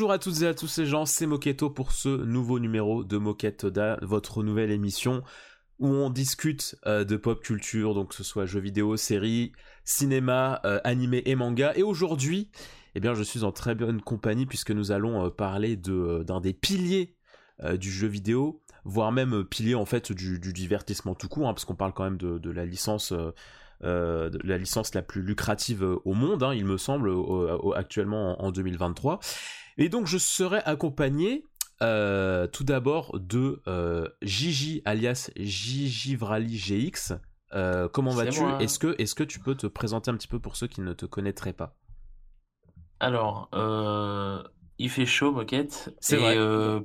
Bonjour à toutes et à tous ces gens, c'est Moketo pour ce nouveau numéro de Moquette votre nouvelle émission où on discute euh, de pop culture, donc que ce soit jeux vidéo, séries, cinéma, euh, animé et manga. Et aujourd'hui, eh bien, je suis en très bonne compagnie puisque nous allons euh, parler d'un des piliers du jeu vidéo, voire même pilier en fait du, divertissement tout court, hein, parce qu'on parle quand même de, la licence. la licence la plus lucrative au monde, hein, il me semble, actuellement en, 2023. Et donc je serai accompagné euh, tout d'abord de euh, Gigi alias Gigi Vrali GX. Euh, comment vas-tu? Est-ce que, est que tu peux te présenter un petit peu pour ceux qui ne te connaîtraient pas? Alors, il fait chaud, Moquette. C'est vrai.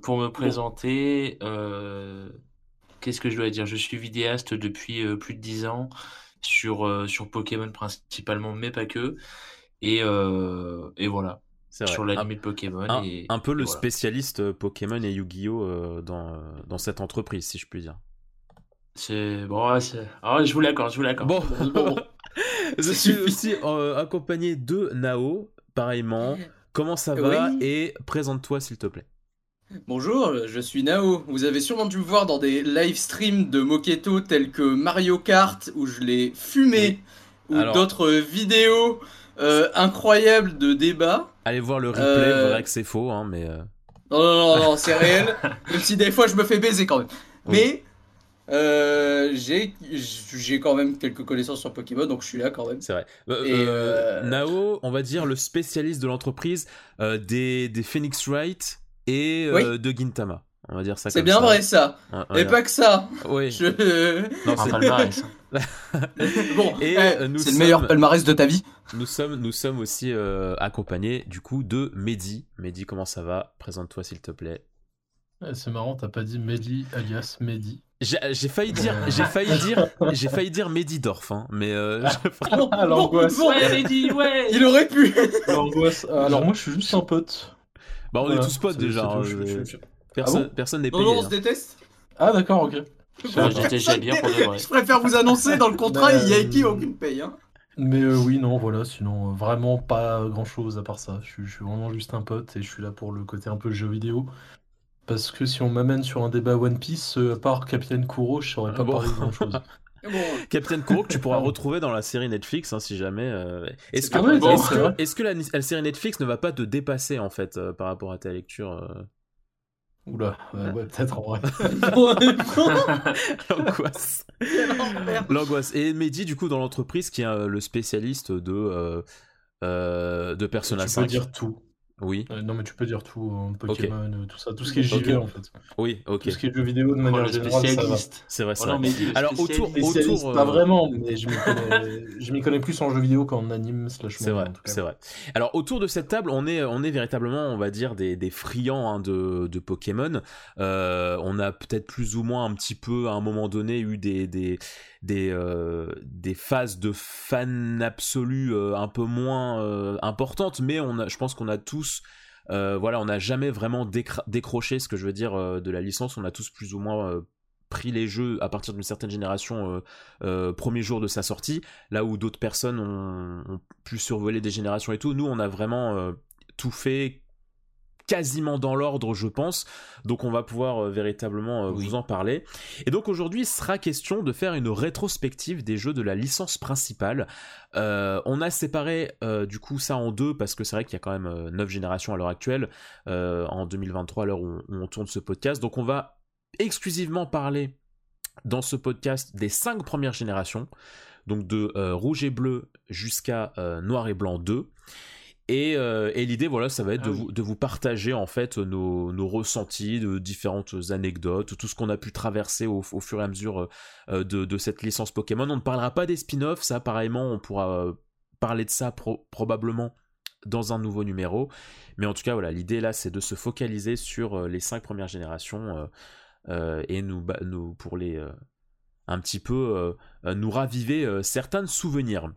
pour me présenter, qu'est-ce que je dois dire? Je suis vidéaste depuis plus de 10 ans sur, sur Pokémon principalement, mais pas que. Et, et voilà sur l'anime Pokémon. Un, et, un peu le spécialiste euh, Pokémon et Yu-Gi-Oh euh, dans, euh, dans cette entreprise, si je puis dire. C'est bon, ah, je vous l'accorde, je vous l'accorde. Bon, je suis aussi accompagné de Nao, pareillement. Comment ça va Et présente-toi, s'il te plaît. Bonjour, je suis Nao. Vous avez sûrement dû me voir dans des live streams de Moketo tels que Mario Kart où je l'ai fumé ou d'autres vidéos euh, incroyable de débat. Allez voir le replay, euh... vrai que c'est faux, hein, mais. Euh. Non, non, non, c'est réel. Même si des fois je me fais baiser quand même. Mais euh, j'ai quand même quelques connaissances sur Pokémon, donc je suis là quand même. C'est vrai. Et Nao, on va dire le spécialiste de l'entreprise des, des Phoenix Wright et de Gintama. On va dire ça C'est bien vrai ça. et pas que ça. Oui. Je... Non, c'est palmarès. bon, et eh, c'est le meilleur palmarès de ta vie. Nous sommes, nous sommes aussi euh, accompagnés du coup de Mehdi. Mehdi, comment ça va? Présente-toi s'il te plaît. Eh, c'est marrant, t'as pas dit Mehdi alias Mehdi. J'ai failli dire, j'ai failli dire, j'ai failli dire Medidorf, hein, mais euh, ah, l'angoisse. ouais, Mehdi, ouais. Il aurait pu. L'angoisse. Alors moi, je suis juste un pote. Bah, on est tous potes déjà. Hein, Personne, ah personne n'est payé. Non, non, on se déteste. Ah d'accord, ok. Je, bien pour Je préfère vous annoncer dans le contrat, il y a qui aucune paye. Hein. Mais euh, oui, non, voilà, sinon euh, vraiment pas grand chose à part ça. Je, suis vraiment juste un pote et je suis là pour le côté un peu jeu vidéo. Parce que si on m'amène sur un débat One Piece, euh, à part Capitaine Kuro, je saurais pas ah parler de grand chose. Capitaine Kuro que tu pourras retrouver dans la série Netflix hein, si jamais. Est-ce que, est que, la, la, série Netflix ne va pas te dépasser en fait par rapport à ta lecture Oula, ouais, peut-être en vrai. L'angoisse. L'angoisse. Et Mehdi, du coup, dans l'entreprise, qui est euh, le spécialiste de, euh, euh, de Persona 5. Tu peux dire tout. Oui. non, mais tu peux dire tout, hein, Pokémon, euh, tout ça, tout ce qui est JV en fait. Oui, ok. Tout ce qui est jeu vidéo de manière générale, ça va. C'est vrai, c'est vrai. Alors autour, autour, pas euh, vraiment, mais je m'y connais, connais, plus en jeu vidéo qu'en anime slash. C'est vrai, c'est vrai. Alors autour de cette table, on est, on est véritablement, on va dire, des, des friands hein, de, de Pokémon. Euh, on a peut-être plus ou moins un petit peu, à un moment donné, eu des, des des, euh, des phases de fan absolu euh, un peu moins euh, importantes, mais on a, je pense qu'on a tous, voilà, on n'a jamais vraiment décroché ce que je veux dire de la licence, on a tous plus ou moins pris les jeux à partir d'une certaine génération premier jour de sa sortie, là où d'autres personnes ont, ont, pu survoler des générations et tout, nous on a vraiment tout fait quasiment dans l'ordre, je pense. Donc on va pouvoir euh, véritablement euh, vous en parler. Et donc aujourd'hui, il sera question de faire une rétrospective des jeux de la licence principale. Euh, on a séparé du coup ça en deux parce que c'est vrai qu'il y a quand même 9 générations à l'heure actuelle, en 2023 à l'heure où, on tourne ce podcast. Donc on va exclusivement parler dans ce podcast des 5 premières générations, donc de rouge et bleu jusqu'à noir et blanc 2. Euh, et, l'idée, voilà, ça va être de, ah vous, de, vous, partager en fait nos, nos, ressentis, de différentes anecdotes, tout ce qu'on a pu traverser au, fur et à mesure euh, de, de, cette licence Pokémon. On ne parlera pas des spin-offs, ça pareillement, on pourra euh, parler de ça probablement dans un nouveau numéro. Mais en tout cas, voilà, l'idée là, c'est de se focaliser sur les cinq premières générations et nous, nous, pour les un petit peu nous raviver certains souvenirs.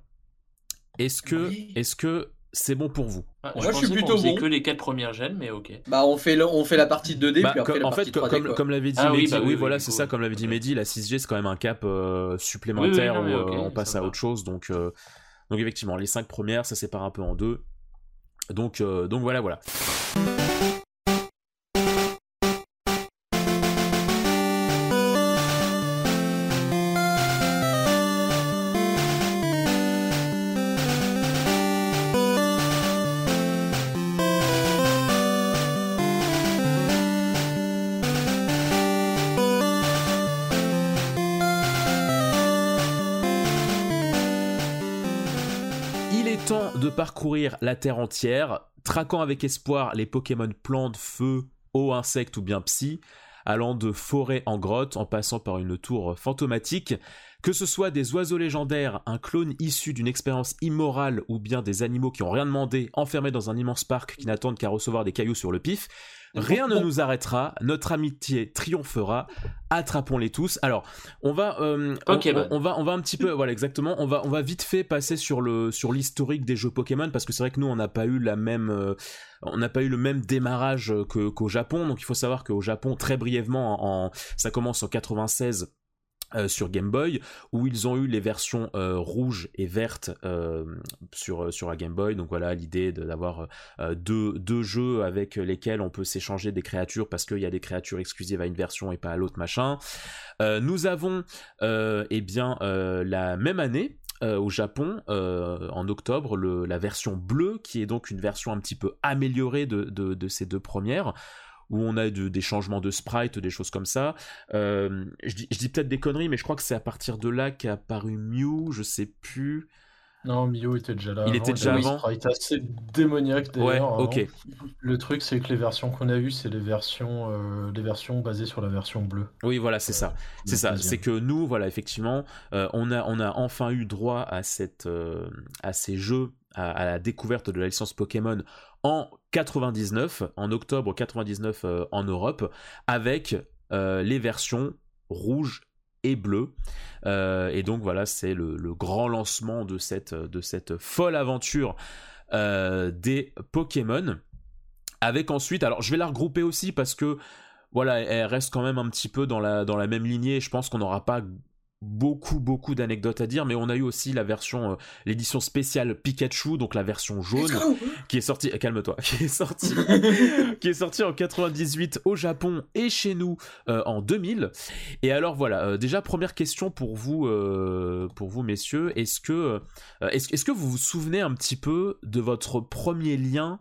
Est-ce que, est-ce que c'est bon pour vous. Ah, Moi, je, suis plutôt bon. que les quatre premières gènes, mais ok. Bah, on fait, on fait la partie 2D, bah, puis après comme, la en fait, comme, comme l'avait dit ah, Mehdi, bah oui, voilà, c'est ça, comme l'avait dit Mehdi, la 6G, c'est quand même un cap euh, supplémentaire où euh, on passe à autre chose. Donc, euh, donc effectivement, les cinq premières, ça sépare un peu en deux. Donc, donc voilà, voilà. La Terre entière, traquant avec espoir les Pokémon plantes, feu, eau, insectes ou bien psy, allant de forêt en grotte en passant par une tour fantomatique, que ce soit des oiseaux légendaires, un clone issu d'une expérience immorale ou bien des animaux qui ont rien demandé, enfermés dans un immense parc qui n'attendent qu'à recevoir des cailloux sur le pif, Rien ne nous arrêtera, notre amitié triomphera, attrapons-les tous. Alors, on va, euh, on, va, on va un petit peu, voilà exactement, on va, on va vite fait passer sur le, sur l'historique des jeux Pokémon parce que c'est vrai que nous on n'a pas eu la même, euh, on n'a pas eu le même démarrage qu'au Japon. Donc il faut savoir qu'au Japon, très brièvement, en, ça commence en 96 euh, sur Game Boy, où ils ont eu les versions euh, rouges et vertes euh, sur, sur la Game Boy. Donc voilà, l'idée d'avoir deux, jeux avec lesquels on peut s'échanger des créatures parce qu'il y a des créatures exclusives à une version et pas à l'autre machin. nous avons eh la même année, au Japon en octobre la version bleue qui est donc une version un petit peu améliorée de, de, de ces deux premières où on a des changements de sprite, des choses comme ça. Euh, je dis, peut-être des conneries, mais je crois que c'est à partir de là qu'a apparu Mew, je sais plus. Non, Mew était déjà là. Il était déjà avant. Il était assez démoniaque d'ailleurs. ok. Le truc, c'est que les versions qu'on a eues, c'est les versions, euh, les versions basées sur la version bleue. Oui, voilà, c'est ça. Euh, c'est ça. C'est que nous, voilà, effectivement, on a, on a enfin eu droit à cette, à ces jeux, à, la découverte de la licence Pokémon en 99, en octobre 99 euh, en Europe, avec euh, les versions rouge et bleu. Euh, et donc voilà, c'est le, grand lancement de cette, de cette folle aventure des Pokémon. Avec ensuite, alors je vais la regrouper aussi parce que voilà, elle reste quand même un petit peu dans la, dans la même lignée. Je pense qu'on n'aura pas beaucoup beaucoup d'anecdotes à dire mais on a eu aussi la version euh, l'édition spéciale Pikachu donc la version jaune qui est sortie calme-toi qui est sortie qui est sortie en 98 au Japon et chez nous euh, en 2000 et alors voilà euh, déjà première question pour vous pour vous messieurs est-ce que est-ce, est-ce que vous vous souvenez un petit peu de votre premier lien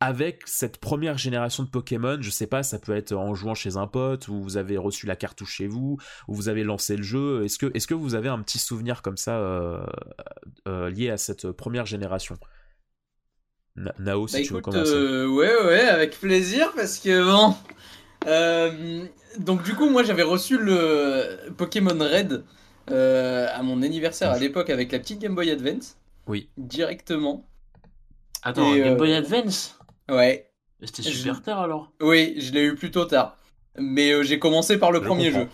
avec cette première génération de Pokémon, je sais pas, ça peut être en jouant chez un pote, ou vous avez reçu la cartouche chez vous, ou vous avez lancé le jeu. Est-ce que, est que vous avez un petit souvenir comme ça euh, euh, lié à cette première génération? Nao, si bah, tu veux commencer. Euh, ouais, ouais, avec plaisir, parce que bon. donc, du coup, moi j'avais reçu le Pokémon Red à mon anniversaire à l'époque avec la petite Game Boy Advance. Oui. Directement. Attends, Game Boy Advance? Ouais. C'était super tard alors Oui, je l'ai eu plutôt tard. Mais euh, j'ai commencé par le premier jeu.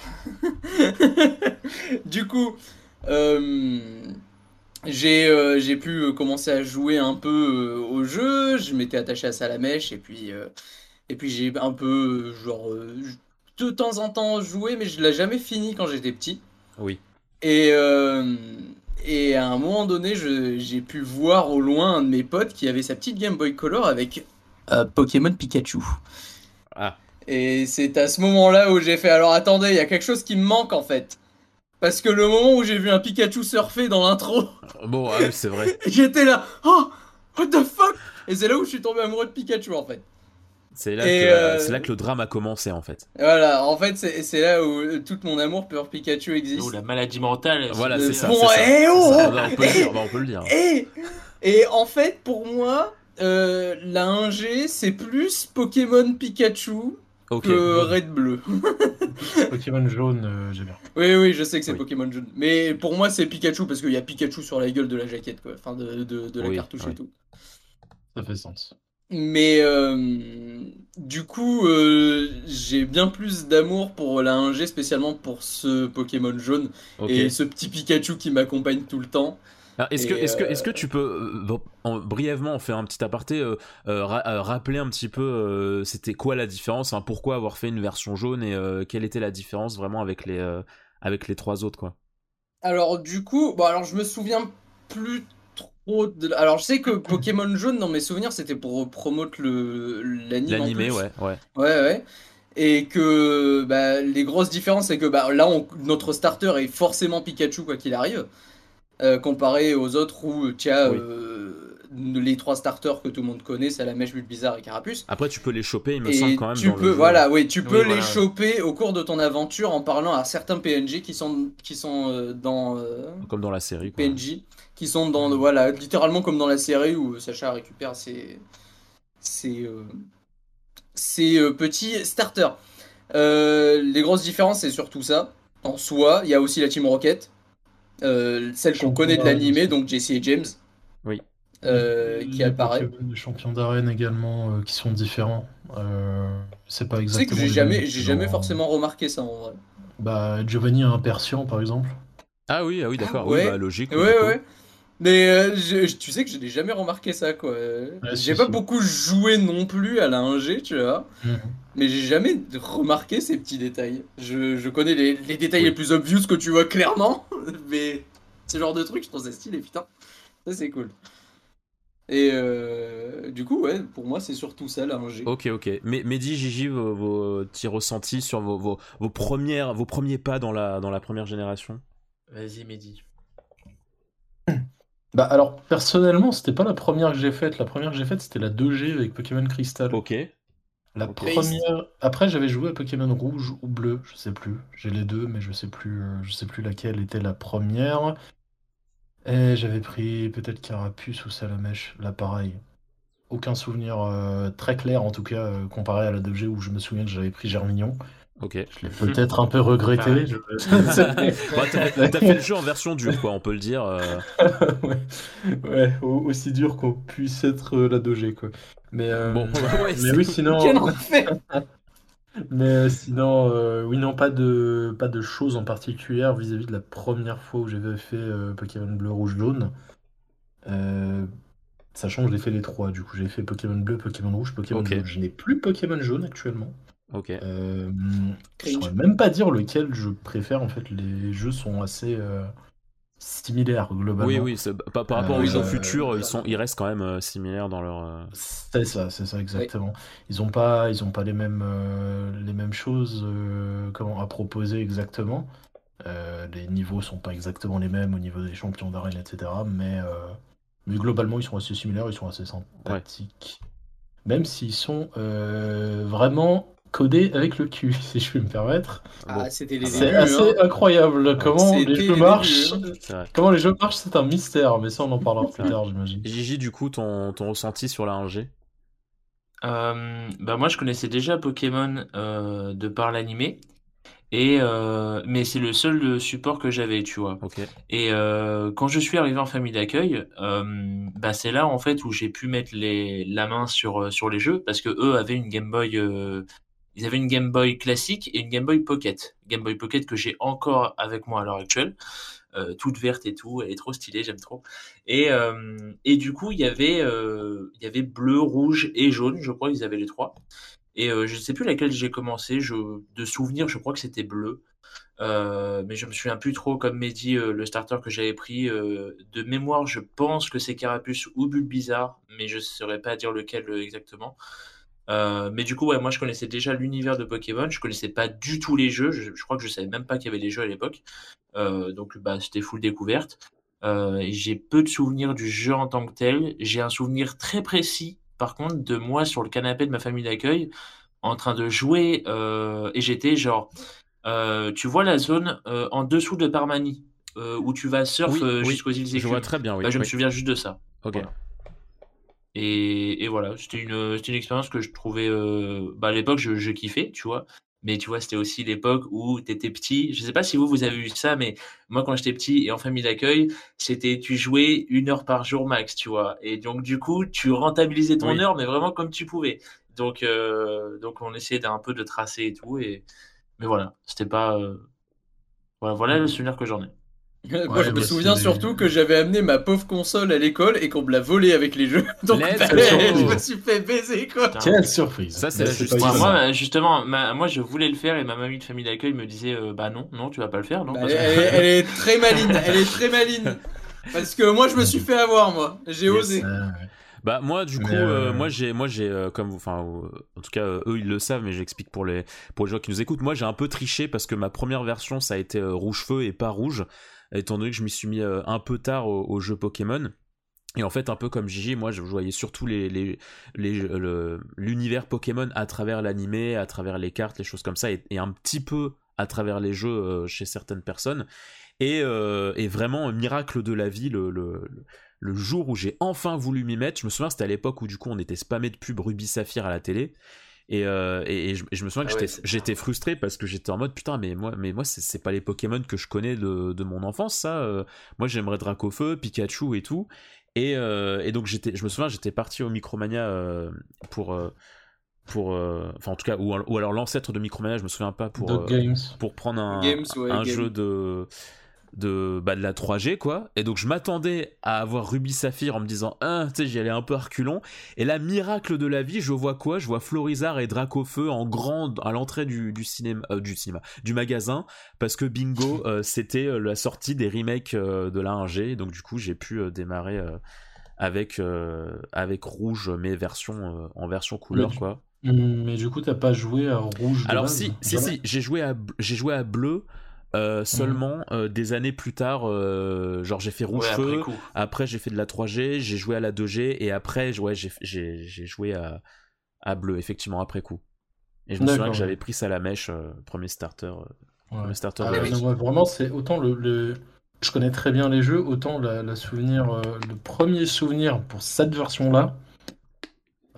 du coup, euh, euh, j'ai pu commencer à jouer un peu au jeu. Je m'étais attaché à Salamèche et puis, et puis j'ai un peu, genre, de temps en temps joué, mais je l'ai jamais fini quand j'étais petit. Oui. Et, et à un moment donné, j'ai pu voir au loin un de mes potes qui avait sa petite Game Boy Color avec euh, Pokémon Pikachu. Ah. Et c'est à ce moment-là où j'ai fait alors attendez, il y a quelque chose qui me manque en fait. Parce que le moment où j'ai vu un Pikachu surfer dans l'intro. Bon, ah c'est vrai. J'étais là, oh, what the fuck? Et c'est là où je suis tombé amoureux de Pikachu en fait. C'est là, euh, là, que le drame a commencé en fait. Voilà, en fait c'est là où tout mon amour pour Pikachu existe. Ou la maladie mentale. Voilà, c'est ça. Bon, et oh, on, peut le dire, on peut le dire. Et, et en fait, pour moi, euh, la 1G, c'est plus Pokémon Pikachu que Red Bleu. Pokémon jaune, euh, j'aime bien. Oui, oui, je sais que c'est Pokémon jaune. Mais pour moi, c'est Pikachu parce qu'il y a Pikachu sur la gueule de la jaquette, quoi. Enfin, de, de, la cartouche et tout. Ça fait sens. Mais euh, du coup, j'ai bien plus d'amour pour la 1G, spécialement pour ce Pokémon jaune et ce petit Pikachu qui m'accompagne tout le temps. Est-ce que, est que, est que tu peux euh, brièvement faire un petit aparté, euh, euh, rappeler un petit peu c'était quoi la différence, hein, pourquoi avoir fait une version jaune et quelle était la différence vraiment avec les, avec les trois autres quoi? Alors du coup, bon alors je me souviens plus trop de... Alors je sais que Pokémon jaune dans mes souvenirs c'était pour promote le l'anime. L'animé ouais ouais. Ouais ouais. Et que bah, les grosses différences c'est que bah, là notre starter est forcément Pikachu quoi qu'il arrive. Euh, comparé aux autres où tu as euh, les trois starters que tout le monde connaît, c'est la mèche bizarre et Carapuce. Après, tu peux les choper, il me semble quand même. Tu peux, voilà, oui, tu peux les choper au cours de ton aventure en parlant à certains PNJ qui sont, qui sont euh, dans. Euh, comme dans la série. Quoi. PNJ, qui sont dans, voilà, littéralement comme dans la série où Sacha récupère ses, ses, ses petits starters. les grosses différences, c'est surtout ça. En soi, il y a aussi la Team Rocket, celle qu'on connaît de l'animé, donc Jesse et James. Oui. Euh, qui apparaît. Des champions d'arène également euh, qui sont différents. Euh, c'est pas exactement. C'est que j'ai jamais, j'ai jamais forcément remarqué ça en vrai. Bah Giovanni a un Persian par exemple. Ah oui, ah oui, d'accord. oui, bah, logique. Ouais, ouais. Mais tu sais que je n'ai jamais remarqué ça quoi. j'ai pas beaucoup joué non plus à la 1G, tu vois. Mhm. Mais j'ai jamais remarqué ces petits détails. Je, je connais les, les détails les plus obvious que tu vois clairement, mais ce genre de truc, je trouve ça stylé, putain. Ça, c'est cool. Et euh, du coup, ouais, pour moi, c'est surtout ça, la rangée. Ok, ok. Mais Mehdi, Gigi, vos, vos petits ressentis sur vos, vos, vos, premières, vos premiers pas dans la, dans la première génération? Vas-y, Mehdi. Bah alors, personnellement, c'était pas la première que j'ai faite. La première que j'ai faite, c'était la 2G avec Pokémon Crystal. Ok. La première. Après, j'avais joué à Pokémon Rouge ou Bleu, je sais plus. J'ai les deux, mais je sais plus, euh, je sais plus laquelle était la première. Et j'avais pris peut-être Carapuce ou Salamèche, là pareil. Aucun souvenir euh, très clair en tout cas euh, comparé à la 2G où je me souviens que j'avais pris Germignon. Ok. Je l'ai peut-être un peu regretté. bah, t'as fait le jeu en version dure, quoi, on peut le dire. Euh. ouais. aussi dur qu'on puisse être la 2G, quoi. Mais, bon, mais oui, sinon. Mais euh, sinon, euh, oui, non, pas de, pas de choses en particulier vis-à-vis de la première fois où j'avais fait euh, Pokémon bleu, rouge, jaune. sachant que j'ai fait les trois, du coup, j'ai fait Pokémon bleu, Pokémon rouge, Pokémon jaune. Je n'ai plus Pokémon jaune actuellement. Ok. je ne saurais même pas dire lequel je préfère. En fait, les jeux sont assez similaires globalement. Oui, oui, par, par rapport aux jeux futurs, ils, sont, ils restent quand même euh, similaires dans leur. Euh, c'est ça, c'est ça exactement. Ils ont pas, ils ont pas les mêmes, euh, les mêmes choses comment, à proposer exactement. les niveaux sont pas exactement les mêmes au niveau des champions d'arène, etc. Mais, mais globalement, ils sont assez similaires, ils sont assez sympathiques. Même s'ils sont vraiment codé avec le cul, si je puis me permettre. Ah, c'était les C'est assez hein. incroyable comment les jeux marchent. Hein. Comment les jeux marchent, c'est un mystère, mais ça on en parlera plus tard, j'imagine. Gigi, du coup, ton, ton ressenti sur la 1G euh, bah moi je connaissais déjà Pokémon euh, de par l'animé et euh, mais c'est le seul support que j'avais tu vois et quand je suis arrivé en famille d'accueil bah c'est là en fait où j'ai pu mettre les la main sur sur les jeux parce que eux avaient une Game Boy ils avaient une Game Boy classique et une Game Boy Pocket. Game Boy Pocket que j'ai encore avec moi à l'heure actuelle. Euh, toute verte et tout, elle est trop stylée, j'aime trop. Et, euh, et du coup, il y avait euh, il y avait bleu, rouge et jaune, je crois qu'ils avaient les trois. Et je ne sais plus laquelle j'ai commencé, je, de souvenir, je crois que c'était bleu. mais je me souviens plus trop, comme Mehdi, le starter que j'avais pris. de mémoire, je pense que c'est Carapuce ou Bulbizarre, mais je ne saurais pas dire lequel exactement. Euh, mais du coup, ouais, moi je connaissais déjà l'univers de Pokémon, je connaissais pas du tout les jeux, je, crois que je savais même pas qu'il y avait des jeux à l'époque, euh, donc bah, c'était full découverte. Euh, j'ai peu de souvenirs du jeu en tant que tel, j'ai un souvenir très précis par contre de moi sur le canapé de ma famille d'accueil en train de jouer et j'étais genre, tu vois la zone en dessous de Parmanie où tu vas surf jusqu'aux îles Je vois très bien, oui. Bah, je me souviens juste de ça. Ok. Et, et voilà, c'était une, une expérience que je trouvais, euh, bah à l'époque, je, je kiffais, tu vois. Mais tu vois, c'était aussi l'époque où tu étais petit. Je sais pas si vous, vous avez vu ça, mais moi, quand j'étais petit et en famille d'accueil, c'était, tu jouais une heure par jour max, tu vois. Et donc, du coup, tu rentabilisais ton heure, mais vraiment comme tu pouvais. Donc, euh, donc on essayait d'un peu de tracer et tout. Et, mais voilà, c'était pas, euh, voilà, voilà le souvenir que j'en ai. Moi, je me souviens surtout que j'avais amené ma pauvre console à l'école et qu'on me l'a volée avec les jeux. Donc, je me suis fait baiser, quoi. Quelle surprise. Ça, c'est Moi, justement, moi, je voulais le faire et ma mamie de famille d'accueil me disait euh, Bah non, non, tu vas pas le faire. Non, bah, elle, est très maline. Elle est très maline. Parce que moi, je me suis fait avoir, moi. J'ai osé. Bah moi du coup euh, euh, moi j'ai moi j'ai comme enfin en tout cas eux ils le savent mais j'explique pour les pour les gens qui nous écoutent moi j'ai un peu triché parce que ma première version ça a été rouge feu et pas rouge étant donné que je m'y suis mis euh, un peu tard au, jeu Pokémon. Et en fait, un peu comme Gigi, moi je voyais surtout l'univers Pokémon à travers l'animé, à travers les cartes, les choses comme ça, et, un petit peu à travers les jeux euh, chez certaines personnes. Et, euh, et, vraiment, un miracle de la vie, le, jour où j'ai enfin voulu m'y mettre, je me souviens, c'était à l'époque où du coup on était spammé de pub Ruby Saphir à la télé. Et, euh, et, je, me souviens que ah j'étais frustré parce que j'étais en mode putain, mais moi, mais moi c'est pas les Pokémon que je connais de, de mon enfance, ça. moi j'aimerais Dracofeu, Pikachu et tout. Euh, et, donc j'étais, je me souviens, j'étais parti au Micromania euh, pour euh, pour enfin en tout cas ou, ou alors l'ancêtre de Micromania je me souviens pas pour pour prendre un, un jeu de de, bah, de la 3G quoi. Et donc je m'attendais à avoir Ruby Saphir en me disant ah tu sais j'y allais un peu reculon et là miracle de la vie je vois quoi? Je vois Florizard et Dracofeu en grand à l'entrée du, du cinéma euh, du cinéma du magasin parce que bingo euh, c'était euh, la sortie des remakes de la 1G donc du coup j'ai pu démarrer avec avec rouge mais version en version couleur quoi. Mais du coup t'as pas joué à rouge alors si si si j'ai joué à j'ai joué à bleu euh, mhm. seulement euh, des années plus tard, euh, genre j'ai fait rouge feu, après, j'ai fait de la 3G, j'ai joué à la 2G et après ouais, j'ai joué à, à, bleu effectivement après coup. Et je me souviens que j'avais pris ça à la mèche, premier starter. Premier starter ah, vraiment c'est autant le, je connais très bien les jeux, autant la, souvenir, le premier souvenir pour cette version là,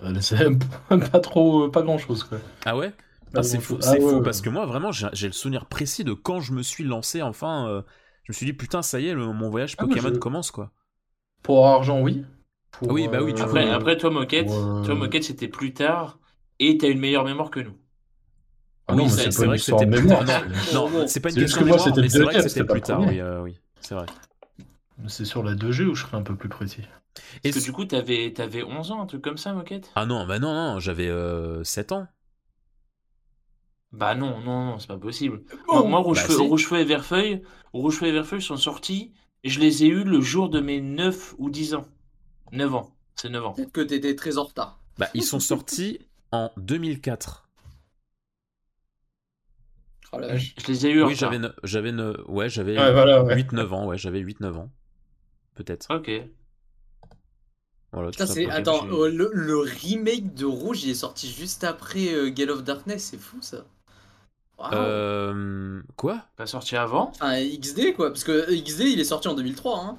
c'est pas trop, pas grand chose quoi. Ah ouais? Ah, c'est fou, ah fou parce que moi vraiment j'ai le souvenir précis de quand je me suis lancé enfin. Euh, je me suis dit putain ça y est mon voyage ah, Pokémon commence quoi. Pour argent oui. oui bah oui. Euh, après, après toi Moquette, toi Moquette c'était plus tard et t'as une meilleure mémoire que nous. Ah oui, c'est vrai que c'était plus tard. Non, c'est pas une question de mémoire, mais c'est vrai que c'était plus tard. Oui, euh, oui c'est vrai. C'est sur la 2G où je serais un peu plus précis. Parce que du coup, t'avais avais 11 ans, un truc comme ça, Moquette? Ah non, bah non, non, j'avais 7 ans. Bah non, non, non, c'est pas possible. moi, bah Rouge-Feu et Verfeuille, Rouge-Feu et Verfeuille sont sortis et je les ai eus le jour de mes 9 ou 10 ans. 9 ans, c'est 9 ans. Peut-être que t'étais très en retard. Bah, ils sont sortis en 2004. Oh la Je les ai eus en Oui, j'avais, j'avais, ouais, j'avais 8-9 ans, ouais, j'avais 8-9 ans. Peut-être. Ok. Voilà, c'est... Attends, euh, le, remake de Rouge, il est sorti juste après euh, Gale of Darkness, c'est fou ça. Euh... Quoi? Pas sorti avant? Enfin, XD quoi, parce que XD il est sorti en 2003. Hein.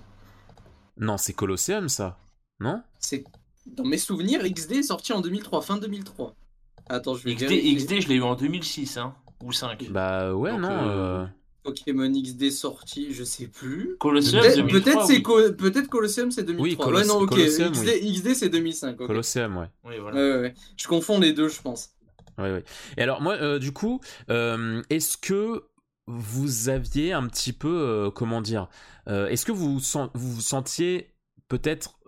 Non, c'est Colosseum ça, non? C'est dans mes souvenirs, XD est sorti en 2003, fin 2003. Attends, je vais XD, XD je l'ai eu en 2006, hein, ou 5. Bah ouais, non. Euh, euh, Pokémon XD sorti, je sais plus. Colosseum, peut-être c'est peut-être Colosseum c'est 2003. Oui, ouais, non, ok. XD, c'est 2005. Colosseum, ouais. Oui, voilà. ouais, ouais. Je confonds les deux, je pense. Et alors, moi, euh, du coup, euh, est-ce que vous aviez un petit peu, euh, comment dire, est-ce que vous, vous vous sentiez peut-être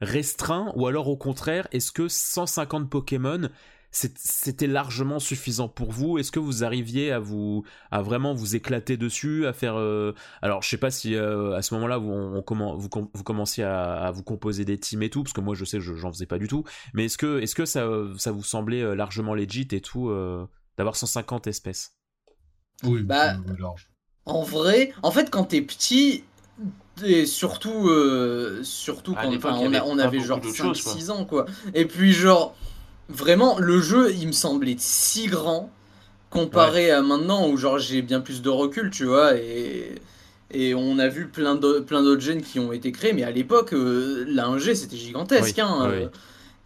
restreint ou alors au contraire, est-ce que 150 Pokémon c'était largement suffisant pour vous. Est-ce que vous arriviez à vous à vraiment vous éclater dessus, à faire euh, alors je sais pas si euh, à ce moment-là vous on, vous, vous commenciez à, vous composer des teams et tout parce que moi je sais que j'en faisais pas du tout, mais est-ce que est-ce que ça ça vous semblait euh, largement legit et tout d'avoir 150 espèces? Oui, bah, en vrai, en fait quand t'es petit et surtout surtout quand on, avait genre 5 6 ans quoi. Et puis genre vraiment, le jeu, il me semblait si grand comparé à maintenant où genre j'ai bien plus de recul, tu vois, et, et on a vu plein d'autres gènes qui ont été créés, mais à l'époque, euh, la 1G c'était gigantesque, hein, euh,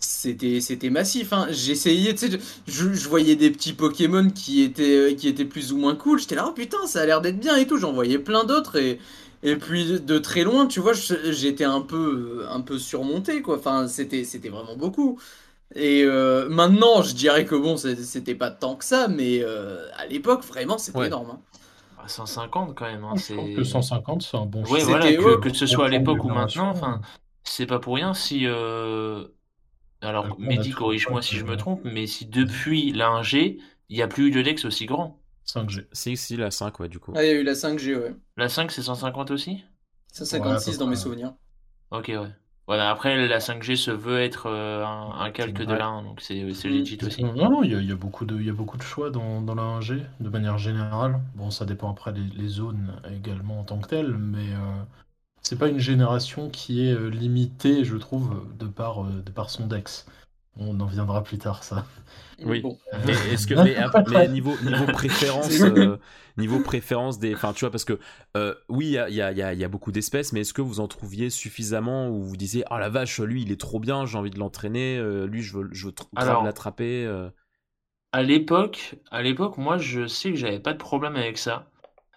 c'était c'était massif. Hein. J'essayais, tu sais, je, voyais des petits Pokémon qui étaient qui étaient plus ou moins cool. J'étais là, oh putain, ça a l'air d'être bien et tout. J'en voyais plein d'autres et et puis de très loin, tu vois, j'étais un peu un peu surmonté quoi. Enfin, c'était c'était vraiment beaucoup. Et euh, maintenant, je dirais que bon, c'était pas tant que ça, mais euh, à l'époque, vraiment, c'était énorme. 150 hein. ah, quand même. Hein, je trouve que 150, c'est un bon choix. voilà, que, ce soit à l'époque ou maintenant, enfin, c'est pas pour rien si. Euh... Alors, Mehdi, corrige-moi si je me trompe, mais si depuis la 1G, il n'y a plus eu de Dex aussi grand. 5G. Si, si, la 5, ouais, du coup. Ah, il y a eu la 5G, ouais. La 5, c'est 150 aussi? 156 dans mes souvenirs. Ok, ouais. Voilà, après, la 5G se veut être euh, un, calque de la 1, donc c'est legit aussi. Non, non, il y a, beaucoup, de, y a beaucoup de choix dans, dans la 1G, de manière générale. Bon, ça dépend après les zones également en tant que telles, mais euh, c'est pas une génération qui est limitée, je trouve, de par, de par son dex. On en viendra plus tard, ça. Oui. Mais est-ce que mais, niveau niveau préférence euh, niveau préférence des enfin tu vois parce que euh, oui il y a, y, a, y a, beaucoup d'espèces mais est-ce que vous en trouviez suffisamment où vous disiez ah la vache lui il est trop bien j'ai envie de l'entraîner euh, lui je veux je veux l'attraper à l'époque à l'époque moi je sais que j'avais pas de problème avec ça.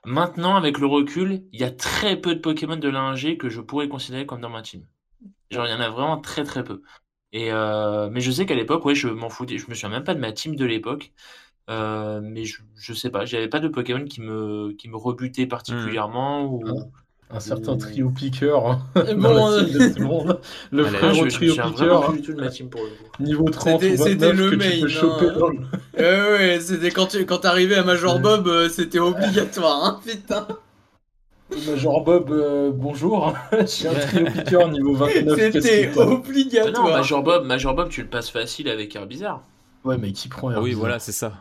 Maintenant avec le recul il y a très peu de Pokémon de l'ingé que je pourrais considérer comme dans ma team. Genre il y en a vraiment très très peu et euh, mais je sais qu'à l'époque, ouais, je m'en foutais. Je me souviens même pas de ma team de l'époque. Euh, mais je, je sais pas, j'avais pas de Pokémon qui me, qui me rebutait particulièrement. Ou, un, certain trio piqueur. Hein, bon, euh, le frère je, trio piqueur. De ma team pour le coup. Niveau 30 c'était le main. Hein. ouais, c'était quand tu quand arrivais à Major Bob, c'était obligatoire, hein, putain. Major Bob, euh, bonjour. J'ai un trio piqueur niveau 29. C'était obligatoire. non, Major Bob, Major Bob, tu le passes facile avec Air Bizarre. Ouais, mais qui prend Air Oui, voilà, c'est ça.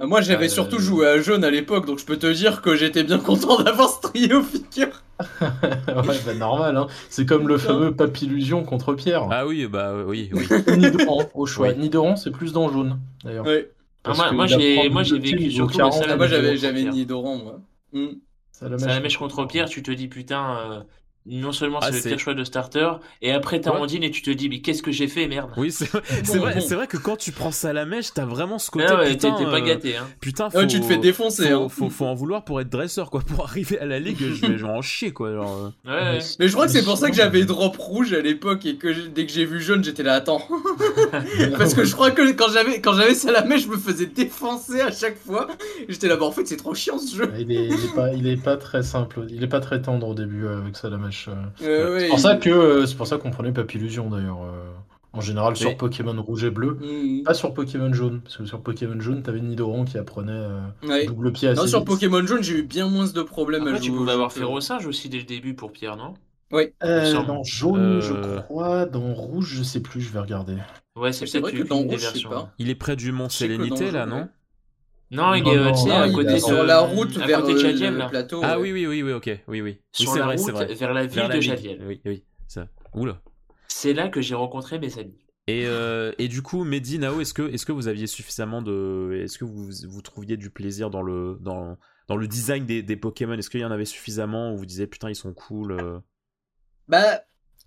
Euh, moi, j'avais euh, surtout joué à jaune à l'époque, donc je peux te dire que j'étais bien content d'avoir ce trio piqueur. ouais, bah normal, hein. c'est comme le fameux Papillusion contre Pierre. Ah oui, bah oui, oui. Nidoran, au choix. Oui. Nidoran, c'est plus dans jaune, d'ailleurs. Oui. Ah, moi, j'ai vécu surtout le ah, Moi, j'avais Nidoran, moi. Hmm. Ça la mèche contre Pierre, tu te dis putain, euh, non seulement c'est ah, le pire choix de starter, et après t'as Rondine et tu te dis mais qu'est-ce que j'ai fait merde. Oui c'est vrai, c'est vrai que quand tu prends ça à la mèche, t'as vraiment ce côté ah ouais, putain, t'es pas euh, gâté. Hein. Putain, faut, tu te fais défoncer. Faut, hein. faut, faut, en vouloir pour être dresseur quoi, pour arriver à la ligue, je vais, en chier quoi. Genre... Euh. Ouais, mais je crois que c'est pour ça que j'avais drop rouge à l'époque et que dès que j'ai vu jaune, j'étais là attends. Parce que je crois que quand j'avais quand j'avais ça à la mèche, je me faisais défoncer à chaque fois. J'étais là bas en fait c'est trop chiant ce jeu. Il est, il est, pas, il est pas très simple, il est pas très tendre au début avec ça à la mèche. C'est pour ça que euh, c'est pour ça qu'on prenait Papillusion d'ailleurs. Euh, en général sur Pokémon rouge et bleu, mmh. pas sur Pokémon jaune, parce que sur Pokémon jaune, t'avais Nidoran qui apprenait euh, double pied Non, sur Pokémon jaune, j'ai eu bien moins de problèmes Après, à Tu pouvais avoir fait Rossage aussi dès le début pour Pierre, non? Oui. dans jaune, je crois, dans rouge, je sais plus, je vais regarder. Ouais, c'est peut-être que dans rouge, je sais pas. Il est près du Mont Sélénité là, non? Non, il est à côté sur la route vers le, plateau. Ah oui, oui, oui, oui, ok, oui, oui. Sur la route vers la ville de Chadiel. Oui, oui. Oula. C'est là que j'ai rencontré mes amis. Et, euh, et, du coup, Mehdi, Nao, est-ce que, est que vous aviez suffisamment de. Est-ce que vous, vous trouviez du plaisir dans le, dans, dans le design des, des Pokémon? Est-ce qu'il y en avait suffisamment où vous disiez putain, ils sont cool euh? Bah,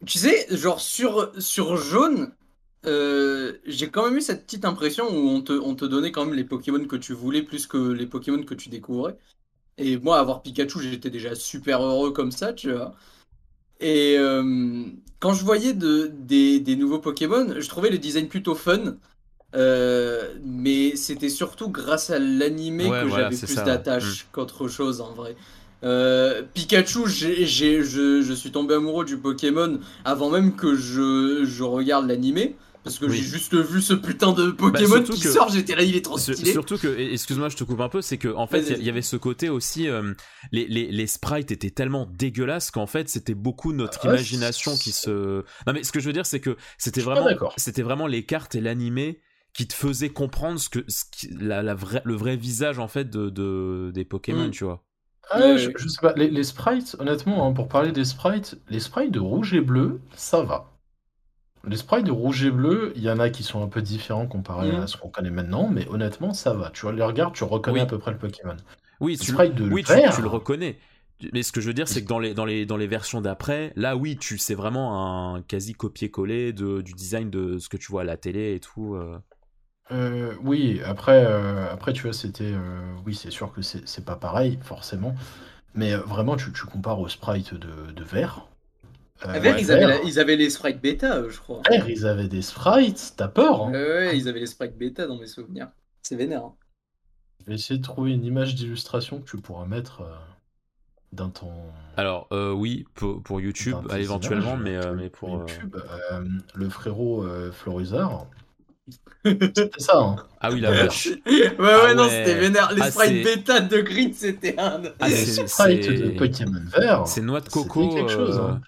tu sais, genre sur, sur jaune, euh, j'ai quand même eu cette petite impression où on te, on te donnait quand même les Pokémon que tu voulais plus que les Pokémon que tu découvrais. Et moi, avoir Pikachu, j'étais déjà super heureux comme ça, tu vois. Et euh, quand je voyais de, des, des, nouveaux Pokémon, je trouvais le design plutôt fun. Euh, mais c'était surtout grâce à l'animé que j'avais plus d'attache mm. qu'autre chose en vrai. Euh, Pikachu, je, suis tombé amoureux du Pokémon avant même que je, je regarde l'animé. Parce que j'ai juste vu ce putain de bah, Pokémon qui sort, j'étais là, il est trop stylé. Surtout que, excuse-moi, je te coupe un peu, c'est que en fait, il y, avait ce côté aussi, euh, les, les, les, sprites étaient tellement dégueulasses qu'en fait, c'était beaucoup notre ah, imagination qui se. Non mais ce que je veux dire, c'est que c'était vraiment, c'était vraiment les cartes et l'animé qui te faisaient comprendre ce que, ce la, la le vrai visage en fait de, de des Pokémon, mm. tu vois. Ah, je, sais pas, les, les sprites, honnêtement, hein, pour parler des sprites, les sprites de rouge et bleu, ça va. Les sprites de rouge et bleu, il y en a qui sont un peu différents comparé à mhm. ce qu'on connaît maintenant, mais honnêtement, ça va. Tu les regardes, tu reconnais à peu près le Pokémon. Oui, tu, de oui tu, le reconnais. Mais ce que je veux dire, c'est que dans les, dans les, dans les versions d'après, là, oui, tu c'est vraiment un quasi copier-coller du design de ce que tu vois à la télé et tout. Euh. Euh, oui, après, euh, après, tu vois, c'était. oui, c'est sûr que c'est pas pareil, forcément. Mais vraiment, tu, tu compares au sprite de, de vert. Euh, Vert, ils, avaient ils, avaient les sprites bêta, je crois. Vert, ils avaient des sprites, t'as peur hein ouais, ils avaient les sprites bêta dans mes souvenirs. C'est vénère. Hein. Je vais essayer de trouver une image d'illustration que tu pourras mettre euh, dans ton. Alors, euh, oui, pour, pour YouTube, éventuellement, mais, mais pour. YouTube, le frérot Florizard. C'était ça, hein. Ah oui, la vache. ouais, ouais, non, c'était vénère. Les ah, sprites bêta de Grid, c'était un. Ah, les sprites de Pokémon vert. C'est noix de coco. quelque chose, hein.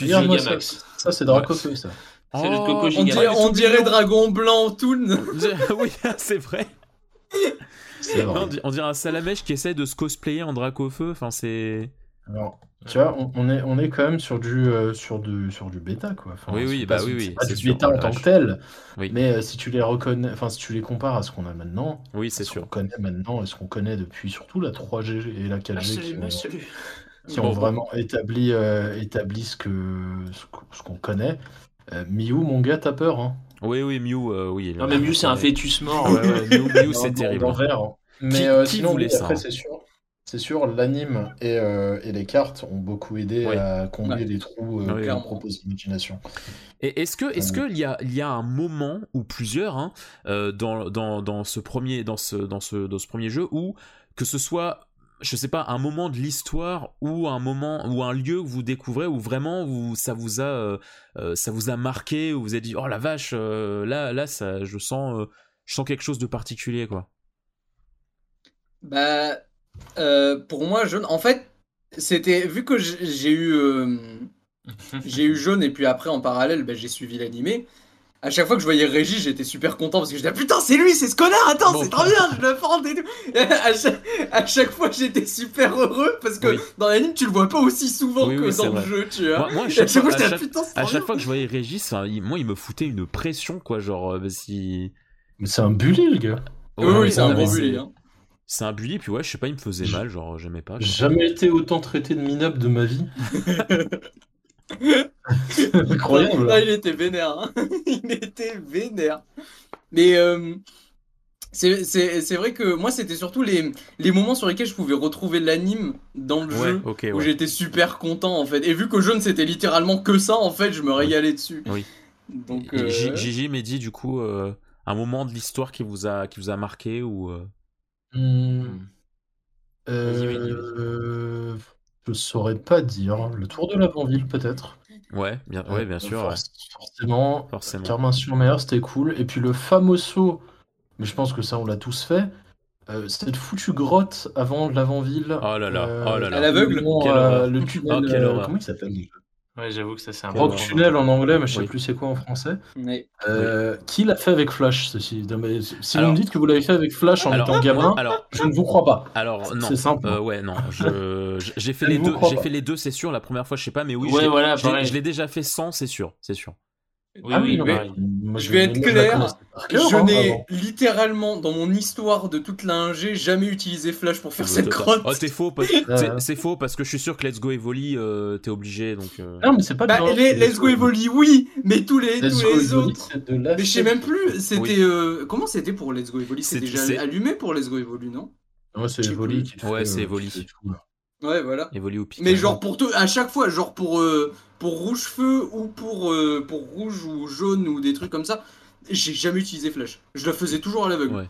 Regarde-moi ça. Ça, c'est Dracofeu, ça. C'est le Coco on dirait, on dirait Dragon Blanc Toon. oui, c'est vrai. On, dirait un salamèche qui essaie de se cosplayer en Dracofeu. Enfin, c'est. tu vois, on, est, on est quand même sur du, euh, sur du, sur du bêta, quoi. oui, oui, bah oui, oui. C'est du bêta en tant que tel. Mais euh, si tu les reconnais, enfin, si tu les compares à ce qu'on a maintenant, oui, c'est sûr. qu'on connaît maintenant et ce qu'on connaît depuis surtout la 3G et la 4G qui, ont, vraiment établi, euh, établi ce qu'on ce qu'on connaît. Miu, mon gars, t'as peur, hein? Oui, oui, Miu, oui. Non, mais Miu, c'est un fœtus mort. Miu, c'est terrible. Mais sinon, après, c'est sûr. C'est sûr, l'anime et, euh, et, les cartes ont beaucoup aidé à combler les trous euh, oui, propose l'imagination. Et est-ce que est-ce qu'il y a, il y a un moment ou plusieurs hein, euh, dans, dans, dans, ce premier dans ce, dans ce dans ce premier jeu où que ce soit je sais pas un moment de l'histoire ou un moment ou un lieu que vous découvrez où vraiment vous ça vous a euh, euh, ça vous a marqué où vous avez dit oh la vache là là ça je sens je sens quelque chose de particulier quoi. Bah euh, pour moi, jaune. En fait, c'était vu que j'ai eu euh, j'ai eu jaune et puis après en parallèle, ben, j'ai suivi l'animé. À chaque fois que je voyais Régis, j'étais super content parce que je disais putain c'est lui, c'est ce connard, attends c'est trop bien, je le prends et tout. à, chaque, fois j'étais super heureux parce que dans l'anime tu le vois pas aussi souvent que dans le jeu, tu vois. Moi, à chaque, fois, à chaque, fois que je voyais Régis, moi il me foutait une pression quoi, genre euh, si. Mais c'est un bully le gars. oui, oui, c'est un bon bully. Hein. C'est un bully, puis ouais, je sais pas, il me faisait mal, genre j'aimais pas. J'ai Jamais été autant traité de minable de ma vie. Incroyable. Là, il était vénère. Hein. il était vénère. Mais euh, c'est vrai que moi, c'était surtout les, les moments sur lesquels je pouvais retrouver l'anime dans le jeu, où j'étais super content en fait. Et vu que jeune, c'était littéralement que ça, en fait, je me régalais dessus. Oui. Donc, euh... Gigi dit du coup, euh, un moment de l'histoire qui vous a qui vous a marqué ou euh, Mmh. Euh, je saurais pas dire. Le tour de l'avant-ville, peut-être. Ouais, bien, ouais, bien sûr. Forcément. Forcément. Carmin-sur-Mer, c'était cool. Et puis le fameux saut, mais je pense que ça, on l'a tous fait. Euh, cette foutue grotte avant l'avant-ville. Oh là là, oh là là. À l'aveugle Le tunnel. Oh, comment il s'appelle? Ouais, j'avoue que ça c'est un Rock Tunnel en anglais, mais je sais plus c'est quoi en français. Euh, qui l'a fait avec Flash ceci Si vous me dites que vous l'avez fait avec Flash en étant gamin, alors, je ne vous crois pas. Alors non. C'est simple. Euh, ouais, non. J'ai fait, les deux. J'ai fait les deux, c'est sûr. La première fois, je sais pas, mais oui. je l'ai déjà fait sans, c'est sûr, c'est sûr. Oui, ah oui, je vais être clair, je hein, n'ai littéralement dans mon histoire de toute la jamais utilisé Flash pour faire cette grotte. Oh, t'es faux, c'est faux parce que je suis sûr que Let's Go Evoli, euh, t'es obligé donc. Euh. Non, mais c'est pas. Bah, Let's Go Evoli, oui, mais tous les tous les autres. Mais je sais même plus. C'était euh, comment c'était pour Let's Go Evoli? C'était déjà allumé pour Let's Go Evoli, non? Ouais, c'est Evoli qui. Ouais, c'est Evoli. Ouais, voilà. Evoli ou Mais genre pour tout, à chaque fois, genre pour pour rouge feu ou pour, euh, pour rouge ou jaune ou des trucs comme ça, j'ai jamais utilisé flash. Je le faisais toujours à l'aveugle.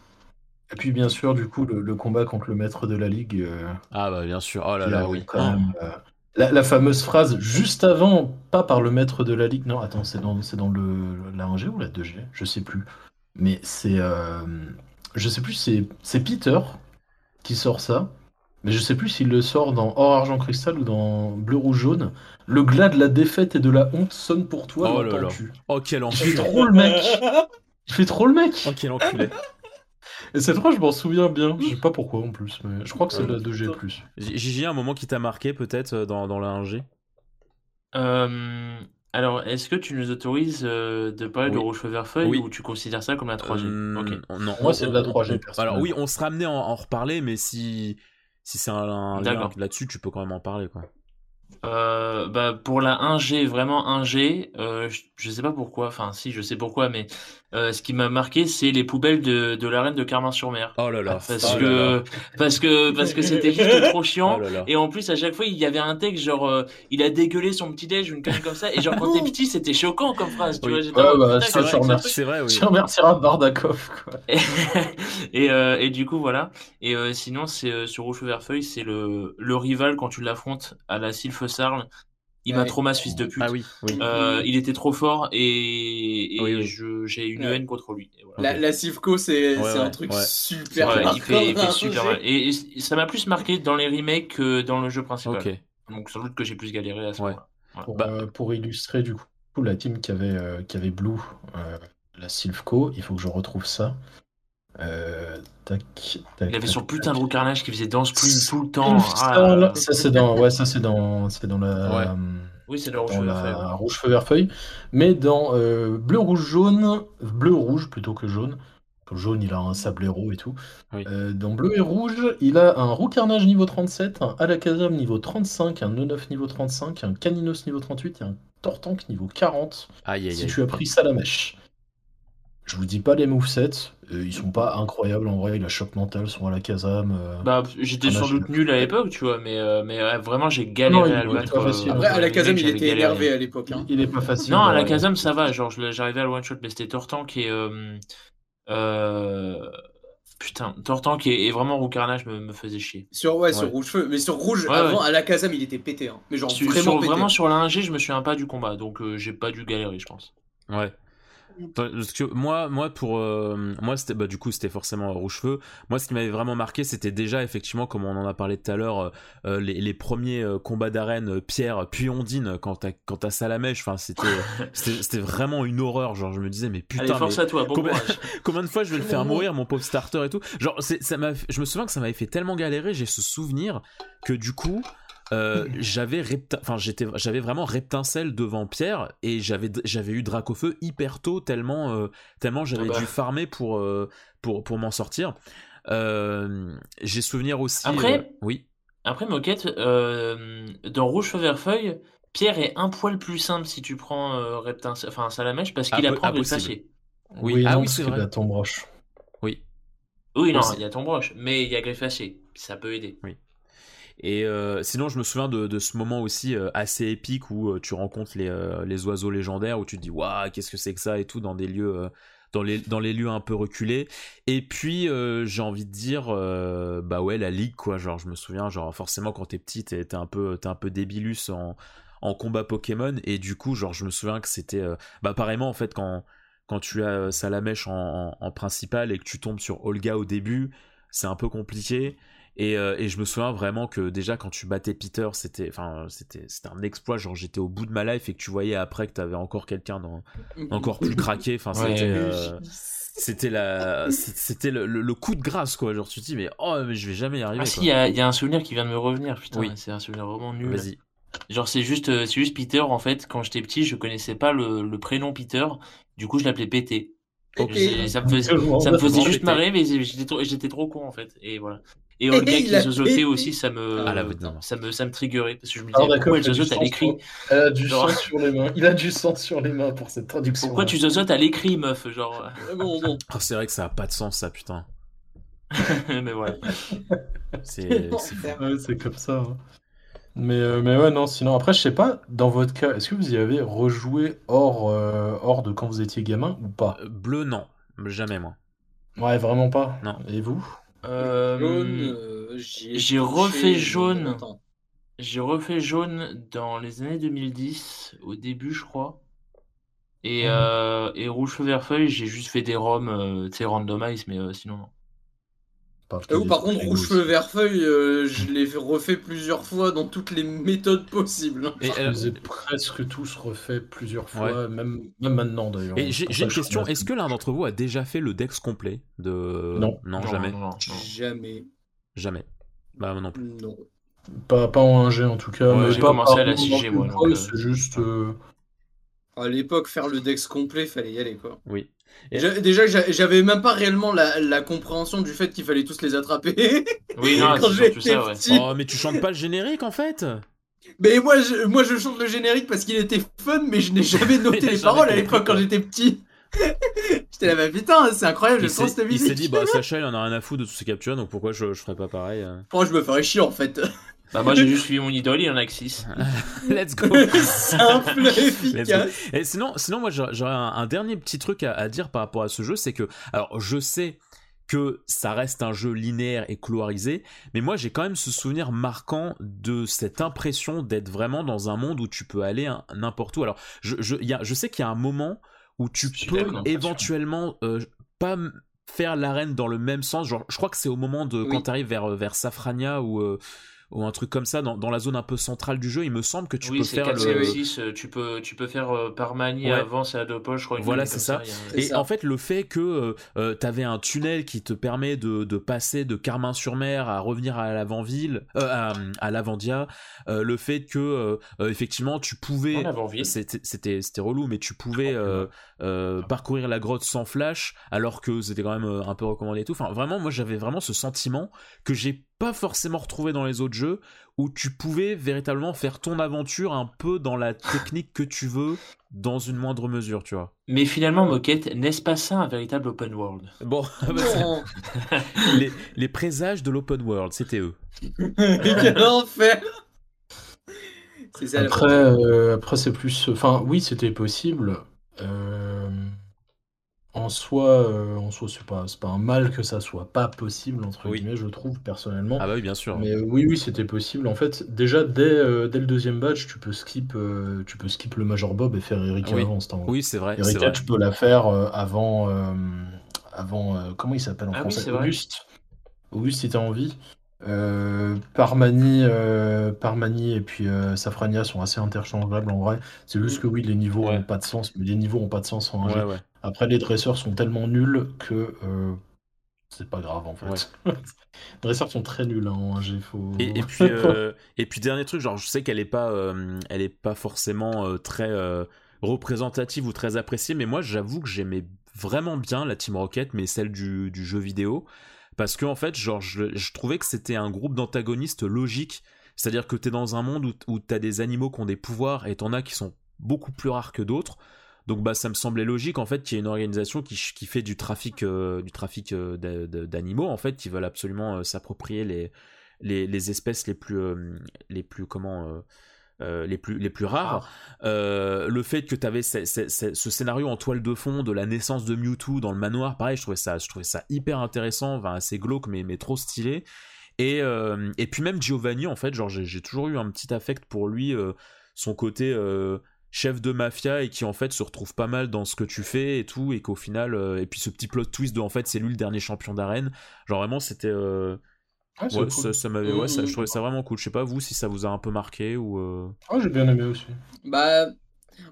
Et puis bien sûr, du coup, le, combat contre le maître de la ligue. Euh, ah bah bien sûr, oh là là, oui. Quand même, euh, la, fameuse phrase juste avant, pas par le maître de la ligue, non, attends, c'est dans, c'est dans le, la 1G ou la 2G Je sais plus. Mais c'est. je sais plus, c'est, c'est Peter qui sort ça. Mais je sais plus s'il le sort dans Or Argent Cristal ou dans Bleu Rouge Jaune. Le glas de la défaite et de la honte sonne pour toi. Oh là là. Oh quel enculé. Il fait trop le mec. Il fait trop le mec. Oh quel enculé. Et cette fois, je m'en souviens bien. Je sais pas pourquoi en plus, mais je crois que c'est la 2G. Gigi, un moment qui t'a marqué peut-être euh, dans, dans la 1G euh, Alors, est-ce que tu nous autorises euh, de parler de Rouge Feu Vert Feuille ou tu considères ça comme la 3G Non, moi c'est de la 3G. Alors oui, on sera amené à en reparler, mais si si c'est un, lien là-dessus, tu peux quand même en parler, quoi. Euh, bah pour la 1G, vraiment 1G, euh, je, je, sais pas pourquoi, enfin si je sais pourquoi, mais euh, ce qui m'a marqué, c'est les poubelles de, de l'arène de Carmin-sur-Mer. Oh là là. Parce oh que parce que parce que c'était juste trop chiant. Oh et en plus, à chaque fois, il y avait un texte genre, euh, il a dégueulé son petit déj, une connerie comme ça. Et genre quand t'es petit, c'était choquant comme phrase. Tu vois, ouais, bah, ça, c'est vrai. Oui. Je remercierai Bardakov. Quoi. et euh, et du coup voilà. Et euh, sinon, c'est sur Rouge Vert Feuille, c'est le le rival quand tu l'affrontes à la Sylphe Sarl il m'a trop ce fils de pute. Ah oui, euh, il était trop fort et, j'ai une haine contre lui. La, la Sivco, c'est un truc super il fait, super mal. Et, ça m'a plus marqué dans les remakes que dans le jeu principal. Donc sans doute que j'ai plus galéré à ce moment-là. Pour, bah, euh, pour, illustrer du coup la team qui avait, euh, qui avait Blue, la Silvco, il faut que je retrouve ça. Euh, tac, tac, il avait son putain de roux carnage qui faisait danse plume tout le temps. Ah, ça c'est dans, ouais, ça c'est dans, c'est dans la. Oui, c'est dans, rouge, la... rouge feu vert feuille, mais dans euh, bleu rouge jaune, bleu rouge plutôt que jaune. Jaune, il a un sablero et tout. Euh, dans bleu et rouge, il a un roux carnage niveau 37, un alakazam niveau 35, un E9 niveau 35, un caninos niveau 38 et un tortank niveau 40. Aïe, si tu as pris ça la mèche. Je vous dis pas les movesets, euh, ils sont pas incroyables en vrai, la choc mental sont à la Kazam. Euh, bah, j'étais sans doute nul à l'époque, tu vois, mais, euh, mais vraiment j'ai galéré à le battre. Après, à la Kazam, il était énervé à l'époque. Hein. Il est pas facile. Non, à la Kazam, ça va, genre j'arrivais à le one shot, mais c'était Tortan qui est. Putain, Tortan qui est, vraiment roux carnage me, me, faisait chier. Sur ouais, sur rouge feu, mais sur rouge avant à la Kazam il était pété hein. Mais genre vraiment sur, pété. Vraiment sur la 1G, je me souviens pas du combat, donc j'ai pas dû galérer, je pense. Ouais. Parce que moi, moi pour euh, moi c'était bah du coup c'était forcément rouge feu. Moi ce qui m'avait vraiment marqué c'était déjà effectivement comme on en a parlé tout à l'heure euh, euh, les, les, premiers combats d'arène Pierre puis Ondine quand t'as quand t'as Salamèche. Enfin c'était c'était vraiment une horreur. Genre je me disais mais putain force à toi, bon combien, combien, de fois je vais le faire mourir mon pauvre starter et tout. Genre ça m'a je me souviens que ça m'avait fait tellement galérer. J'ai ce souvenir que du coup euh, j'avais enfin j'étais j'avais vraiment reptincelle devant Pierre et j'avais j'avais eu Dracofeu hyper tôt tellement euh, tellement j'avais ah bah. dû farmer pour euh, pour pour m'en sortir. J'ai souvenir aussi après oui. Après moquette dans rouge feu vert feuille Pierre est un poil plus simple si tu prends reptincelle enfin salamèche parce qu'il apprend le fâcher oui, oui, ah, oui c'est vrai. il y a ton broche. Oui. Oui non il y a ton broche mais il y a greffaché ça peut aider. Oui et euh, sinon, je me souviens de, ce moment aussi euh, assez épique où euh, tu rencontres les, oiseaux légendaires, où tu te dis waouh, qu'est-ce que c'est que ça et tout dans des lieux. dans les, lieux un peu reculés. Et puis j'ai envie de dire bah ouais la ligue quoi. Genre je me souviens genre forcément quand t'es petit t'es un peu t'es un peu débilus en, en combat Pokémon. Et du coup genre je me souviens que c'était bah pareillement en fait quand tu as Salamèche en, en, principal et que tu tombes sur Olga au début c'est un peu compliqué euh, et, je me souviens vraiment que déjà quand tu battais Peter, c'était, enfin, c'était, c'était un exploit. Genre j'étais au bout de ma life et que tu voyais après que t'avais encore quelqu'un dans, encore plus craqué. Enfin, c'était, euh, c'était la, c'était le, coup de grâce quoi. Genre tu te dis mais oh mais je vais jamais y arriver. Ah si, il y, a un souvenir qui vient de me revenir. Putain, oui. c'est un souvenir vraiment nul. Vas-y. Genre c'est juste, euh, c'est juste Peter en fait. Quand j'étais petit, je connaissais pas le, le prénom Peter. Du coup, je l'appelais PT. Ça me faisait, ça me faisait juste marrer, mais j'étais trop, j'étais trop con en fait. Et voilà. Et Olga qui zozotait aussi, ça me, ah, ça me, ça me triggerait parce que je me disais pourquoi elle zozote à l'écrit. Elle a du sang sur les mains. Il a du sang sur les mains pour cette traduction. Pourquoi tu zozotes à l'écrit, meuf, genre? bon, bon. Oh, c'est vrai que ça a pas de sens, ça, putain. mais voilà. C'est, c'est comme ça. Hein. Mais, euh, mais ouais, non, sinon, après, je sais pas, dans votre cas, est-ce que vous y avez rejoué hors, euh, hors de quand vous étiez gamin ou pas? Euh, Bleu, non. Jamais, moi. Ouais, vraiment pas. Non. Et vous? J'ai refait jaune. J'ai refait jaune dans les années 2010, au début, je crois. Et, mmh. et rouge feu vert feuille, j'ai juste fait des roms, tu sais, randomize, mais sinon, non. Par, par contre, rouge feu vert feuille, euh, je l'ai refait plusieurs fois dans toutes les méthodes possibles. Et je les ai presque tous refait plusieurs fois, même, même maintenant d'ailleurs. Et j'ai une question est-ce que l'un d'entre vous a déjà fait le dex complet de Non, non, jamais. jamais. Jamais. Bah non plus. Non. Pas, pas en 1G en tout cas. j'ai commencé à la 6G moi. Euh. C'est juste. Euh, à l'époque, faire le dex complet, fallait y aller quoi. Oui. Déjà, j'avais même pas réellement la, compréhension du fait qu'il fallait tous les attraper. Oui, non, quand j'étais ça, ouais. Oh, mais tu chantes pas le générique en fait? Mais moi je, moi, je chante le générique parce qu'il était fun, mais je n'ai jamais noté les paroles à l'époque quand j'étais petit. J'étais là, bah putain, c'est incroyable, je sens cette musique. Il s'est dit, bah Sacha, il en a rien à foutre de tous ces captures, donc pourquoi je, je ferais pas pareil euh Moi, je me ferais chier en fait. Bah moi j'ai juste suivi mon idole, il y en a que 6. Let's go. Simple, efficace. Et sinon, sinon moi j'aurais un, dernier petit truc à, dire par rapport à ce jeu, c'est que, alors je sais que ça reste un jeu linéaire et cloirisé, mais moi j'ai quand même ce souvenir marquant de cette impression d'être vraiment dans un monde où tu peux aller n'importe où. Alors je, je, y a, je sais qu'il y a un moment où tu peux éventuellement euh, pas faire l'arène dans le même sens. Genre, je crois que c'est au moment de quand tu arrives vers, vers Safrania ou... Euh, ou un truc comme ça dans, dans, la zone un peu centrale du jeu. Il me semble que tu peux faire le. 6, tu peux tu peux faire euh, par manie avant c'est à deux poches. Je crois voilà c'est ça. Et en fait le fait que euh, tu avais un tunnel qui te permet de, de passer de Carmin-sur-Mer à revenir à l'avant-ville, à, à l'avant-dia, le fait que effectivement tu pouvais, c'était c'était relou, mais tu pouvais parcourir la grotte sans flash alors que c'était quand même un peu recommandé et tout. Enfin vraiment moi j'avais vraiment ce sentiment que j'ai pas forcément retrouvé dans les autres jeux où tu pouvais véritablement faire ton aventure un peu dans la technique que tu veux dans une moindre mesure, tu vois. Mais finalement, Moquette, n'est-ce pas ça un véritable open world? Bon, les, les, présages de l'open world, c'était eux. Quel enfer Après, euh, après c'est plus. Enfin, oui, c'était possible. Euh en soi, euh, en soi c'est pas, pas un mal que ça soit pas possible, entre guillemets, je trouve, personnellement. Ah bah oui, bien sûr. Mais euh, oui, oui, c'était possible. En fait, déjà, dès, euh, dès le deuxième batch, tu peux skip, tu peux skip le Major Bob et faire Erika oui. avant. Oui, c'est vrai. Erika, tu peux la faire avant. avant comment il s'appelle en ah français? Auguste. Auguste, si t'as envie. Parmani, Parmani et puis Safrania sont assez interchangeables en vrai. C'est juste que oui, les niveaux n'ont pas de sens, mais les niveaux ont pas de sens en ouais, après, les dresseurs sont tellement nuls que euh, c'est pas grave en fait. les dresseurs sont très nuls hein, en G. Et, puis, euh, et puis dernier truc, genre je sais qu'elle est pas, euh, elle est pas forcément très représentative ou très appréciée, mais moi j'avoue que j'aimais vraiment bien la Team Rocket, mais celle du, du jeu vidéo, parce que en fait, genre je, trouvais que c'était un groupe d'antagonistes logiques. C'est-à-dire que tu es dans un monde où, où tu as des animaux qui ont des pouvoirs et t'en as qui sont beaucoup plus rares que d'autres. Donc bah ça me semblait logique en fait qu'il y ait une organisation qui, fait du trafic euh, euh, d'animaux en fait qui veulent absolument euh, s'approprier les espèces les plus les plus comment les plus les plus rares. le fait que tu avais ce, scénario en toile de fond de la naissance de Mewtwo dans le manoir, pareil, je trouvais ça je trouvais ça hyper intéressant, enfin assez glauque mais mais trop stylé. Et et puis même Giovanni en fait, genre j'ai toujours eu un petit affect pour lui son côté chef de mafia et qui en fait se retrouve pas mal dans ce que tu fais et tout et qu'au final euh, et puis ce petit plot twist de en fait c'est lui le dernier champion d'arène genre vraiment c'était euh, ouais, ça, m'avait ouais ça, je trouvais ça vraiment cool. Je sais pas vous si ça vous a un peu marqué ou euh... ah j'ai bien aimé aussi. Bah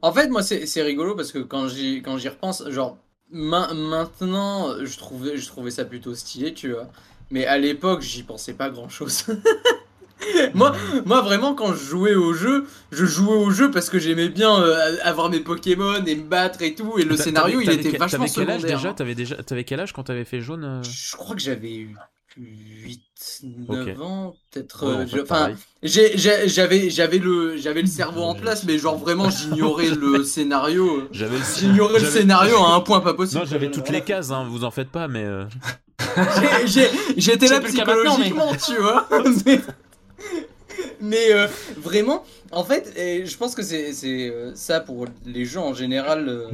en fait moi c'est rigolo parce que quand j'y quand j'y repense genre maintenant je trouvais je trouvais ça plutôt stylé tu vois. Mais à l'époque j'y pensais pas grand chose moi, moi, vraiment, quand je jouais au jeu, je jouais au jeu parce que j'aimais bien euh, avoir mes Pokémon et me battre et tout. Et le scénario, il était vachement T'avais quel âge déjà? T'avais déjà, avais quel âge quand t'avais fait jaune euh? Je crois que j'avais eu 8, 9 ans, peut-être. Euh, enfin, j'avais, j'avais le, j'avais le cerveau en place, mais genre vraiment, j'ignorais le scénario. J'ignorais le scénario à un point pas possible. Non, j'avais toutes les cases, hein, vous en faites pas, mais. J'étais là psychologiquement, tu vois. Mais euh, vraiment, en fait, je pense que c'est euh, ça pour les gens en général euh,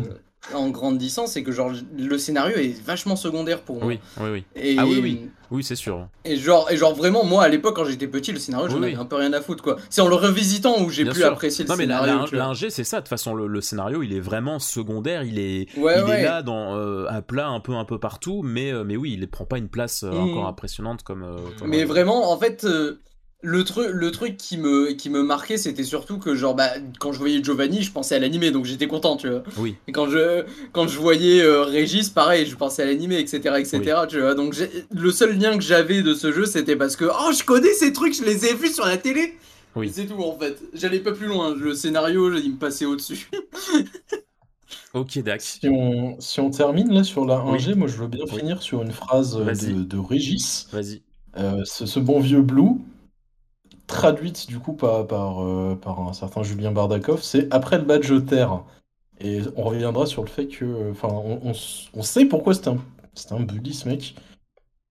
en grandissant, c'est que genre le scénario est vachement secondaire pour moi. Oui, oui, oui. Et, ah oui, oui. Oui, c'est sûr. Et genre, et genre vraiment, moi à l'époque quand j'étais petit, le scénario, j'en avais un peu rien à foutre quoi. C'est en le revisitant où j'ai pu apprécier le non, scénario. Mais l'ingé, c'est ça. De toute façon, le, scénario, il est vraiment secondaire. Il est, il est là dans, à plat un peu, un peu partout. Mais, mais oui, il ne prend pas une place mmh. encore impressionnante comme. mais vraiment, en fait le truc, le truc qui me, qui me marquait, c'était surtout que, genre, bah, quand je voyais Giovanni, je pensais à l'animé, donc j'étais content, tu vois. Oui. Et quand je, quand je voyais euh, Régis, pareil, je pensais à l'animé, etc., etc., tu vois. Donc, le seul lien que j'avais de ce jeu, c'était parce que, oh, je connais ces trucs, je les ai vus sur la télé. Oui. C'est tout, en fait. J'allais pas plus loin. Le scénario, il me passait au-dessus. ok, d'accord. Si on, si on termine là sur la 1G, moi je veux bien finir sur une phrase de, de, Régis. Vas-y. Euh, ce, ce, bon vieux Blue, traduite du coup par, par, euh, par un certain Julien Bardakov, c'est après le badge terre. Et on reviendra sur le fait que. Enfin, on, on, sait pourquoi c'est un, un bully ce mec.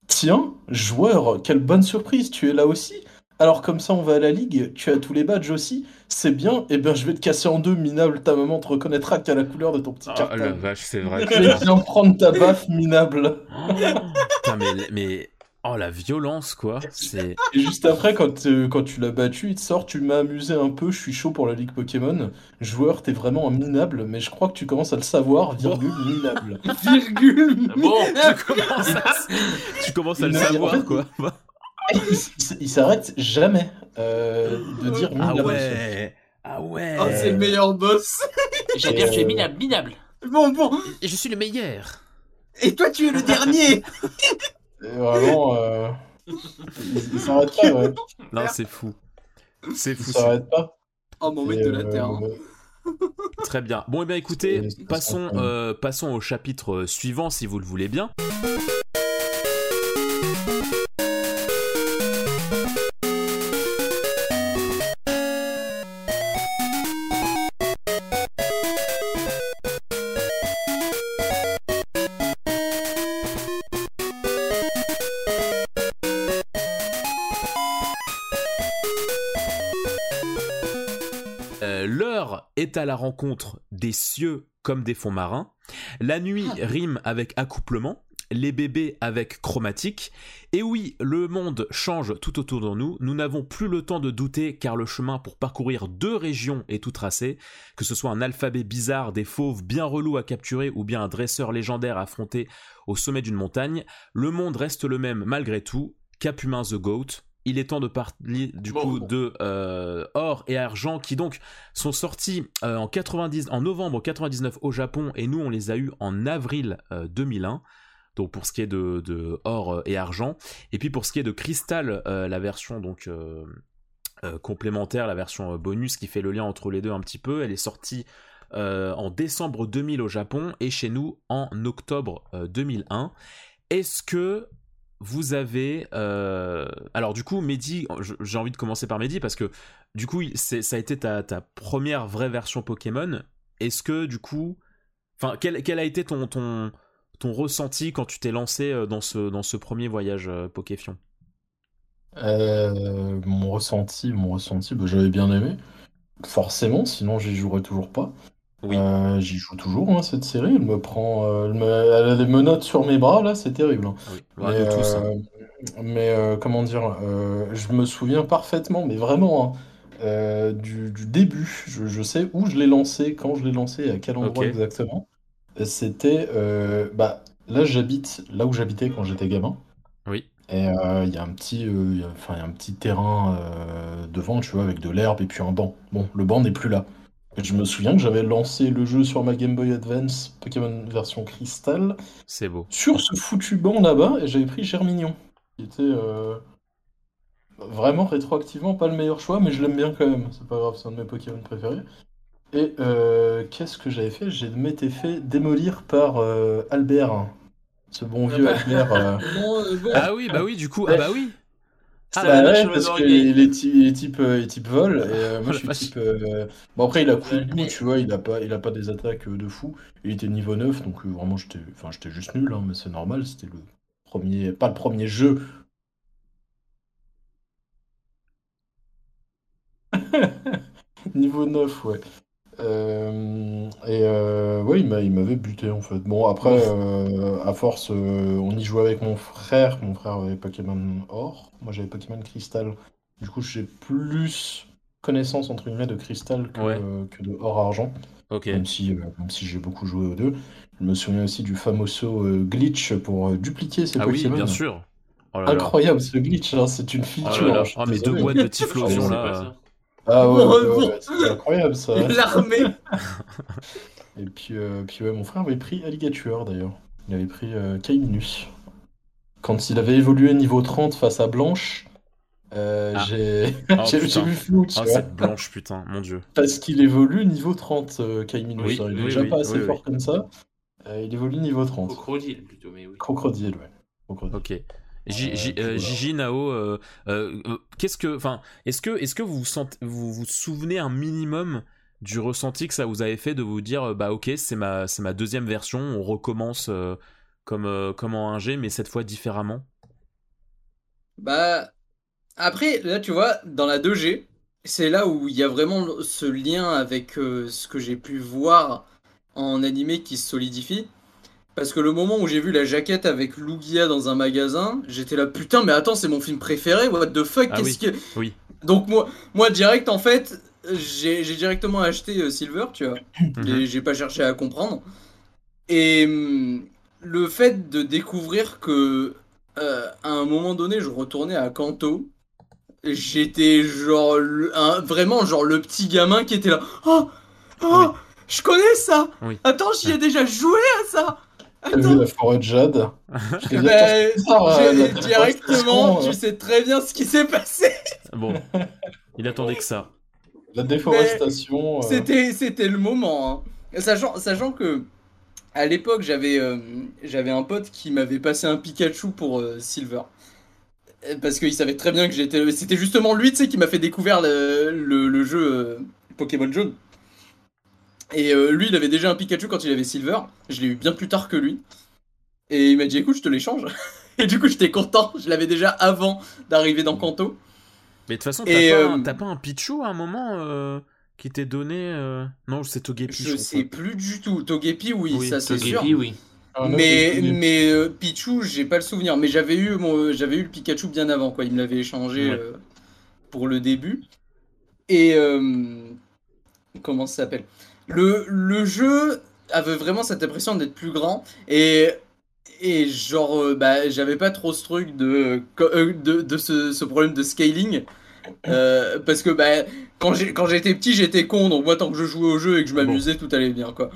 Tiens, joueur, quelle bonne surprise, tu es là aussi alors comme ça on va à la ligue, tu as tous les badges aussi, c'est bien, et eh bien je vais te casser en deux, minable, ta maman te reconnaîtra qu'à la couleur de ton petit oh, la vache, c'est vrai. Je vais bien prendre ta baffe, minable. Putain, mais, mais Oh la violence quoi, c'est. Et juste après quand, euh, quand tu l'as battu, il te sort, tu m'as amusé un peu, je suis chaud pour la ligue Pokémon. Joueur, t'es vraiment un minable, mais je crois que tu commences à le savoir, virgule, minable. virgule Bon, tu commences à, tu commences à le savoir quoi. il, s'arrête jamais. de dire Ah ouais Ah ouais oh, C'est le meilleur boss J'allais dire, tu es minable, minable Bon, bon Et je suis le meilleur Et toi, tu es le dernier Vraiment, euh... il, s'arrête pas, ouais. Non, c'est fou. C'est fou. Il s'arrête pas. Oh, mon maître de la terre. Hein. Très bien. Bon, et eh bien écoutez, passons, euh, passons au chapitre suivant si vous le voulez bien. À la rencontre des cieux comme des fonds marins. La nuit ah. rime avec accouplement, les bébés avec chromatique. Et oui, le monde change tout autour de nous. Nous n'avons plus le temps de douter car le chemin pour parcourir deux régions est tout tracé. Que ce soit un alphabet bizarre, des fauves bien relous à capturer ou bien un dresseur légendaire affronté au sommet d'une montagne, le monde reste le même malgré tout. Cap humain The Goat, il est temps de parler du coup de euh, Or et Argent qui donc sont sortis euh, en, 90, en novembre 99 au Japon et nous on les a eu en avril 2001. Euh, donc pour ce qui est de, Or et Argent. Et puis pour ce qui est de Crystal, la version donc complémentaire, la version bonus qui fait le lien entre les deux un petit peu, elle est sortie en décembre 2000 au Japon et chez nous en octobre 2001. Est-ce que vous avez... Euh, alors du coup, Mehdi, j'ai envie de commencer par Mehdi parce que du coup, ça a été ta, première vraie version Pokémon. Est-ce que du coup... Enfin, quel, a été ton, ton, ressenti quand tu t'es lancé euh, dans ce, dans ce premier voyage euh, Pokéfion? Mon ressenti, mon ressenti, bah, j'avais bien aimé. Forcément, sinon j'y jouerais toujours pas. Oui. Euh, j'y joue toujours, hein, cette série. Elle me prend, euh, elle, elle a des menottes sur mes bras, là, c'est terrible. Hein. Oui, Mais, tous, hein. euh, mais comment dire, je me souviens parfaitement, mais vraiment, du, du début. Je, je sais où je l'ai lancé, quand je l'ai lancé, à quel endroit exactement. C'était, bah, là, j'habite là où j'habitais quand j'étais gamin. Oui. Et il y a un petit, enfin, il y a un petit terrain devant, tu vois, avec de l'herbe et puis un banc. Bon, le banc n'est plus là. Je me souviens que j'avais lancé le jeu sur ma Game Boy Advance, Pokémon version cristal. C'est beau. Sur ce foutu banc là-bas, et j'avais pris Germignon. Qui était euh, vraiment rétroactivement pas le meilleur choix, mais je l'aime bien quand même. C'est pas grave, c'est un de mes Pokémon préférés. Et euh, qu'est-ce que j'avais fait? J'ai m'étais fait démolir par euh, Albert. Ce bon vieux ah bah. Albert. Ah oui, bah oui, du coup, ah bah oui. Ah bah ouais, parce que types, les types volent, et euh, moi je suis type... Euh, bon après il a coup, tu vois, il a, pas, il a pas des attaques euh, de fou, il était niveau 9, donc vraiment j'étais enfin, juste nul, hein, mais c'est normal, c'était le premier... pas le premier jeu. niveau 9, ouais. Euh, et euh, ouais, il m'avait buté en fait. Bon, après, euh, à force, on y jouait avec mon frère. Mon frère avait Pokémon Or. Moi, j'avais Pokémon Crystal. Du coup, j'ai plus connaissance entre guillemets de Crystal que, que de Or Argent. Ok. Même si, même si j'ai beaucoup joué aux deux. Je me souviens aussi du fameux glitch pour dupliquer ces ah Pokémon. oui, bien sûr. Oh Incroyable ce glitch, hein, c'est une feature. Oh, mais deux boîtes de Typhlosion là. Ah ouais, c'est incroyable ça. L'armée. Et puis, euh, puis ouais, mon frère avait pris Alligator d'ailleurs. Il avait pris euh, Kaiminus. Quand il avait évolué niveau 30 face à Blanche, euh, ah. j'ai oh, vu flou. Tu oh, cette Blanche, putain, mon dieu. Parce qu'il évolue niveau 30, euh, Kaiminus. il est déjà pas assez fort comme ça. Euh, il évolue niveau 30. Crocodile plutôt, mais oui. Crocodile, ouais. Crocodile. Ok. Euh, Gigi Nao, euh, euh, qu'est-ce que, enfin, est-ce que, est-ce que vous vous, sentez, vous vous souvenez un minimum du ressenti que ça vous avait fait de vous dire, bah ok, c'est ma, c'est ma deuxième version, on recommence comme, comme en 1G, mais cette fois différemment? Bah après, là tu vois, dans la 2G, c'est là où il y a vraiment ce lien avec ce que j'ai pu voir en animé qui se solidifie. Parce que le moment où j'ai vu la jaquette avec Lugia dans un magasin, j'étais là putain mais attends c'est mon film préféré, what the fuck, ah qu'est-ce que... Oui. Donc moi, moi direct en fait, j'ai directement acheté euh, Silver, tu vois. Mhm. J'ai pas cherché à comprendre. Et hum, le fait de découvrir que euh, à un moment donné je retournais à Kanto, j'étais genre vraiment genre le petit gamin qui était là. Oh, oh je connais ça. Attends, j'y ai déjà joué à ça. T'as vu la forêt de Jade ben, euh, Directement, tu sais très bien ce qui s'est passé. Bon, il attendait que ça. La déforestation. Euh. C'était, c'était le moment. Hein. Sachant, sachant que à l'époque, j'avais, euh, j'avais un pote qui m'avait passé un Pikachu pour Silver. Parce qu'il savait très bien que j'étais. C'était justement lui, tu sais, qui m'a fait découvrir le, le, jeu Pokémon Jaune. Et lui, il avait déjà un Pikachu quand il avait Silver. Je l'ai eu bien plus tard que lui. Et il m'a dit écoute, je te l'échange. et du coup, j'étais content. Je l'avais déjà avant d'arriver dans Kanto. Mais de toute façon, t'as pas, euh, pas, un Pichu à un moment euh, qui t'est donné euh, Non, c'est Togepi. Je, sais plus du tout. Togepi, oui, ça c'est sûr. oui. Ah, mais mais Pichu, j'ai pas le souvenir. Mais j'avais eu, j'avais eu le Pikachu bien avant, quoi. Il me l'avait échangé pour le début. Et comment ça s'appelle? Le, le jeu avait vraiment cette impression d'être plus grand. Et et genre, euh, bah, j'avais pas trop ce truc de, euh, de, de ce, problème de scaling. Euh, parce que bah, quand j'étais petit, j'étais con, donc moi, tant que je jouais au jeu et que je m'amusais, tout allait bien, quoi.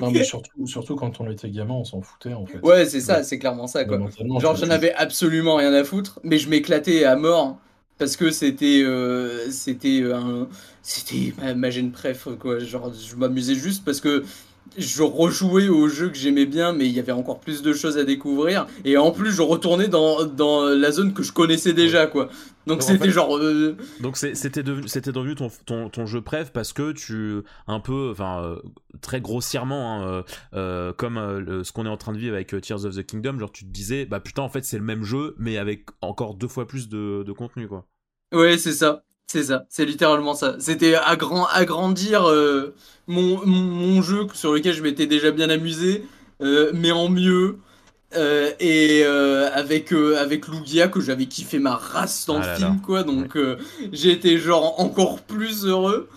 non, mais surtout, surtout quand on était gamin, on s'en foutait, en fait. Ouais, c'est ça, c'est clairement ça, quoi. Genre, j'en avais absolument rien à foutre, mais je m'éclatais à mort parce que c'était c'était c'était ma, ma gêne préf quoi. Genre je m'amusais juste parce que je rejouais au jeu que j'aimais bien, mais il y avait encore plus de choses à découvrir. Et en plus, je retournais dans, dans la zone que je connaissais déjà, quoi. Donc c'était genre. Euh, donc c'était devenu, c'était devenu ton, ton, ton, jeu préf parce que tu. Un peu, enfin, euh, très grossièrement, hein, euh, comme ce qu'on est en train de vivre avec Tears of the Kingdom, genre tu te disais, bah putain, en fait, c'est le même jeu, mais avec encore deux fois plus de, de contenu, quoi. Ouais, c'est ça. C'est ça, c'est littéralement ça. C'était agrandir euh, mon, mon, jeu sur lequel je m'étais déjà bien amusé, euh, mais en mieux. Euh, et avec avec Lugia que j'avais kiffé ma race dans ah le film quoi. Donc été genre encore plus heureux.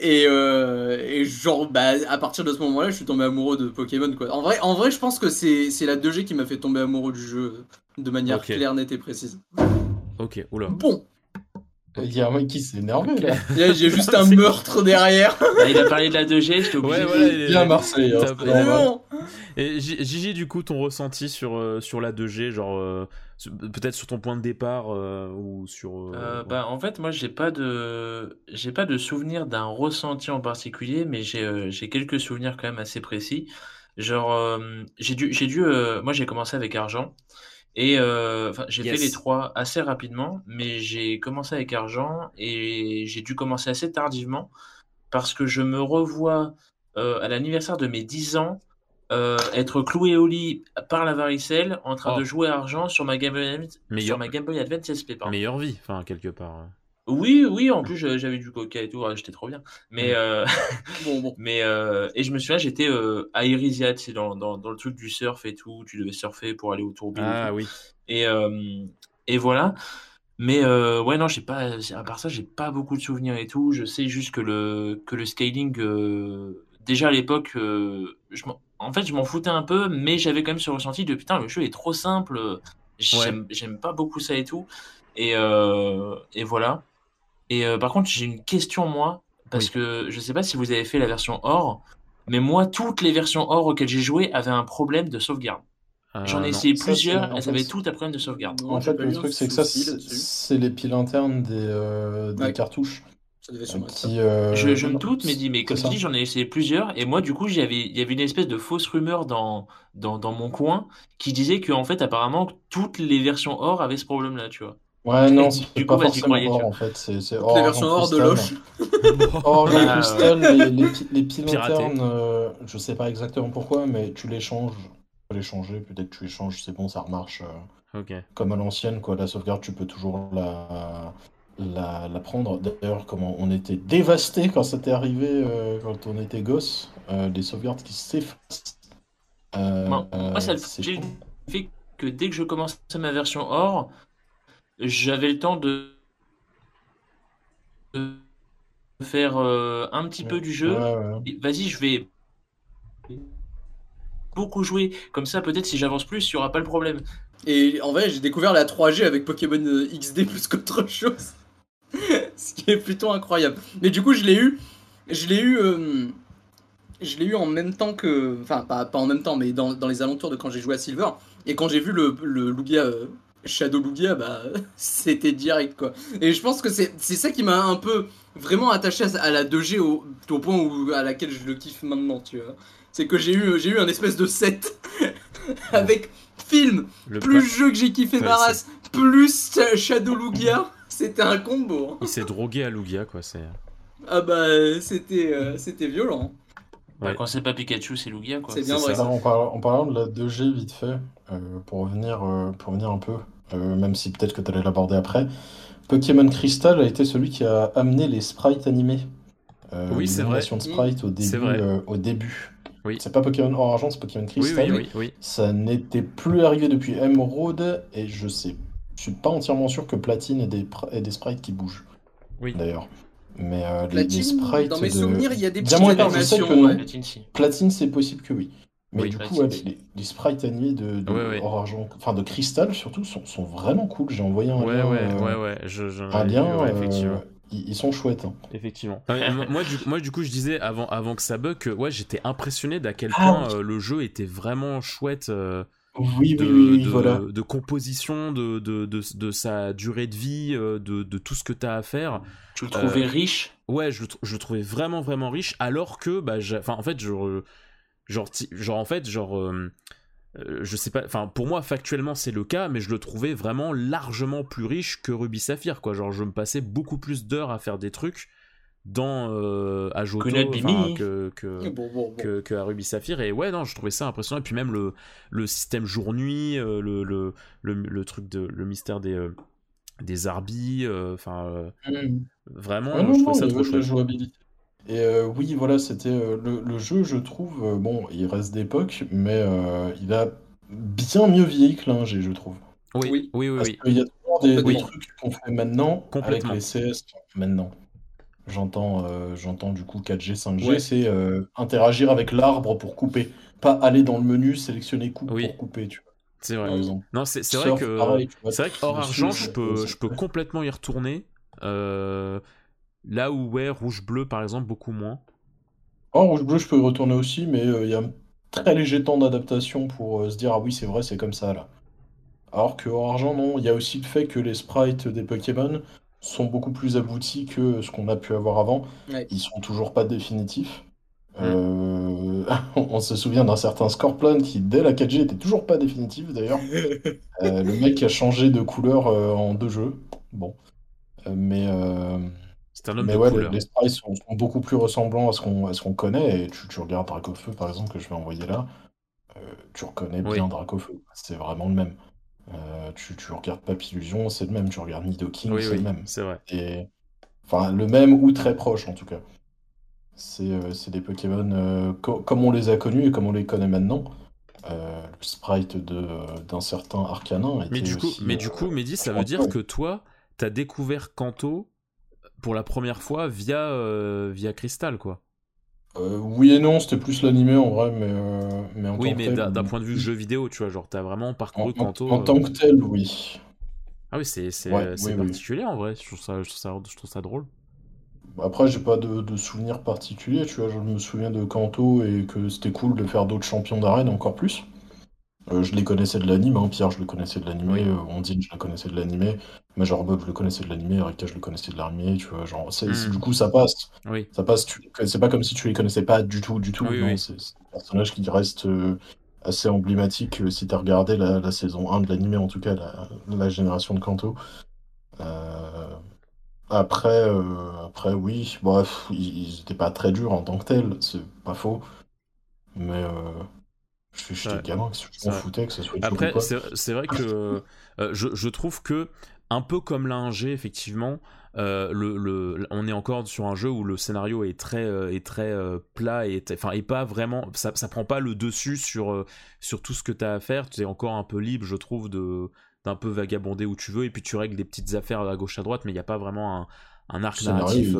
Et, et genre bah à partir de ce moment-là je suis tombé amoureux de Pokémon quoi. En vrai en vrai je pense que c'est la 2G qui m'a fait tomber amoureux du jeu de manière claire nette et précise. Ok oula. Bon il y a un mec qui s'est énervé là. J'ai juste un meurtre derrière. Ah, il a parlé de la 2G, je Ouais, voilà, il est bien Marseille. Hein, Et Gigi, du coup, ton ressenti sur, euh, sur la 2G, genre euh, peut-être sur ton point de départ euh, ou sur. bah, en fait, moi, j'ai pas de j'ai pas de souvenir d'un ressenti en particulier, mais j'ai quelques souvenirs quand même assez précis. Genre, j'ai dû j'ai dû moi j'ai commencé avec argent. Et euh, j'ai fait les trois assez rapidement, mais j'ai commencé avec argent et j'ai dû commencer assez tardivement parce que je me revois euh, à l'anniversaire de mes 10 ans euh, être cloué au lit par la varicelle en train de oh. jouer argent sur ma Game Boy, sur ma Game Boy Advance SP. Meilleure vie, enfin, quelque part. Oui, oui, en plus j'avais du coca et tout, j'étais trop bien. Mais, euh, bon, bon. mais euh, et je me souviens, j'étais euh, à Irisia, c'est dans, dans, dans, le truc du surf et tout, tu devais surfer pour aller au tourbillon. Ah oui. Et, et voilà. Mais ouais, non, j'ai pas, à part ça, j'ai pas beaucoup de souvenirs et tout. Je sais juste que le, que le scaling, déjà à l'époque, je en fait, je m'en foutais un peu, mais j'avais quand même ce ressenti de putain, le jeu est trop simple, j'aime pas beaucoup ça et tout. Et, et voilà. Et euh, par contre, j'ai une question, moi, parce que je sais pas si vous avez fait la version or, mais moi, toutes les versions or auxquelles j'ai joué avaient un problème de sauvegarde. Euh, J'en ai essayé plusieurs, elles avaient toutes un problème de sauvegarde. en fait, le truc, c'est que ça, c'est les piles internes des, euh, des cartouches. Qui, je, je, me doute, mais dis, mais comme je dis, j'en ai essayé plusieurs, et moi, du coup, il y avait une espèce de fausse rumeur dans, dans, dans mon coin qui disait que, en fait, apparemment, toutes les versions or avaient ce problème-là, tu vois. Ouais, non, c'est pas forcément or en fait. C'est or, les versions or de Loche. or, ah, cristal, les, les, les, piles internes, euh, je sais pas exactement pourquoi, mais tu les changes. Tu peux les changer, peut-être que tu les changes, c'est bon, ça remarche. Euh, comme à l'ancienne, quoi. La sauvegarde, tu peux toujours la, la, la prendre. D'ailleurs, comment on était dévasté quand c'était arrivé, euh, quand on était gosse, euh, des sauvegardes qui s'effacent. moi, ça le fait que dès que je commençais ma version or, j'avais le temps de, faire euh, un petit peu du jeu. Vas-y, je vais beaucoup jouer. Comme ça, peut-être si j'avance plus, il n'y aura pas le problème. Et en vrai, j'ai découvert la 3G avec Pokémon XD plus qu'autre chose. Ce qui est plutôt incroyable. Mais du coup, je l'ai eu. Je l'ai eu. je l'ai eu en même temps que. Enfin, pas, pas en même temps, mais dans, dans les alentours de quand j'ai joué à Silver. Et quand j'ai vu le, le Lugia Shadow Lugia, bah, c'était direct quoi. Et je pense que c'est ça qui m'a un peu vraiment attaché à, la 2G au, au, point où, à laquelle je le kiffe maintenant, tu vois. C'est que j'ai eu, eu un espèce de set avec film, plus jeu que j'ai kiffé ma race, plus Shadow Lugia. C'était un combo. Hein. Il s'est drogué à Lugia quoi, c'est. Ah bah, c'était euh, c'était violent. Bah, quand c'est pas Pikachu, c'est Lugia quoi. C'est bien vrai. En, parlant, de la 2G vite fait, pour, revenir, euh, pour revenir un peu, même si peut-être que tu allais l'aborder après, Pokémon Crystal a été celui qui a amené les sprites animés. oui, c'est vrai. de sprites au début. au début. Oui. C'est pas Pokémon Or Argent, c'est Pokémon Crystal. Oui, oui, Ça n'était plus arrivé depuis Emerald et je sais, je suis pas entièrement sûr que Platine ait des, ait des sprites qui bougent. Oui. D'ailleurs. Mais euh, les, sprites. Dans mes de... souvenirs, il y a des petites animations. Ouais. Platine, c'est possible que oui. Mais du coup, les, sprites animés de, de Or Argent, enfin de Crystal surtout, sont, sont vraiment cool. J'ai envoyé un lien. Ouais, euh, ouais, ouais. Je, je, un lien. Euh, ils, sont chouettes. Hein. Effectivement. moi, du, moi, du coup, je disais avant, avant que ça bug que ouais, j'étais impressionné d'à quel ah point euh, le jeu était vraiment chouette. Euh, oui, de, oui, de, voilà. de, composition, de, de, de, sa durée de vie, de, de tout ce que tu as à faire. Tu le trouvais riche? Ouais, je, je le trouvais vraiment, vraiment riche, alors que, bah, en fait, genre, genre, genre, en fait, genre, euh, je sais pas, enfin pour moi factuellement c'est le cas, mais je le trouvais vraiment largement plus riche que Ruby Saphir quoi. Genre je me passais beaucoup plus d'heures à faire des trucs dans euh, à Johto que, que, que, à Ruby Saphir. Et ouais non je trouvais ça impressionnant. Et puis même le, le système jour-nuit euh, le, le, le, truc de le mystère des des arbis enfin mm. vraiment je trouvais ça trop chouette et euh, oui, voilà, c'était euh, le, jeu, je trouve, euh, bon, il reste d'époque, mais il a bien mieux vieilli que l'ingé, je trouve. Oui, oui, oui. Parce y a toujours des, trucs qu'on fait maintenant avec les CS maintenant. J'entends j'entends du coup 4G, 5G, c'est interagir avec l'arbre pour couper, pas aller dans le menu, sélectionner coupe pour couper, tu vois. C'est vrai. Non, c'est vrai que c'est vrai que hors argent, je peux, je peux complètement y retourner. Euh, Là où, ouais, rouge-bleu, par exemple, beaucoup moins. Oh, rouge-bleu, je peux y retourner aussi, mais euh, il y a un très léger temps d'adaptation pour euh, se dire, ah oui, c'est vrai, c'est comme ça, là. Alors que argent, non, il y a aussi le fait que les sprites des Pokémon sont beaucoup plus aboutis que ce qu'on a pu avoir avant. Ils sont toujours pas définitifs. Mm. Euh, on se souvient d'un certain Scorpion qui, dès la 4G, était toujours pas définitif d'ailleurs. le mec a changé de couleur en deux jeux. Bon. mais c'est un homme Mais ouais, les, sprites sont, beaucoup plus ressemblants à ce qu'on qu'on connaît. Et tu, tu regardes Dracofeu, par exemple, que je vais envoyer là, euh, tu reconnais bien Dracofeu. C'est vraiment le même. Euh, tu, tu regardes Papillusion, c'est le même. Tu regardes Nidoking, c'est le même. C'est vrai. Et... Enfin, le même ou très proche, en tout cas. C'est euh, des Pokémon comme on les a connus et comme on les connaît maintenant. le sprite d'un certain Arcanin. Mais du coup, mais du coup, Mehdi, ça veut dire que toi, t'as découvert Kanto pour la première fois via, euh, via Crystal, quoi. Euh, oui et non, c'était plus l'animé en vrai, mais, euh, mais Oui, mais d'un point de vue jeu vidéo, tu vois, genre t'as vraiment parcouru Kanto. En, tant que tel, oui. Ah oui, c'est particulier en vrai, je trouve, ça, je, trouve ça, je trouve ça drôle. Après, j'ai pas de, de souvenirs particuliers, tu vois, je me souviens de Kanto et que c'était cool de faire d'autres champions d'arène encore plus. Euh, je les connaissais de l'anime, hein. Pierre, je le connaissais de l'anime, euh, Ondine, je le connaissais de l'anime, Major Bob, je le connaissais de l'anime, Erika, je le connaissais de l'anime, tu vois, genre, hmm. du coup, ça passe. Oui. Ça passe, c'est pas comme si tu les connaissais pas du tout, du tout, non, c'est un personnage qui reste euh, assez emblématique si t'as regardé la, saison 1 de l'anime, en tout cas, la, génération de Kanto. Après, après, oui, bref, ils, ils étaient pas très durs en tant que tels, c'est pas faux, mais... Je gamin, je m'en foutais que ce soit Après, c'est vrai que euh, je, je, trouve que, un peu comme l'ingé, effectivement, euh, le, le, on est encore sur un jeu où le scénario est très, euh, est très plat et, enfin, et pas vraiment. Ça, ça prend pas le dessus sur, sur tout ce que tu as à faire. Tu es encore un peu libre, je trouve, de d'un peu vagabonder où tu veux et puis tu règles des petites affaires à gauche à droite, mais il n'y a pas vraiment un, un arc narratif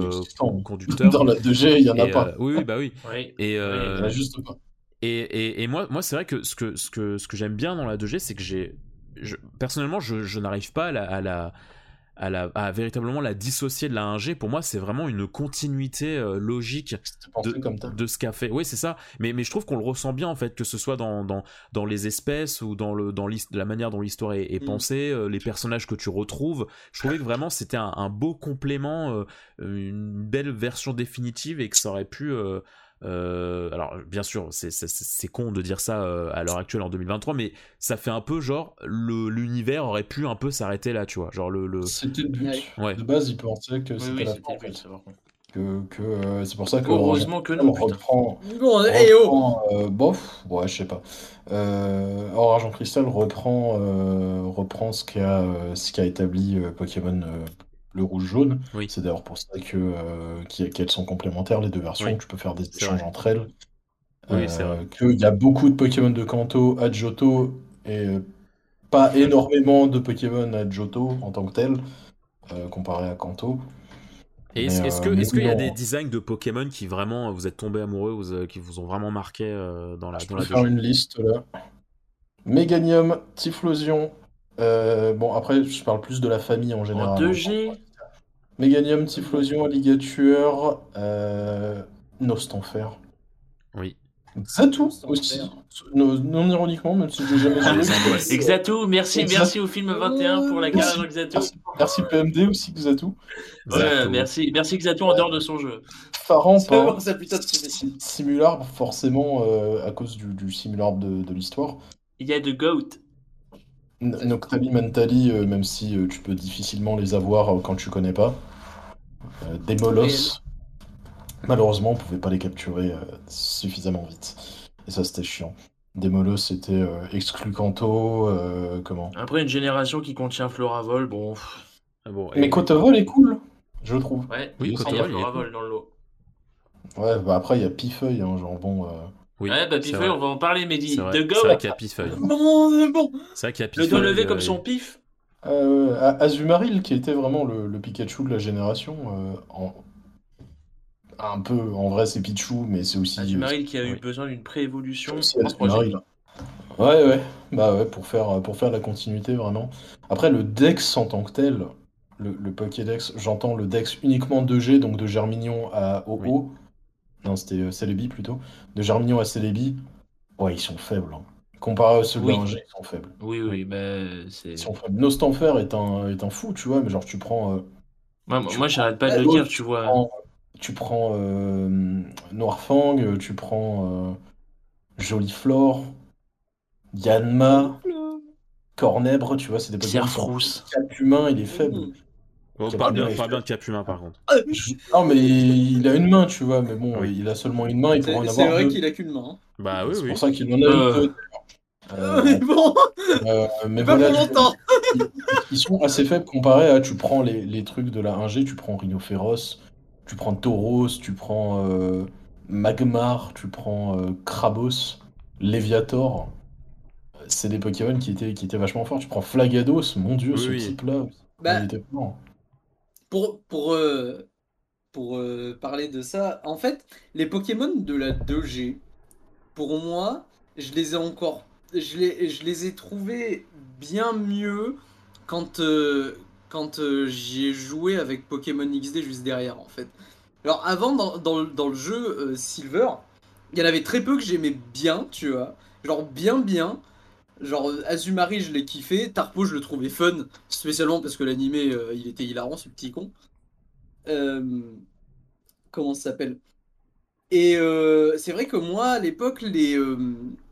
conducteur. Dans la 2G, il n'y en a pas. oui, bah oui. Et, il a juste pas. Et, et, et, moi, moi c'est vrai que ce que, ce que, ce que j'aime bien dans la 2G, c'est que j'ai personnellement, je, n'arrive pas à la, à la, véritablement la dissocier de la 1G. Pour moi, c'est vraiment une continuité euh, logique de, ce qu'a fait. Oui, c'est ça. Mais, mais je trouve qu'on le ressent bien, en fait, que ce soit dans, dans, dans les espèces ou dans, le, dans la manière dont l'histoire est, mm. pensée, euh, les personnages que tu retrouves. Je trouvais que vraiment c'était un, beau complément, euh, une belle version définitive et que ça aurait pu euh, alors, bien sûr, c'est con de dire ça euh, à l'heure actuelle en 2023, mais ça fait un peu genre l'univers aurait pu un peu s'arrêter là, tu vois. Genre le. le... C'était le but. De base, il pensait que c'était la fin. Que, que euh, c'est pour ça que heureusement que non reprend, bon, et oh bof ouais je sais pas euh, Or Argent Cristal reprend reprend ce qu'a ce qu'a établi Pokémon le rouge-jaune. C'est d'ailleurs pour ça que euh, qu'elles sont complémentaires, les deux versions, tu peux faire des échanges entre elles. Oui, euh, Qu'il y a beaucoup de Pokémon de Kanto à Johto et euh, pas énormément de Pokémon à Johto en tant que tel, comparé à Kanto. Et est-ce est qu'il y a des designs de Pokémon qui vraiment vous êtes tombé amoureux, ou, qui vous ont vraiment marqué dans la, Je dans peux faire une liste là. Meganium, Typhlosion. Bon, après, je parle plus de la famille en général. En 2G Méganium, Typhlosion, Alligator, euh, Nostanfer. Oui. Xatu aussi. Non, ironiquement, même si je l'ai jamais joué. Xatu, merci, merci au film 21 pour la carrière Xatu. Merci, PMD aussi, Xatu. Ouais, merci, merci Xatu en dehors de son jeu. Farant, pas. Simular, forcément, euh, à cause du, du simular de, de l'histoire. Il y a de Goat. Noctali Mentali, euh, même si euh, tu peux difficilement les avoir euh, quand tu connais pas. des molosses. Malheureusement, on pouvait pas les capturer suffisamment vite. Et ça, c'était chiant. Des molosses, c'était exclu Kanto. comment? Après, une génération qui contient Floravol, bon. Ah bon Mais Cotavol est cool, je trouve. Ouais, oui, il y a Floravol dans le lot. Ouais, bah après, il y a Pifeuille, hein, genre bon. Oui, ouais, bah Pifeuille, on va en parler, Mehdi. De Go C'est vrai qu'il y a Pifeuille. Bon, bon. C'est vrai qu'il y a Pifeuille. Le doigt levé comme son pif. Euh, Azumaril, qui était vraiment le, le, Pikachu de la génération, euh, en... un peu, en vrai c'est Pichu, mais c'est aussi... Azumaril qui a eu besoin d'une préévolution. Ouais, ouais, bah ouais, pour faire, pour faire la continuité vraiment. Après, le Dex en tant que tel, le, le Pokédex, j'entends le Dex uniquement 2G, donc de Germignon à OO. Non, c'était euh, Celebi plutôt. De Germignon à Celebi, ouais, ils sont faibles. Hein. Comparé à ceux de oui. ils sont faibles. Oui, oui, mais c'est. Ils sont faibles. Nostanfer est un, est un fou, tu vois, mais genre, tu prends. Euh, moi, j'arrête pas de le dire, tu vois. tu prends euh, Noirfang, tu prends Joliflore, Yanma, Cornèbre, tu vois, c'est des Pokémon. Cap humain, il est faible. Oh, pas bien, pas bien de Cap humain par contre. Non mais il a une main, tu vois, mais bon, il a seulement une main, il pourrait en avoir C'est vrai qu'il a qu'une main. Hein. Bah oui, oui. C'est pour ça qu'il en a euh... une. Euh, mais bon, euh, mais pas voilà, pour longtemps. Ils, sont assez faibles comparé à tu prends les, les trucs de la 1G, tu prends Rhinophéros, tu prends Tauros, tu prends euh, Magmar, tu prends euh, Krabos, Léviator. C'est des Pokémon qui étaient, qui étaient vachement forts. Tu prends Flagados, mon dieu, oui, ce oui. type-là. Bah, il était fort pour, pour, euh, pour euh, parler de ça, en fait, les Pokémon de la 2G, pour moi, je les ai encore. Je les, je les ai trouvés bien mieux quand, euh, quand j'y ai joué avec Pokémon XD juste derrière, en fait. Alors, avant, dans, dans, dans le jeu Silver, il y en avait très peu que j'aimais bien, tu vois. Genre, bien, bien. Genre Azumari je l'ai kiffé, Tarpo je le trouvais fun, spécialement parce que l'animé euh, il était hilarant ce petit con. Euh, comment ça s'appelle? Et euh, c'est vrai que moi à l'époque les,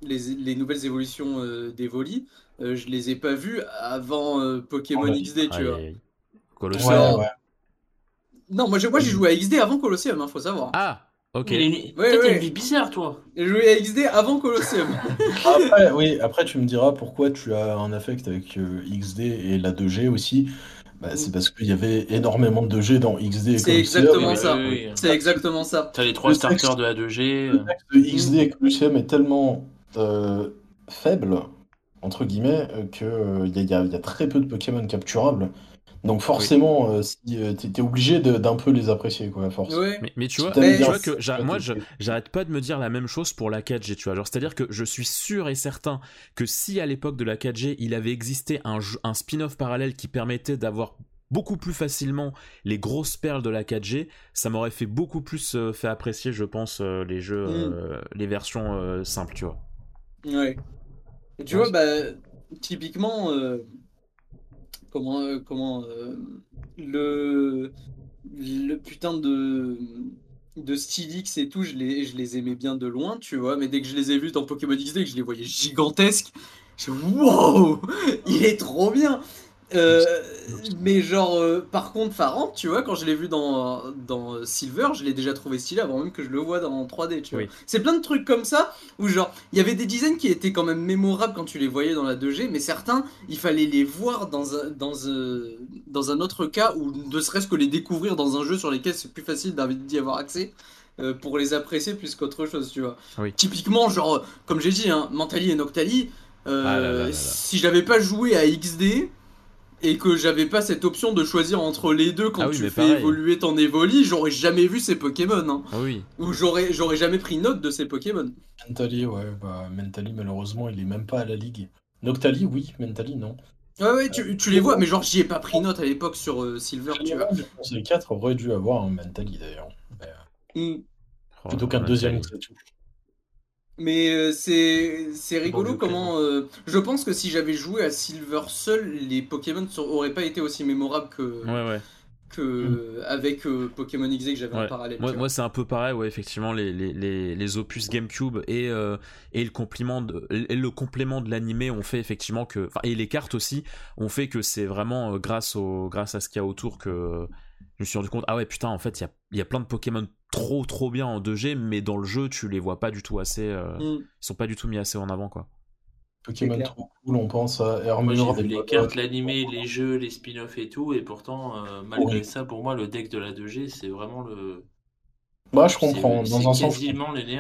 les, nouvelles évolutions des Volis, je les ai pas vues avant Pokémon XD tu vois. Colosseum. Non moi j'ai moi, joué à XD avant Colosseum, hein, faut savoir. Ah Ok. Ouais, ouais. une vie bizarre, toi. J'ai joué à XD avant Colosseum. après, oui, après, tu me diras pourquoi tu as un affect avec euh, XD et la 2G aussi. Bah, c'est parce qu'il y avait énormément de 2G dans XD et C'est exactement ça. C'est exactement ça. T'as les trois starters de la 2G. Le texte de XD et Colosseum est tellement euh, faible, entre guillemets, qu'il euh, y, a, y a très peu de Pokémon capturables. Donc forcément, euh, si, euh, t'es obligé d'un peu les apprécier, quoi, force. Mais, tu vois, que moi, j'arrête pas de me dire la même chose pour la 4G, tu vois. Genre, c'est-à-dire que je suis sûr et certain que si à l'époque de la 4G, il avait existé un, un spin-off parallèle qui permettait d'avoir beaucoup plus facilement les grosses perles de la 4G, ça m'aurait fait beaucoup plus euh, fait apprécier, je pense, les jeux, mm. les versions simples, tu vois. Ouais. tu vois, bah, typiquement, comment, euh, comment euh, le, le putain de, de Stylix et tout, je les, je les aimais bien de loin, tu vois, mais dès que je les ai vus dans Pokémon XD, que je les voyais gigantesques, je wow, il est trop bien. Euh, mais genre, euh, par contre, Farant, tu vois, quand je l'ai vu dans, dans Silver, je l'ai déjà trouvé stylé avant même que je le vois dans 3D, tu vois. C'est plein de trucs comme ça où, genre, il y avait des designs qui étaient quand même mémorables quand tu les voyais dans la 2G, mais certains, il fallait les voir dans un, dans un, dans un autre cas ou ne serait-ce que les découvrir dans un jeu sur lesquels c'est plus facile d'y avoir accès. Euh, pour les apprécier plus qu'autre chose, tu vois. Typiquement, genre, comme j'ai dit, hein, Mentali et Noctali, ah si j'avais pas joué à XD, et que j'avais pas cette option de choisir entre les deux quand ah tu fais évoluer ton Evoli, j'aurais jamais vu ces Pokémon. Hein. Ah oui. Ou j'aurais, j'aurais jamais pris note de ces Pokémon. Mentally, ouais, bah Mentally, malheureusement, il est même pas à la ligue. Noctali, oui, Mentally, non. Ouais, ouais, tu, tu les vois, mais genre, j'y ai pas pris note à l'époque sur euh, Silver, tu vois. Je pense que les 4 auraient dû avoir un Mentally d'ailleurs. Mm. Plutôt qu'un deuxième mais euh, c'est rigolo comment. Euh, je pense que si j'avais joué à Silver seul, les Pokémon auraient pas été aussi mémorables que. Que mm. avec euh, Pokémon XY que j'avais en parallèle. Moi, c'est un peu pareil, ouais, effectivement, les, les, les, les opus GameCube et, et, le, complément de, et le complément de l'animé ont fait effectivement que. Et les cartes aussi ont fait que c'est vraiment grâce, au, grâce à ce qu'il y a autour que je me suis rendu compte, ah ouais, putain, en fait, il y a, y a, plein de Pokémon trop trop bien en 2G, mais dans le jeu, tu les vois pas du tout assez. Euh, mm. Ils sont pas du tout mis assez en avant, quoi. Pokémon trop cool, on pense à. J'ai vu les cartes, l'animé, les jeux, les spin-offs et tout, et pourtant, euh, malgré ça, pour moi, le deck de la 2G, c'est vraiment le bah, je comprends. Dans un sens.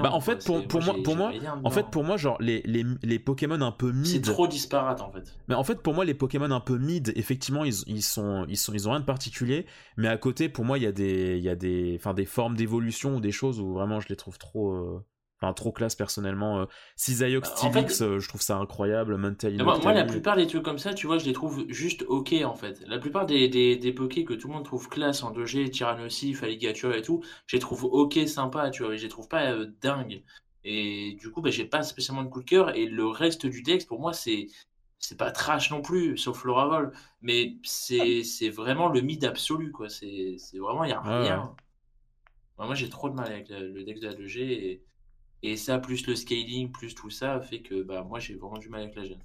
Bah, en fait, pour, pour moi, pour moi, en fait, pour moi, genre les, les, les Pokémon un peu mid. C'est trop disparate en fait. Mais en fait, pour moi, les Pokémon un peu mid, effectivement, ils, ils sont, ils sont, ils ont rien de particulier. Mais à côté, pour moi, il y a des, il y a des, enfin, des formes d'évolution ou des choses où vraiment je les trouve trop. Euh, Enfin, trop classe personnellement. Euh, Cisaiox Stilix, euh, je trouve ça incroyable. Mental moi, moi, la plupart des trucs comme ça, tu vois, je les trouve juste ok en fait. La plupart des, des, des pokés que tout le monde trouve classe en 2G, Tyrannosif, Alligator et tout, je les trouve ok, sympa, tu vois, je les trouve pas euh, dingues. Et du coup, bah, j'ai pas spécialement de coup de cœur. Et le reste du texte, pour moi, c'est c'est pas trash non plus, sauf Floravol. Mais c'est vraiment le mid absolu, quoi. C'est vraiment, il y a rien. moi, j'ai trop de mal avec le, le deck de la 2G. Et et ça, plus le scaling, plus tout ça, fait que bah, moi, j'ai vraiment du mal avec la gêne.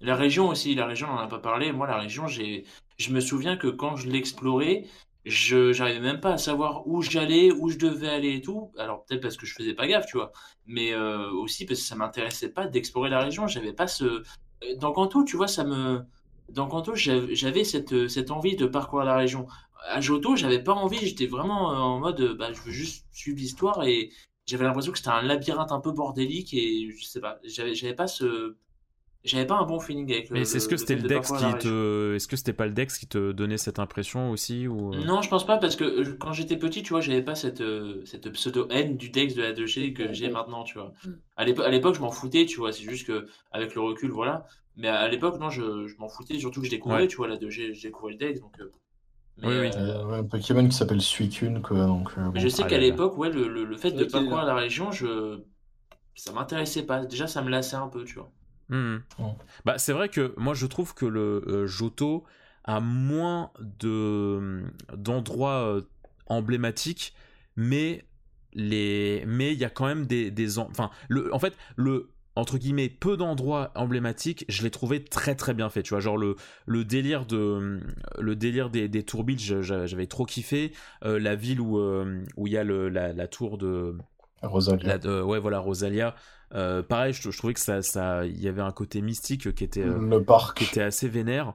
La région aussi, la région, on n'en a pas parlé. Moi, la région, j'ai, je me souviens que quand je l'explorais, je n'arrivais même pas à savoir où j'allais, où je devais aller et tout. Alors peut-être parce que je faisais pas gaffe, tu vois, mais euh, aussi parce que ça m'intéressait pas d'explorer la région. J'avais pas ce euh, dans Kanto, tu vois, ça me dans Kanto, j'avais cette cette envie de parcourir la région. À Johto, j'avais pas envie. J'étais vraiment en mode, bah, je veux juste suivre l'histoire et j'avais l'impression que c'était un labyrinthe un peu bordélique et je sais pas, j'avais pas ce j'avais pas un bon feeling avec Mais est-ce que c'était le, Dex qui te est-ce que c'était pas le Dex qui te donnait cette impression aussi ou euh? Non, je pense pas parce que euh, quand j'étais petit, tu vois, j'avais pas cette euh, cette pseudo haine du Dex de la 2G que j'ai maintenant, tu vois. Mm. À l'époque, je m'en foutais, tu vois, c'est juste que avec le recul, voilà. Mais à l'époque, non, je, je m'en foutais, surtout que je découvrais, tu vois, la 2G, j'ai découvert le Dex donc oui, oui. Euh, un Pokémon qui s'appelle Suicune, quoi. Donc, euh, je sais qu'à l'époque, ouais, le, le, fait de parcourir la région, je... ça m'intéressait pas. Déjà, ça me lassait un peu, tu vois. Hmm. Bah, c'est vrai que moi, je trouve que le euh, Johto a moins de d'endroits emblématiques, mais les mais il y a quand même des, des enfin le en fait le entre guillemets peu d'endroits emblématiques je l'ai trouvé très très bien fait tu vois. Genre le, le délire de le délire des, des tourbilles j'avais trop kiffé. Euh, la ville où euh, où il y a le, la, la, tour de Rosalia. ouais voilà Rosalia. Euh, pareil je, trouvais que ça ça il y avait un côté mystique qui était le parc. qui était assez vénère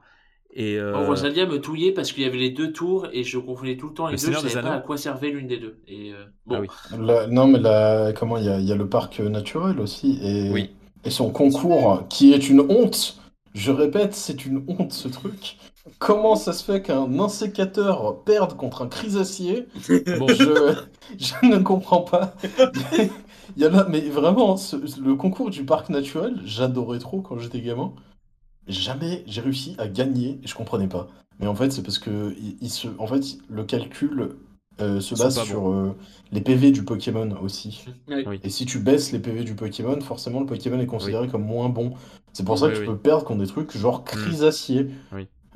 et oh, Rosalia me touillait parce qu'il y avait les deux tours et je confondais tout le temps les deux, je savais pas à quoi servait l'une des deux. Et bon. Ah non, mais la, comment il y, a, y a le parc naturel aussi et, oui. et son concours qui est une honte. Je répète, c'est une honte ce truc. comment ça se fait qu'un insécateur perde contre un chrysacier bon. je, je, ne comprends pas. Il y a là, mais vraiment, le concours du parc naturel, j'adorais trop quand j'étais gamin. Jamais j'ai réussi à gagner, et je comprenais pas. Mais en fait, c'est parce que il, se, en fait, le calcul euh, se base sur euh, les PV du Pokémon aussi. Et si tu baisses les PV du Pokémon, forcément le Pokémon est considéré comme moins bon. C'est pour ça que tu peux perdre contre des trucs genre Chrysacier.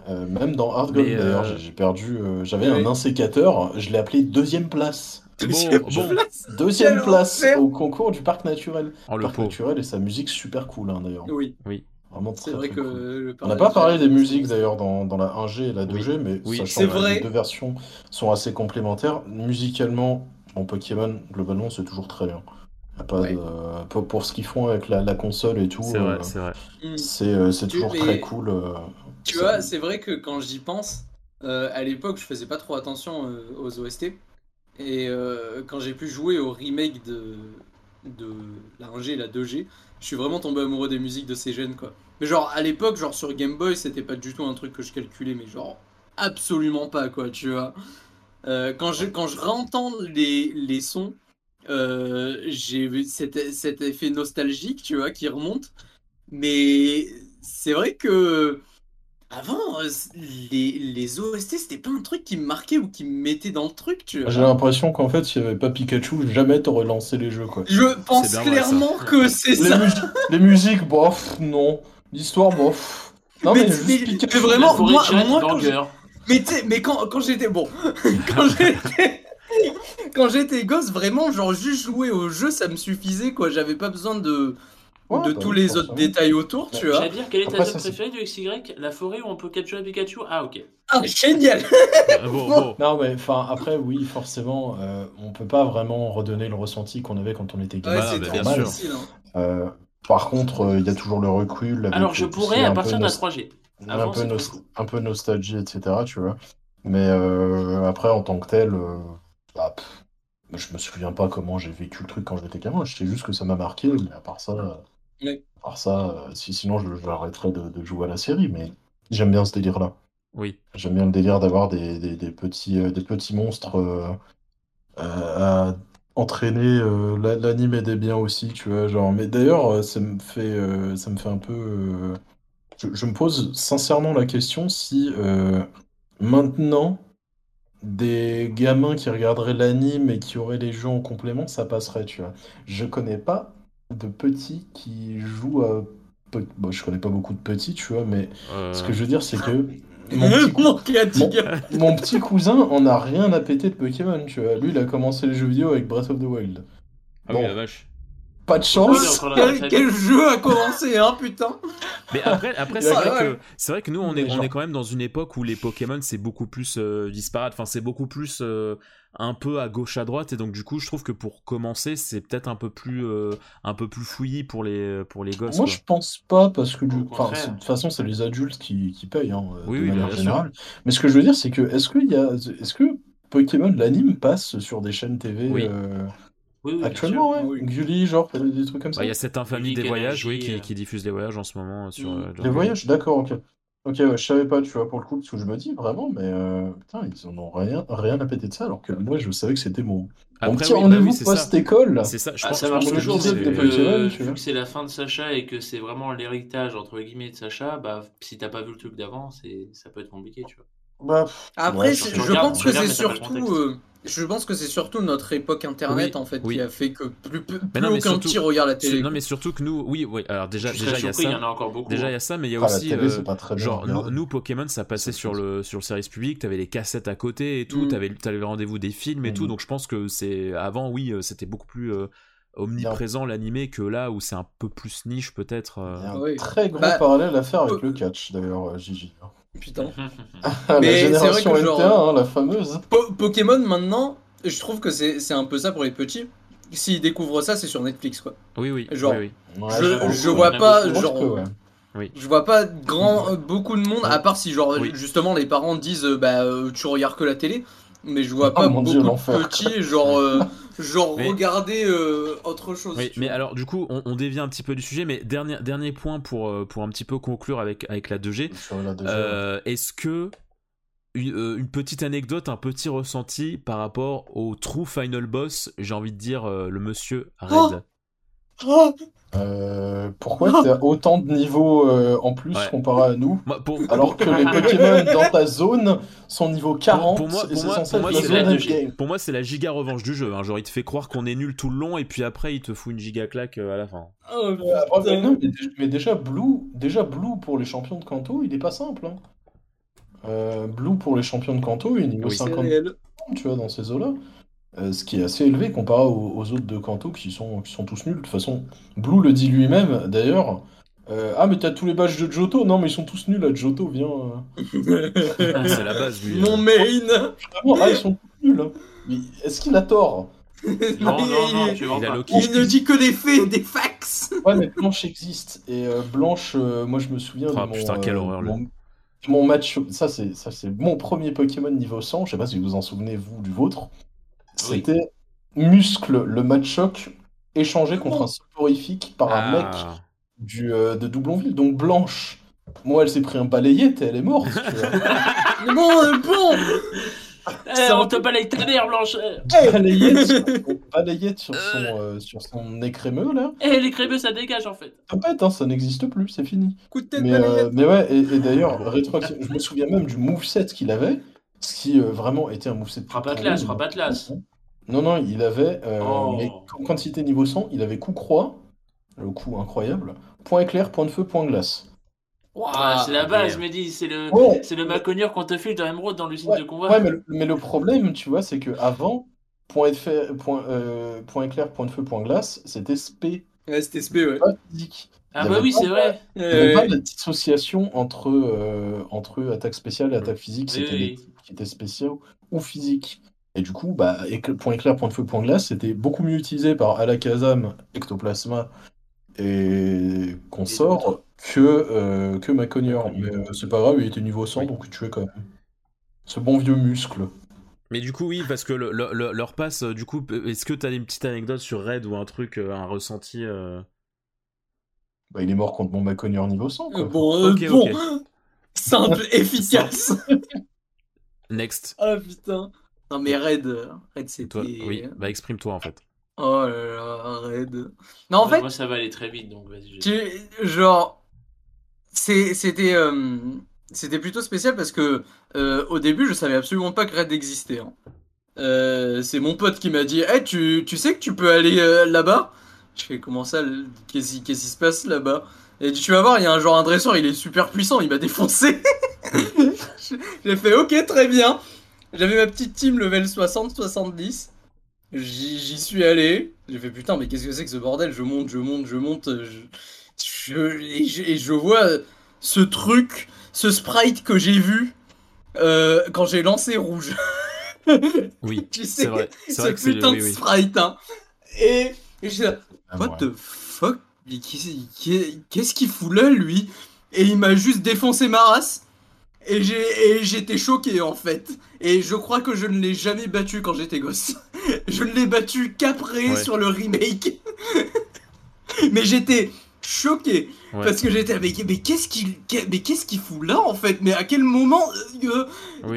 Euh, même dans Hard Gold d'ailleurs, j'ai perdu. J'avais un insécateur, je l'ai appelé deuxième place. Deuxième, place, deuxième place au concours du parc naturel. Oh, le parc naturel et sa musique super cool hein, d'ailleurs. Oui. Oui. Vraiment très, vrai que On n'a pas parlé des musiques d'ailleurs dans, dans, la 1G et la 2G, mais oui. sachant que les deux versions sont assez complémentaires. Musicalement, en Pokémon, globalement, c'est toujours très bien. Pas pour, ce qu'ils font avec la, la, console et tout, c'est vrai, c'est vrai. Euh, c'est toujours très cool. Euh, tu vois, c'est vrai que quand j'y pense, euh, à l'époque, je faisais pas trop attention aux OST. Et quand j'ai pu jouer au remake de, de la 1G et la 2G, je suis vraiment tombé amoureux des musiques de ces jeunes, quoi. Mais genre, à l'époque, genre sur Game Boy, c'était pas du tout un truc que je calculais, mais genre, absolument pas, quoi, tu vois. Euh, quand, je, quand je réentends les, les sons, euh, j'ai cet, cet effet nostalgique, tu vois, qui remonte. Mais c'est vrai que avant, euh, les, les OST, c'était pas un truc qui me marquait ou qui me mettait dans le truc, tu vois. J'ai l'impression qu'en fait, s'il n'y avait pas Pikachu, jamais t'aurais lancé les jeux, quoi. Je pense clairement que c'est ça. les musiques, bof, non. L'histoire, bof. Non, mais, mais, mais vraiment, moi, moi quand mais tu mais quand, quand j'étais bon, quand j'étais quand j'étais gosse, vraiment, genre juste jouer au jeu, ça me suffisait quoi. J'avais pas besoin de de bah tous les autres détails autour, tu vois. J'allais dire, quelle est ta zone préférée du XY La forêt où on peut capturer Pikachu? Ah, ok. Ah, génial ah, bon, Non, mais enfin, après, oui, forcément, euh, on peut pas vraiment redonner le ressenti qu'on avait quand on était gamin. Ouais, c'est bien sûr. Hein. Euh, par contre, euh, il y a toujours le recul. Alors, je pourrais à partir de la 3G. un, peu un peu nostalgie, etc., tu vois. Mais après, en tant que tel, bah, je me souviens pas comment j'ai vécu le truc quand j'étais gamin. Je sais juste que ça m'a marqué, mais à part ça. Alors ça, euh, si, sinon je, j'arrêterais de, jouer à la série, mais j'aime bien ce délire-là. Oui. J'aime bien le délire d'avoir des, petits, des petits monstres euh, euh, à entraîner. l'anime aidait bien aussi, tu vois. Genre, mais d'ailleurs, ça me fait, ça me fait un peu. Je, je me pose sincèrement la question si maintenant des gamins qui regarderaient l'anime et qui auraient les jeux en complément, ça passerait, tu vois. Je connais pas de petits qui jouent à. Bon, je connais pas beaucoup de petits, tu vois, mais ce que je veux dire, c'est que. Mon petit, cousin en a rien à péter de Pokémon, tu vois. Lui, il a commencé les jeux vidéo avec Breath of the Wild. Ah oui, la vache. Pas de chance. Quel, jeu a commencé, hein, putain. Mais après, après c'est vrai, que, c'est vrai que nous, on est, on est quand même dans une époque où les Pokémon, c'est beaucoup plus euh, disparate. Enfin, c'est beaucoup plus euh, un peu à gauche à droite. Et donc, du coup, je trouve que pour commencer, c'est peut-être un peu plus, euh, un peu plus fouillis pour les, pour les gosses. Moi, je pense pas, parce que de toute façon, c'est les adultes qui, qui payent, hein, oui, de manière générale. Mais ce que je veux dire, c'est que, est-ce qu'il y a, est-ce que Pokémon, l'anime, passe sur des chaînes TV Actuellement, ouais? Gulli, genre, des trucs comme ça. Il y a cette infamie des voyages, oui, qui, qui, diffuse les voyages en ce moment sur. Euh, les voyages, d'accord, ok. Ok, ouais, je savais pas, tu vois, pour le coup, parce que je me dis vraiment, mais euh, putain, ils en ont rien, rien à péter de ça, alors que moi, je savais que c'était mon, mon petit bah rendez-vous post-école. C'est ça, je ah, pense ça marche toujours, vu que c'est la fin de Sacha et que c'est vraiment l'héritage, entre guillemets, de Sacha, bah, si t'as pas vu le truc d'avant, ça peut être compliqué, tu vois. Bah, Après, je pense que c'est surtout. Je pense que c'est surtout notre époque internet en fait qui a fait que plus, plus, aucun petit regarde la télé. Non mais surtout que nous, oui, oui. Alors déjà, déjà il y a ça. Il y en a encore beaucoup. Déjà il y a ça, mais il y a ah, aussi télé, euh, genre nous, Pokémon ça passait sur le sur le service public. T'avais les cassettes à côté et tout. Mm. T'avais avais le rendez-vous des films et tout. Mm. Donc je pense que c'est avant, oui, euh, c'était beaucoup plus. Euh, omniprésent l'animé que là où c'est un peu plus niche peut-être. Il y a un très gros bah, parallèle à faire avec le catch d'ailleurs, Gigi. Putain. mais c'est vrai que genre, hein, la fameuse. Pokémon maintenant, je trouve que c'est un peu ça pour les petits. S'ils découvrent ça, c'est sur Netflix quoi. Oui oui. Genre, oui, je, je, vois pas genre. Oui. Je vois pas grand beaucoup de monde à part si genre justement les parents disent bah euh, tu regardes que la télé. Mais je vois oh pas beaucoup de petits, genre, euh, genre regarder euh, autre chose. Oui, mais alors du coup, on, dévie un petit peu du sujet, mais dernier, dernier point pour, euh, pour un petit peu conclure avec, avec la 2G. Est-ce que une, petite anecdote, un petit ressenti par rapport au true final boss, j'ai envie de dire le monsieur Red? Oh euh, pourquoi tu as autant de niveaux euh, en plus comparé à nous Alors que les Pokémon dans ta zone sont niveau 40 pour, moi, pour moi, c'est la, giga revanche du jeu. Hein. Genre, il te fait croire qu'on est nul tout le long et puis après, il te fout une giga claque euh, à la fin. Oh, mais, déjà, Blue, déjà, Blue pour les champions de Kanto, il est pas simple. Hein. Blue pour les champions de Kanto, il est niveau 50 tu vois, dans ces eaux-là. Euh, ce qui est assez élevé comparé aux, autres de Kanto qui sont, qui sont tous nuls. De toute façon, Blue le dit lui-même, d'ailleurs. Euh, ah, mais t'as tous les badges de Johto Non, mais ils sont tous nuls à Johto, viens. Euh. C'est la base, lui. Mon main Ah, ils sont tous nuls. Hein. Mais est-ce qu'il a tort? Non, non, non, il, il ne dit que des faits, des fax Ouais, mais Blanche existe. Et Blanche, moi je me souviens oh, de putain, quelle horreur, mon, mon, match. Ça, c'est mon premier Pokémon niveau 100. Je sais pas si vous vous en souvenez, vous, du vôtre. C'était Muscle, le match choc, échangé contre un soporifique par un mec ah. du, euh, de Doublonville. Donc Blanche, moi, elle s'est pris un balayette et elle est morte. bon, euh, bon eh, on te balaye ta mère, Blanche Balayette sur, son, euh. sur son écrémeux, là. Eh, l'écrémeux, ça dégage, en fait. Peut-être, hein, ça n'existe plus, c'est fini. Coup de tête, mais, mais ouais, et, et d'ailleurs, je me souviens même du moveset qu'il avait, ce qui vraiment était un moveset... Frappe Atlas, frappe Atlas non, non, il avait. Euh, oh. Mais quand il était niveau 100, il avait coup croix, le coup incroyable, point éclair, point de feu, point glace. c'est la base, Mehdi. C'est le, c'est le Maconier qu'on te fait dans Emerald dans l'usine de convoi. Ouais, mais le, problème, tu vois, c'est que avant, point, point, euh, point éclair, point de feu, point glace, c'était SP. Ouais, c'était SP, ouais. Pas physique. Ah bah oui, c'est vrai. Il n'y avait pas de dissociation entre, euh, entre attaque spéciale et attaque physique. C'était qui étaient spéciaux ou physiques. Et du coup, bah, point éclair, point de feu, point glace, c'était beaucoup mieux utilisé par Alakazam, Ectoplasma et consort que, euh, que Maconior. Mais euh, c'est pas grave, il était niveau 100, donc tu es quand même. Ce bon vieux muscle. Mais du coup, oui, parce que leur passe, euh, du coup, est-ce que tu as une petite anecdote sur Red ou un truc, un ressenti Bah, il est mort contre mon Maconior niveau 100. Quoi. bon, bon. simple, efficace. Next. Ah putain. Non, mais Red, Red c'était. Toi, oui, bah exprime-toi en fait. Oh là là, Red. Non, en fait. Moi, ça va aller très vite donc vas-y. Tu... Genre. C'était. Euh... C'était plutôt spécial parce que euh, au début, je savais absolument pas que Red existait. Hein. Euh, c'est mon pote qui m'a dit hey, tu, tu sais que tu peux aller euh, là-bas? Je fais Comment ça Qu'est-ce qui se passe là-bas? Et tu vas voir, il y a un genre un dresseur, il est super puissant, il m'a défoncé. J'ai fait Ok, très bien. J'avais ma petite team level 60-70. J'y suis allé. J'ai fait putain, mais qu'est-ce que c'est que ce bordel? Je monte, je monte, je monte. Je, et, je, vois ce truc, ce sprite que j'ai vu euh, quand j'ai lancé rouge. oui, tu sais, vrai. ce putain de sprite. Hein. Et, et je ah, what the fuck? Qu'est-ce qu'il fout là, lui? Et il m'a juste défoncé ma race. Et j'étais choqué en fait. Et je crois que je ne l'ai jamais battu quand j'étais gosse. je ne l'ai battu qu'après sur le remake. mais j'étais choqué parce que j'étais mais, mais qu'est-ce qu'il mais qu'est-ce qu'il fout là en fait? Mais à quel moment euh,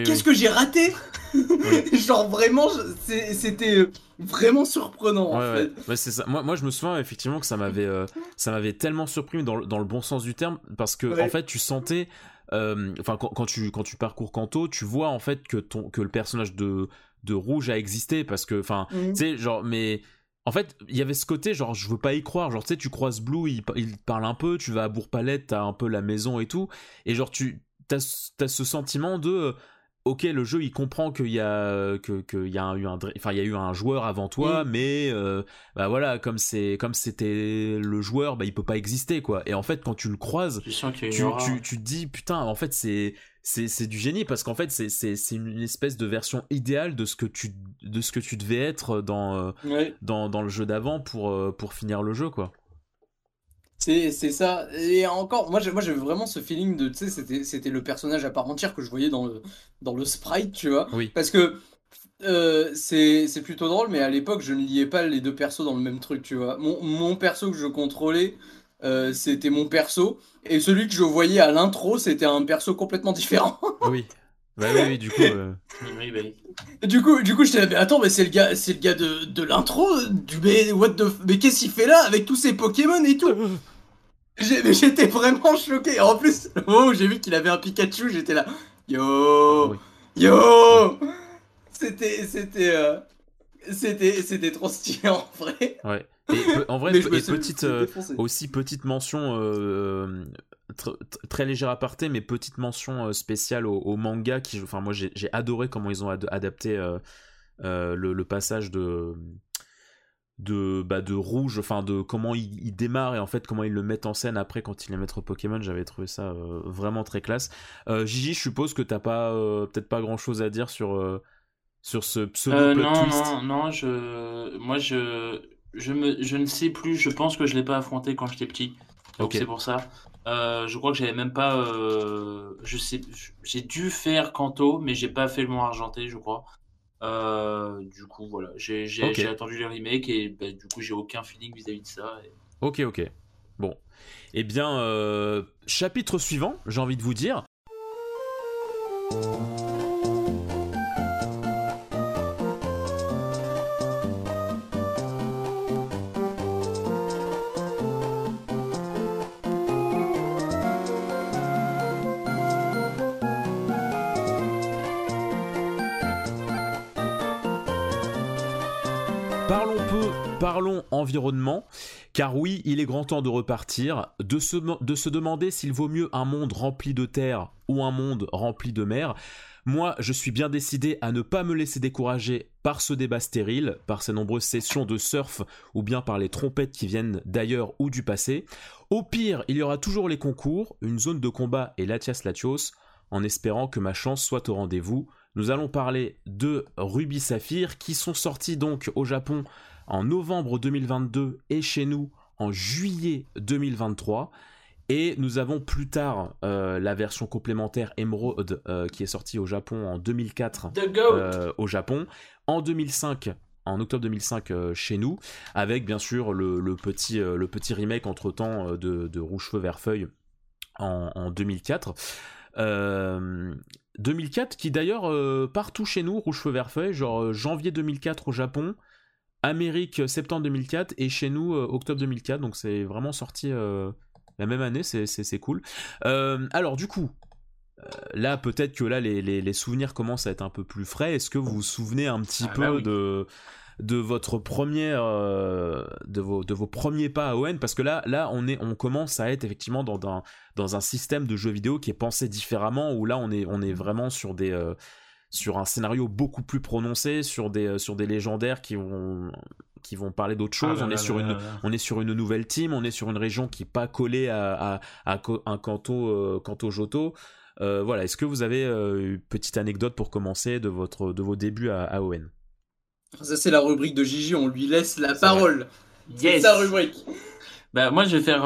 qu'est-ce que j'ai raté? genre vraiment c'était vraiment surprenant en fait c'est ça. Moi, moi je me souviens effectivement que ça m'avait euh, ça m'avait tellement surpris dans, dans, le bon sens du terme parce que en fait tu sentais euh, enfin quand, tu quand tu parcours Kanto, tu vois en fait que ton que le personnage de de Rouge a existé parce que enfin mhm. tu sais genre mais en fait, il y avait ce côté, genre, je veux pas y croire. Genre, tu sais, tu croises Blue, il, il, parle un peu, tu vas à Bourg-Palette, t'as un peu la maison et tout. Et genre, tu as, as ce sentiment de ok, le jeu il comprend qu'il y a que qu'il y a eu un enfin il y a eu un joueur avant toi, mm. mais euh, bah voilà comme c'est comme c'était le joueur, bah il peut pas exister quoi. Et en fait quand tu le croises, tu, tu, tu, te dis putain en fait c'est c'est du génie parce qu'en fait c'est c'est une espèce de version idéale de ce que tu de ce que tu devais être dans euh, dans, dans le jeu d'avant pour euh, pour finir le jeu quoi. C'est, ça. Et encore, moi, moi j'avais vraiment ce feeling de, tu sais, c'était, c'était le personnage à part entière que je voyais dans le, dans le sprite, tu vois. Oui. Parce que euh, c'est plutôt drôle, mais à l'époque, je ne liais pas les deux persos dans le même truc, tu vois. Mon, mon perso que je contrôlais, euh, c'était mon perso, et celui que je voyais à l'intro, c'était un perso complètement différent. oui. Bah oui, oui, du coup. Euh... Oui, bah Du coup, du coup, là, mais attends, mais c'est le gars, c'est le gars de, de l'intro, du mais what the, mais qu'est-ce qu'il fait là avec tous ces Pokémon et tout? J'étais vraiment choqué. En plus, le moment où j'ai vu qu'il avait un Pikachu, j'étais là, yo, yo. C'était, c'était, euh, c'était, c'était trop stylé en vrai. Ouais. Et en vrai, petite, euh, aussi petite mention euh, très légère aparté, mais petite mention spéciale au, manga qui, enfin moi j'ai adoré comment ils ont adapté le, passage de de bah, de rouge enfin de comment il, il, démarre et en fait comment ils le mettent en scène après quand il est maître Pokémon j'avais trouvé ça vraiment très classe Gigi je suppose que t'as pas peut-être pas grand chose à dire sur sur ce pseudo euh, non, Non, non, je, moi je, je, me, je ne sais plus. Je pense que je l'ai pas affronté quand j'étais petit. Donc c'est pour ça. Euh, je crois que j'avais même pas. Euh, je sais, j'ai dû faire Kanto, mais j'ai pas fait le mont argenté, je crois. du coup, voilà, j'ai attendu les remakes et bah, du coup, j'ai aucun feeling vis-à-vis de ça. Ok, ok. Bon. Eh bien, chapitre suivant, j'ai envie de vous dire. Parlons environnement, car oui, il est grand temps de repartir, de se, de se demander s'il vaut mieux un monde rempli de terre ou un monde rempli de mer. Moi, je suis bien décidé à ne pas me laisser décourager par ce débat stérile, par ces nombreuses sessions de surf ou bien par les trompettes qui viennent d'ailleurs ou du passé. Au pire, il y aura toujours les concours, une zone de combat et Latias Latios, en espérant que ma chance soit au rendez-vous. Nous allons parler de Ruby Saphir qui sont sortis donc au Japon en novembre 2022 et chez nous en juillet 2023. Et nous avons plus tard euh, la version complémentaire Emerald euh, qui est sortie au Japon en 2004 euh, au Japon, en 2005 en octobre 2005 chez nous, avec bien sûr le, petit, le petit remake entre temps de, Rouge Feu Vert Feuille en, en 2004. 2004 qui d'ailleurs partout chez nous, Rouge Feu Vert Feuille, genre janvier 2004 au Japon, Amérique euh, septembre 2004 et chez nous euh, octobre 2004. Donc c'est vraiment sorti euh, la même année, c'est cool. alors du coup, là peut-être que là les, souvenirs commencent à être un peu plus frais. Est-ce que vous vous souvenez un petit ah, peu bah de de votre première de vos de vos premiers pas à ON parce que là là on est on commence à être effectivement dans un dans un système de jeu vidéo qui est pensé différemment où là on est on est vraiment sur des sur un scénario beaucoup plus prononcé, sur des, euh, sur des légendaires qui vont, qui vont parler d'autre ah chose. on, est sur une, on est sur une nouvelle team, on est sur une région qui n'est pas collée à, à, un canto, euh, canto Joto. Euh, voilà, est-ce que vous avez une petite anecdote pour commencer de, votre, de vos débuts à, à ON Ça, c'est la rubrique de Gigi, on lui laisse la parole. Yes. C'est sa rubrique. Bah, moi, je vais faire.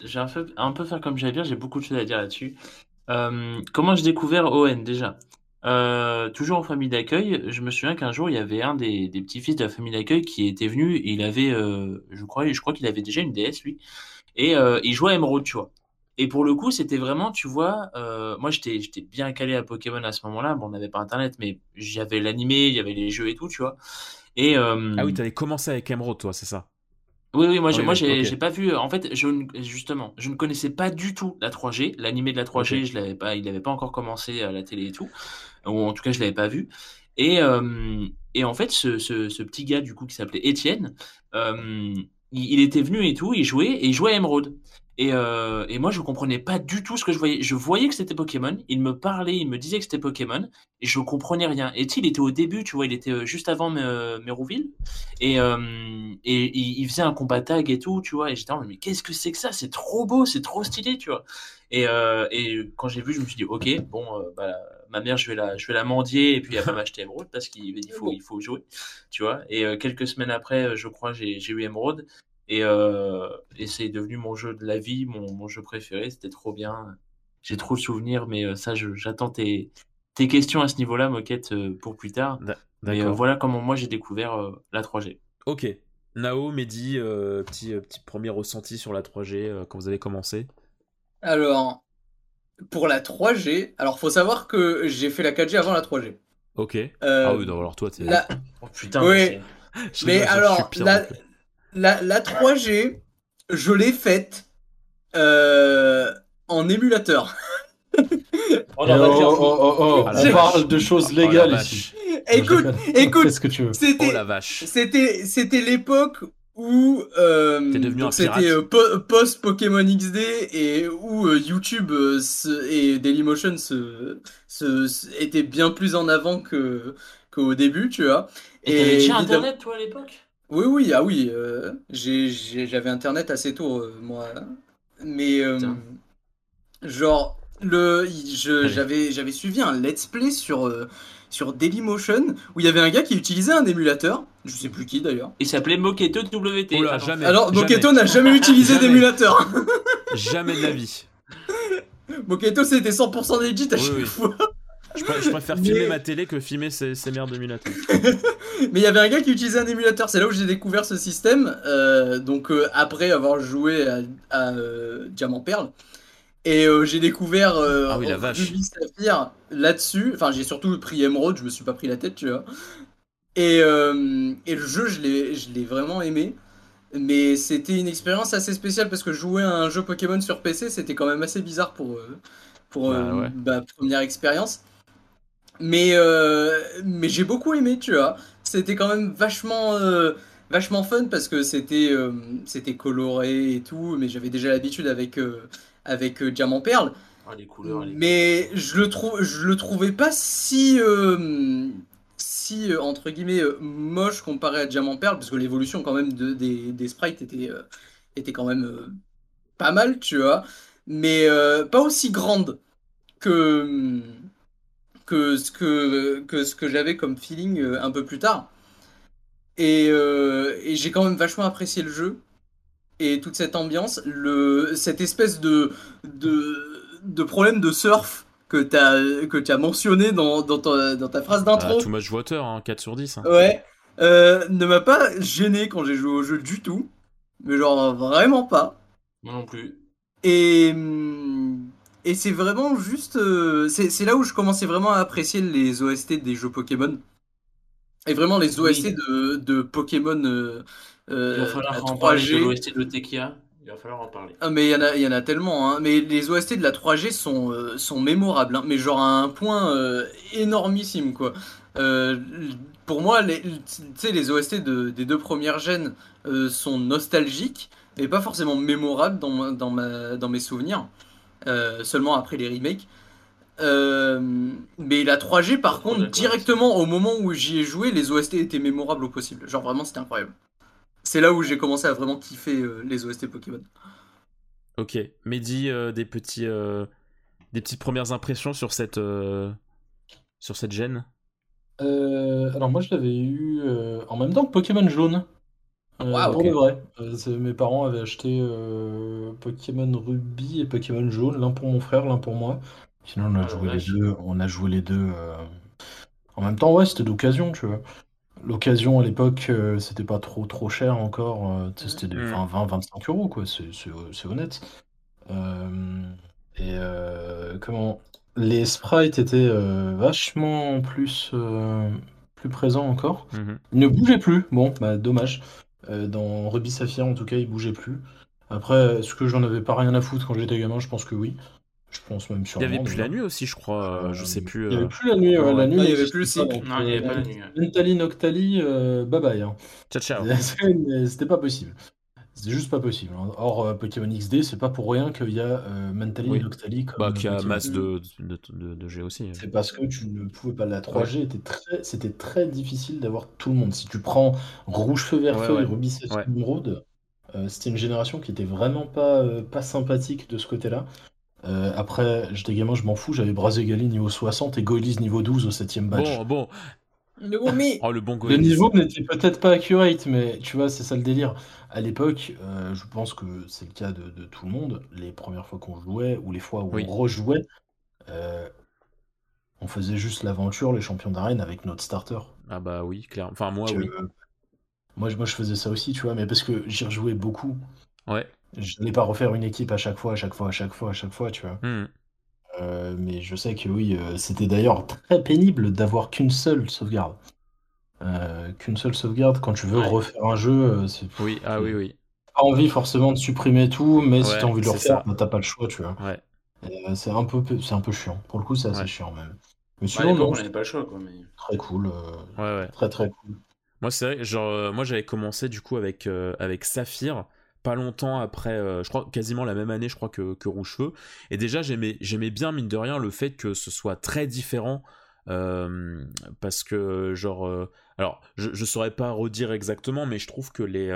j'ai un peu, un peu faire comme j'allais dire, j'ai beaucoup de choses à dire là-dessus. comment j'ai découvert ON déjà? Euh, toujours en famille d'accueil, je me souviens qu'un jour, il y avait un des, des petits-fils de la famille d'accueil qui était venu, et il avait, euh, je crois, je crois qu'il avait déjà une DS, lui, et euh, il jouait à Emerald, tu vois. Et pour le coup, c'était vraiment, tu vois, moi j'étais j'étais bien calé à Pokémon à ce moment-là. Bon, on n'avait pas Internet, mais j'avais l'animé, il y avait les jeux et tout, tu vois. Et, ah oui, tu avais commencé avec Emerald, toi, c'est ça? Oui, oui, moi, moi j'ai pas vu. En fait, je, justement, je ne connaissais pas du tout la 3G. L'animé de la 3G, je l'avais pas, il n'avait pas encore commencé à la télé et tout ou en tout cas je l'avais pas vu. Et, euh, et en fait, ce, ce, petit gars du coup qui s'appelait Étienne, euh, il, était venu et tout, il jouait et il jouait à Emerald. Et, euh, et moi, je comprenais pas du tout ce que je voyais. Je voyais que c'était Pokémon. Il me parlait, il me disait que c'était Pokémon, et je comprenais rien. Et il était au début, tu vois, il était juste avant Mérouville, et, et il, faisait un combat tag et tout, tu vois. Et j'étais mais qu'est-ce que c'est que ça? C'est trop beau, c'est trop stylé, tu vois. Et, et quand j'ai vu, je me suis dit, ok, bon, bah ma mère, je vais la, je vais la mendier et puis elle va m'acheter Emerald parce qu'il faut, il faut jouer, tu vois. Et euh, quelques semaines après, euh, je crois, j'ai eu Emerald et, euh, et c'est devenu mon jeu de la vie, mon, mon jeu préféré. C'était trop bien. J'ai trop de souvenirs, mais ça, j'attends tes, tes questions à ce niveau-là, Moquette, pour plus tard. Mais voilà comment moi j'ai découvert la 3G. Ok. Nao, Mehdi, petit, petit premier ressenti sur la 3G quand vous avez commencé? Alors, pour la 3G, alors faut savoir que j'ai fait la 4G avant la 3G. Ok. ah oui, alors toi, t'es. Oh putain, oui. mais alors, la, la, la, 3G, je l'ai faite en émulateur. Oh, oh, oh, oh, on parle de choses légales ici. Écoute, écoute, ce que tu veux. C'était, la vache. C'était, c'était l'époque où euh, c'était euh, post Pokémon XD et où euh, YouTube et Dailymotion se, se, étaient bien plus en avant que qu'au début, tu vois. Et t'avais internet toi à l'époque? Oui, oui, ah oui, j'avais internet assez tôt moi, mais genre le, j'avais, j'avais suivi un let's play sur, euh, sur Dailymotion où il y avait un gars qui utilisait un émulateur, je sais plus qui d'ailleurs. Il s'appelait Moketo WT. jamais, Alors Moketo n'a jamais utilisé d'émulateur. jamais de la vie. Moketo c'était 100% legit à chaque fois. Je, préfère filmer ma télé que filmer ces, ces merdes d'émulateurs. Mais il y avait un gars qui utilisait un émulateur, c'est là où j'ai découvert ce système. Euh, donc euh, après avoir joué à, à Diamant Perle. Et euh, j'ai découvert euh, ah oui, la vache. Saphir là-dessus. Enfin, j'ai surtout pris Emerald, je me suis pas pris la tête, tu vois. Et, euh, et le jeu, je l'ai vraiment aimé. Mais c'était une expérience assez spéciale parce que jouer à un jeu Pokémon sur PC, c'était quand même assez bizarre pour, pour bah, ma première expérience. Mais, mais j'ai beaucoup aimé, tu vois. C'était quand même vachement, vachement fun parce que c'était c'était coloré et tout. Mais j'avais déjà l'habitude avec avec euh, Diamant Perle. Ah, les couleurs, mais je le trouve, je le trouvais pas si, euh, si euh, entre guillemets moche comparé à Diamant Perle, parce que l'évolution quand même de, des, des, sprites était, était quand même pas mal, tu vois, mais pas aussi grande que que ce que, que, ce que j'avais comme feeling un peu plus tard. Et, et j'ai quand même vachement apprécié le jeu et toute cette ambiance, le, cette espèce de, de, de problème de surf que tu as, que as mentionné dans, dans, ta, dans ta phrase d'intro. Ah, too much water, hein, 4 sur 10. Hein. Ouais. Euh, ne m'a pas gêné quand j'ai joué au jeu du tout. Mais genre vraiment pas. Moi non plus. Et, et c'est vraiment juste. Euh, c'est là où je commençais vraiment à apprécier les OST des jeux Pokémon. Et vraiment les OST de, de Pokémon. Euh, euh, il va falloir en parler de l'OST de Tekia. Il va falloir en parler. Ah, mais il y, en a, y en a tellement. Hein. Mais les OST de la 3G sont, euh, sont mémorables. Hein. Mais genre à un point énormissime, quoi. pour moi, les, les OST de, des deux premières gènes sont nostalgiques, mais pas forcément mémorables dans, dans, ma, dans mes souvenirs. Seulement après les remakes. mais la 3G, par contre, directement au moment où j'y ai joué, les OST étaient mémorables au possible. Genre vraiment, c'était incroyable c'est là où j'ai commencé à vraiment kiffer euh, les OST Pokémon. Ok, Mehdi, euh, des petits, euh, des petites premières impressions sur cette, sur cette gêne? Alors moi je l'avais eu en même temps que Pokémon jaune. Wow, pour vrai. mes parents avaient acheté Pokémon Ruby et Pokémon jaune, l'un pour mon frère, l'un pour moi. Sinon on a ah, joué les deux. On a joué les deux. En même temps, ouais, c'était d'occasion, tu vois. L'occasion à l'époque, euh, c'était pas trop trop cher encore. Euh, c'était des 20-25 mm. euros, quoi. C'est honnête. Euh, et comment? Les sprites étaient vachement plus plus présents encore. Mm-hmm. Ils ne bougeaient plus. Bon, bah dommage. Dans Ruby Saphir, en tout cas, ils bougeaient plus. Après, est-ce que j'en avais pas rien à foutre quand j'étais gamin? Je pense que oui. Je pense même Il y avait plus la nuit aussi, je crois. Euh, je sais plus. Il y avait euh. plus la nuit. la nuit, il y avait plus le cycle. Non, il y avait pas la nuit. Mentally, Noctali, euh, bye bye. Hein. Ciao, ciao. C'était pas possible. C'est juste pas possible. Or, Pokémon XD, c'est pas pour rien qu'il y a Mentally oui. Noctali. Comme bah, qu'il y a masse de, de, de, de G aussi. C'est parce que tu ne pouvais pas. La 3G était très, c'était très difficile d'avoir tout le monde. Si tu prends Rouge Feu Vert Feu et Ruby Sapphire Emerald, c'était une génération qui était vraiment pas, pas sympathique de ce côté-là. Euh, après, j'étais gamin, je m'en fous, j'avais Brazegali niveau 60 et Goilies niveau 12 au 7ème badge. Bon, bon. Le, oh, le, bon le niveau n'était peut-être pas accurate, mais tu vois, c'est ça le délire. À l'époque, euh, je pense que c'est le cas de, tout le monde, les premières fois qu'on jouait ou les fois où on rejouait, euh, on faisait juste l'aventure, les champions d'arène avec notre starter. Ah bah oui, clair. Enfin, moi, oui. Moi, moi, je faisais ça aussi, tu vois, mais parce que j'y rejouais beaucoup. Ouais. Je n'allais pas refaire une équipe à chaque fois, à chaque fois, à chaque fois, à chaque fois, tu vois. Mmh. Euh, mais je sais que oui, euh, c'était d'ailleurs très pénible d'avoir qu'une seule sauvegarde. Euh, qu'une seule sauvegarde quand tu veux refaire un jeu, c'est. Oui, ah oui, oui. Pas envie forcément de supprimer tout, mais si tu as envie de le refaire, bah, t'as pas le choix, tu vois. Ouais. c'est un peu, c'est un peu chiant. Pour le coup, c'est assez chiant même. Mais sinon, non, on pas le choix, quoi. Mais... Très cool. Ouais, ouais. Très très cool. Moi, c'est vrai, genre, moi j'avais commencé du coup avec, avec Saphir pas longtemps après, euh, je crois quasiment la même année, je crois que, que Rouge. Et déjà, j'aimais, j'aimais bien, mine de rien, le fait que ce soit très différent. Euh, parce que, genre, euh, alors, je, je saurais pas redire exactement, mais je trouve que les,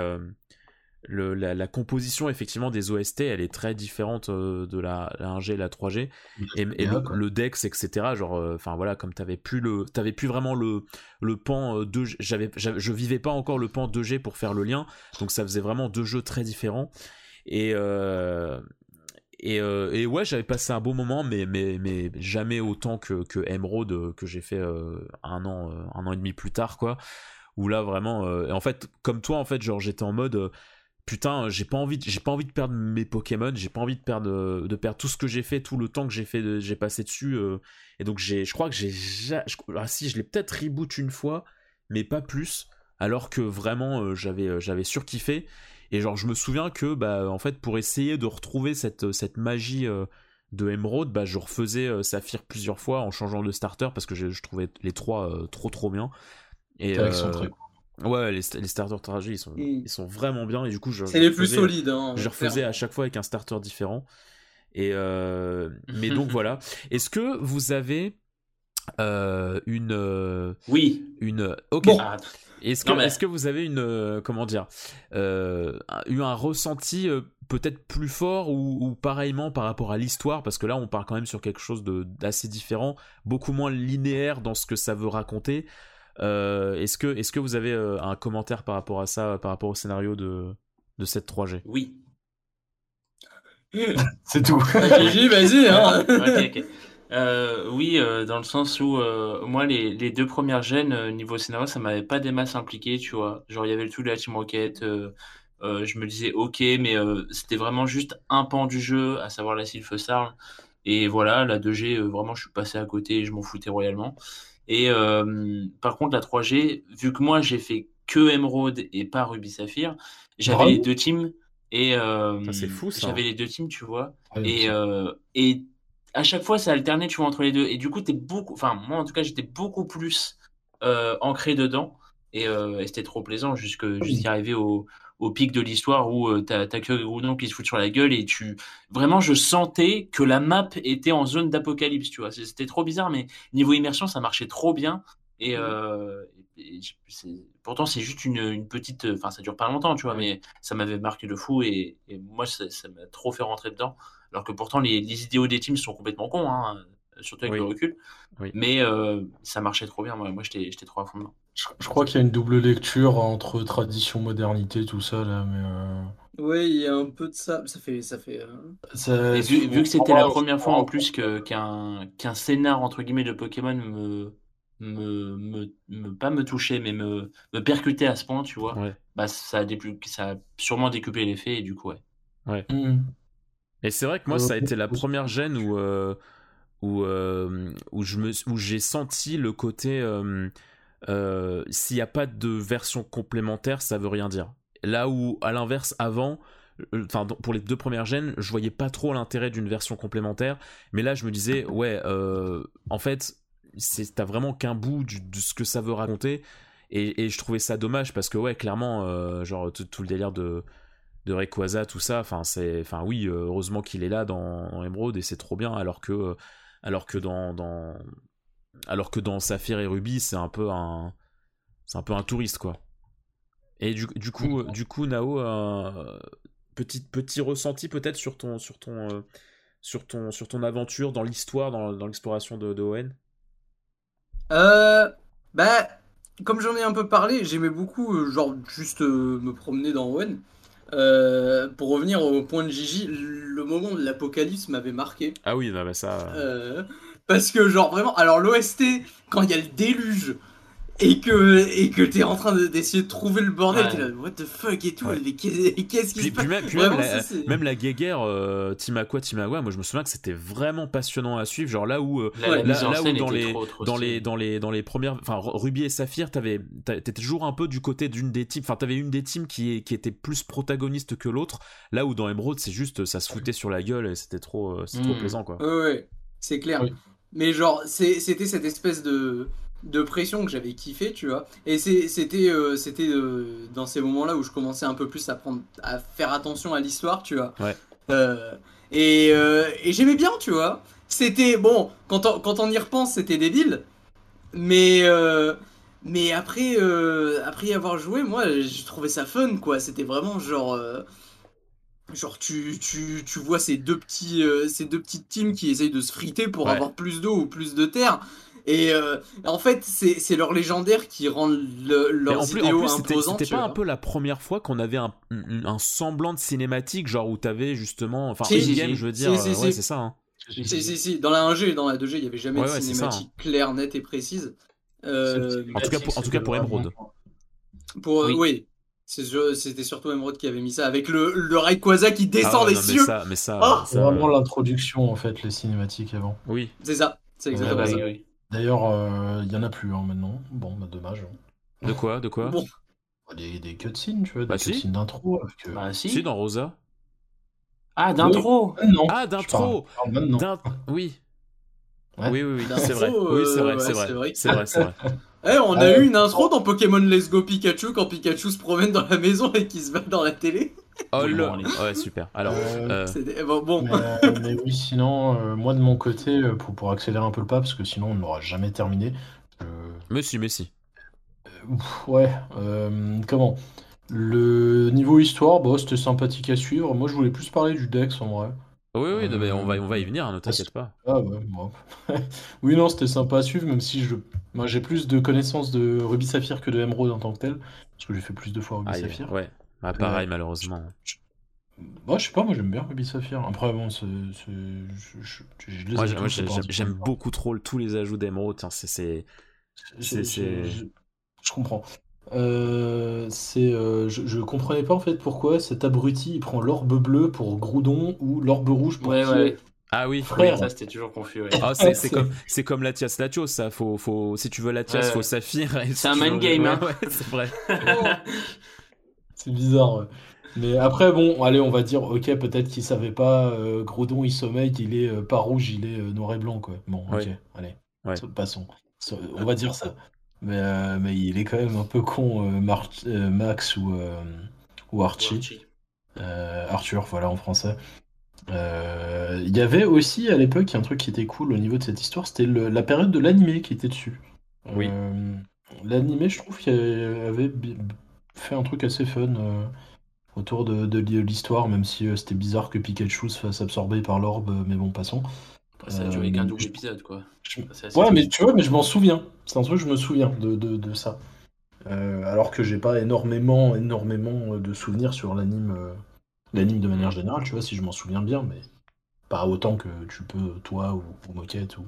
la, composition effectivement des OST elle est très différente euh, de la, 1G et la 3G et, le, Dex etc genre euh, enfin voilà comme t'avais plus le t'avais plus vraiment le le pan 2 euh, j'avais je vivais pas encore le pan 2G pour faire le lien. Donc ça faisait vraiment deux jeux très différents. Et et, et, ouais, j'avais passé un beau moment, mais, mais, mais jamais autant que, que Emerald, que j'ai fait un an, un an et demi plus tard, quoi. Où là, vraiment, en fait, comme toi, en fait, genre, j'étais en mode, putain, j'ai pas envie, j'ai pas envie de perdre mes Pokémon, j'ai pas envie de perdre, de perdre tout ce que j'ai fait, tout le temps que j'ai fait, j'ai passé dessus. Euh, et donc j'ai, je crois que j'ai, ah si, je l'ai peut-être reboot une fois, mais pas plus. Alors que vraiment, euh, j'avais, euh, j'avais surkiffé. Et genre, je me souviens que, bah, en fait, pour essayer de retrouver cette, cette magie de Emerald, bah, je refaisais Saphir plusieurs fois en changeant de starter parce que je, trouvais les trois trop trop bien. Et, Ouais, les, les starters tragés, ils sont, mm. ils sont vraiment bien. Et du coup, je, c'est les plus solides. Hein, je refaisais à chaque fois avec un starter différent. Et euh, mais donc voilà. Est-ce que vous avez euh, une. Euh, oui. Une. Ok. Ah, est-ce que, est que vous avez une. comment dire Eu un ressenti peut-être plus fort ou, ou, pareillement par rapport à l'histoire? Parce que là, on part quand même sur quelque chose d'assez différent, beaucoup moins linéaire dans ce que ça veut raconter. Euh, est-ce que, est que vous avez euh, un commentaire par rapport à ça, par rapport au scénario de, de cette 3G Oui. C'est tout. vas-y, vas-y. Hein. Euh, oui, dans le sens où moi, les, les, deux premières gènes, niveau scénario, ça m'avait pas des masses impliquées, tu vois. Genre, il y avait le tout de la Team Rocket. je me disais, ok, mais c'était vraiment juste un pan du jeu, à savoir la Sylph Et voilà, la 2G, vraiment, je suis passé à côté et je m'en foutais royalement. Et euh, par contre, la 3G, vu que moi j'ai fait que Emerald et pas Ruby Saphir, j'avais les deux teams et euh, c'est fou J'avais les deux teams, tu vois. et, euh, et à chaque fois, ça alternait, tu vois, entre les deux. Et du coup, t'es beaucoup, enfin moi en tout cas, j'étais beaucoup plus ancré dedans et, et c'était trop plaisant jusqu'à jusqu'y arriver au, au pic de l'histoire où euh, t'as as que Groudon qui se fout sur la gueule et tu vraiment je sentais que la map était en zone d'apocalypse tu vois. C'était trop bizarre mais niveau immersion ça marchait trop bien. Et, mmh. euh, pourtant c'est juste une, petite enfin ça dure pas longtemps tu vois mais ça m'avait marqué de fou et, moi ça m'a trop fait rentrer dedans. Alors que pourtant les, idéaux des teams sont complètement cons hein, surtout avec le recul mais euh, ça marchait trop bien moi, moi j'étais trop à fond dedans je, crois qu'il y a une double lecture entre tradition, modernité, tout ça là, mais. Euh, oui, il y a un peu de ça. Ça fait, ça fait. Euh, vu, que c'était la première fois en plus que qu'un qu'un scénar entre guillemets de Pokémon me me, me, pas me toucher, mais me, me percuter à ce point, tu vois. Bah ça a, ça a sûrement découpé l'effet et du coup ouais. Ouais. Mm. Et c'est vrai que moi ça a été la première gêne où euh, où me où j'ai senti le côté euh, s'il n'y a pas de version complémentaire, ça veut rien dire. Là où, à l'inverse, avant, euh, enfin pour les deux premières gènes, je voyais pas trop l'intérêt d'une version complémentaire, mais là je me disais ouais, euh, en fait, t'as vraiment qu'un bout de ce que ça veut raconter, et, je trouvais ça dommage parce que ouais, clairement, genre tout, le délire de de Rayquaza, tout ça, enfin c'est, enfin oui, heureusement qu'il est là dans, dans Emerald et c'est trop bien, alors que alors que dans, dans alors que dans Saphir et Ruby, c'est un peu un, c'est un peu un touriste quoi. Et du, coup, du coup, Nao, euh, petit, petit ressenti peut-être sur ton, sur ton, euh, sur ton, sur ton aventure dans l'histoire, dans, l'exploration de, de Owen? Euh, bah, comme j'en ai un peu parlé, j'aimais beaucoup, euh, genre juste me promener dans Owen. Pour revenir au point de Gigi, le moment de l'apocalypse m'avait marqué. Ah oui, bah, bah ça. Parce que, genre, vraiment, alors l'OST, quand il y a le déluge, et que et que t'es en train d'essayer de, trouver le bordel t'es là what the fuck et tout mais qu'est-ce qui se passe même, même, la, même la guéguerre euh, Timakwa Timawa moi je me souviens que c'était vraiment passionnant à suivre genre là où euh, là, où dans les dans les dans les dans les premières enfin Ruby et Saphir t'avais t'étais toujours un peu du côté d'une des teams enfin t'avais une des teams qui qui était plus protagoniste que l'autre. Là où dans Emerald c'est juste ça se foutait sur la gueule et c'était trop euh, c'est trop hmm. plaisant quoi. Ouais, c'est clair. Mais genre c'était cette espèce de de pression que j'avais kiffé, tu vois. Et c'était euh, c'était euh, dans ces moments-là où je commençais un peu plus à prendre à faire attention à l'histoire, tu vois. Ouais. Euh, et, et j'aimais bien, tu vois. C'était bon quand on, quand on y repense, c'était débile, mais mais après après y avoir joué, moi j'ai trouvé ça fun, quoi. C'était vraiment genre Genre tu, tu, tu, vois ces deux petits ces deux petites teams qui essayent de se friter pour avoir plus d'eau ou plus de terre et euh, en fait, c'est leur légendaire qui rend le, leurs en plus, vidéos en plus, C'était pas un peu la première fois qu'on avait un, un, semblant de cinématique, genre où t'avais justement, enfin, si, game, je veux dire, si, ouais, c'est ça. Hein. Si, si, si, dans la 1G et dans la 2G, il y avait jamais de cinématique hein. claire, nette et précise. Euh, en, tout cas, pour, en tout cas pour Emerald. Pour, oui. oui. C'était surtout Emerald qui avait mis ça avec le, le Rayquaza qui descend ah des cieux. Mais ça, oh c'est vraiment l'introduction en fait, les cinématiques avant. Oui. C'est ça. C'est exactement ça. Oui. D'ailleurs, il n'y en a plus hein, maintenant. Bon, bah, dommage. De quoi De quoi? Bon. Bah, des, des cutscenes, tu vois, bah, des cutscenes d'intro. Euh, bah si. Si, dans Rosa. Ah, d'intro non. Ah, d'intro Oui. Oui, oui, oui, c'est vrai. Oui, c'est vrai, c'est vrai. C'est vrai, c'est vrai. Eh, on a eu une intro dans Pokémon Let's Go Pikachu quand Pikachu se promène dans la maison et qu'il se bat dans la télé. Oh là Ouais, super. Alors, euh, euh, bon. Mais, oui, sinon, euh, moi de mon côté, pour, pour accélérer un peu le pas, parce que sinon on n'aura jamais terminé. Mais si, mais si. ouais, comment? Le niveau histoire, bah, c'était sympathique à suivre. Moi, je voulais plus parler du Dex en vrai. Oui, oui, on, va, on va y venir, hein, ne t'inquiète pas. Ah ouais, oui, non, c'était sympa à suivre, même si je, moi j'ai plus de connaissances de Ruby Saphir que de Emerald en tant que tel, parce que j'ai fait plus de fois Ruby Saphir. Ouais, ah, pareil, malheureusement. Je... Bah, je sais pas, moi j'aime bien Ruby Saphir. Après, bon, c'est. Moi j'aime beaucoup trop tous les ajouts d'Emerald. C'est. Je comprends. Euh, c'est, euh, je, je, comprenais pas en fait pourquoi cet abruti il prend l'orbe bleu pour Groudon ou l'orbe rouge pour ouais, ouais. Ah oui, Frère. ça c'était toujours confus. Ah, c'est, comme, c'est comme Latias Latios, ça. Faut, faut, si tu veux Latias, il faut Saphir. C'est un mind game, hein. c'est vrai. c'est bizarre. Mais après, bon, allez, on va dire, ok, peut-être qu'il savait pas, euh, Groudon il sommeille, il est pas rouge, il est noir et blanc, quoi. Bon, ok, allez, passons. On va dire ça. Mais, euh, mais il est quand même un peu con, euh, euh, Max ou, ou Archie. Arthur, voilà, en français. Il y avait aussi à l'époque un truc qui était cool au niveau de cette histoire, c'était la période de l'animé qui était dessus. Oui. l'animé, je trouve qu'il avait fait un truc assez fun autour de, de l'histoire, même si c'était bizarre que Pikachu se fasse absorber par l'orbe, mais bon, passons. Ça a duré qu'un double épisode, quoi. Ouais, mais tu vois, mais je m'en souviens. C'est un truc, je me souviens de, de, de ça. Euh, alors que j'ai pas énormément, énormément de souvenirs sur l'anime, euh, l'anime de manière générale, tu vois, si je m'en souviens bien, mais pas autant que tu peux, toi, ou, Moquette, ou,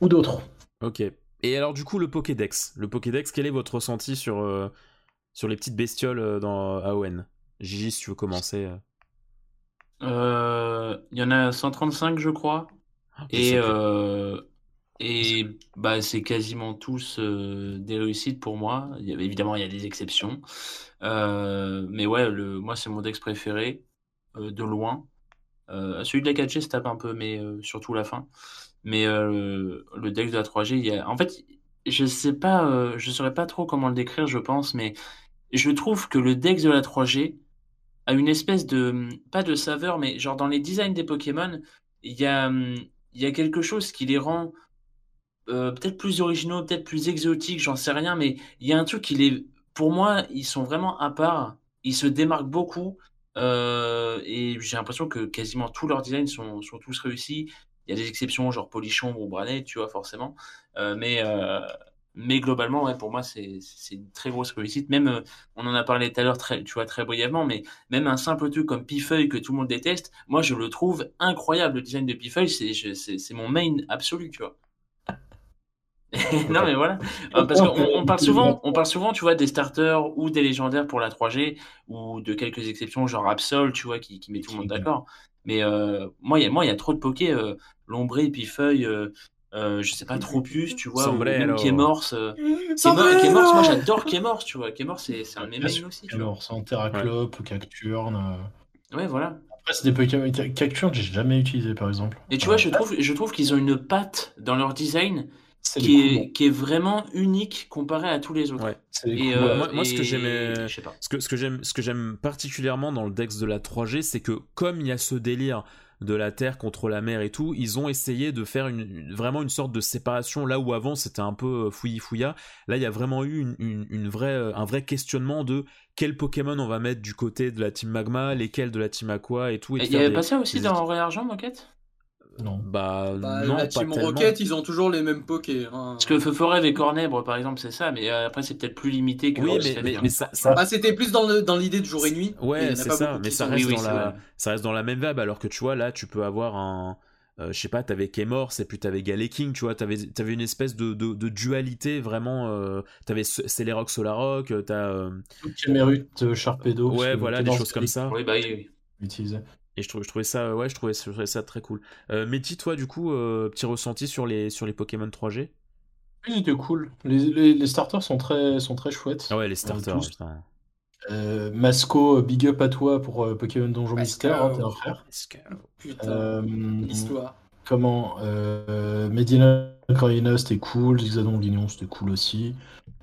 ou d'autres. Ok. Et alors, du coup, le Pokédex. Le Pokédex, quel est votre ressenti sur, euh, sur les petites bestioles dans AON Gigi, si tu veux commencer. Il y en a 135, je crois. Ah, et, euh, et bah, c'est quasiment tous euh, des réussites pour moi. Il y avait, évidemment, il y a des exceptions. Euh, mais ouais, le, moi, c'est mon dex préféré, de loin. celui de la 4G se tape un peu, mais surtout la fin. Mais le dex de la 3G, il y a... en fait, je sais pas, je saurais pas trop comment le décrire, je pense, mais je trouve que le dex de la 3G a une espèce de, pas de saveur, mais genre dans les designs des Pokémon, il y a, a quelque chose qui les rend euh, peut-être plus originaux, peut-être plus exotiques, j'en sais rien, mais il y a un truc qui les, pour moi, ils sont vraiment à part. Ils se démarquent beaucoup euh, et j'ai l'impression que quasiment tous leurs designs sont, sont, tous réussis. Il y a des exceptions, genre Polichon ou Branet, tu vois, forcément. Euh, mais, mais globalement, ouais, pour moi, c'est une très grosse réussite. Même, euh, on en a parlé tout à l'heure, très, tu vois, très brièvement, mais même un simple truc comme Pifeuille que tout le monde déteste, moi, je le trouve incroyable. Le design de Pifeuille, c'est mon main absolu, tu vois. non mais voilà, euh, parce qu'on on parle souvent, on parle souvent, tu vois, des starters ou des légendaires pour la 3G ou de quelques exceptions genre Absol, tu vois, qui, qui met tout le monde d'accord. Mais euh, moi, il y a moi, il y a trop de pokés, euh, Lombré, Pifeuille, euh, je sais pas, Tropius, tu vois, ou même Kémors. Euh, Kémors, moi j'adore Kémors, tu vois. Kémors, c'est un meme aussi. Kémors, c'est Terraclope, ouais. Cacturne. Euh. Ouais, voilà. Après, c'est des Pokémon. Cacturne, j'ai jamais utilisé par exemple. Et tu vois, je trouve, je trouve qu'ils ont une patte dans leur design qui est, qui est, vraiment unique comparé à tous les autres. Ouais, et euh, moi, ce que j'aimais, ce que, ce que j'aime, ce que j'aime particulièrement dans le Dex de la 3G, c'est que comme il y a ce délire de la terre contre la mer et tout, ils ont essayé de faire une, vraiment une sorte de séparation là où avant c'était un peu euh, fouillis fouilla. Là, il y a vraiment eu une, vraie, euh, un vrai questionnement de quel Pokémon on va mettre du côté de la team Magma, lesquels de la team Aqua et tout. il y avait pas ça aussi dans Ré Argent, Moquette? Non. Bah, bah non, la Team Rocket, ils ont toujours les mêmes pokés. Hein. Parce que Feu et Cornèbre, par exemple, c'est ça, mais euh, après, c'est peut-être plus limité que. Oui, mais, mais, ça. ça... Ah, c'était plus dans, dans l'idée de jour et nuit. Ouais, c'est ça, mais ça reste, dans la... ça reste dans la même vibe, alors que tu vois, là, tu peux avoir un. Euh, je sais pas, t'avais Kemors et puis t'avais Galeking, tu vois, t'avais avais une espèce de, de, de dualité vraiment. Euh, t'avais Celerox Solaroc, euh, t'as. Euh... Camerut, Sharpedo. Ouais, voilà, des choses comme ça. Oui, bah oui. Utilisé. Et je, trouvais, je trouvais ça, ouais, je trouvais, je trouvais ça très cool. Euh, Mehdi, toi, du coup, euh, petit ressenti sur les, sur les Pokémon 3G Oui, c'était cool. Les, les, starters sont très, sont très chouettes. Ah ouais, les starters, putain. Euh, Masco, big up à toi pour euh, Pokémon Donjon Mystère, hein, t'es un frère. Putain, euh, l'histoire. Comment euh, Medina Corina, c'était cool. Zigzadon Guignon, c'était cool aussi.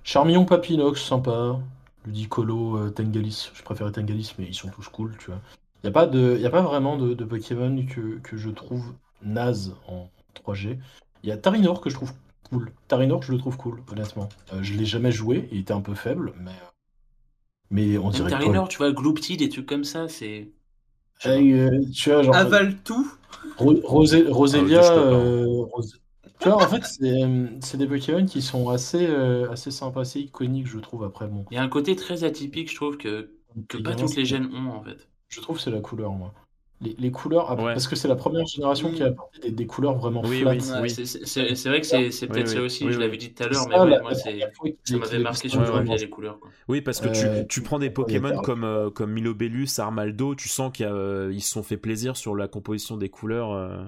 Charmillon Papinox, sympa. Ludicolo, Tengalis, je préférais Tengalis, mais ils sont tous cool, tu vois. Il n'y a, pas de, y a pas vraiment de, de Pokémon que, que, je trouve naze en 3G. Il y a Tarinor que je trouve cool. Tarinor, je le trouve cool, honnêtement. Euh, je l'ai jamais joué, il était un peu faible, mais, mais on dirait Tarinor, tu vois, Gloopty, des trucs comme ça, c'est. Euh, tu vois, genre. Avale tout Rosé, Rosélia. Ah, euh, tu vois, en fait, c'est des Pokémon qui sont assez, assez sympas, assez iconiques, je trouve, après. Bon. Il y a un côté très atypique, je trouve, que, que pas toutes les gènes ont, en fait. Je trouve que c'est la couleur, moi. Les, couleurs, parce que c'est la première génération qui a apporté des, couleurs vraiment oui, flat. Oui, c'est vrai que c'est peut-être ça aussi, je l'avais dit tout à l'heure, mais ouais, moi, ça m'avait marqué sur le les couleurs. Quoi. Oui, parce que tu, euh, tu prends des Pokémon comme, euh, comme Milobellus, Armaldo, tu sens qu'ils euh, se sont fait plaisir sur la composition des couleurs. Euh...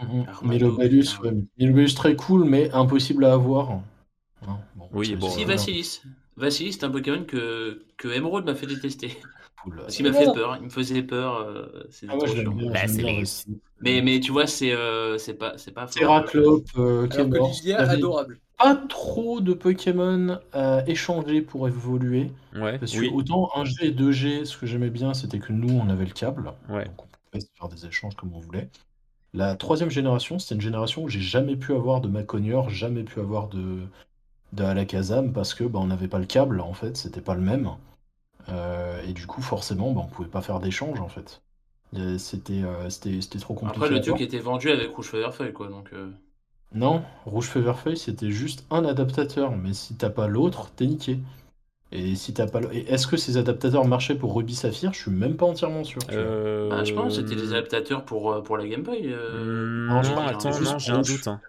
Mmh. Milobellus, Milobellus très cool, mais impossible à avoir. bon, oui, bon. Si, Vassilis. Vassilis, c'est un Pokémon que, que Emerald m'a fait détester. Parce qu'il m'a fait peur, il me faisait peur. Euh, c'est ah bah, mais, mais tu vois, c'est euh, c'est pas c'est pas. Terraclope, euh, adorable. Pas trop de Pokémon à échanger pour évoluer. Ouais. Parce que autant 1G et 2G, ce que j'aimais bien, c'était que nous, on avait le câble. Ouais. Donc on pouvait faire des échanges comme on voulait. La troisième génération, c'était une génération où j'ai jamais pu avoir de Maconior, jamais pu avoir de, de Alakazam parce que bah, on n'avait pas le câble en fait, c'était pas le même. Euh, et du coup, forcément, bah, on pouvait pas faire d'échange en fait. C'était euh, c'était trop compliqué. Après, le truc était vendu avec Rouge Feverfeuille, quoi. Donc, euh. Non, Rouge Feverfeuille, c'était juste un adaptateur. Mais si t'as pas l'autre, t'es niqué. Et si t'as pas est-ce que ces adaptateurs marchaient pour Ruby Saphir? Je suis même pas entièrement sûr. Ah, je pense que c'était des adaptateurs pour, pour la Game Boy. Hmm, non, attends, non, j'ai un doute. Hein.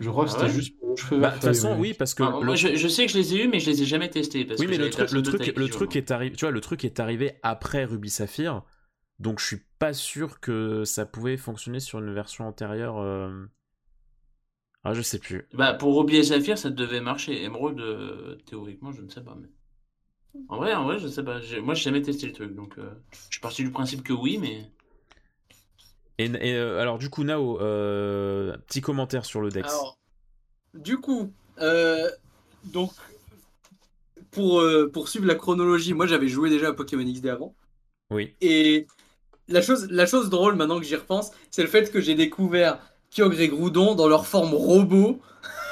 Je crois que c'était ah juste pour bah, De toute façon, oui, parce que. moi, je, sais que je les ai eus, mais je les ai jamais testés. Parce oui, mais le truc, le truc, le truc est arrivé. Tu vois, le truc est arrivé après Ruby Saphir, donc je suis pas sûr que ça pouvait fonctionner sur une version antérieure. Euh... Ah, je sais plus. Bah, pour Ruby et Saphir, ça devait marcher. Emerald, euh, théoriquement, je ne sais pas. Mais... En vrai, en vrai, je sais pas. Moi, j'ai jamais testé le truc, donc euh, je suis parti du principe que oui, mais. Et, euh, alors, du coup, Nao, euh, petit commentaire sur le Dex. Alors, du coup, euh, donc, pour poursuivre la chronologie, moi j'avais joué déjà à Pokémon XD avant. Oui. Et la chose, la chose drôle maintenant que j'y repense, c'est le fait que j'ai découvert Kyogre et Groudon dans leur forme robot.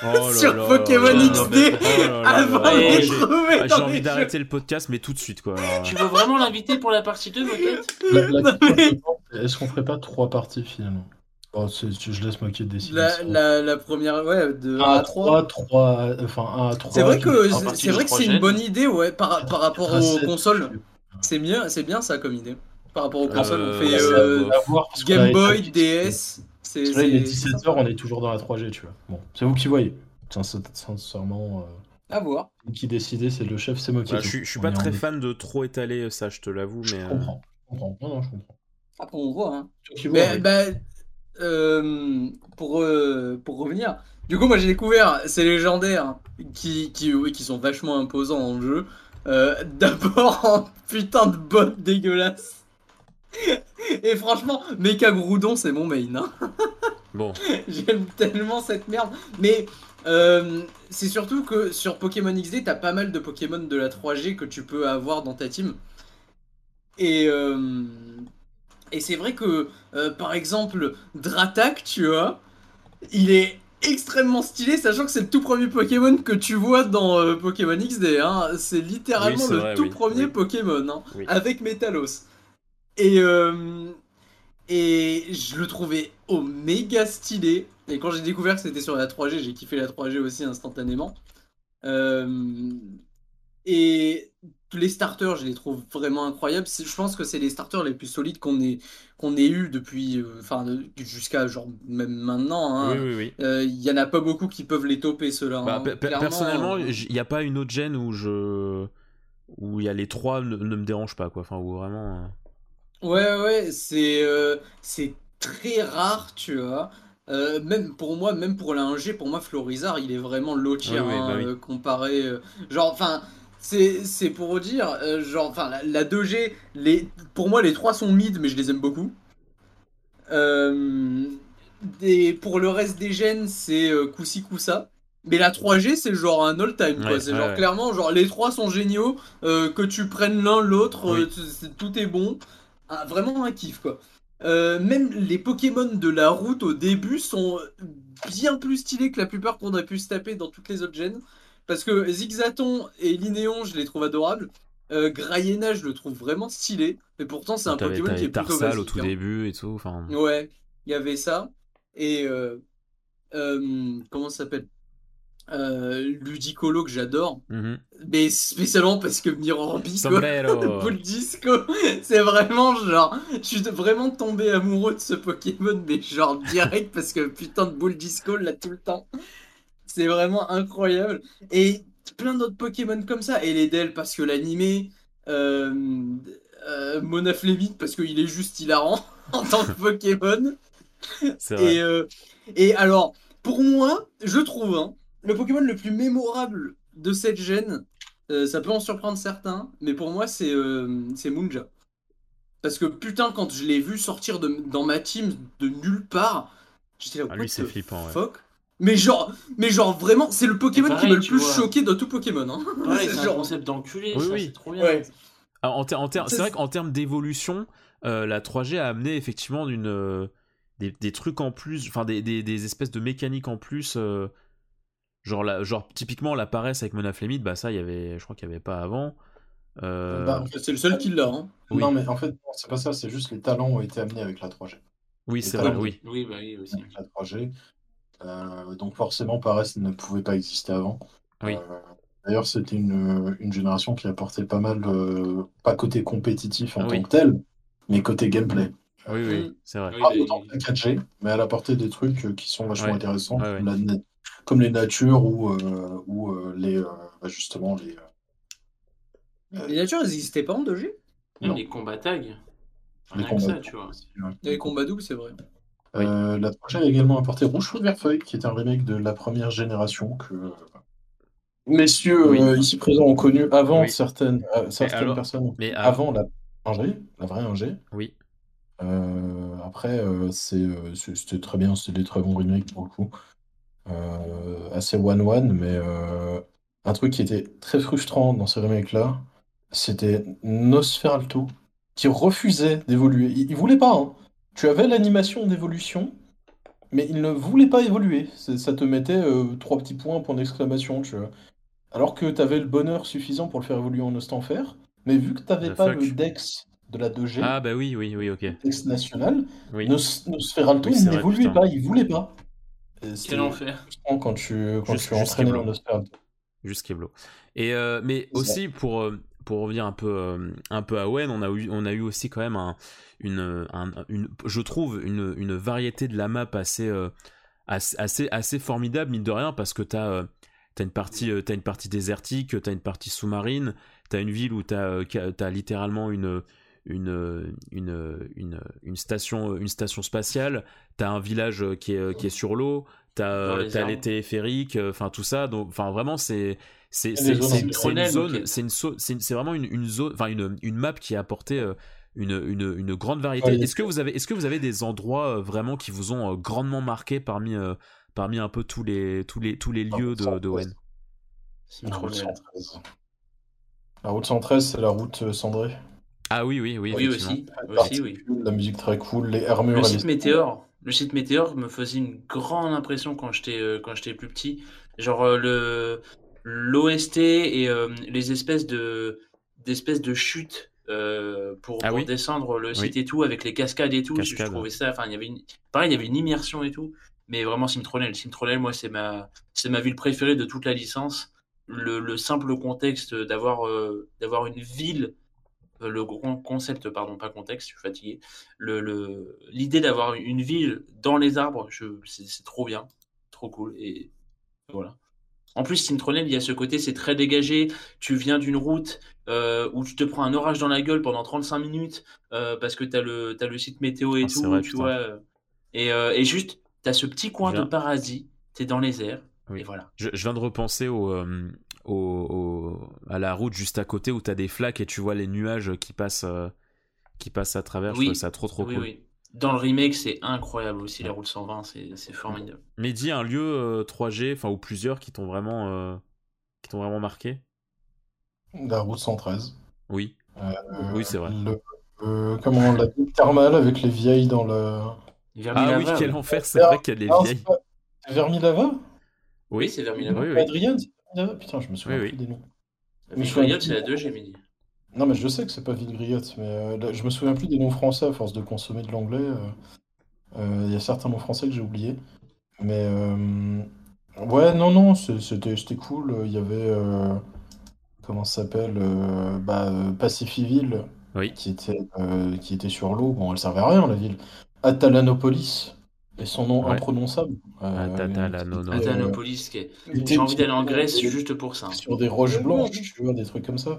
Oh sur Pokémon XD avant de J'ai envie d'arrêter le podcast, mais tout de suite quoi. Tu veux vraiment l'inviter pour la partie 2, Moquette? Est-ce qu'on ferait pas trois parties finalement? Je laisse Moquet décider. La, la, la, première, ouais, de 1 à 3. 3, enfin 1 à 3. C'est vrai que c'est vrai que c'est une bonne idée, ouais, par, par rapport aux consoles. C'est bien, c'est bien ça comme idée. Par rapport aux consoles, on fait euh, Game Boy, DS. C'est il est 17h, on est toujours dans la 3G, tu vois. Bon, c'est vous qui voyez. Sincèrement. Euh... À voir. Qui décidait, c'est le chef, c'est Moquet. Bah, je, je suis pas très fan de trop étaler ça, je te l'avoue, mais. Je euh, comprends. Je comprends. Non, non, je comprends. Après, on voit, hein. Mais, bah, euh, pour, euh, pour revenir, du coup, moi j'ai découvert ces légendaires qui, qui, oui, qui sont vachement imposants en jeu. Euh, D'abord en putain de bot dégueulasse. Et franchement, Mecha Groudon, c'est mon main. Hein. Bon. J'aime tellement cette merde. Mais euh, c'est surtout que sur Pokémon XD, t'as pas mal de Pokémon de la 3G que tu peux avoir dans ta team. Et, euh, et c'est vrai que, euh, par exemple, Dratak, tu vois, il est extrêmement stylé, sachant que c'est le tout premier Pokémon que tu vois dans euh, Pokémon XD. Hein. C'est littéralement le tout premier Pokémon, hein, avec Metalos. Et, euh, et je le trouvais méga stylé. Et quand j'ai découvert que c'était sur la 3G, j'ai kiffé la 3G aussi instantanément. et les starters, je les trouve vraiment incroyables. Je pense que c'est les starters les plus solides qu'on ait, qu'on ait eu depuis, euh, enfin, jusqu'à genre même maintenant. Hein. Oui, oui, oui. Euh, il y en a pas beaucoup qui peuvent les toper ceux-là. Bah, hein. Personnellement, euh, il n'y a pas une autre gêne où je, où il y a les trois ne, me dérange pas quoi. Enfin, où vraiment. Ouais, ouais, c'est, c'est très rare, tu vois. même pour moi, même pour l'ingé, pour moi, Florizard, il est vraiment low tier hein, bah comparé. genre, enfin, c'est pour dire, euh, genre, enfin, la, 2G, les, pour moi, les trois sont mid, mais je les aime beaucoup. Euh, pour le reste des gènes, c'est euh, Koussi Koussa. Mais la 3G, c'est genre un all-time, quoi. c'est genre, clairement, genre, les trois sont géniaux, euh, que tu prennes l'un, l'autre, tout est bon. Ah, vraiment un kiff, quoi. même les Pokémon de la route au début sont bien plus stylés que la plupart qu'on a pu se taper dans toutes les autres gènes. Parce que Zigzaton et Linéon, je les trouve adorables. Euh, je le trouve vraiment stylé. Mais pourtant, c'est un Pokémon qui est plutôt Tarsal au tout hein. début et tout. Ouais, il y avait ça. Et euh, euh, comment ça s'appelle? Euh, Ludicolo que j'adore. Mhm. Mais spécialement parce que Mirorbi, Bull Disco, c'est vraiment genre. Je suis vraiment tombé amoureux de ce Pokémon, mais genre direct parce que putain de Bull Disco là tout le temps. C'est vraiment incroyable. Et plein d'autres Pokémon comme ça. Et les Del parce que l'animé. Euh, euh, parce qu'il est juste hilarant en tant que Pokémon. Et, euh, et alors, pour moi, je trouve hein, le Pokémon le plus mémorable de cette gêne, euh, ça peut en surprendre certains, mais pour moi, c'est Munja. Parce que putain, quand je l'ai vu sortir de, dans ma team de nulle part, j'étais là, ah, lui, c'est flippant. Fuck? Mais genre, mais genre vraiment, c'est le Pokémon qui m'a le plus choqué de tout Pokémon. Hein. c'est un concept d'enculé, oui, oui. c'est trop bien. Ah, en c'est vrai qu'en termes d'évolution, euh, la 3G a amené effectivement une, euh, des, des, trucs en plus, enfin des, des, des, espèces de mécaniques en plus. Euh, genre, la, genre typiquement la paresse avec Monaflemid, bah ça, y avait, je crois qu'il n'y avait pas avant. Bah, c'est le seul qui l'a. Hein. Non, mais en fait, c'est pas ça, c'est juste les talents ont été amenés avec la 3G. Oui, c'est vrai, oui. Oui, bah oui, aussi. la 3G. Euh, donc forcément, Paresse ne pouvait pas exister avant. Oui. Euh, d'ailleurs, c'était une, une, génération qui apportait pas mal, pas côté compétitif en tant que tel, mais côté gameplay. Oui, oui, c'est vrai. Pas autant que 4G, mais elle apportait des trucs qui sont vachement intéressants, comme, les natures ou, euh, ou les, bah, justement les. Les natures, elles n'existaient pas en 2G Les combats tags. Les combats, ça, tu vois. Les combats doubles, c'est vrai. Euh, la prochaine a également apporté Rouge Feu Feuille, qui est un remake de la première génération que messieurs euh, ici présents ont connu avant certaines, euh, certaines personnes, mais avant la la vraie Ingé. Oui. après, c'était très bien, c'était des très bons remakes pour le coup. assez one-one, mais un truc qui était très frustrant dans ces remakes-là, c'était Nosferalto, qui refusait d'évoluer. Il, il voulait pas, hein tu avais l'animation d'évolution, mais il ne voulait pas évoluer. Ça te mettait euh, trois petits points, point d'exclamation, tu vois. Alors que tu avais le bonheur suffisant pour le faire évoluer en fer, mais vu que tu n'avais pas le dex de la 2G. Ah bah oui, oui, oui, ok. Texte national. Oui. Nosferatu, il n'évoluait pas, il voulait pas. Quel enfer. Quand tu, quand tu entraînais dans Nosferatu. Juste Et euh, mais aussi pour euh, pour revenir un peu euh, un peu à Owen, on a eu on a eu aussi quand même un, une, une je trouve une, une variété de la map assez assez assez formidable mine de rien parce que t'as T'as une partie, as une partie désertique, t'as une partie sous-marine, t'as une ville où t'as as littéralement une, une, une, une, station, une station spatiale, t'as un village qui est, qui est sur l'eau, t'as les, les téléphériques, enfin tout ça. Donc, enfin vraiment, c'est c'est une zone, c'est une c'est vraiment une, une zone, enfin une, une map qui a apporté une, une, une grande variété. Est-ce que vous avez est-ce que vous avez des endroits vraiment qui vous ont grandement marqué parmi parmi un peu tous les tous les tous les lieux de, de Wen La route 113. La route 113, c'est la route cendrée. Ah oui, oui, oui. Oui, aussi. aussi oui. La musique très cool, les armures. Le site Météore. Le site Météore me faisait une grande impression quand j'étais euh, quand j'étais plus petit. Genre euh, le l'OST et euh, les espèces de d'espèces de chutes pour, ah descendre le site et tout avec les cascades et tout. Je, trouvais ça. Enfin, il y avait une... pareil, il y avait une immersion et tout. Mais vraiment Simtronel. Simtronel, moi, c'est ma c'est ma ville préférée de toute la licence. Le, le simple contexte d'avoir d'avoir une ville euh, le concept, pardon, pas contexte, je suis fatigué. Le, l'idée d'avoir une ville dans les arbres, c'est, trop bien, trop cool. Et voilà. En plus, Sintronel, il y a ce côté, c'est très dégagé. Tu viens d'une route euh, où tu te prends un orage dans la gueule pendant 35 minutes euh, parce que tu as le, le site météo et ah, tout, tu vois. Et, et juste, tu as ce petit coin de paradis, tu es dans les airs. Et voilà. Je, viens de repenser au, à la route juste à côté où tu as des flaques et tu vois les nuages qui passent, euh, qui passent à travers. Oui. Je trouve ça trop trop cool. Oui. Dans le remake, c'est incroyable aussi, la route 120, c'est formidable. Mais dis un lieu 3G, euh, enfin ou plusieurs qui t'ont vraiment, euh, qui t'ont vraiment marqué? La route 113. Oui. oui, c'est vrai. comment la ville thermale avec les vieilles dans le. ah oui, quel enfer, c'est vrai qu'elle est vieille. Vermilava Oui, c'est Vermilava. Oui, oui. Adrien, putain, je me souviens plus des noms. Griotte, c'est la 2, j'ai mis. Non, mais je sais que c'est pas Ville Griotte, mais euh, je me souviens plus des noms français à force de consommer de l'anglais. Euh, euh, il y a certains mots français que j'ai oubliés. Mais ouais, non, non, c'était cool. Il y avait. comment ça s'appelle bah, Pacifiville, oui. qui, était, qui était sur l'eau. Bon, elle servait à rien, la ville. Atalanopolis, et son nom imprononçable. Euh, Atanopolis, j'ai envie d'aller en Grèce juste pour ça. Sur des roches blanches, tu vois, des trucs comme ça.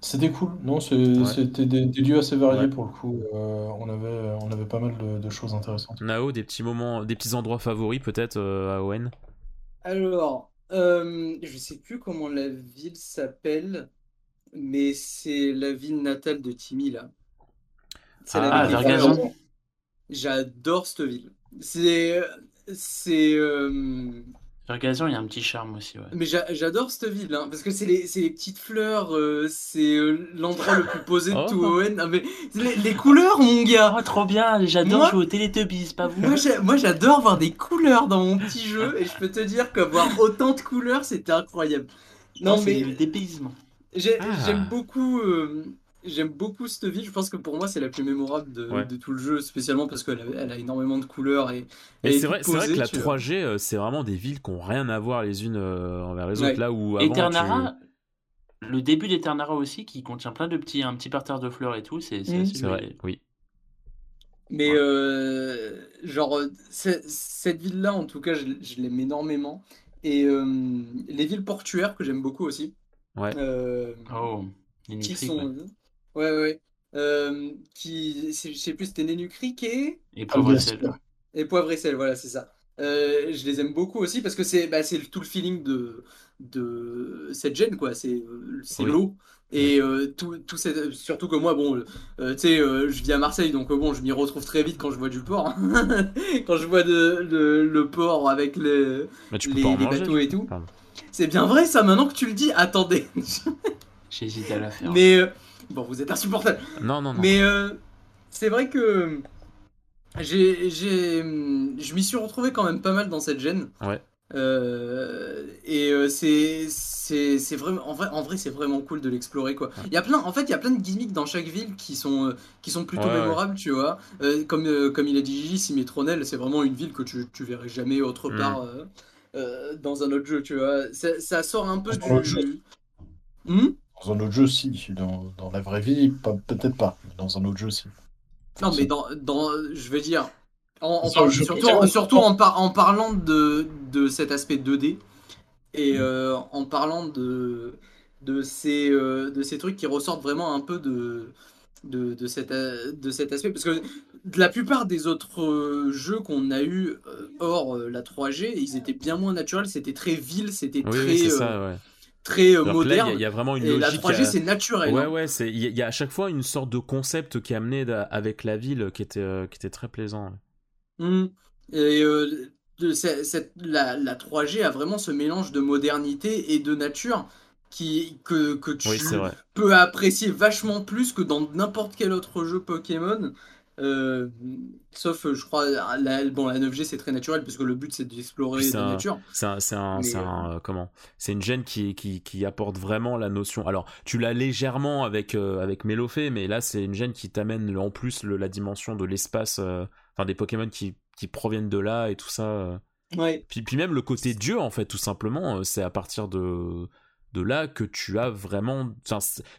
C'était cool, non C'était des, lieux assez variés pour le coup. Euh, on, avait, on avait pas mal de, choses intéressantes. Nao, des petits moments, des petits endroits favoris peut-être euh, à Owen? Alors, euh, je sais plus comment la ville s'appelle, mais c'est la ville natale de Timmy là. Ah, Vergazon? J'adore cette ville. C'est. C'est. Euh... il y a un petit charme aussi. Ouais. Mais j'adore cette ville, hein, parce que c'est les, les, petites fleurs, euh, c'est euh, l'endroit le plus posé de oh. tout Owen. mais les, couleurs, mon gars oh, Trop bien, j'adore jouer au Teletubbies, pas vous Moi j'adore voir des couleurs dans mon petit jeu, et je peux te dire que voir autant de couleurs, c'était incroyable. Non, oh, mais. Le dépaysement. J'aime ah. beaucoup. Euh, J'aime beaucoup cette ville. Je pense que pour moi, c'est la plus mémorable de, tout le jeu, spécialement parce qu'elle a, elle a énormément de couleurs. Et, c'est vrai, vrai, que la 3G, euh, c'est vraiment des villes qui n'ont rien à voir les unes euh, envers les autres. Là où avant, le début d'Eternara aussi, qui contient plein de petits, un petit parterre de fleurs et tout, c'est mmh. vrai, oui. Mais euh, genre, cette ville-là, en tout cas, je, l'aime énormément. Et les villes portuaires que j'aime beaucoup aussi. Ouais. oh, qui sont, Ouais, ouais. Euh, qui, je sais plus, c'était Nénucric et... Et Poivre et Sel. Et Poivre et Sel, voilà, c'est ça. Euh, je les aime beaucoup aussi parce que c'est bah, tout le feeling de, de cette gêne, quoi. C'est l'eau. Et euh, tout, tout surtout que moi, bon, tu sais, je vis à Marseille, donc bon, je m'y retrouve très vite quand je vois du port. Hein. quand je vois de, le port avec les, les, bateaux et tout. C'est bien vrai ça, maintenant que tu le dis, attendez. J'hésite à la faire. Mais Bon, vous êtes insupportable. Non, non, non. Mais euh, c'est vrai que j'ai, j'ai, je m'y suis retrouvé quand même pas mal dans cette gêne. Ouais. Euh, et euh, c'est c'est vraiment en vrai en vrai c'est vraiment cool de l'explorer quoi. Il y a plein en fait il y a plein de gimmicks dans chaque ville qui sont qui sont plutôt mémorables tu vois. comme comme il a dit Gigi, Simétronel c'est vraiment une ville que tu, tu verrais jamais autre mm. part dans un autre jeu tu vois. Ça, ça sort un peu du. Jeu. Hmm? Dans un autre jeu, si. Dans, dans la vraie vie, peut-être pas. Mais dans un autre jeu, si. Non, mais dans, dans, je veux dire, en, surtout, surtout en, en, parlant de, de cet aspect 2D et mm. euh, en parlant de, de, ces, euh, de ces trucs qui ressortent vraiment un peu de, de, de, cet, de cet aspect. Parce que la plupart des autres jeux qu'on a eu hors la 3G, ils étaient bien moins naturels, c'était très vil, c'était très. ça, ouais très moderne. Il y, a vraiment une et logique. La 3G, c'est naturel. Ouais, hein. ouais, c'est il y, a à chaque fois une sorte de concept qui est amené avec la ville qui était qui était très plaisant. Mmh. Et euh, de, cette, la, la, 3G a vraiment ce mélange de modernité et de nature qui, que, que tu peux apprécier vachement plus que dans n'importe quel autre jeu Pokémon. Euh, sauf, je crois, la, bon, la 9G c'est très naturel parce que le but c'est d'explorer la nature. C'est un, un, un euh, comment? C'est une gêne qui, qui, qui, apporte vraiment la notion. Alors, tu l'as légèrement avec avec Mélofée, mais là c'est une gêne qui t'amène en plus le, la dimension de l'espace, enfin des Pokémon qui qui proviennent de là et tout ça. Euh. Ouais. Puis, puis même le côté Dieu, en fait, tout simplement, euh, c'est à partir de, de là que tu as vraiment.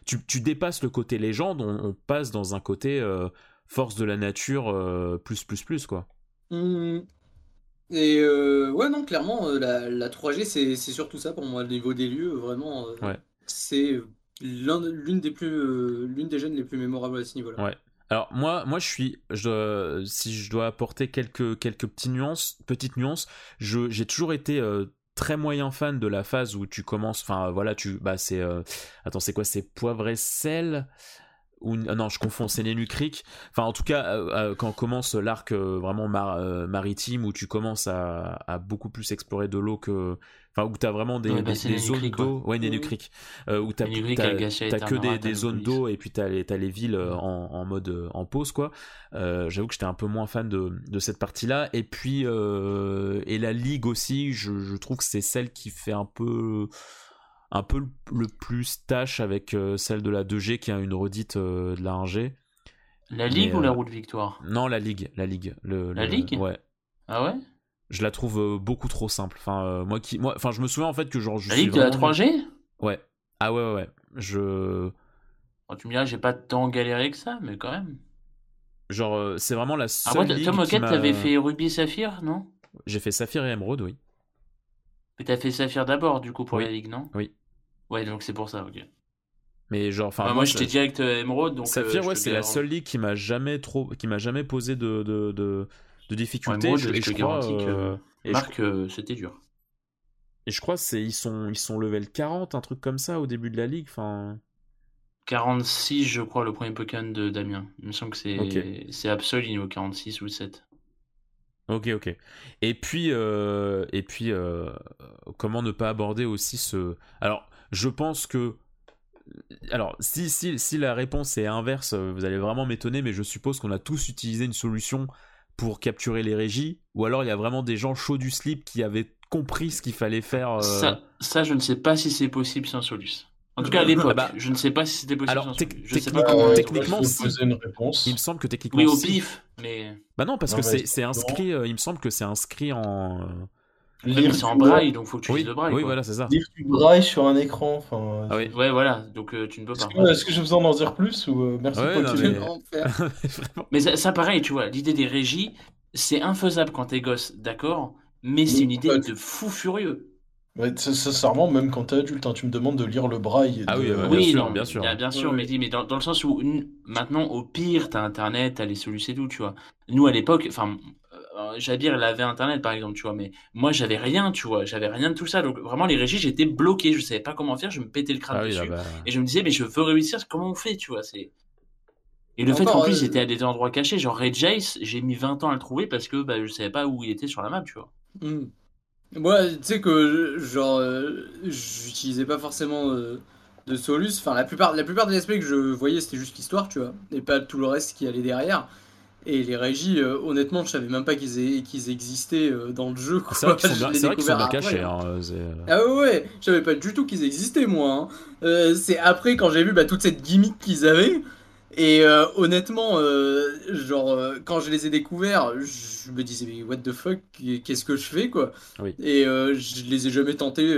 Tu, tu dépasses le côté légende, on, passe dans un côté euh, force de la nature plus, plus, plus, quoi. Mmh. Et ouais, non, clairement, la, la 3G, c'est surtout ça pour moi, le niveau des lieux, vraiment. ouais. C'est l'une des plus l'une des jeunes les plus mémorables à ce niveau-là. Ouais. Alors moi, moi je suis, je, si je dois apporter quelques quelques petites nuances, petites nuances, je j'ai toujours été euh, très moyen fan de la phase où tu commences, enfin voilà, tu, bah c'est, euh, attends c'est quoi, c'est poivre et sel? Ou non je confonds c'est Nenu Creek enfin en tout cas euh, quand commence l'arc vraiment maritime où tu commences à, à, beaucoup plus explorer de l'eau que où tu as vraiment des, bah, zones d'eau. Ouais, Nenu Creek. Euh, où tu as, que des, zones d'eau et puis tu as, les villes euh, en, mode euh, en pause, quoi. J'avoue que j'étais un peu moins fan de, cette partie-là. Et puis, et la ligue aussi, je, trouve que c'est celle qui fait un peu un peu le, plus tâche avec celle de la 2G qui a une redite de la 1G. La Ligue ou la Route Victoire? Non, la Ligue. La Ligue. Le, la Ligue? Ouais. Ah ouais? Je la trouve euh, beaucoup trop simple. Enfin, euh, moi qui, moi, enfin, je me souviens en fait que genre. Je la Ligue de la 3G Ouais. Ah ouais, ouais, ouais. Je. tu me diras, j'ai pas tant galéré que ça, mais quand même. Genre, euh, c'est vraiment la seule. Ah, ouais, Tom Moquette, t'avais fait Ruby et Saphir, non? J'ai fait Saphir et Emerald, oui. Mais t'as fait Saphir d'abord, du coup, pour la Ligue, non? Oui. Ouais, donc c'est pour ça, ok. Mais genre, enfin. Bah, moi, j'étais direct Emerald, donc. Saphir, ouais, c'est la seule ligue qui m'a jamais trop, qui m'a jamais posé de, de, de, de difficultés. je, et je, crois, que Marc, euh, c'était dur. Et je crois c'est ils sont ils sont level 40, un truc comme ça au début de la ligue, enfin 46 je crois le premier Pokémon de Damien. Il me semble que c'est c'est Absol niveau 46 ou 7. Ok ok. Et puis euh, et puis euh, comment ne pas aborder aussi ce alors je pense que alors, si, si, si la réponse est inverse, vous allez vraiment m'étonner, mais je suppose qu'on a tous utilisé une solution pour capturer les régies Ou alors il y a vraiment des gens chauds du slip qui avaient compris ce qu'il fallait faire euh, ça, ça, je ne sais pas si c'est possible sans Solus. En tout cas, à l'époque, bah, je ne sais pas si c'était possible. Alors, sans techniquement, techniquement une réponse. il me semble que techniquement. Oui, au pif, mais. Bah non, parce que c'est inscrit. Euh, il me semble que c'est inscrit en. Lire c'est en braille, donc faut que tu oui, lises le braille. Oui, voilà, c'est ça. Lire du braille sur un écran. Enfin, ah oui. Ouais, voilà, donc euh, tu ne peux pas. Est-ce que, j'ai besoin d'en dire plus ou merci pour le mais... mais ça, ça, pareil, tu vois, l'idée des régies, c'est infaisable quand t'es gosse, d'accord, mais c'est une idée de fou furieux. Ouais, sincèrement, même quand t'es adulte, hein, tu me demandes de lire le braille. Ah oui, bien, sûr, bien sûr. Bien, sûr, mais, mais dans, le sens où maintenant, au pire, t'as internet, t'as les solutions et tout, tu vois. Nous, à l'époque, enfin, euh, Jabir, il avait internet par exemple, tu vois, mais moi, j'avais rien, tu vois, j'avais rien de tout ça. Donc, vraiment, les régies, j'étais bloqué, je savais pas comment faire, je me pétais le crâne ah dessus. Bah. Et je me disais, mais je veux réussir, comment on fait, tu vois, c'est. Et le fait qu'en plus, j'étais euh, à des endroits cachés, genre Red Jace, j'ai mis 20 ans à le trouver parce que bah, je savais pas où il était sur la map, tu vois. Hmm. Moi, tu sais que, genre, euh, j'utilisais pas forcément euh, de Solus. Enfin, la plupart, la plupart des aspects que je voyais, c'était juste l'histoire, tu vois, et pas tout le reste qui allait derrière. Et les régies, euh, honnêtement, je savais même pas qu'ils existaient euh, dans le jeu. C'est vrai qu'ils sont bien, bien cachés. Hein, ah ouais, je savais pas du tout qu'ils existaient, moi. Hein. c'est après, quand j'ai vu bah, toute cette gimmick qu'ils avaient, et euh, honnêtement, euh, genre, euh, quand je les ai découverts, je me disais, mais what the fuck, qu'est-ce que je fais, quoi Et je les ai jamais tentés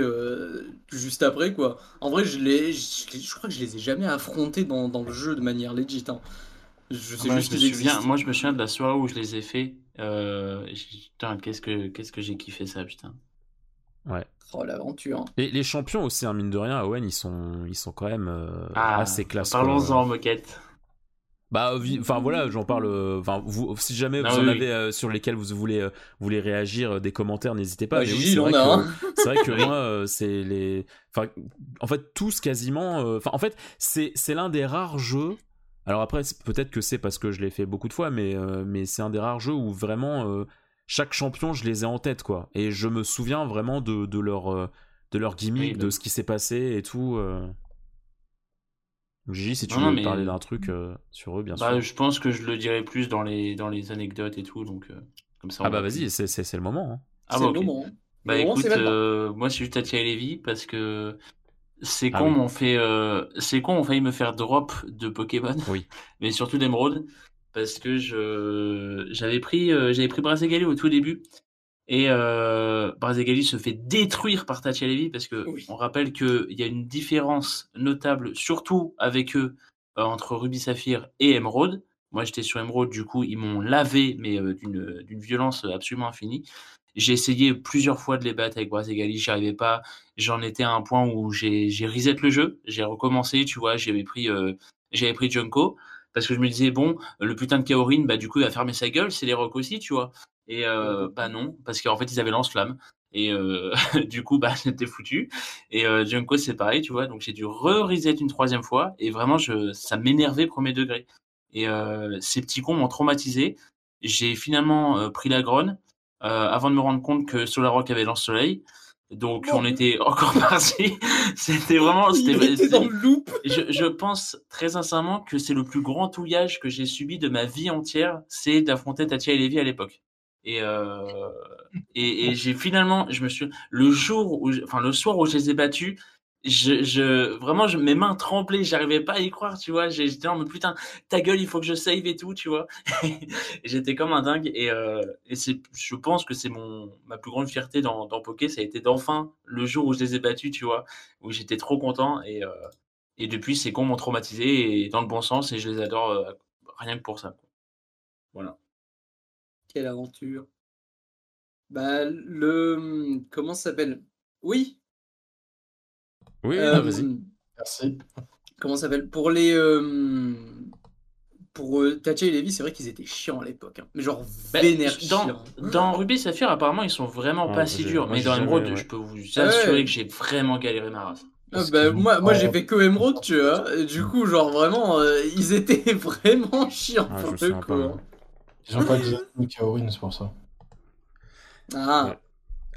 juste après, quoi. En vrai, je, les, je, crois que je les ai jamais affrontés dans, dans le jeu de manière legit. Hein. Je sais juste je Moi, je me souviens de la soirée où je les ai fait. putain, qu'est-ce que, qu'est-ce que j'ai kiffé ça, putain. Ouais. Oh, l'aventure. Et les champions aussi, hein, mine de rien, Owen, ils sont, ils sont quand même ah, assez classe. Parlons-en, moquette. Bah, enfin voilà, j'en parle. Euh, enfin, vous, si jamais ah vous en avez euh, sur lesquels vous voulez, euh, voulez réagir, des commentaires, n'hésitez pas. Bah, c'est vrai, hein. vrai, que moi, c'est les. Enfin, en fait, tous quasiment. Enfin, en fait, c'est c'est l'un des rares jeux. Alors après, peut-être que c'est parce que je l'ai fait beaucoup de fois, mais mais c'est un des rares jeux où vraiment chaque champion, je les ai en tête, quoi. Et je me souviens vraiment de, de leur de leur gimmick, de ce qui s'est passé et tout. Gigi, si tu veux parler d'un truc euh, sur eux, bien bah, sûr. Je pense que je le dirai plus dans les, dans les anecdotes et tout, donc euh, comme ça. Ah bah vas-y, c'est le moment. Hein. Ah bah, le moment. Bah écoute, euh, moi c'est juste Tatia Levy parce que c'est ah con m'ont fait, c'est con, on failli me faire drop de Pokémon, oui. mais surtout d'Emerald parce que je j'avais pris, j'avais pris Brazegali au tout début et euh, Brazegali se fait détruire par Levi parce que on rappelle qu'il y a une différence notable, surtout avec eux, euh, entre Ruby Saphir et Emerald. Moi, j'étais sur Emerald, du coup, ils m'ont lavé, mais euh, d'une violence absolument infinie. J'ai essayé plusieurs fois de les battre avec Brazegali, j'y arrivais pas. J'en étais à un point où j'ai reset le jeu, j'ai recommencé, tu vois, j'avais pris, euh, j'avais pris Junko parce que je me disais bon, le putain de Kaorin, bah du coup, il va fermer sa gueule, c'est les rocs aussi, tu vois. Et euh, bah non, parce qu'en fait, ils avaient lance-flamme. Et euh, du coup, bah, j'étais foutu. Et euh, Junko, c'est pareil, tu vois. Donc, j'ai dû re-reset une troisième fois. Et vraiment, je, ça m'énervait premier degré. Et euh, ces petits cons m'ont traumatisé. J'ai finalement euh, pris la gronne avant de me rendre compte que Solarrock avait lance-soleil. Donc, on était encore parti. c'était vraiment. C'était dans le loop. Je, je, pense très sincèrement que c'est le plus grand touillage que j'ai subi de ma vie entière. C'est d'affronter Tatia et Lévi à l'époque. Et, euh, et, et j'ai finalement, je me suis, le jour où, enfin le soir où je les ai battus, je, je vraiment, je, mes mains tremblaient, j'arrivais pas à y croire, tu vois. J'étais en mode putain, ta gueule, il faut que je save et tout, tu vois. J'étais comme un dingue et, euh, et je pense que c'est mon ma plus grande fierté dans dans Poké, ça a été d'enfin le jour où je les ai battus, tu vois, où j'étais trop content et euh, et depuis ces cons m'ont traumatisé et dans le bon sens et je les adore euh, rien que pour ça. Voilà. Quelle aventure. Bah, le. Comment ça s'appelle? Oui. Oui, vas-y. Merci. Comment ça s'appelle? Pour les. pour euh, et Levi, c'est vrai qu'ils étaient chiants à l'époque. Hein. Mais genre bah, vénère dans, dans Ruby Saphir, apparemment, ils sont vraiment pas si durs. Mais dans Emerald, je peux vous assurer que j'ai vraiment galéré ma race. Ah, bah, moi, moi j'ai fait que Emerald, tu vois. Et du coup, genre vraiment, euh, ils étaient vraiment chiants ah, pour le coup. Hein. Ils ont pas de Kaorin, c'est pour ça. Ah.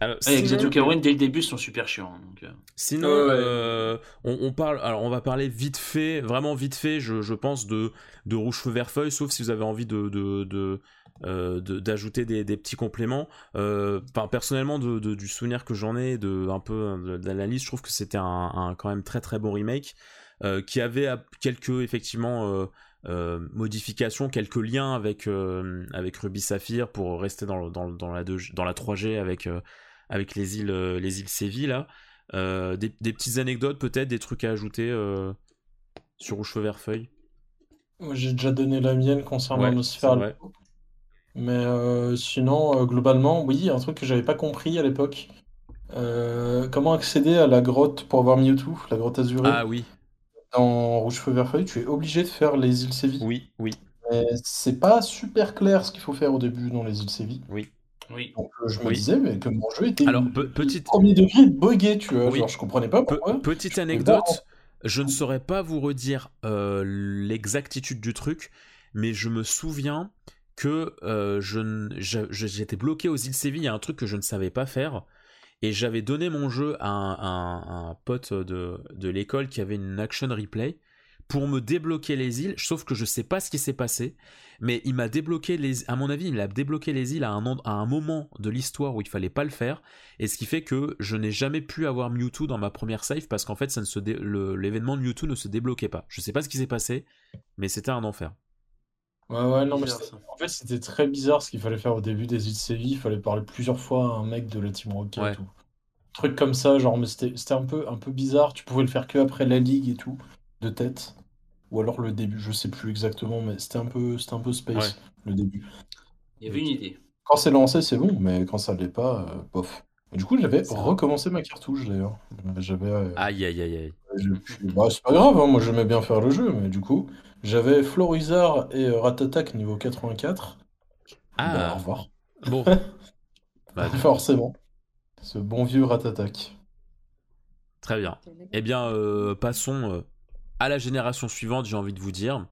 Alors, sinon... Kaorin, dès le début, sont super chiants. Donc... Euh. Sinon, euh, on, parle, alors on va parler vite fait, vraiment vite fait, je, je pense, de, de Rouge Feu Vert Feuille, sauf si vous avez envie de, de, euh, d'ajouter des, des, petits compléments. Euh, personnellement, de, du souvenir que j'en ai, de un peu d'analyse, je trouve que c'était un, un, quand même très très bon remake qui avait quelques effectivement euh, modifications, quelques liens avec, euh, avec Ruby Saphir pour rester dans, dans, dans, la, dans la 3G avec, euh, avec les îles, les îles Séville là. Des, des, petites anecdotes peut-être, des trucs à ajouter sur Rouge Feu Vert Feuille? J'ai déjà donné la mienne concernant sphères. Mais sinon, globalement, oui, un truc que j'avais pas compris à l'époque. comment accéder à la grotte pour avoir Mewtwo, la grotte azurée Ah oui dans Rouge Feu Vert Feuille, tu es obligé de faire les îles Séville. Oui, oui. Mais c'est pas super clair ce qu'il faut faire au début dans les îles Séville. Oui. Oui. Donc euh, je me disais mais que mon jeu était Alors, petite... premier degré bugué, tu vois. Genre je comprenais pas pourquoi. petite anecdote, je ne saurais pas vous redire euh, l'exactitude du truc, mais je me souviens que euh, je, j'étais bloqué aux îles Séville, il y a un truc que je ne savais pas faire. Et j'avais donné mon jeu à un, pote de, l'école qui avait une action replay pour me débloquer les îles, sauf que je sais pas ce qui s'est passé, mais il m'a débloqué les, à mon avis, il a débloqué les îles à un, à un moment de l'histoire où il fallait pas le faire, et ce qui fait que je n'ai jamais pu avoir Mewtwo dans ma première save parce qu'en fait, ça ne l'événement de Mewtwo ne se débloquait pas. Je sais pas ce qui s'est passé, mais c'était un enfer. Ouais, ouais, non, mais en fait, c'était très bizarre ce qu'il fallait faire au début des îles Séville. Il fallait parler plusieurs fois à un mec de la Team Rocket. et tout. Truc comme ça, genre, mais c'était un peu, un peu bizarre. Tu pouvais le faire que après la ligue et tout, de tête. Ou alors le début, je sais plus exactement, mais c'était un peu, c'était un peu space, le début. Il y avait une idée. Quand c'est lancé, c'est bon, mais quand ça l'est pas, euh, bof. du coup, j'avais recommencé ma cartouche d'ailleurs. J'avais. Euh, aïe aïe aïe aïe. Bah, c'est pas grave, hein, moi j'aimais bien faire le jeu, mais du coup, j'avais Florizard et euh, Ratatak niveau 84. Ah, bah, au revoir. Bon. bah, Forcément. Ce bon vieux Ratatak. Très bien. Eh bien, passons à la génération suivante, j'ai envie de vous dire.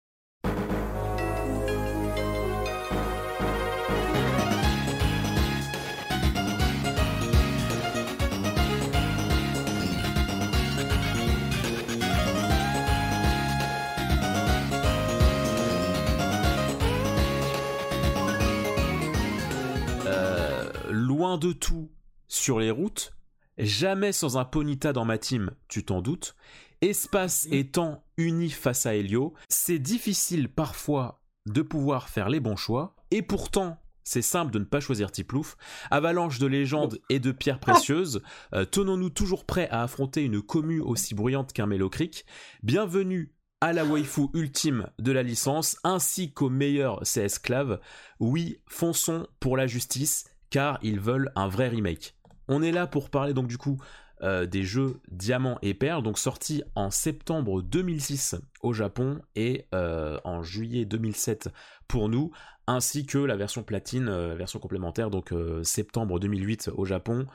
Euh, loin de tout sur les routes, jamais sans un Ponita dans ma team, tu t'en doutes, Espace et temps unis face à Helio, c'est difficile parfois de pouvoir faire les bons choix, et pourtant, c'est simple de ne pas choisir Tiplouf. Avalanche de légendes et de pierres précieuses, euh, tenons-nous toujours prêts à affronter une commu aussi bruyante qu'un Creek. Bienvenue à la waifu ultime de la licence, ainsi qu'au meilleur CS Clave. Oui, fonçons pour la justice, car ils veulent un vrai remake. On est là pour parler donc du coup euh, des jeux Diamant et Perle, donc sortis en septembre 2006 au Japon et euh, en juillet 2007 pour nous, ainsi que la version platine, euh, version complémentaire, donc septembre 2008 au Japon,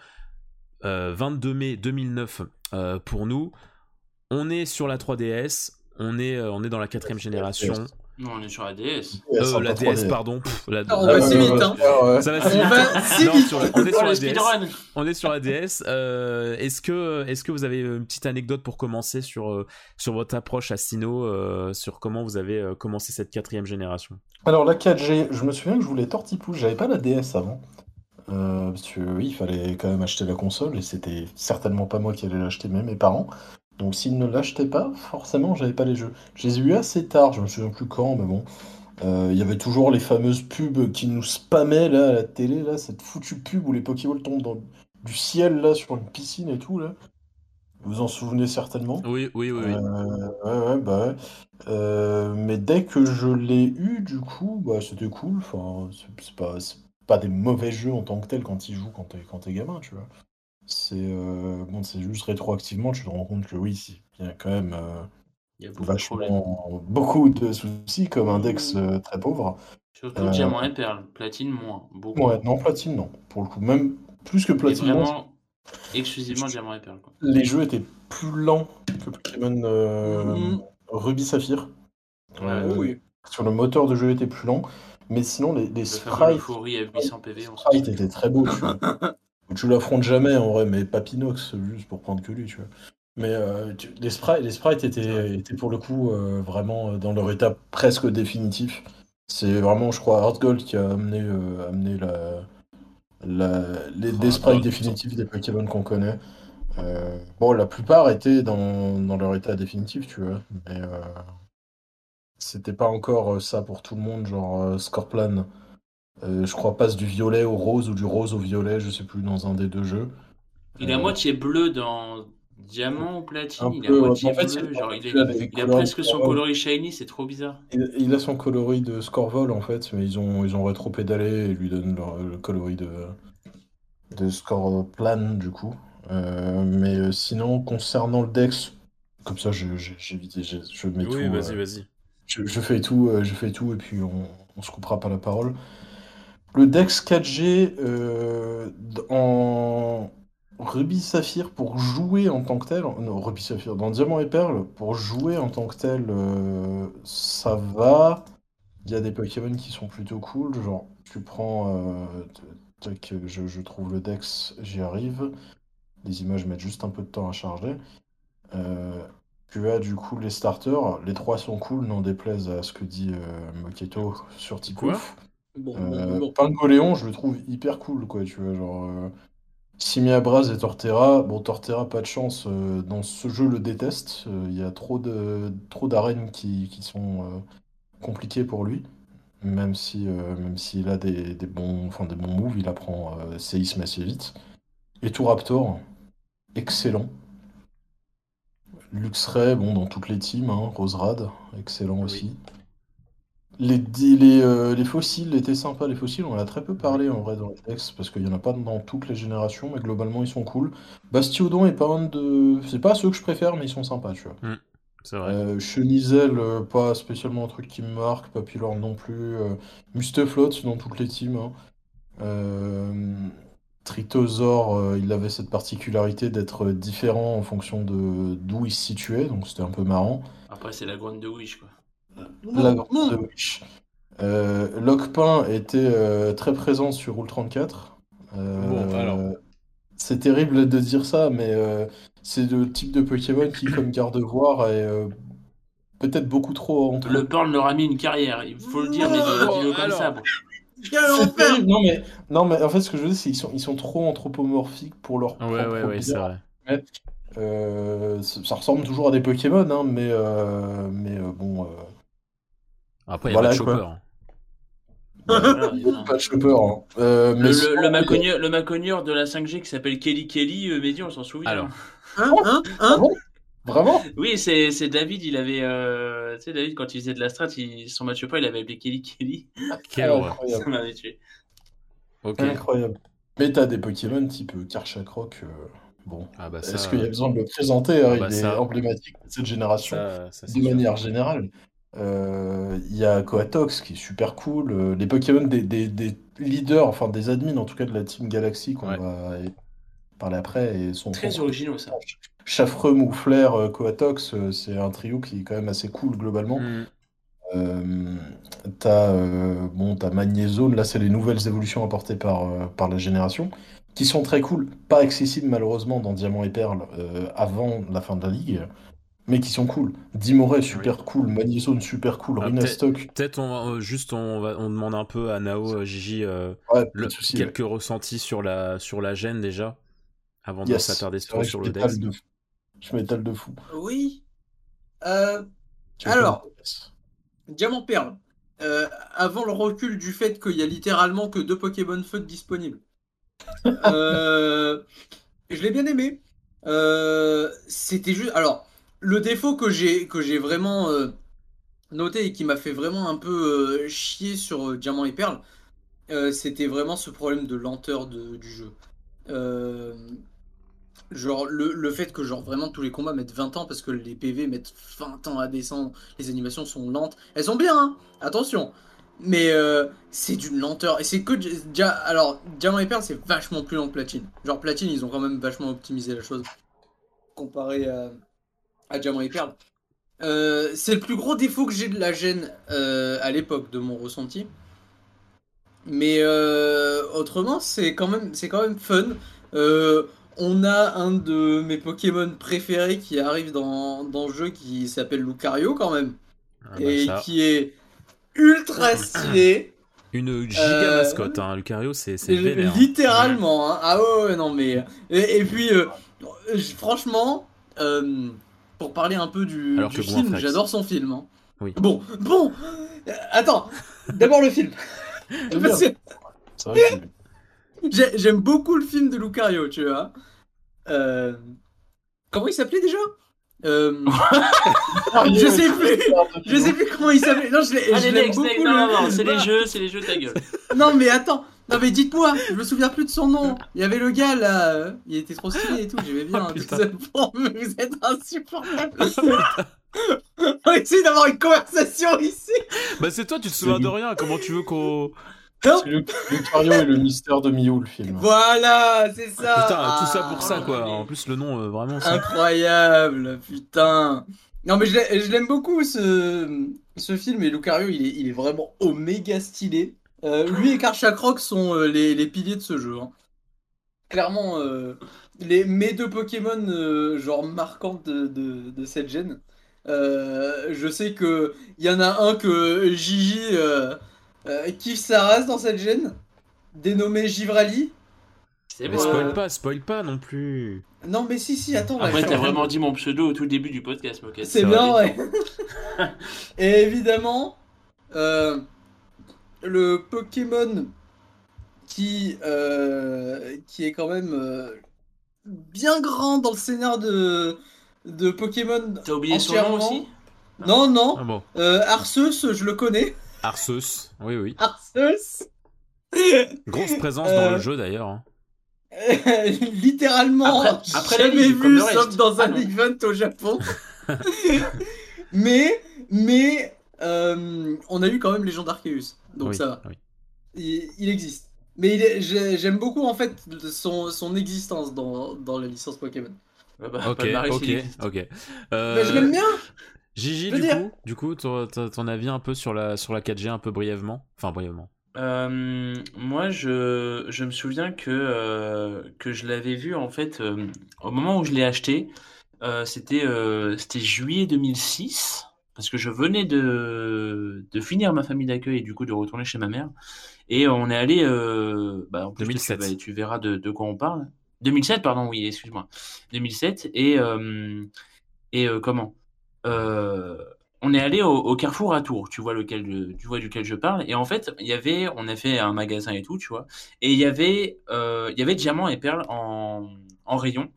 22 mai 2009 pour nous. On est sur la 3DS, on est, on est dans la quatrième génération. Non, on est sur la DS. Euh, la DS, pardon. la... on va si vite, hein. Ça va si vite. on est sur la DS. On est sur la DS. est-ce que, est-ce que vous avez une petite anecdote pour commencer sur, euh, sur votre approche à Sino, euh, sur comment vous avez euh, commencé cette quatrième génération? Alors la 4G, je me souviens que je voulais Tortipouche, j'avais pas la DS avant. parce que oui, il fallait quand même acheter la console et c'était certainement pas moi qui allais l'acheter, mais mes parents. Donc s'ils ne l'achetaient pas, forcément, j'avais pas les jeux. Je les ai eu assez tard, je me souviens plus quand, mais bon. Euh, il y avait toujours les fameuses pubs qui nous spammaient là à la télé, là, cette foutue pub où les Pokéballs tombent dans du ciel là sur une piscine et tout là. Vous vous en souvenez certainement. Oui, oui, oui. Euh, ouais, ouais, bah ouais. Euh, mais dès que je l'ai eu, du coup, bah c'était cool. Enfin, c'est pas, pas des mauvais jeux en tant que tel quand ils jouent quand t'es gamin, tu vois. C'est euh, bon, c'est juste rétroactivement, tu te rends compte que oui, il y a quand même euh, il y a beaucoup vachement de beaucoup de soucis, comme index euh, très pauvre. Surtout diamant et perle, platine moins, beaucoup. Ouais, non, platine non, pour le coup, même plus que platine. vraiment exclusivement diamant et perle. Quoi. Les jeux étaient plus lents que Pokémon mm-hmm. Ruby Saphir. oui. Sur le moteur de jeu était plus lent, mais sinon les, les sprites, à 800 PV, sprites étaient très beaux. Tu l'affrontes jamais en vrai, mais Papinox, juste pour prendre que lui, tu vois. Mais euh, les, sprites, les sprites étaient, étaient pour le coup euh, vraiment euh, dans leur état presque définitif. C'est vraiment, je crois, Gold qui a amené, amené la, la, les, des sprites définitifs des Pokémon qu'on connaît. bon, la plupart étaient dans, dans, leur état définitif, tu vois. Mais c'était pas encore ça pour tout le monde, genre Scorplan. Euh, je crois passe du violet au rose ou du rose au violet, je sais plus, dans un des deux jeux. Il est à euh, moitié bleu dans Diamant ou Platine, il est à moitié bleu, genre il, a presque son coloris shiny, c'est trop bizarre. Il, a son coloris de Scorvol en fait, mais ils ont, ils ont rétro-pédalé et lui donnent le coloris de, de Scorplan du coup. Euh, mais sinon, concernant le Dex, comme ça j'évite, je, je, mets oui, vas-y, vas-y. Je, je, fais tout, je fais tout et puis on, on se coupera pas la parole. Le Dex 4G euh, en Ruby Saphir pour jouer en tant que tel, non, Ruby Saphir, dans Diamant et Perle, pour jouer en tant que tel, euh, ça va. Il y a des Pokémon qui sont plutôt cool, genre tu prends. Euh, je, trouve le Dex, j'y arrive. Les images mettent juste un peu de temps à charger. Tu as du coup les starters, les trois sont cool, n'en déplaise à ce que dit euh, sur Tipouf. Bon, euh, Pangoléon, je le trouve hyper cool, quoi, tu vois, genre... Euh, Simia Braz et Torterra, bon Torterra pas de chance, dans ce jeu le déteste, il y a trop de trop d'arènes qui, qui sont compliquées pour lui, même si même s'il a des, des, bons enfin des bons moves, il apprend séisme assez vite. Et tout Raptor, excellent. Luxray, bon, dans toutes les teams, hein, Roserad, excellent aussi. Les, les, euh, les, fossiles étaient sympas, les fossiles, on en a très peu parlé en vrai dans les textes, parce qu'il n'y en a pas dans toutes les générations, mais globalement ils sont cool. Bastiodon est pas un de. C'est pas ceux que je préfère, mais ils sont sympas, tu vois. Mm, c'est vrai. Euh, Chenizel, euh, pas spécialement un truc qui me marque, Papillon non plus. Musteflot dans toutes les teams. Hein. Tritosaur, euh, il avait cette particularité d'être différent en fonction de d'où il se situait, donc c'était un peu marrant. Après, c'est la grogne de Wish, quoi. La grogne de Wish. Euh, Lockpin était euh, très présent sur Rule 34. C'est terrible de dire ça, mais c'est le type de Pokémon qui, comme garde-voir, est peut-être beaucoup trop entre. Le Pearl leur a mis une carrière, il faut le dire, mais de, comme ça. Non mais, non, mais en fait, ce que je veux dire, c'est qu'ils sont, ils sont trop anthropomorphiques pour leur Ouais, ouais, ouais, c'est vrai. Euh, ça ressemble toujours à des Pokémon, hein, mais, euh, mais euh, bon. Après, il y a pas de Chopper. pas de Chopper. Hein. le, le, Maconier, de la 5G qui s'appelle Kelly Kelly, Mehdi, on s'en souvient. Alors. Hein, hein, hein Vraiment Oui, c'est David, il avait. Euh, tu sais, David, quand il faisait de la strat, il, son match pas, il avait appelé Kelly Kelly. Quel. Ça m'avait tué. Incroyable. Mais t'as des Pokémon type Karchakrok. Euh, bon, ah bah est-ce qu'il y a besoin de le présenter hein, ah bah Il est emblématique de cette génération, de manière générale. Euh, il y a Coatox qui est super cool. Les Pokémon des, des, des, leaders, enfin des admins en tout cas de la Team Galaxy qu'on va parler après, et sont très originaux ça. Chaffreux, Mouflair, euh, Coatox, euh, c'est un trio qui est quand même assez cool globalement. Mm. Euh, t'as bon, as Magnezone, là c'est les nouvelles évolutions apportées par, par la génération, qui sont très cool, pas accessibles malheureusement dans Diamant et Perle avant la fin de la ligue, mais qui sont cool. Dimoré, super cool, Magnezone, super cool, ah, Rinastock. Peut-être on juste on, va, on demande un peu à Nao, Gigi, quelques ressentis sur la, sur la gêne déjà, avant de s'attarder sur, sur le deck. Je m'étale de fou. Oui. Euh, alors, Diamant Perle. Euh, avant le recul du fait qu'il y a littéralement que deux Pokémon Feu disponibles. Euh, je l'ai bien aimé. C'était juste. Alors, le défaut que j'ai vraiment noté et qui m'a fait vraiment un peu chier sur Diamant et Perle, c'était vraiment ce problème de lenteur du jeu. Genre le, fait que genre vraiment tous les combats mettent 20 ans parce que les PV mettent 20 ans à descendre, les animations sont lentes. Elles sont bien, hein attention. Mais euh, c'est d'une lenteur. Et c'est que alors Diamant et Perle c'est vachement plus lent que Platine. Genre Platine ils ont quand même vachement optimisé la chose comparé à, à Diamant et Perle. Euh, c'est le plus gros défaut que j'ai de la gêne euh, à l'époque de mon ressenti. Mais autrement c'est quand même c'est quand même fun. Euh, on a un de mes Pokémon préférés qui arrive dans, dans le jeu qui s'appelle Lucario quand même. Ah bah et qui est ultra stylé. Une giga euh, mascotte, hein. Lucario, c'est vénère. Littéralement, hein. ah ouais, non mais. Et, puis, euh, franchement, euh, pour parler un peu du, film, j'adore son film. Hein. Oui. Bon, bon, attends, d'abord le film. J'aime beaucoup le film de Lucario, tu vois. Euh... Comment il s'appelait déjà? Euh... je sais plus, je sais plus comment il s'appelait. Non, je l'ai. beaucoup. Non, non, c'est les jeux, c'est les jeux, ta gueule. non, mais attends, non mais dites-moi, je me souviens plus de son nom. Il y avait le gars là, il était trop stylé et tout, j'aimais bien. Oh, mais vous êtes insupportable. On va essayer d'avoir une conversation ici. Bah c'est toi, tu te souviens de rien. Comment tu veux qu'on c'est Lucario et le mystère de Miou, le film. Voilà, c'est ça. Putain, tout ça pour ça, quoi. En plus, le nom, euh, vraiment. Incroyable, putain. Non, mais je l'aime beaucoup, ce, ce film. Et Lucario, il est, il est vraiment oméga stylé. Euh, lui et Karchakroc sont euh, les, les, piliers de ce jeu. Hein. clairement les, mes deux Pokémon genre marquantes de, de, cette gêne. je sais que il y en a un que Gigi kiffe sa race dans cette gêne, dénommé Givrali. Mais spoil pas, spoil pas non plus. Non, mais si, si, attends. Après, t'as vraiment dit mon pseudo au tout début du podcast, Moquette. C'est bien, ouais. Et évidemment, euh, le Pokémon qui, euh, qui est quand même euh, bien grand dans le scénar de, de Pokémon. T'as oublié son nom aussi? Non, non. Ah bon. Arceus, je le connais. Arceus, oui, oui. Arceus. Grosse présence dans le jeu d'ailleurs. Hein. littéralement après, jamais vu sauf dans un ah event au Japon. mais mais euh, on a eu quand même les gens d'Arceus, donc ça va. Il, existe. Mais j'aime beaucoup en fait son, son existence dans, dans, la licence Pokémon. Ah bah, ok, ok, ok. Euh... je l'aime bien. Gigi, du coup, du coup, ton, ton, avis un peu sur la, sur la 4G, un peu brièvement? Enfin, brièvement. Euh, moi, je, je me souviens que, euh, que je l'avais vu en fait euh, au moment où je l'ai acheté. c'était c'était juillet 2006 parce que je venais de, de finir ma famille d'accueil et du coup de retourner chez ma mère. Et on est allé. bah, en plus, 2007. Tu, verras de, de, quoi on parle. 2007, pardon, oui, excuse-moi. 2007. Et, et comment? On est allé au, Carrefour à Tours, tu vois lequel, tu vois duquel je parle. Et en fait, il y avait, on a fait un magasin et tout, tu vois. Et il y avait, euh, il y avait diamants et perles en, rayon.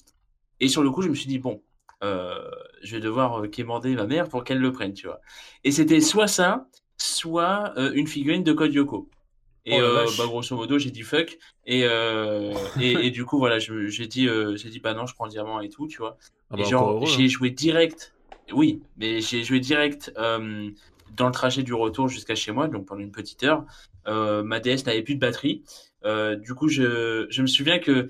Et sur le coup, je me suis dit bon, euh, je vais devoir euh, quémander ma mère pour qu'elle le prenne, tu vois. Et c'était soit ça, soit une figurine de Code Yoko. Et oh bah, grosso modo, j'ai dit fuck. Et, et, du coup, voilà, j'ai dit, j'ai dit bah non, je prends le diamant et tout, tu vois. Ah et bah, genre, j'ai hein. joué direct oui, mais j'ai joué direct euh, dans le trajet du retour jusqu'à chez moi, donc pendant une petite heure. Euh, ma DS n'avait plus de batterie. Euh, du coup, je, je, me souviens que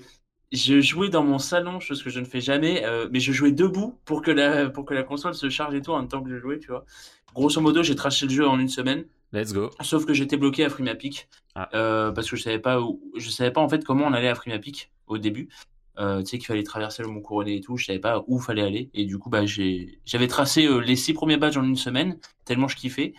je jouais dans mon salon, chose que je ne fais jamais, mais je jouais debout pour que, la, pour que la console se charge et tout en même temps que je jouais, tu vois. Grosso modo, j'ai trashé le jeu en une semaine. Let's go. Sauf que j'étais bloqué à Frimapic ah. parce que je savais pas où, je savais pas en fait comment on allait à Frimapic au début. Euh, tu sais qu'il fallait traverser le Mont Couronné et tout, je savais pas où fallait aller. Et du coup, bah, j'avais tracé euh, les six premiers badges en une semaine, tellement je kiffais.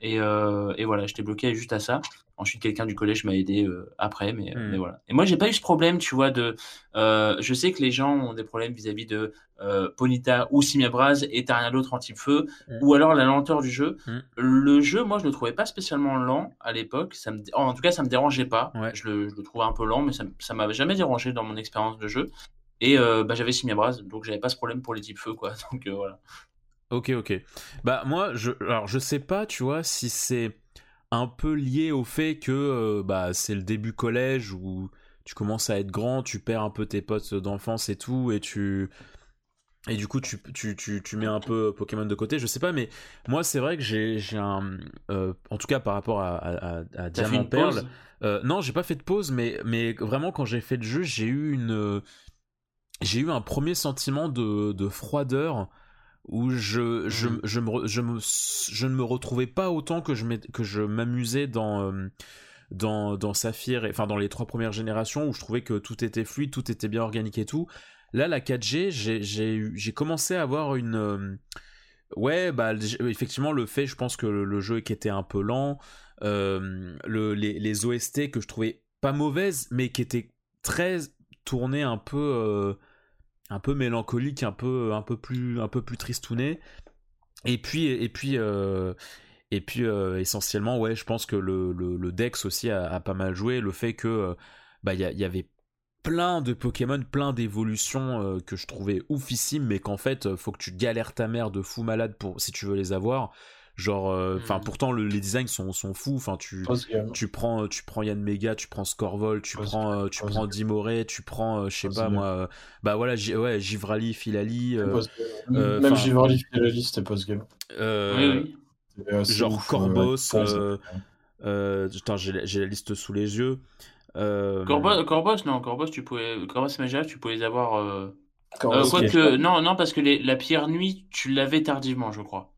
Et, euh, et voilà, j'étais bloqué juste à ça. Ensuite, quelqu'un du collège m'a aidé euh, après, mais, euh, mais, hmm. voilà. Et moi, j'ai pas eu ce problème, tu vois, de. Euh, je sais que les gens ont des problèmes vis-à-vis de Ponita ou Simia Braz et t'as rien d'autre en type feu, hmm. ou alors la lenteur du jeu. Hmm. Le jeu, moi, je le trouvais pas spécialement lent à l'époque. Ça me... En tout cas, ça me dérangeait pas. Je, le, je, le, trouvais un peu lent, mais ça, ça m'avait jamais dérangé dans mon expérience de jeu. Et bah, j'avais Simia Braz, donc j'avais pas ce problème pour les types feu, quoi. Donc voilà. Ok, ok. Bah, moi, je, alors, je sais pas, tu vois, si c'est un peu lié au fait que euh, bah, c'est le début collège où tu commences à être grand, tu perds un peu tes potes d'enfance et tout, et tu. Et du coup, tu, tu, tu, tu, mets un peu Pokémon de côté, je sais pas, mais moi, c'est vrai que j'ai un. Euh, en tout cas, par rapport à, à, Diamant Perle. Euh, non, j'ai pas fait de pause, mais, mais vraiment, quand j'ai fait le jeu, j'ai eu une. J'ai eu un premier sentiment de, de froideur où je, je, mm. je, me, je, me, je, ne me retrouvais pas autant que je, que je m'amusais dans, euh, dans, dans Saphir, enfin dans les trois premières générations où je trouvais que tout était fluide, tout était bien organique et tout. Là, la 4G, j'ai commencé à avoir une. Euh, ouais, bah, effectivement, le fait, je pense que le, jeu qui était un peu lent, euh, le, les, les, OST que je trouvais pas mauvaises, mais qui étaient très tournées un peu un peu mélancolique, un peu, un peu plus, un peu plus tristouné. Et puis, et puis, euh, et puis euh, essentiellement, ouais, je pense que le, le, Dex aussi a, pas mal joué. Le fait que, euh, bah, il y, avait plein de Pokémon, plein d'évolutions que je trouvais oufissimes, mais qu'en fait, faut que tu galères ta mère de fou malade pour si tu veux les avoir. Genre, euh, enfin, hmm. pourtant les designs sont, sont fous. Enfin, tu, tu prends, tu prends Yann Mega, tu prends Scorvol, tu prends, euh, tu prends Dimoré, tu prends, euh, je sais pas moi, bah voilà, ouais, Givrali, Filali. Même Givrali, Filali, c'était post-game. Oui, oui. genre Corbos. j'ai la liste sous les yeux. Corbos, Corbos, non, Corbos, tu pouvais, Corbos Magia, tu pouvais les avoir. Quoique, non, non, parce que les, la pierre nuit, tu l'avais tardivement, je crois.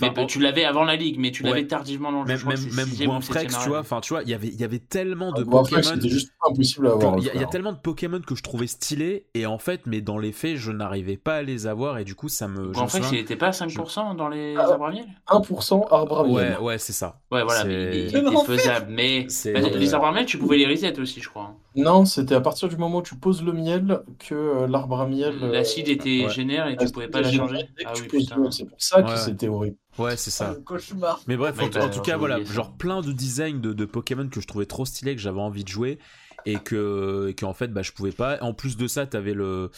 Mais tu l'avais avant la ligue, mais tu l'avais tardivement dans le jeu. Même, même, même Frex, tu vois, enfin, tu vois, il y avait, il y avait tellement de Pokémon. C'était juste impossible à avoir. Il y, a tellement de Pokémon que je trouvais stylés, et en fait, mais dans les faits, je n'arrivais pas à les avoir, et du coup, ça me. En fait, il était pas à 5% dans les ah, arbres à miel 1% arbres à miel. Ouais, ouais, c'est ça. Ouais, voilà, mais il était faisable. Mais les arbres à miel, tu pouvais les reset aussi, je crois. Non, c'était à partir du moment où tu poses le miel que euh, l'arbre à miel. L'acide euh, était génère et tu pouvais pas la changer. Ah oui, C'est pour ça que c'était horrible. Ouais, c'est ça. cauchemar. Mais bref, en, tout cas, voilà, genre plein de designs de, Pokémon que je trouvais trop stylés, que j'avais envie de jouer et que, et en fait, bah, je pouvais pas. En plus de ça, t'avais le,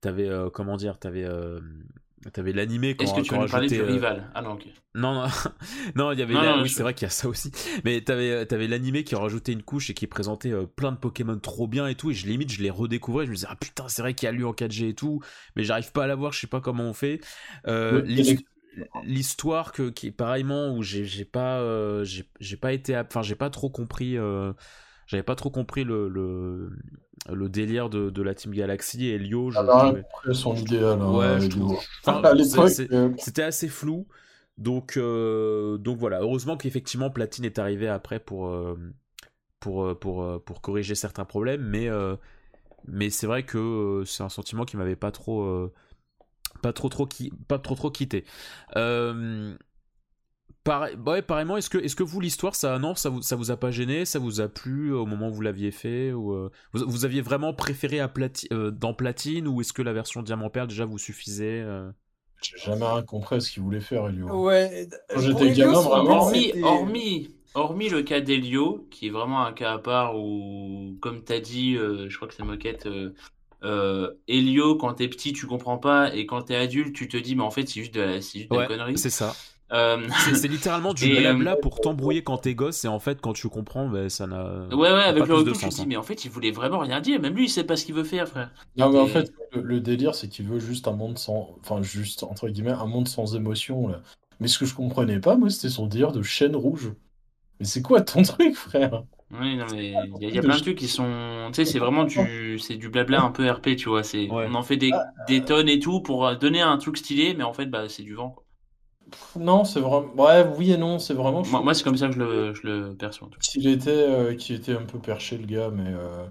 t'avais euh, comment dire, t'avais euh, T'avais l'animé quand Est-ce que tu veux parler du euh, rival? Ah non, ok. Non, non, non, il y avait. oui, c'est vrai qu'il y a ça aussi. Mais t'avais, avais l'animé qui rajoutait une couche et qui présentait plein de Pokémon trop bien et tout. Et je limite, je les redécouvrais. Je me disais, ah putain, c'est vrai qu'il y a lui en 4G et tout. Mais j'arrive pas à l'avoir, je sais pas comment on fait. Euh, l'histoire que qui pareillement où j'ai pas euh, j'ai pas été enfin j'ai pas trop compris euh, j'avais pas trop compris le, le, le délire de, de, la Team Galaxy et Lio je, ah, son idéal hein, ouais, c'était assez flou. Donc euh, donc voilà. Heureusement qu'effectivement Platine est arrivé après pour pour pour pour corriger certains problèmes. Mais mais c'est vrai que c'est un sentiment qui m'avait pas trop pas trop trop qui pas trop trop quitté. Euh, pareil, ouais, pareillement est-ce que est-ce que vous l'histoire ça non ça vous ça vous a pas gêné ça vous a plu au moment où vous l'aviez fait ou euh, vous, aviez vraiment préféré à plati euh, dans platine ou est-ce que la version diamant perle déjà vous suffisait j'ai jamais rien compris ce qu'il voulait faire Elio ouais j'étais gamin vraiment hormis hormis hormis le cas d'Elio qui est vraiment un cas à part où comme t'as dit je crois que c'est moquette euh, Elio, quand t'es petit, tu comprends pas, et quand t'es adulte, tu te dis, mais en fait, c'est juste de la, juste de la connerie. C'est ça. Euh, c'est littéralement du blabla euh, pour t'embrouiller quand t'es gosse, et en fait, quand tu comprends, ben, ça n'a. Ouais, ouais, avec le recul, tu te dis, hein. mais en fait, il voulait vraiment rien dire. Même lui, il sait pas ce qu'il veut faire, frère. Non, mais en fait, le, délire, c'est qu'il veut juste un monde sans. Enfin, juste, entre guillemets, un monde sans émotion, là. Mais ce que je comprenais pas, moi, c'était son délire de chaîne rouge. Mais c'est quoi ton truc, frère? Oui, non, mais il y, a plein de trucs qui sont. Tu sais, c'est vraiment du, c'est du blabla un peu RP, tu vois. C'est, on en fait des, ah, des tonnes et tout pour donner un truc stylé, mais en fait, bah, c'est du vent. Quoi. Non, c'est vraiment. Ouais, oui et non, c'est vraiment. Moi, moi c'est comme ça que je le, je le perçois. S'il était, euh, était un peu perché, le gars, mais euh,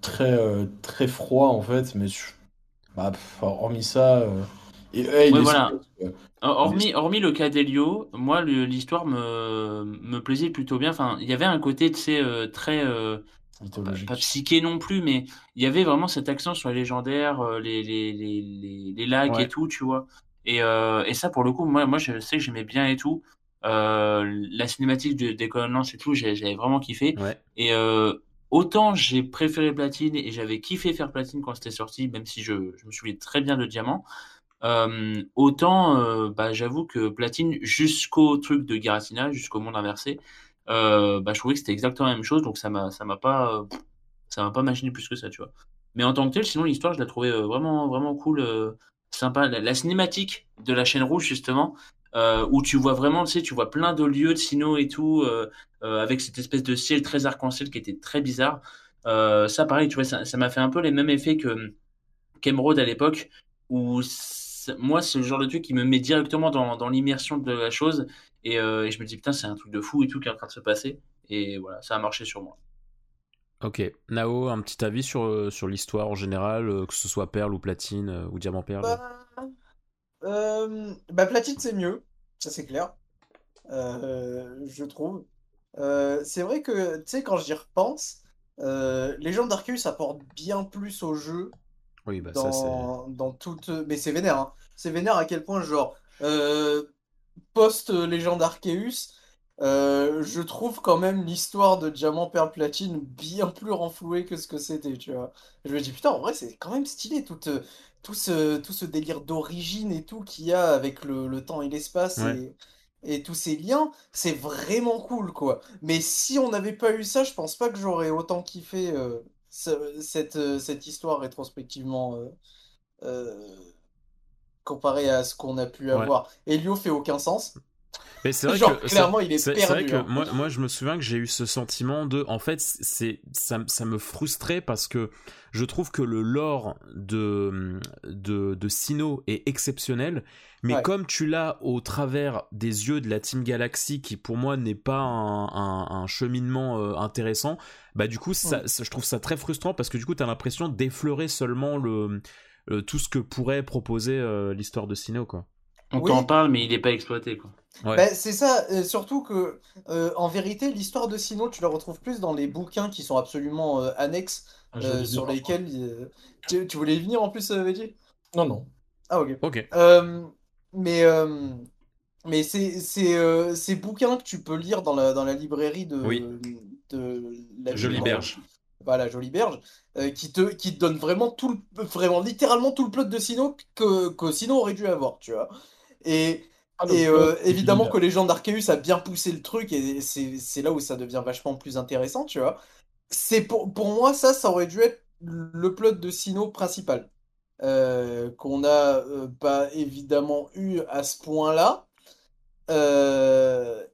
très, euh, très froid en fait. Mais bah, hormis ça. Et, voilà. Hormis, hormis le cas d'Elio, moi, l'histoire me, me plaisait plutôt bien. Enfin, il y avait un côté, tu sais, euh, très. Euh, pas psyché non plus, mais il y avait vraiment cet accent sur les légendaires, euh, les, les, les, les, lags et tout, tu vois. Et, et ça, pour le coup, moi, moi je sais que j'aimais bien et tout. la cinématique de, des et tout, j'avais vraiment kiffé. Et autant j'ai préféré Platine et j'avais kiffé faire Platine quand c'était sorti, même si je, je me souviens très bien de Diamant. Euh, autant, euh, bah, j'avoue que Platine, jusqu'au truc de Giratina, jusqu'au monde inversé, euh, bah, je trouvais que c'était exactement la même chose, donc ça m'a, ça m'a pas, ça m'a pas imaginé plus que ça, tu vois. Mais en tant que tel, sinon l'histoire, je la trouvais vraiment, vraiment cool, sympa. La, cinématique de la chaîne rouge, justement, où tu vois vraiment, tu sais, tu vois plein de lieux de Sino et tout, avec cette espèce de ciel très arc-en-ciel qui était très bizarre. ça, pareil, tu vois, ça, m'a fait un peu les mêmes effets que Kemroad à l'époque, où moi, c'est le genre de truc qui me met directement dans, dans l'immersion de la chose. Euh, et, je me dis, putain, c'est un truc de fou et tout qui est en train de se passer. Et voilà, ça a marché sur moi. Ok. Nao, un petit avis sur, euh, sur l'histoire en général, euh, que ce soit perle ou platine ou diamant perle bah, bah platine, c'est mieux. Ça, c'est clair. je trouve. c'est vrai que, tu sais, quand j'y repense, les gens d'Arceus apportent bien plus au jeu oui, bah dans, ça dans toute. Mais c'est vénère, hein. C'est vénère à quel point, genre, euh, post-légende Arceus, euh, je trouve quand même l'histoire de Diamant Perle Platine bien plus renflouée que ce que c'était, tu vois. Je me dis, putain, en vrai, c'est quand même stylé, tout, tout, ce, tout ce délire d'origine et tout qu'il y a avec le, le temps et l'espace et, et tous ces liens, c'est vraiment cool, quoi. Mais si on n'avait pas eu ça, je pense pas que j'aurais autant kiffé. Euh, cette, euh, cette histoire rétrospectivement euh, euh, comparée à ce qu'on a pu avoir. Elio fait aucun sens. Mais c'est vrai que clairement, il est, perdu. C'est vrai que hein. moi, moi, je me souviens que j'ai eu ce sentiment de, en fait, c'est ça, ça me frustrait parce que je trouve que le lore de de, de Sino est exceptionnel, mais comme tu l'as au travers des yeux de la Team Galaxy, qui pour moi n'est pas un, un, cheminement euh, intéressant, bah du coup, ça, je trouve ça très frustrant parce que du coup, t'as l'impression d'effleurer seulement le tout ce que pourrait proposer euh, l'histoire de Sino, quoi. On t'en parle, mais il n'est pas exploité. Quoi. Bah, c'est ça, euh, surtout que euh, en vérité, l'histoire de Sino, tu la retrouves plus dans les bouquins qui sont absolument euh, annexes, ah, sur lesquels. Tu, tu, voulais y venir en plus, Veggie? Non, non. Ah, ok. Ok. mais mais c'est ces bouquins que tu peux lire dans la, dans la librairie de, de la Jolie Berge. Voilà, Jolie Berge, qui, te, qui te donne vraiment tout vraiment littéralement tout le plot de Sino que, que Sino aurait dû avoir, tu vois. Et, ah, et euh, évidemment que les gens d'Arceus a bien poussé le truc et c'est là où ça devient vachement plus intéressant, tu vois. C'est pour, pour moi, ça, ça aurait dû être le plot de Sino principal. Euh, qu'on n'a euh, pas évidemment eu à ce point-là.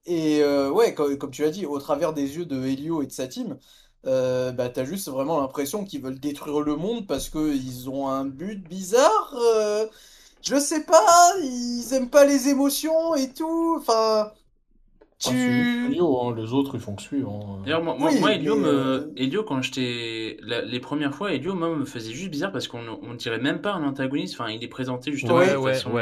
et ouais, comme, comme, tu l'as dit, au travers des yeux de Helio et de sa team, bah, t'as juste vraiment l'impression qu'ils veulent détruire le monde parce qu'ils ont un but bizarre je sais pas, ils aiment pas les émotions et tout. Enfin, tu. Elio, hein, les autres ils font que suivre. Hein. D'ailleurs, moi, moi, Elio, me... Euh, Elio, quand j'étais. Les premières fois, Elio, moi, me faisait juste bizarre parce qu'on on dirait même pas un antagoniste. Enfin, il est présenté justement ouais, de façon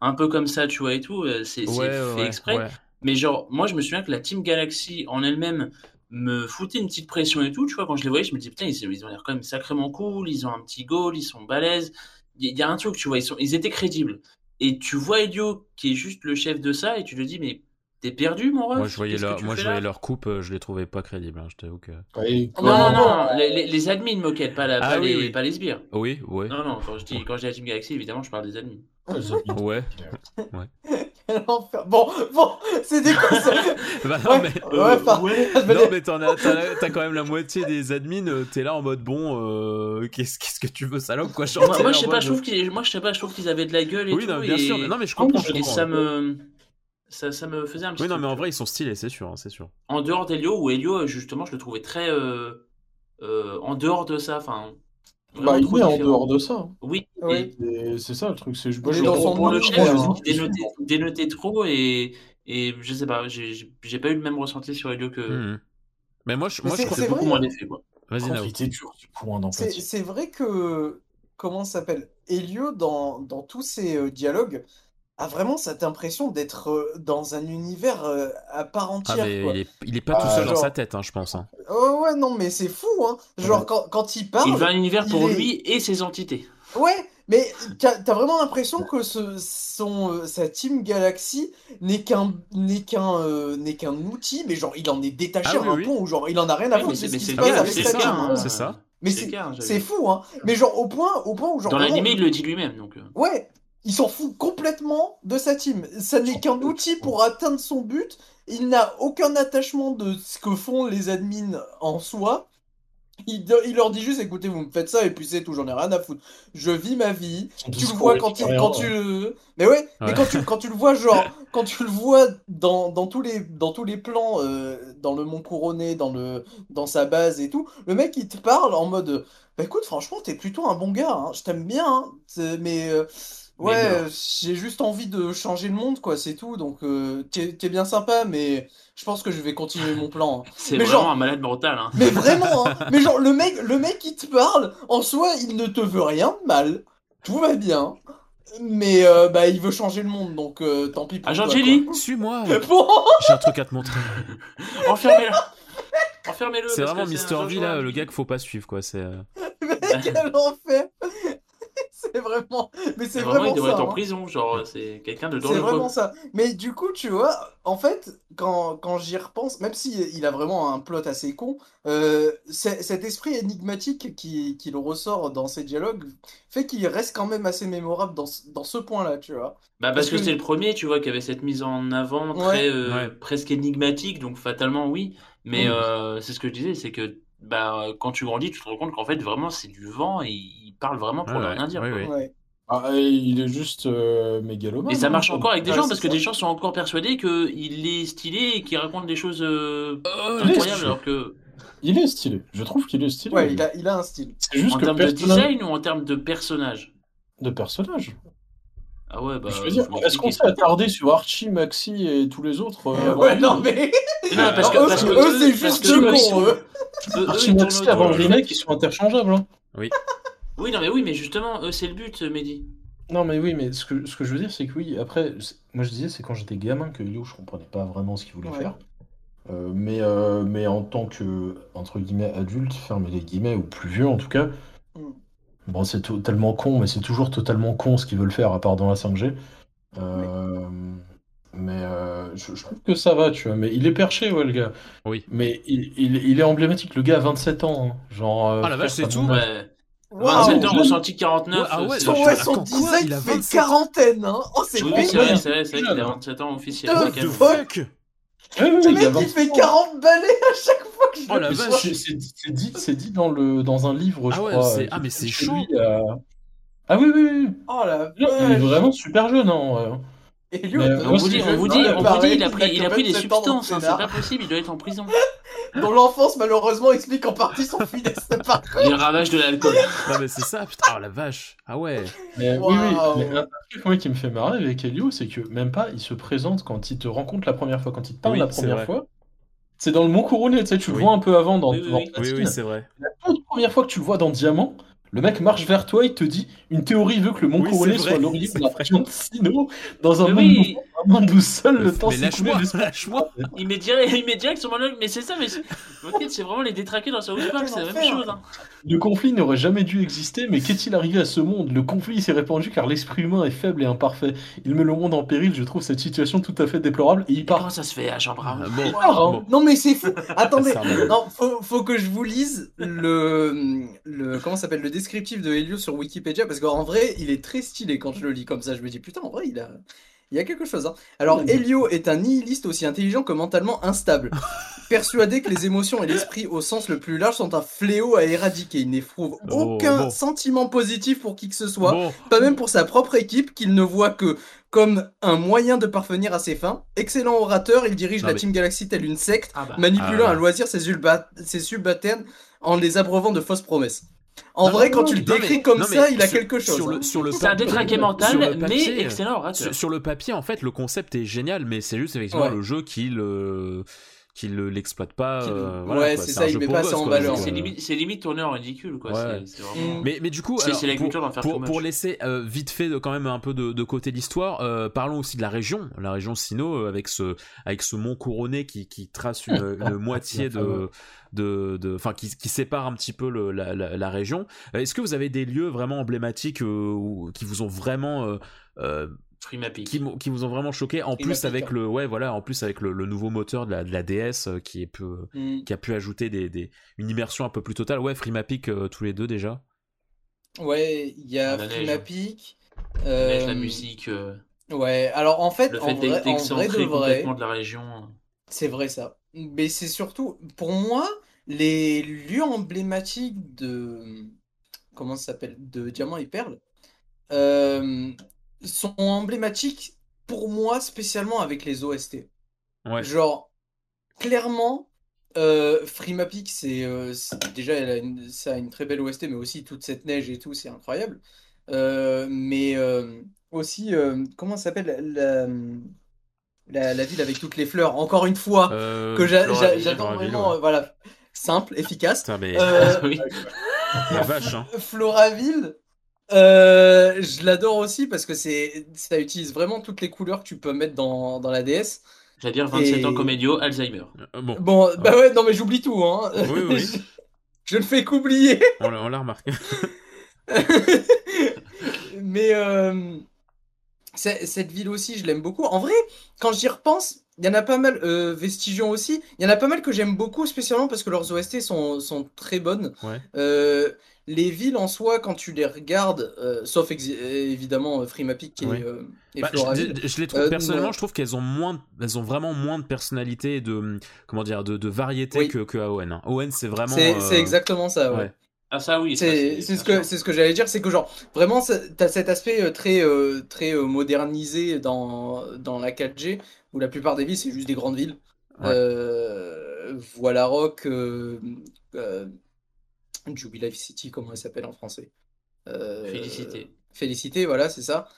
un peu comme ça, tu vois, et tout. Euh, c'est fait exprès. Mais genre, moi, je me souviens que la Team Galaxy en elle-même me foutait une petite pression et tout. Tu vois, quand je les voyais, je me disais, putain, ils, ils ont l'air quand même sacrément cool, ils ont un petit goal, ils sont balèzes il y, a un truc, tu vois, ils, sont, ils étaient crédibles. Et tu vois Elio qui est juste le chef de ça, et tu te dis, mais T'es perdu, mon ref? Moi, je voyais, leur, moi, je voyais leur coupe, euh, je les trouvais pas crédibles. Hein, je t'avoue que. non, non, non, les, les, admins moquettes, pas, la, ah pas, les, oui. pas les sbires. Oui, ouais. Non, non, quand je dis, quand je dis la Team Galaxy, évidemment, je parle des admins. ouais. ouais. Bon, bon, c'est des ça bah non, mais, euh, non, mais t'en as, t'as, quand même la moitié des admins, euh, t'es là en mode bon, euh, qu'est-ce, qu'est-ce que tu veux, salope, quoi, Moi, moi je sais pas, je trouve qu'ils, moi, je sais pas, je trouve qu'ils avaient de la gueule et oui, tout. Oui, bien sûr. Non, mais je comprends. Et ça me. Ça, ça, me faisait un petit Oui, non, mais en vrai, ils sont stylés, c'est sûr, hein, c'est sûr. En dehors d'Elio, où Elio, justement, je le trouvais très. en dehors de ça, enfin, bah, il est en dehors de ça. Oui, c'est ça le truc. C'est je dans son pour le chef, dénoté, dénoté trop et, et je sais pas, j'ai pas eu le même ressenti sur Helio que. Mmh. Mais moi, je, moi, je crois beaucoup moins d'effet. Vas-y, C'est vrai que. Comment ça s'appelle? Helio, dans, dans tous ses euh, dialogues, a vraiment cette impression d'être euh, dans un univers euh, à part ah, entière. Il, est, pas tout seul dans sa tête, hein, je pense. Hein. Oh, ouais, non, mais c'est fou. Hein. Genre, quand, quand, il parle. Il veut un univers pour lui et ses entités. Ouais, mais t'as as vraiment l'impression que ce, son, euh, sa Team Galaxy n'est qu'un n'est qu'un n'est qu'un outil, mais genre il en est détaché ah, à un point où genre il en a rien à foutre de ce qui se passe avec sa team. C'est ça. Mais c'est fou, hein. Mais genre au point, au point où genre. Dans l'animé, il le dit lui-même, donc. Ouais, il s'en fout complètement de sa team. Ça n'est qu'un outil pour atteindre son but. Il n'a aucun attachement de ce que font les admins en soi. Il, leur dit juste écoutez, vous me faites ça et puis c'est tout, j'en ai rien à foutre. Je vis ma vie. Tu le vois quand, il, quand tu. Mais ouais, mais quand tu, quand tu le vois, genre, quand tu le vois dans, dans, tous, les, dans tous les plans, euh, dans le Mont Couronné, dans, le, dans sa base et tout, le mec il te parle en mode bah écoute, franchement, t'es plutôt un bon gars, hein. je t'aime bien, hein. mais. Euh, Ouais, j'ai juste envie de changer le monde, quoi, c'est tout. Donc, euh, t'es bien sympa, mais je pense que je vais continuer mon plan. Hein. C'est vraiment un malade mental. Hein. Mais vraiment, hein. mais genre, le mec, le mec qui te parle, en soi, il ne te veut rien de mal. Tout va bien. Mais euh, bah, il veut changer le monde, donc euh, tant pis pour Agent Jelly, suis-moi. Bon. J'ai un truc à te montrer. Enfermez-le. Enfermez-le. C'est vraiment Mister V, là, le gars qu'il faut pas suivre, quoi. C'est. Mais quel enfer c'est vraiment. Mais c'est vraiment, Il devrait être en hein. prison, genre, c'est quelqu'un de dangereux. C'est vraiment ça. Mais du coup, tu vois, en fait, quand, quand j'y repense, même s'il il a vraiment un plot assez con, euh, cet esprit énigmatique qui, qui, le ressort dans ses dialogues fait qu'il reste quand même assez mémorable dans, dans ce point-là, tu vois. Bah, parce, que, c'est le premier, tu vois, qui avait cette mise en avant très, euh, presque énigmatique, donc fatalement, oui. Mais euh, c'est ce que je disais, c'est que bah, quand tu grandis, tu te rends compte qu'en fait, vraiment, c'est du vent et il parle vraiment pour ne rien dire. Ah, il est juste euh, mégalomane. Et ça hein, marche encore avec des gens parce que des gens sont encore persuadés qu'il est stylé et qu'il raconte des choses euh, est incroyables alors que Il est stylé. Je trouve qu'il est stylé. Ouais, il a, il a un style. C'est juste en que termes de personnage- design ou en termes de personnage? de personnage. Ah ouais, bah. je veux dire, est-ce qu'on s'est attardé sur Archie, Maxi et tous les autres euh, Ouais, non, mais. Non, parce que, eux, parce que eux, c'est juste que deux cons, eux. Autour avant le remake, ils sont interchangeables. hein. Oui, non, mais oui, mais justement, c'est le but, Mehdi. Non, mais oui, mais ce que, ce que je veux dire, c'est que oui, après, moi je disais, c'est quand j'étais gamin que Yo, je comprenais pas vraiment ce qu'il voulait Ouais. faire. Euh, mais, euh, mais en tant que, entre guillemets, adulte, fermez les guillemets, ou plus vieux en tout cas, Mm. bon, c'est totalement con, mais c'est toujours totalement con ce qu'ils veulent faire, à part dans la 5G. Euh, Mais euh, je, je trouve que ça va, tu vois. Mais il est perché, ouais, le gars. Oui. Mais il, il, il est emblématique, le gars a 27 ans. hein. Genre, euh, Ah, la vache, c'est tout Ouais. Waouh. 27 ans, ressenti 49. Ouais, ah ouais, c'est- Son, je- ouais, son design Il a fait 27 quarantaine, hein. Oh, c'est Oui, vrai. c'est vrai, c'est vrai, c'est vrai qu'il a 27 ans officiel. De même- fuck? Le mec, il 27 fait ans. 40 balais à chaque fois que je Oh le la Mais vache. c'est- dit, c'est dit dans, le, dans un livre, je Ah ouais, crois. c'est- euh, ah, mais c'est chaud. lui, Ah oui, oui, oui. Oh la Il est vache. vraiment super jeune. Hein, Mais, On vous dit, on vous dit, on vous dit, pareil, il a pris, il a pris des 27 ans dans substances, hein, c'est pas possible, il doit être en prison. dont l'enfance malheureusement explique en partie son funeste parcours. Les ravages de l'alcool. Non mais c'est ça, putain, oh la vache. Ah ouais. Mais, oui, oui. Mais un truc moi, qui me fait marrer avec Elio, c'est que même pas, il se présente quand il te rencontre la première fois, quand il te parle Oui, la première fois. C'est dans le Mont Couronné, tu sais, tu le vois un peu avant dans, Oui, oui, dans oui. Oui, c'est vrai. La toute première fois que tu le vois dans Diamant, le mec marche vers toi, il te dit une théorie veut que le Mont Oui, soit l'origine de la vrai. région de Sino dans un Mais monde, oui. un monde où seul le temps Mais s'écoulait. lâche-moi. Il met direct, sur mon log, mais c'est ça, mais c'est ok, c'est vraiment les détraqués dans South Park, c'est la même chose. Hein. Le conflit n'aurait jamais dû exister, mais qu'est-il arrivé à ce monde? Le conflit s'est répandu car l'esprit humain est faible et imparfait. Il met le monde en péril, je trouve cette situation tout à fait déplorable et il Et comment part. ça se fait, Agent Brown? Ah, Bon, part, hein. bon. Non mais c'est fou. Attendez, non, faut, faut que je vous lise le, le comment ça s'appelle le descriptif de Helio sur Wikipédia parce qu'en vrai il est très stylé quand je le lis comme ça. Je me dis putain en vrai il a il y a quelque chose. Hein. Alors. Helio est un nihiliste aussi intelligent que mentalement instable, persuadé que les émotions et l'esprit au sens le plus large sont un fléau à éradiquer. Il n'éprouve Oh, aucun bon. sentiment positif pour qui que ce soit. Bon, pas même pour sa propre équipe, qu'il ne voit que comme un moyen de parvenir à ses fins. Excellent orateur, il dirige Non, la mais- Team Galaxy telle une secte, Ah bah. manipulant Ah. à loisir ses, ulba- ses subalternes en les abreuvant de fausses promesses. En Non, vrai, non, quand non, tu le mais- décris comme non, ça, il a sur- quelque chose. Sur hein. le, sur le C'est un détraqué mental, mais papier, excellent. Sur, sur le papier, en fait, le concept est génial, mais c'est juste effectivement Ouais. le jeu qui le qui le- l'exploite pas. Euh, ouais, voilà, c'est ça, il met pas ça en valeur. C'est limite, c'est limite tourné en ridicule, quoi. Ouais. Vraiment-. Mais, mais du coup, alors, la pour, faire laisser euh, vite fait de, quand même un peu de, de côté l'histoire, euh, parlons aussi de la région, la région Sino, avec ce, avec ce mont couronné qui, qui trace une, une moitié de, de, de, enfin, qui, qui sépare un petit peu le, la, la, la région. Est-ce que vous avez des lieux vraiment emblématiques euh, ou- qui vous ont vraiment Free mapping. qui, vous ont vraiment choqué en Free plus Mapping, avec hein. le ouais voilà en plus avec le, le nouveau moteur de la, de la DS euh, qui est peu, Mm. qui a pu ajouter des, des, une immersion un peu plus totale ouais Freemapic euh, tous les deux déjà Ouais, il y a. Freemapic. La euh, neige, la musique, euh, Ouais, alors en fait, le en fait vrai, d'être en vrai de excentré vrai, complètement de la région. c'est vrai ça. Mais c'est surtout, pour moi, les lieux emblématiques de, comment ça s'appelle, de Diamant et Perle, euh, sont emblématiques pour moi spécialement avec les OST. ouais Genre, clairement, euh, Freemapic, c'est euh, c'est- déjà, elle a une, ça a une très belle OST, mais aussi toute cette neige et tout, c'est incroyable. Euh, mais euh, aussi, comment ça s'appelle la, la, la ville avec toutes les fleurs, encore une fois, que j'adore vraiment, ouais. voilà, simple, efficace. Putain, mais oui. la vache hein Floraville, euh, je l'adore aussi parce que c'est, ça utilise vraiment toutes les couleurs que tu peux mettre dans, dans la DS. J'allais dire 27 Et- ans comédio, Alzheimer. Euh, bon Bon, bah ouais, non mais j'oublie tout, hein. Oui, oui, oui. je, je ne fais qu'oublier. on l'a on l'a remarqué Mais euh, cette ville aussi, je l'aime beaucoup. En vrai, quand j'y repense, il y en a pas mal, euh, Vestigion aussi, il y en a pas mal que j'aime beaucoup, spécialement parce que leurs OST sont, sont très bonnes. ouais Euh, les villes en soi, quand tu les regardes, euh, sauf évidemment euh, Freemapic et, Ouais. euh, et Bah, Floraville. je, je les trouve Euh, personnellement non. je trouve qu'elles ont moins elles ont vraiment moins de personnalité et de comment dire de, de variété Oui. que, que Aowen hein. Owen c'est vraiment C'est euh, exactement ça, ouais. ouais. Ah ça oui. C'est ce que c'est ce que j'allais dire, c'est que genre vraiment t'as cet aspect euh, très euh, très euh, modernisé dans dans la 4G où la plupart des villes c'est juste des grandes villes. voilà Rock, Jubilife City, comment elle s'appelle en français Félicité. Félicité, voilà c'est ça.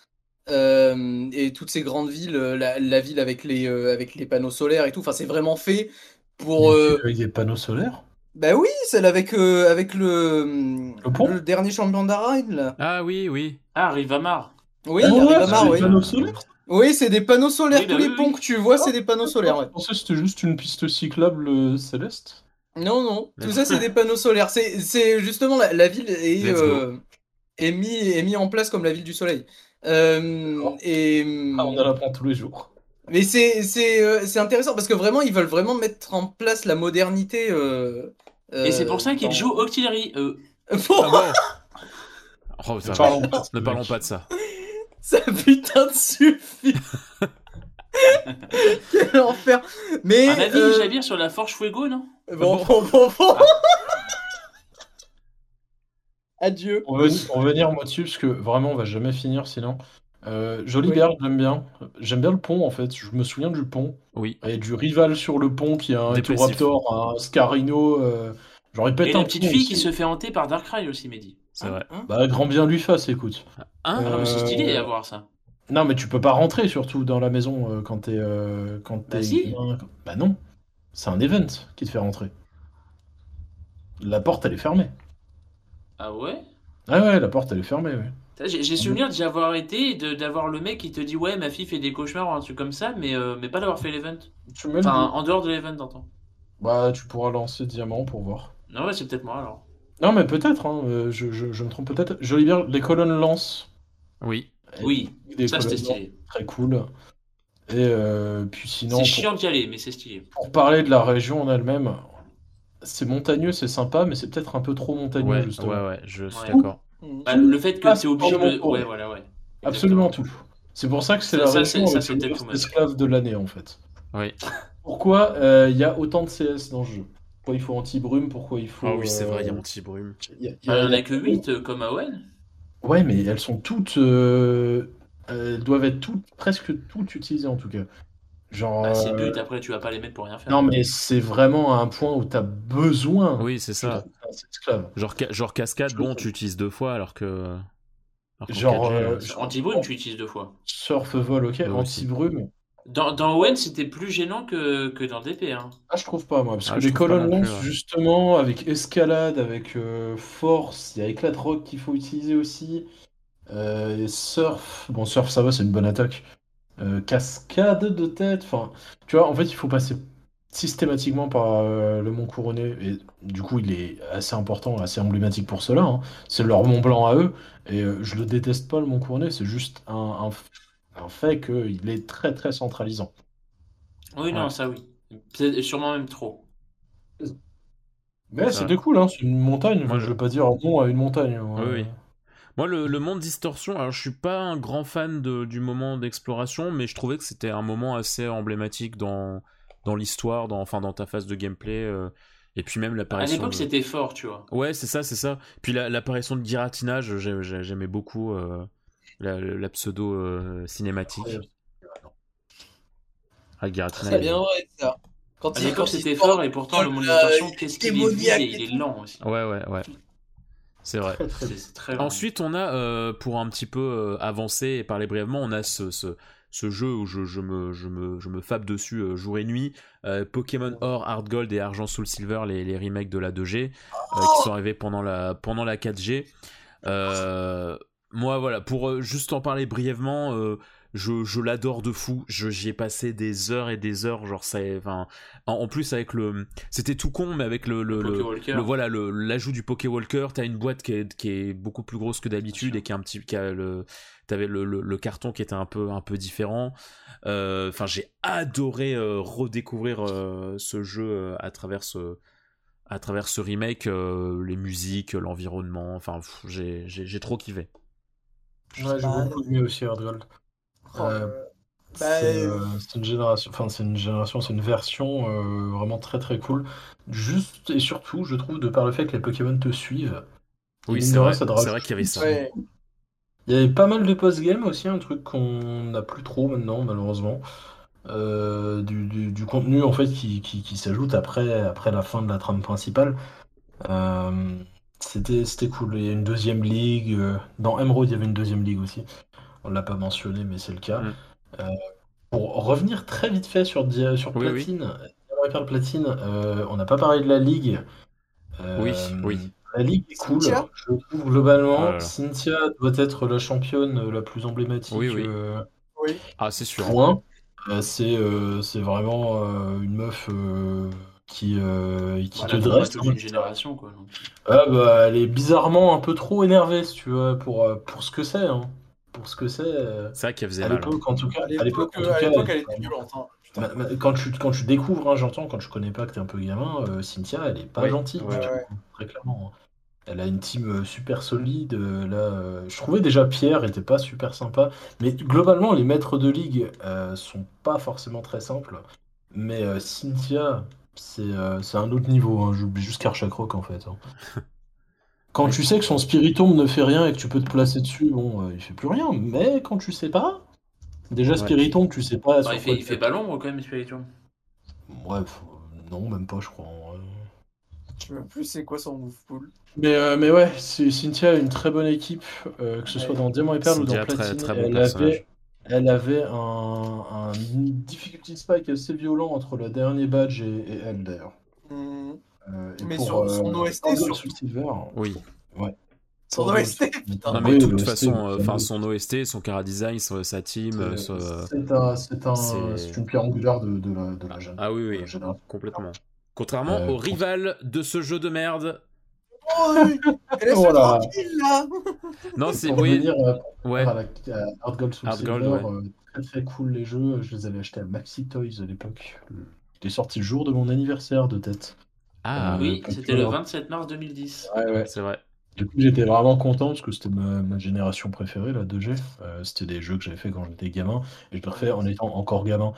et toutes ces grandes villes, la, ville avec les avec les panneaux solaires et tout, enfin c'est vraiment fait pour. Avec des panneaux solaires? Bah oui, celle avec, euh, avec le, le, dernier champion d'Arain, là. Ah oui, oui. Ah, Rivamar. Oui, ah, Rivamar, oui. Panneaux solaires? Oui, c'est des panneaux solaires. Tous les ponts que tu vois, c'est des panneaux solaires. Ouais. Je pensais que c'était juste une piste cyclable euh, céleste. Non, non. Tout ça, c'est des panneaux solaires. C'est justement la, la, ville est, euh, est, mis, est mis en place comme la ville du soleil. Euh, et... Ah, on en apprend tous les jours. Mais c'est intéressant parce que vraiment, ils veulent vraiment mettre en place la modernité. Et c'est pour ça qu'il joue Auxiliary. Euh... Ah bon oh, ça parlons ne parlons pas de ça. Ça putain de suffit. Quel enfer. Mais. Un avis, euh... Javier, sur la Forge Fuego, non? Bon, bon, bon, bon. Adieu. On va, on va venir moi dessus parce que vraiment on va jamais finir sinon. Euh, Jolie oui. j'aime bien. J'aime bien le pont en fait. Je me souviens du pont. Oui. Et du rival sur le pont qui a un Raptor, un Scarino. Euh... J'aurais Et la petite fille qui se fait hanter par Darkrai aussi, Mehdi. C'est vrai. Hein? Bah, grand bien lui fasse, écoute. Hein? Euh... C'est stylé à voir ça. Non, mais tu peux pas rentrer surtout dans la maison euh, quand t'es. Euh, quand bah, si. Bah non. C'est un event qui te fait rentrer. La porte, elle est fermée. Ah ouais? Ah ouais, la porte, elle est fermée, ouais. J'ai souvenir d'y avoir été et d'avoir le mec qui te dit ouais ma fille fait des cauchemars ou un truc comme ça mais, euh, mais pas d'avoir fait l'event. Enfin en dehors de l'event d'antan. Bah tu pourras lancer diamant pour voir. Non ouais c'est peut-être moi alors. Non mais peut-être, hein, je, je, je, me trompe peut-être. Joli bien, les colonnes lancent. Oui. Oui, ça c'était stylé. Très cool. Et euh, puis sinon... C'est chiant d'y aller mais c'est stylé. Pour parler de la région en elle-même, c'est montagneux, c'est sympa mais c'est peut-être un peu trop montagneux ouais, justement. Ouais ouais, je suis d'accord. Bah, le fait que c'est obligé de... Ouais, voilà, ouais. Absolument tout. C'est pour ça que c'est la région esclave de l'année en fait. Oui. Pourquoi il euh, y a autant de CS dans le jeu? Pourquoi il faut anti-brume? Pourquoi il faut. Ah oui, c'est vrai, il y a euh, anti-brume. Il y, en a que 8 euh, comme AOL Ouais, mais elles sont toutes. Elles doivent être toutes, presque toutes utilisées en tout cas. Genre. Bah, c'est but, après tu vas pas les mettre pour rien faire. Non, mais c'est vraiment à un point où tu as besoin. Oui, c'est ça. Genre, genre cascade, bon, tu utilises deux fois alors que. genre. Euh, anti-brume, tu utilises deux fois. Surf vol, ok. Anti-brume. Dans, dans ON, c'était plus gênant que, que dans DP. Hein. Ah, je trouve pas, moi. Parce ah, que les colonnes longues, ouais. justement, avec escalade, avec euh, force, il y a éclat de rock qu'il faut utiliser aussi. Euh, surf. Bon, surf, ça va, c'est une bonne attaque. Euh, cascade de tête. Enfin, tu vois, en fait, il faut passer systématiquement par euh, le Mont Couronné. Et du coup, il est assez important, assez emblématique pour cela. Hein. C'est leur Mont Blanc à eux. Et euh, je le déteste pas, le Mont Couronné. C'est juste un, un, un fait qu'il est très, très centralisant. Oui, non, ça oui. C'est sûrement même trop. Mais c'était cool, hein. c'est une montagne. Moi, je veux pas dire non à une montagne. Oui, oui. Moi, le, le, monde distorsion, alors je suis pas un grand fan de, du moment d'exploration, mais je trouvais que c'était un moment assez emblématique dans, dans l'histoire, dans, enfin dans ta phase de gameplay. Euh, et puis même l'apparition. À l'époque, c'était fort, tu vois. Ouais, c'est ça, c'est ça. Puis l'apparition de Giratinage, j'aimais beaucoup euh, la, la, pseudo euh, cinématique. Ah, Giratinage. C'est bien vrai, ça. Quand à l'époque, c'était fort, et pourtant, le monde distorsion, qu'est-ce qu'il est et il est lent aussi. Ouais, ouais, ouais. C'est vrai. Très Ensuite, on a, euh, pour un petit peu euh, avancer et parler brièvement, on a ce, ce, ce jeu où je, je, me, je, me, je me fabe dessus euh, jour et nuit. Euh, Pokémon Or, Hard Gold et Argent Soul Silver, les, les remakes de la 2G, euh, qui sont arrivés pendant la, pendant la 4G. Moi, voilà, pour juste en parler brièvement, je, je l'adore de fou. J'y ai passé des heures et des heures. Genre, ça, enfin, en, en, plus avec le, c'était tout con, mais avec le, le, le, le voilà, l'ajout du Poké Walker, t'as une boîte qui est, qui est beaucoup plus grosse que d'habitude et qui a un petit, qui a le, t'avais le, carton qui était un peu, un peu différent. Euh, enfin, j'ai adoré euh, redécouvrir euh, ce jeu euh, à travers ce, à travers ce remake, euh, les musiques, l'environnement. Enfin, j'ai trop kiffé. Ouais, j'ai beaucoup aimé aussi Hardgold. Euh, bah, euh, c'est une génération, enfin c'est une génération, c'est une version euh, vraiment très très cool. Juste et surtout, je trouve, de par le fait que les Pokémon te suivent, Oui, c'est vrai, c'est vrai qu'il y avait ça. Il y avait pas mal de post-game aussi, un truc qu'on n'a plus trop maintenant, malheureusement. Euh, du, contenu en fait qui, qui, s'ajoute après, après la fin de la trame principale. Euh, c'était, c'était cool. Il y a une deuxième ligue. Euh, dans Emerald, il y avait une deuxième ligue aussi. On l'a pas mentionné, mais c'est le cas. Mm. pour revenir très vite fait sur, sur Platine, oui. Platine, on n'a pas parlé de la ligue. oui, oui. La ligue est cool. Je trouve globalement, Cynthia doit être la championne la plus emblématique. Oui, oui. Ah, c'est sûr. Point. Euh, c'est euh, c'est vraiment euh, une meuf qui, qui te dresse. une génération, quoi. Ah, bah, elle est bizarrement un peu trop énervée, si tu veux, pour, pour ce que c'est. Hein. Pour ce que c'est. C'est vrai qu'elle faisait à mal. Hein. l'époque, en tout cas. À l'époque, elle, était violente. Hein. Quand tu, quand tu découvres, hein, j'entends, quand je connais pas que t'es un peu gamin, Cynthia, elle est pas gentille, très clairement. Elle a une team euh, super solide. Euh, là, euh, je trouvais déjà Pierre était pas super sympa. Mais globalement, les maîtres de ligue sont pas forcément très simples. Mais Cynthia, c'est un autre niveau. Hein. J'oublie juste Karchakroc en fait. Hein. Quand tu sais que son spiritombe ne fait rien et que tu peux te placer dessus, bon, il fait plus rien. Mais quand tu sais pas, déjà spiritombe, tu sais pas. il, fait, il fait pas l'ombre quand même, spiritombe. Bref, non, même pas, je crois. Je sais plus c'est quoi son move pool. Mais, euh, mais ouais, Cynthia a une très bonne équipe, euh, que ce soit dans Diamant et Perle ou dans Platine. elle, avait, elle avait un, un difficulty spike assez violent entre le dernier badge et, elle d'ailleurs. Mmh. Euh, mais sur son OST sur Silver. Oui. Ouais. Son OST, putain. Non, mais de toute façon, enfin son OST, son cara design, sa team. C'est un, c'est une pierre angulaire de, de, la, de la jeune. Ah oui, oui, complètement. Contrairement au rival de ce jeu de merde, Oh, voilà. là Non, c'est pour oui. revenir euh, ouais. à, la, Hard Gold Soul Silver, ouais. euh, très très cool les jeux. Je les avais achetés à Maxi Toys à l'époque. Il est sorti le jour de mon anniversaire de tête. Ah euh, oui, c'était le 27 mars 2010. Ouais, ouais. C'est vrai. Du coup, j'étais vraiment content parce que c'était ma, ma, génération préférée, la 2G. Euh, c'était des jeux que j'avais fait quand j'étais gamin et je le refais en étant encore gamin.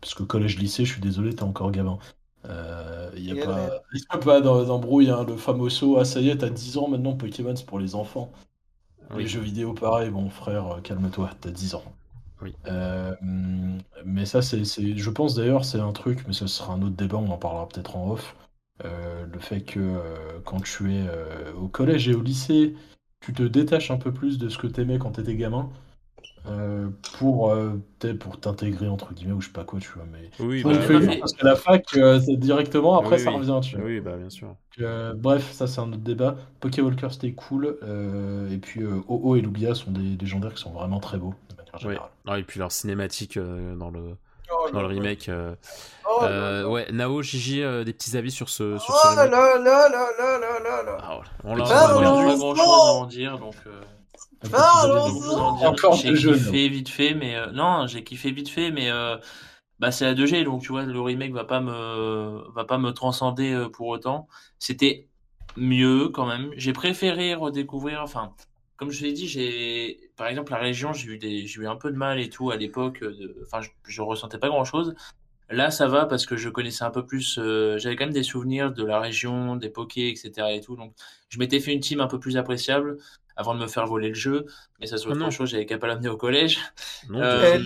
Parce que collège-lycée, je suis désolé, t'es encore gamin. Euh, il n'y a, pas, a pas d'embrouille, hein, le fameux saut, ah ça y est, t'as 10 ans maintenant, Pokémon c'est pour les enfants. Les jeux vidéo pareil, bon frère, euh, calme-toi, t'as 10 ans. Oui. Euh, mais ça, c'est, je pense d'ailleurs, c'est un truc, mais ce sera un autre débat, on en parlera peut-être en off. le fait que quand tu es au collège et au lycée, tu te détaches un peu plus de ce que t'aimais quand t'étais gamin. Euh, pour euh, pour t'intégrer entre guillemets ou je sais pas quoi tu vois mais oui bah, parce que la fac euh, directement après ça revient tu vois. Oui bah bien sûr. Bref ça c'est un autre débat. Pokéwalker c'était cool et puis OO et Lugia sont des légendaires qui sont vraiment très beaux de manière générale. Ah, et puis leur cinématique dans le oh dans le remake oh ouais Nao Gigi des petits avis sur ce sur oh là là là là là là là ah, on l'a pas grand chose à en dire donc ah, j'ai kiffé vite fait, mais euh, non, j'ai kiffé vite fait, mais euh, bah c'est la 2G, donc tu vois, le remake va pas me va pas me transcender euh, pour autant. C'était mieux quand même. J'ai préféré redécouvrir, enfin, comme je l'ai dit, j'ai par exemple la région, j'ai eu des j'ai eu un peu de mal et tout à l'époque. Enfin, je, je, ressentais pas grand chose. Là, ça va parce que je connaissais un peu plus. J'avais quand même des souvenirs de la région, des pokés, etc. et tout. Donc, je m'étais fait une team un peu plus appréciable avant de me faire voler le jeu. Mais ça, c'est autre chose, j'avais qu'à pas l'amener au collège. Euh,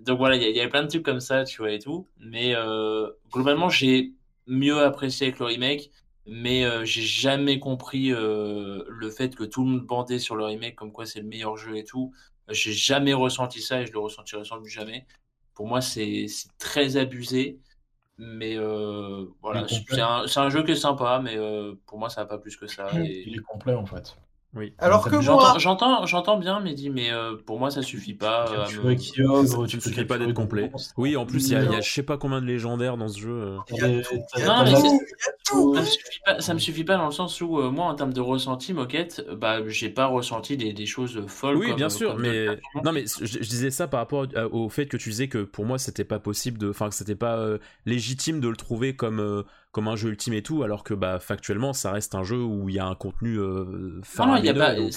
donc voilà, il y, avait plein de trucs comme ça, tu vois, et tout. Mais euh, globalement, j'ai mieux apprécié avec le remake. Mais euh, j'ai jamais compris le fait que tout le monde bandait sur le remake comme quoi c'est le meilleur jeu et tout. J'ai jamais ressenti ça et je le ressentirai sans doute jamais. Pour moi, c'est très abusé. Mais voilà, c'est un, un, jeu qui est sympa, mais pour moi, ça va pas plus que ça. Et... Il est complet en fait. Oui. Alors que moi... J'entends, j'entends bien, Mehdi, mais euh, pour moi, ça suffit pas. Euh, tu me... Kyogre, tu suffit pas d'être complet. Oui, en plus, il y, a, je sais pas combien de légendaires dans ce jeu. Euh. Non, mais ça me, suffit pas, ça me suffit pas dans le sens où, moi, en termes de ressenti, Moquette, bah, j'ai pas ressenti des, des, choses folles. Oui, bien sûr, mais non, mais je, disais ça par rapport au fait que tu disais que pour moi, c'était pas possible de, enfin, que c'était pas légitime de le trouver comme comme un jeu ultime et tout, alors que bah factuellement ça reste un jeu où il y a un contenu euh, non, non, il y a pas. Euh,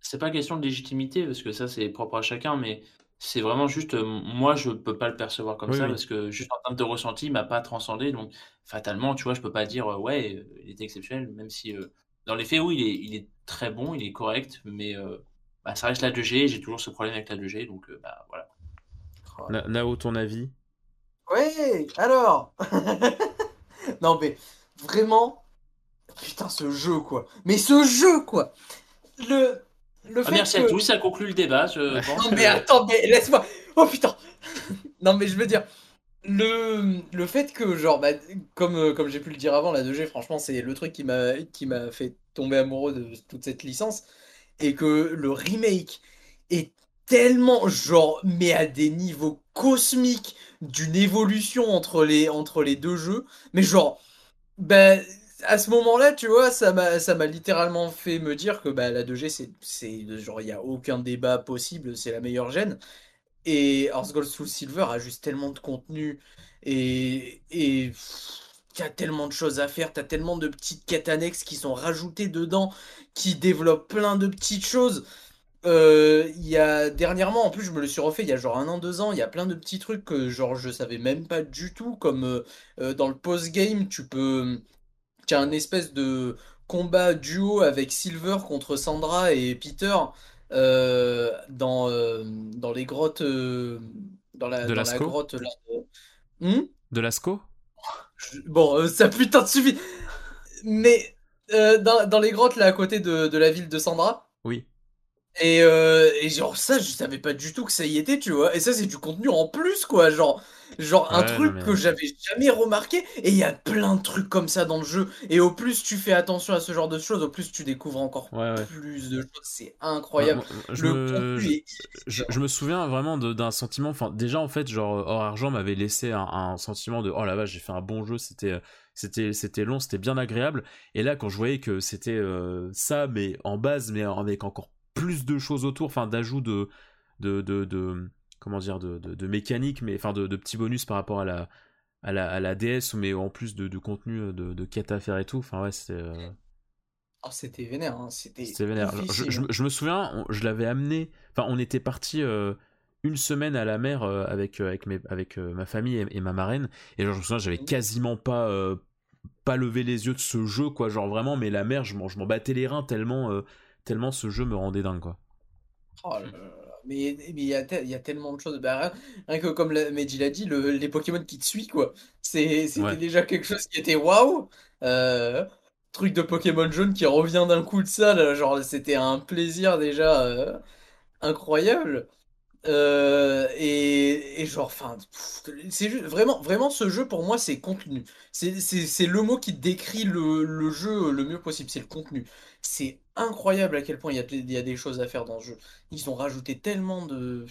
c'est pas question de légitimité parce que ça c'est propre à chacun, mais c'est vraiment juste euh, moi je peux pas le percevoir comme ça parce que juste en termes de ressenti il m'a pas transcendé donc fatalement tu vois je peux pas dire ouais il était exceptionnel même si dans les faits, oui, il est, il est très bon, il est correct, mais bah, ça reste la 2G. J'ai toujours ce problème avec la 2G, donc bah, voilà. Nao, ton avis? Ouais, alors? Non, mais vraiment, putain, ce jeu, quoi. Mais ce jeu, quoi Le. le ah, merci à tous, ça conclut le débat. Je non, mais attends, mais laisse-moi. Oh putain Non, mais je veux dire, le, le fait que, genre, bah, comme, euh, comme j'ai pu le dire avant, la 2G, franchement, c'est le truc qui m'a qui m'a fait tomber amoureux de toute cette licence. Et que le remake tellement, genre, mais à des niveaux cosmiques d'une évolution entre les, entre les deux jeux. Mais genre, ben, à ce moment-là, tu vois, ça m'a, ça m'a littéralement fait me dire que bah, la 2G, c'est, c'est genre, il n'y a aucun débat possible, c'est la meilleure gêne. Et Hearth Gold Soul Silver a juste tellement de contenu et. et y a tellement de choses à faire, t'as tellement de petites quêtes annexes qui sont rajoutées dedans, qui développent plein de petites choses. Euh, il y a dernièrement, en plus, je me le suis refait il y a genre un an, deux ans. Il y a plein de petits trucs que genre je savais même pas du tout. Comme euh, euh, dans le post-game, tu peux. Tu as un espèce de combat duo avec Silver contre Sandra et Peter dans, dans les grottes. dans la, de dans la grotte. Hmm? De Lascaux? Bon, ça putain de suffit. Mais dans, dans, les grottes là à côté de, de la ville de Sandra? Oui. Et, euh, et, genre ça, je savais pas du tout que ça y était, tu vois. Et ça, c'est du contenu en plus, quoi. Genre, genre un truc que j'avais jamais remarqué. Et il y a plein de trucs comme ça dans le jeu. Et au plus tu fais attention à ce genre de choses, au plus tu découvres encore plus de choses. C'est incroyable. je, me... je, me souviens vraiment d'un sentiment. Enfin, déjà en fait, genre Hors Argent m'avait laissé un, sentiment de oh la vache, j'ai fait un bon jeu. C'était c'était c'était long, c'était bien agréable. Et là, quand je voyais que c'était euh, ça, mais en base, mais avec encore plus de choses autour, enfin d'ajout de, de, de, comment dire, de, de, mécanique, mais enfin de, petits bonus par rapport à la, à la, à la DS, mais en plus de, contenu, euh, de, quêtes à faire et tout. Enfin ouais, c'était. Euh, oh, c'était vénère, hein. c'était. vénère. Je, je, me souviens, je l'avais amené. Enfin, on était parti euh, une semaine à la mer avec avec mes, avec ma famille et, ma marraine, et genre, je me souviens, j'avais quasiment pas pas levé les yeux de ce jeu, quoi. Genre vraiment, mais la mer, je m'en battais les reins tellement tellement ce jeu me rendait dingue quoi. Oh mais il y, a y a tellement de choses. Bah, rien, que comme Mehdi l'a dit, le, les Pokémon qui te suivent, quoi. C'était déjà quelque chose qui était waouh. Euh, truc de Pokémon jaune qui revient d'un coup de ça, genre c'était un plaisir déjà euh, incroyable. Euh, et, genre, enfin, c'est vraiment, vraiment ce jeu pour moi c'est contenu. C'est le mot qui décrit le, le, jeu le mieux possible, c'est le contenu. C'est incroyable à quel point il y, a, il y, a, des choses à faire dans ce jeu. Ils ont rajouté tellement de,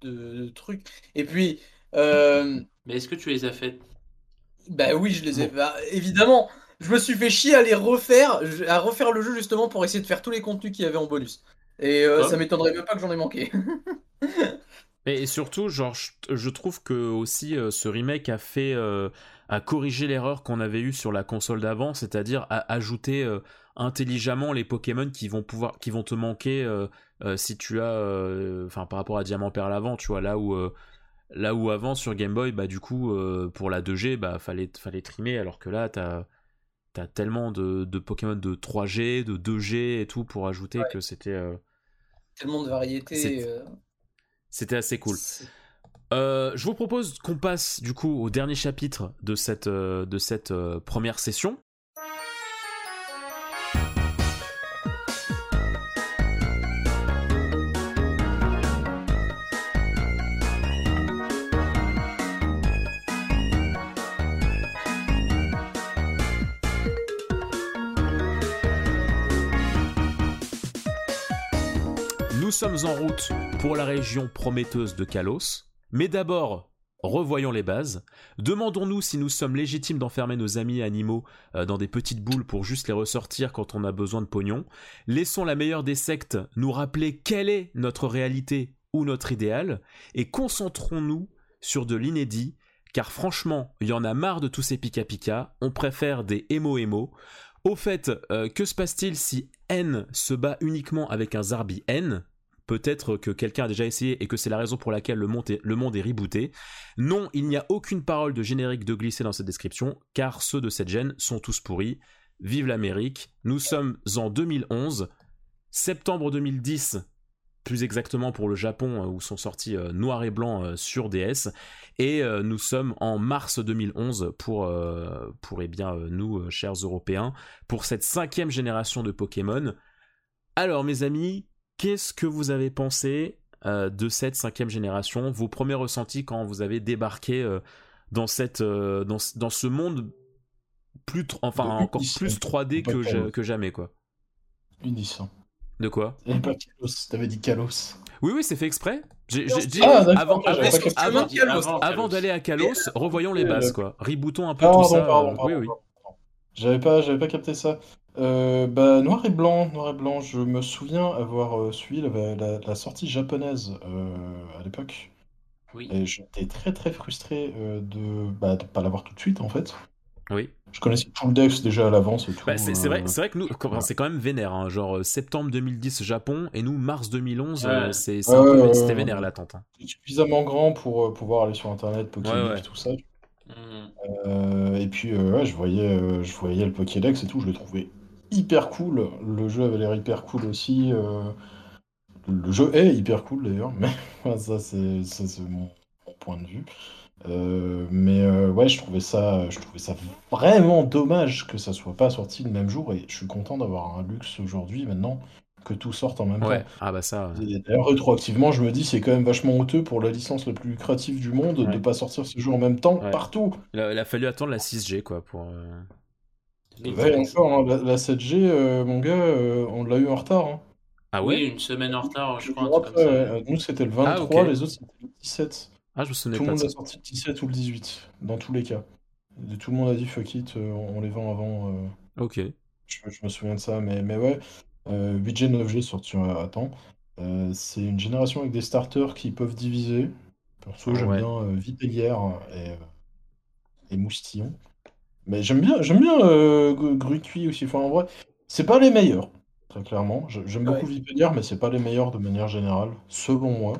de, trucs. Et puis. Euh, Mais est-ce que tu les as faites Bah oui, je les ai. Bah, évidemment, je me suis fait chier à les refaire, à refaire le jeu justement pour essayer de faire tous les contenus qu'il y avait en bonus. Et euh, ça m'étonnerait même pas que j'en ai manqué. Et surtout, genre, je, trouve que aussi euh, ce remake a fait, a corrigé l'erreur qu'on avait eue sur la console d'avant, c'est-à-dire à ajouter intelligemment les Pokémon qui vont pouvoir, qui vont te manquer euh, euh, si tu as, euh, enfin par rapport à Diamant Perle avant, tu vois là où là où avant sur Game Boy, bah du coup pour la 2G, bah fallait fallait trimer, alors que là t'as as tellement de, de, Pokémon de 3G, de 2G et tout pour ajouter que c'était tellement de variétés. C'était assez cool. je vous propose qu'on passe du coup au dernier chapitre de cette, de cette première session. Sommes en route pour la région prometteuse de Kalos. Mais d'abord, revoyons les bases. Demandons-nous si nous sommes légitimes d'enfermer nos amis animaux euh, dans des petites boules pour juste les ressortir quand on a besoin de pognon. Laissons la meilleure des sectes nous rappeler quelle est notre réalité ou notre idéal. Et concentrons-nous sur de l'inédit, car franchement, il y en a marre de tous ces pika-pika. On préfère des émo-émo. Au fait, euh, que se passe-t-il si N se bat uniquement avec un Zarbi N? Peut-être que quelqu'un a déjà essayé et que c'est la raison pour laquelle le monde, est, rebooté. Non, il n'y a aucune parole de générique de glisser dans cette description, car ceux de cette gêne sont tous pourris. Vive l'Amérique. Nous sommes en 2011. Septembre 2010, plus exactement pour le Japon, où sont sortis Noir et Blanc sur DS. Et nous sommes en mars 2011 pour, pour eh bien, nous, chers Européens, pour cette cinquième génération de Pokémon. Alors, mes amis, qu'est-ce que vous avez pensé euh, de cette cinquième génération? Vos premiers ressentis quand vous avez débarqué euh, dans, cette, euh, dans, dans, ce monde plus enfin encore plus 3D que, que jamais quoi. Unissant. De quoi? T'avais dit Kalos. Oui, oui, c'est fait exprès. Ah, avant, avant, d'aller à Kalos, revoyons les bases, quoi. Rebootons un peu tout ça. oui, oui. J'avais pas, j'avais pas capté ça. Euh, bah, noir et blanc, noir et blanc. Je me souviens avoir euh, suivi la, sortie japonaise euh, à l'époque. Oui. Et j'étais très très frustré de bah, de pas l'avoir tout de suite en fait. Oui. Je connaissais tout le Dex déjà à l'avance et tout. Bah, c'est vrai, c'est vrai que nous, c'est quand même vénère. Hein. Genre septembre 2010 Japon et nous mars 2011, c'est un peu c'était vénère l'attente. Hein. Suffisamment grand pour pouvoir aller sur internet, Pokémon, tout ça. Mmh. et puis ouais, je voyais, je voyais le Pokédex et tout, je le trouvais hyper cool. Le jeu avait l'air hyper cool aussi. Euh, le jeu est hyper cool d'ailleurs, mais ça c'est mon, point de vue. Euh, mais euh, ouais, je trouvais ça, je trouvais ça vraiment dommage que ça soit pas sorti le même jour et je suis content d'avoir un luxe aujourd'hui maintenant que tout sorte en même temps. Ah bah ça. D'ailleurs rétroactivement, je me dis c'est quand même vachement honteux pour la licence la plus lucrative du monde de pas sortir ce jeu en même temps partout. Il a, fallu attendre la 6G quoi pour. Ouais, encore, hein, la, 7G, euh, mon gars, euh, on l'a eu en retard. Hein. Ah ouais? Oui, une semaine en retard, je crois. nous, c'était le 23, ah, les autres, c'était le 17. Ah, je me souvenais Tout le monde a sorti le 17 ou le 18, dans tous les cas. tout le monde a dit fuck it, euh, on les vend avant. Ok. Je, me souviens de ça, mais, mais ouais. 8G, 9G sorti à temps. c'est une génération avec des starters qui peuvent diviser. Perso, j'aime bien et, et Moustillon. Mais j'aime bien, j'aime bien euh, aussi. Enfin, en vrai, c'est pas les meilleurs, très clairement. J'aime beaucoup ouais. mais c'est pas les meilleurs de manière générale, selon moi.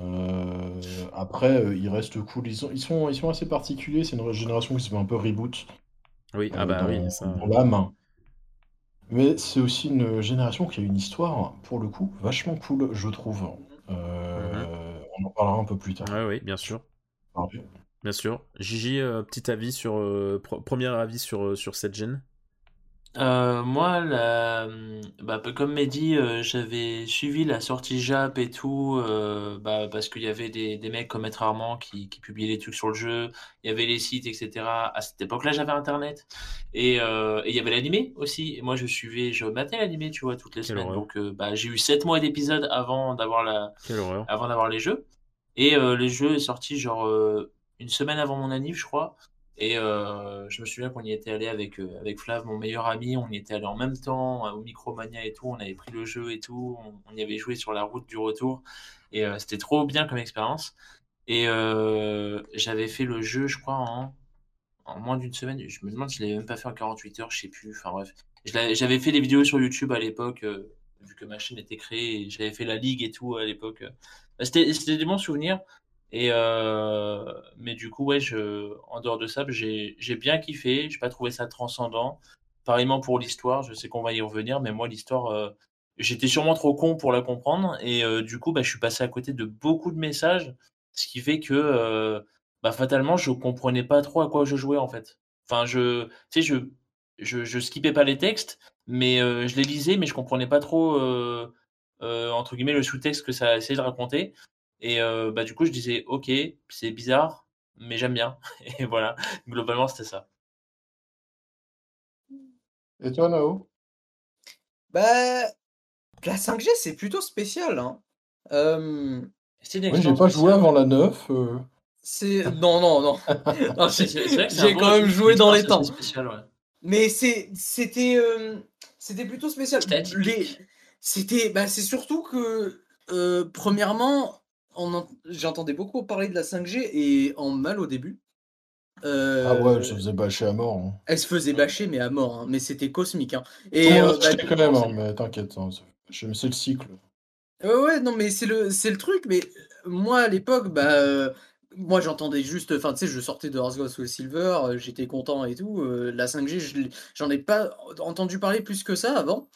Euh, après, euh, ils restent cool. Ils sont, ils sont, ils sont assez particuliers. C'est une génération qui se fait un peu reboot. Oui, ah bah oui, ça... dans l'âme. Mais c'est aussi une génération qui a une histoire, pour le coup, vachement cool, je trouve. Euh, mhm. On en parlera un peu plus tard. Oui, bien sûr. Bien sûr. Gigi, euh, petit avis sur euh, premier avis sur, euh, sur cette gêne? Moi, la, bah, comme Mehdi, j'avais suivi la sortie Jap et tout, bah, parce qu'il y avait des, des mecs comme Maître Armand qui, qui publiaient des trucs sur le jeu, il y avait les sites, etc. À cette époque-là, j'avais Internet. Et, et il y avait l'animé aussi. Et moi, je suivais, je matais l'animé, tu vois, toutes les semaines. Donc, bah, j'ai eu 7 mois d'épisodes avant d'avoir la, avant d'avoir les jeux. Et les jeux sont sortis genre une semaine avant mon anniv, je crois. Et euh, je me souviens qu'on y était allé avec, euh, avec Flav, mon meilleur ami. On y était allé en même temps au Micromania et tout. On avait pris le jeu et tout. On, y avait joué sur la route du retour. Et euh, c'était trop bien comme expérience. Et j'avais fait le jeu, je crois, en, en moins d'une semaine. Je me demande si je l'avais même pas fait en 48 heures, je sais plus. Enfin bref. J'avais fait des vidéos sur YouTube à l'époque, vu que ma chaîne était créée. J'avais fait la ligue et tout à l'époque. C'était des bons souvenirs. Et euh, mais du coup, ouais, en dehors de ça, j'ai bien kiffé. J'ai pas trouvé ça transcendant. Pareillement pour l'histoire, je sais qu'on va y revenir, mais moi, l'histoire, euh, j'étais sûrement trop con pour la comprendre. Et euh, du coup, bah, je suis passé à côté de beaucoup de messages, ce qui fait que bah, fatalement, je comprenais pas trop à quoi je jouais en fait. Enfin, je, tu sais, je, je, je skippais pas les textes, mais je les lisais, mais je comprenais pas trop, entre guillemets, le sous-texte que ça essayait de raconter. Et euh, bah, du coup, je disais, ok, c'est bizarre, mais j'aime bien. Et voilà, globalement, c'était ça. Et toi, Nao? Bah, la 5G, c'est plutôt spécial. Hein. Euh... j'ai pas joué avant la 9. Euh. C'est non non non. j'ai quand même joué dans les temps. Mais c'est c'était euh, c'était plutôt spécial. C'était bah c'est surtout que premièrement j'entendais beaucoup parler de la 5G et en mal au début. ah ouais, elle se faisait bâcher à mort. Hein. Elle se faisait bâcher, mais à mort, hein. mais c'était cosmique. Hein. Et euh, bah, quand même, hein, mais t'inquiète, c'est le cycle. Ouais, ouais, non, mais c'est le, c'est le truc. Mais moi, à l'époque, bah, euh, moi j'entendais juste, enfin tu sais, je sortais de Hearts Gold Silver, euh, j'étais content et tout. Euh, la 5G, j'en ai pas entendu parler plus que ça avant.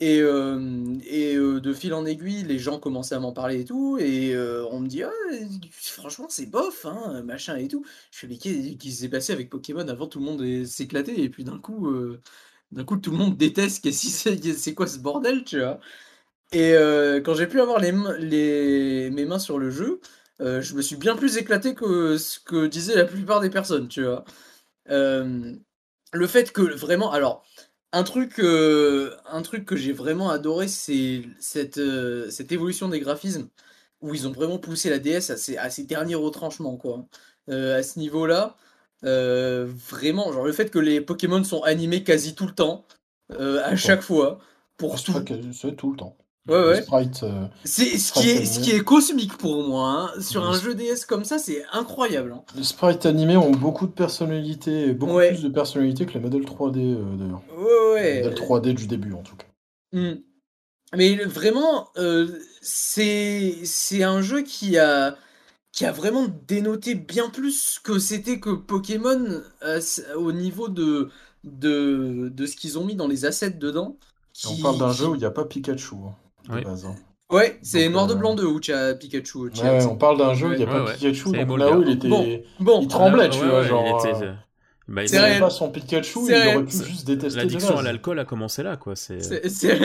Et, et de fil en aiguille, les gens commençaient à m'en parler et tout. Et on me dit, «Ah, franchement, c'est bof, hein, machin et tout. Je fais, mais qu'est-ce qui s'est passé avec Pokémon avant Tout le monde s'éclatait. Et puis d'un coup, d'un coup, tout le monde déteste. C'est quoi ce bordel, tu vois Et quand j'ai pu avoir les, mes mains sur le jeu, je me suis bien plus éclaté que ce que disaient la plupart des personnes, tu vois. le fait que vraiment, alors, un truc, un truc que j'ai vraiment adoré, c'est cette, cette évolution des graphismes où ils ont vraiment poussé la DS à ses, à ses derniers retranchements, quoi. à ce niveau-là, vraiment, genre le fait que les Pokémon sont animés quasi tout le temps, à chaque fois, pour tout. C'est tout le temps. Ouais, ouais. Euh, c'est ce qui est ce qui est cosmique pour moi. Hein. Sur un jeu DS comme ça, c'est incroyable. Hein. Les sprites animés ont beaucoup de personnalité, beaucoup plus de personnalité que les modèles 3D euh, d'ailleurs. Ouais. Les modèles 3D du début en tout cas. Hmm. Mais vraiment, euh, c'est c'est un jeu qui a qui a vraiment dénoté bien plus que c'était que Pokémon au niveau de, de, de ce qu'ils ont mis dans les assets dedans. On parle d'un jeu où il n'y a pas Pikachu. Hein. Hein. Ouais, c'est Noir de euh, Blanc 2 où tu as Pikachu. Ouais, on parle d'un jeu, il n'y a pas Pikachu, donc là où il était. Bon, il tremblait, tu vois, genre. Il euh, Bah, il c'est pas son Pikachu, il aurait pu juste détester. L'addiction à l'alcool a commencé là, quoi. C'est c'est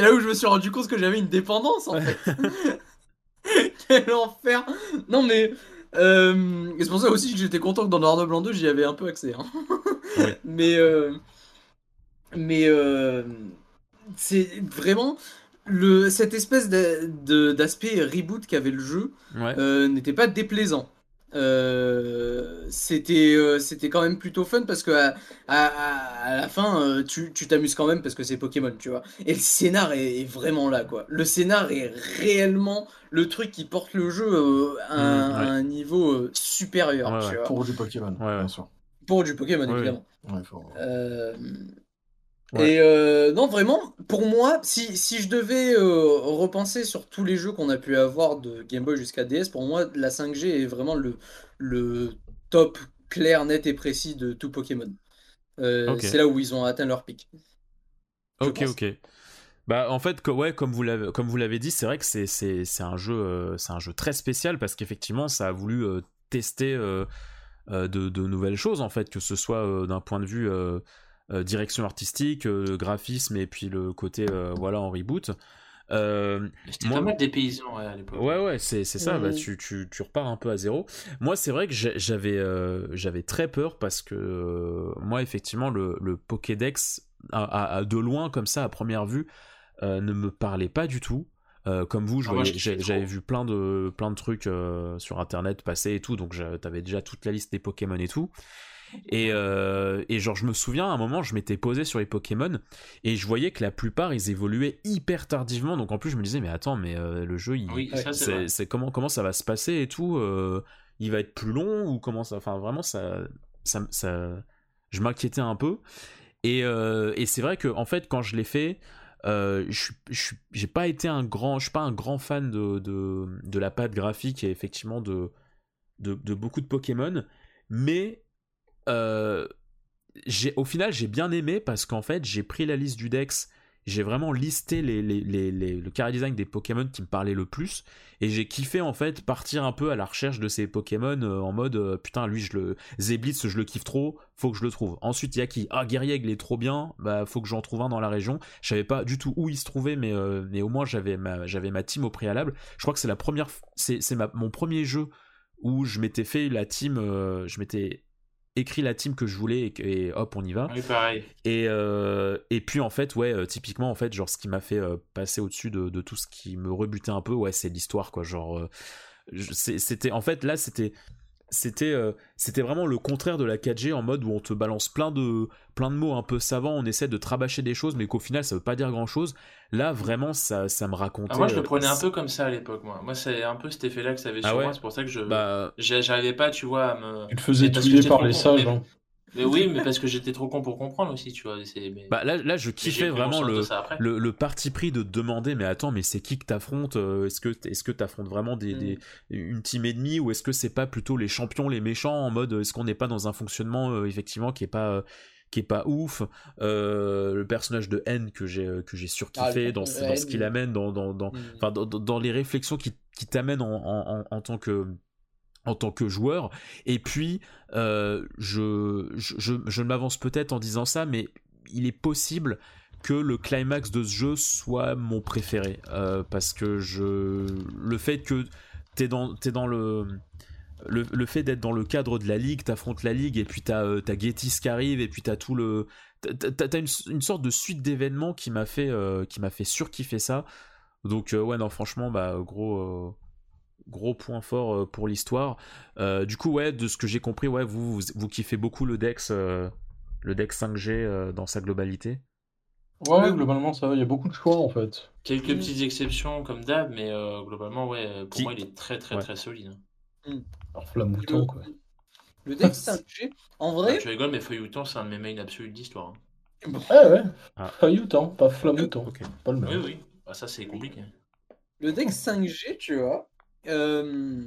là où je me suis rendu compte que j'avais une dépendance, en fait. Quel enfer Non, mais. Euh... c'est pour ça aussi que j'étais content que dans Noir de Blanc 2, j'y avais un peu accès. Hein. Mais. Euh... Mais. Euh c'est vraiment le, cette espèce d'aspect reboot qu'avait le jeu euh, n'était pas déplaisant. Euh, c'était euh, c'était quand même plutôt fun parce que à, à, la fin tu t'amuses quand même parce que c'est Pokémon tu vois. Et le scénar est, vraiment là quoi. Le scénar est réellement le truc qui porte le jeu à, mm, un niveau supérieur pour du Pokémon bien sûr. Pour du Pokémon évidemment et euh, non, vraiment, pour moi, si, si je devais euh, repenser sur tous les jeux qu'on a pu avoir de Game Boy jusqu'à DS, pour moi, la 5G est vraiment le, le top clair, net et précis de tout Pokémon. Euh, c'est là où ils ont atteint leur pic. Ok, ok. Bah, en fait, ouais, comme vous l'avez, comme vous l'avez dit, c'est vrai que c'est, c'est, c'est un jeu, c'est un jeu très spécial parce qu'effectivement, ça a voulu tester de, de, nouvelles choses en fait, que ce soit d'un point de vue direction artistique, euh, graphisme et puis le côté euh, voilà en reboot. C'était pas mal des paysans à l'époque. Ouais, ouais, c'est ça, bah, tu, tu, tu, repars un peu à zéro. Moi, c'est vrai que j'avais j'avais très peur parce que moi, effectivement, le, le Pokédex, à, de loin, comme ça, à première vue, ne me parlait pas du tout. comme vous, ah, j'avais vu plein de, plein de trucs sur internet passer et tout, donc t'avais déjà toute la liste des Pokémon et tout. Et, euh, et, genre, je me souviens, à un moment, je m'étais posé sur les Pokémon et je voyais que la plupart, ils évoluaient hyper tardivement. Donc en plus, je me disais, mais attends, mais euh, le jeu, il, c'est, comment, comment ça va se passer et tout euh, Il va être plus long ou comment ça Enfin, vraiment, ça, ça, ça je m'inquiétais un peu. Et, et c'est vrai que, en fait, quand je l'ai fait, je j'ai pas été un grand, je suis pas un grand fan de, de, de la patte graphique et effectivement de, de, de beaucoup de Pokémon, mais euh, au final, j'ai bien aimé parce qu'en fait, j'ai pris la liste du Dex, j'ai vraiment listé les, le carré design des Pokémon qui me parlaient le plus, et j'ai kiffé en fait partir un peu à la recherche de ces Pokémon euh, en mode euh, putain, lui, je le. Zeblitz, je le kiffe trop, faut que je le trouve. Ensuite, il y a qui? Ah, Guerrieg, il est trop bien, bah faut que j'en trouve un dans la région. Je savais pas du tout où il se trouvait, mais, mais au moins j'avais ma, j'avais ma team au préalable. Je crois que c'est la première. C'est, c'est mon premier jeu où je m'étais fait la team. je m'étais écrit la team que je voulais et, hop on y va oui, pareil. et euh, et puis en fait ouais euh, typiquement en fait genre ce qui m'a fait euh, passer au-dessus de, de, tout ce qui me rebutait un peu ouais c'est l'histoire quoi genre c'était en fait là c'était c'était euh, c'était vraiment le contraire de la 4G en mode où on te balance plein de plein de mots un peu savants, on essaie de trabacher des choses mais qu'au final ça veut pas dire grand-chose. Là vraiment ça ça me racontait moi je le euh, prenais un peu comme ça à l'époque moi. Moi c'est un peu cet effet là que ça avait ah sur moi, c'est pour ça que je bah... j'arrivais pas tu vois à me Tu te faisais tuer par les sages. Hein. Mais oui, mais parce que j'étais trop con pour comprendre aussi, tu vois. Bah là, là, je kiffais vraiment le, le, parti pris de demander, mais attends, mais c'est qui que t'affrontes euh, Est-ce que est-ce que t'affrontes vraiment des, des, mm. une team ennemie ou est-ce que c'est pas plutôt les champions, les méchants en mode est-ce qu'on n'est pas dans un fonctionnement euh, effectivement qui est pas qui est pas ouf le personnage de N que j'ai que j'ai surkiffé ah, dans, dans ce qu'il amène dans dans dans, mm. dans, dans, les réflexions qui, qui t'amènent en, en, en, tant que en tant que joueur. Et puis, euh, je, je, je, m'avance peut-être en disant ça, mais il est possible que le climax de ce jeu soit mon préféré. Euh, parce que je, le fait que t'es dans, es dans le... Le, fait d'être dans le cadre de la ligue, t'affrontes la ligue et puis t'as euh, Gettys qui arrive et puis t'as tout le t'as une, une, sorte de suite d'événements qui m'a fait qui m'a fait surkiffer ça. Donc ouais non franchement bah gros gros point fort euh, pour l'histoire. Euh, du coup, ouais, de ce que j'ai compris, ouais, vous, vous, kiffez beaucoup le Dex, euh, le Dex 5G dans sa globalité. Ouais, globalement, ça va. Il y a beaucoup de choix en fait. Quelques petites exceptions comme d'hab, mais globalement, ouais, pour moi, il est très très très solide. Mmh. Alors, Flamouton, quoi. Le Dex 5G, en vrai. tu rigoles, mais Feuilleton, c'est un de mes mains absolus d'histoire. Hein. Ouais, ouais. Ah. Feuilleton, pas Flamouton. Pas le même. Oui, oui. Bah, ça, c'est compliqué. Le Dex 5G, tu vois, euh,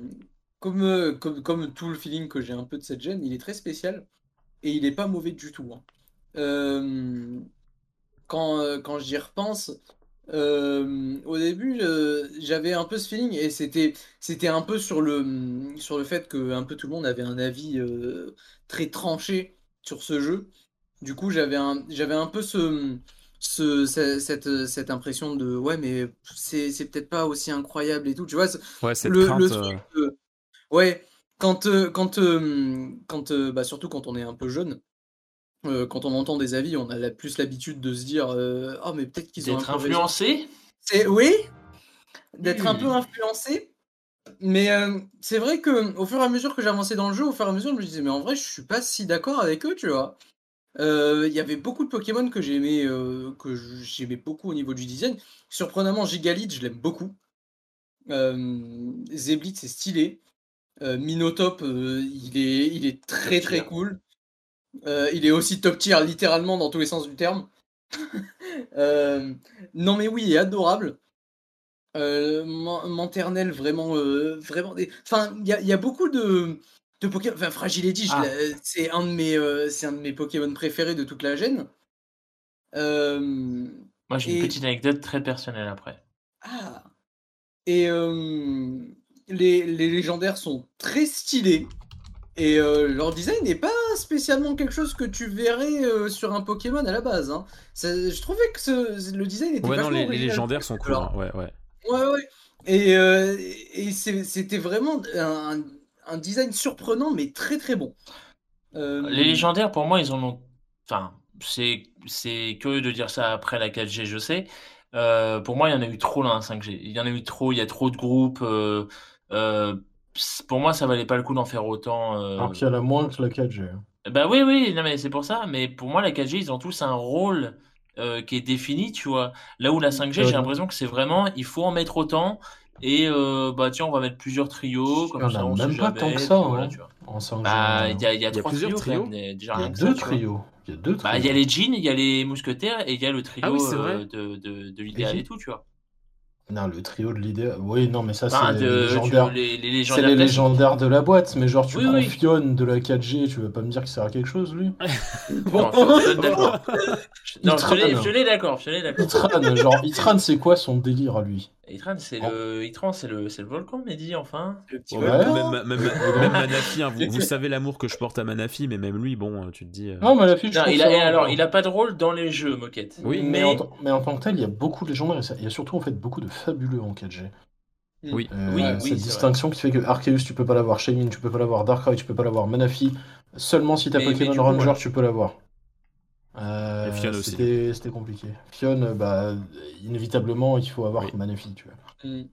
comme, comme, comme tout le feeling que j'ai un peu de cette gêne, il est très spécial et il est pas mauvais du tout. Hein. Euh, quand, quand j'y repense, au début, j'avais un peu ce feeling et c'était c'était un peu sur le sur le fait que un peu tout le monde avait un avis très tranché sur ce jeu. Du coup, j'avais un j'avais un peu ce ce, cette, cette impression de ouais mais c'est, c'est peut-être pas aussi incroyable et tout. Tu vois ouais cette le, crainte, euh. ouais quand euh, quand euh, quand bah, surtout quand on est un peu jeune quand on entend des avis on a la, plus l'habitude de se dire oh mais peut-être qu'ils ont d'être influencé? C'est oui d'être un peu influencé. Mais c'est vrai que au fur et à mesure que j'avançais dans le jeu au fur et à mesure je me disais mais en vrai je suis pas si d'accord avec eux tu vois euh, il y avait beaucoup de Pokémon que j'aimais, euh, que j'aimais beaucoup au niveau du design. Surprenamment, Gigalith, je l'aime beaucoup. Euh, Zeblitz, c'est stylé. Euh, Minotop, il, est, il est très très cool. il est aussi top tier, littéralement, dans tous les sens du terme. non mais oui, il est adorable. Manternel, vraiment, vraiment des... Enfin, il y y a beaucoup de de Pokémon. Enfin, Fragility, ah. c'est un, de mes, euh, c'est un de mes Pokémon préférés de toute la gêne. Euh, Moi, j'ai une petite anecdote très personnelle après. Ah Et euh, les, les, légendaires sont très stylés. Et leur design n'est pas spécialement quelque chose que tu verrais sur un Pokémon à la base. Hein. je trouvais que le design était ouais, non, les, légendaires sont cool. Hein. Ouais, ouais. Ouais, ouais. Et, et c'était vraiment un, un design surprenant, mais très très bon. Euh, les légendaires, pour moi, ils en ont. Enfin, c'est, c'est curieux de dire ça après la 4G, je sais. Euh, pour moi, il y en a eu trop là, 5G. Il y en a eu trop, il y a trop de groupes. Euh, pour moi, ça valait pas le coup d'en faire autant. Alors qu'il y en a moins que la 4G. Bah oui, oui, non, mais c'est pour ça. Mais pour moi, la 4G, ils ont tous un rôle qui est défini, tu vois. Là où la 5G, j'ai l'impression que c'est vraiment, il faut en mettre autant. Et euh, bah tiens, on va mettre plusieurs trios. Comme ça, on même pas tant que ça. Hein, bah, il y a, y a, trois trios. il y a deux trios. Il y a deux trios. Bah, il y a les jeans, il y a les mousquetaires et il y a le trio ah euh, de, de, de l'idéal et tout, tu vois. Non, le trio de l'idée. Oui, non, mais ça, c'est les, légendaires... les, légendaires. C'est les légendaires de la boîte. Mais genre, tu oui, prends de la 4G, tu vas pas me dire qu'il sert à quelque chose, lui? Non, je, d'accord. non, je l'ai d'accord. Je l'ai d'accord. Itran, genre, Itran, c'est quoi son délire à lui? Itran, c'est le... Itran, c'est le... le volcan, Mehdi, enfin. Le petit ouais. Même, même, même, Manafi, hein, vous, vous, savez l'amour que je porte à Manafi, mais même lui, bon, tu te dis. Euh... Non, Manafi, je non, il a, alors, il a pas de rôle dans les jeux, Moquette. Oui, mais, en, mais en tant que tel, il y a beaucoup de légendaires, il y a surtout en fait beaucoup de fabuleux en 4G. Oui, euh, oui, cette distinction qui fait que Arceus tu peux pas l'avoir, Shaymin tu peux pas l'avoir, Darkrai tu peux pas l'avoir, Manafi seulement si t'as Pokémon Ranger tu peux l'avoir. Euh, c'était compliqué. Fion, bah, inévitablement il faut avoir Manafi tu vois. Mm.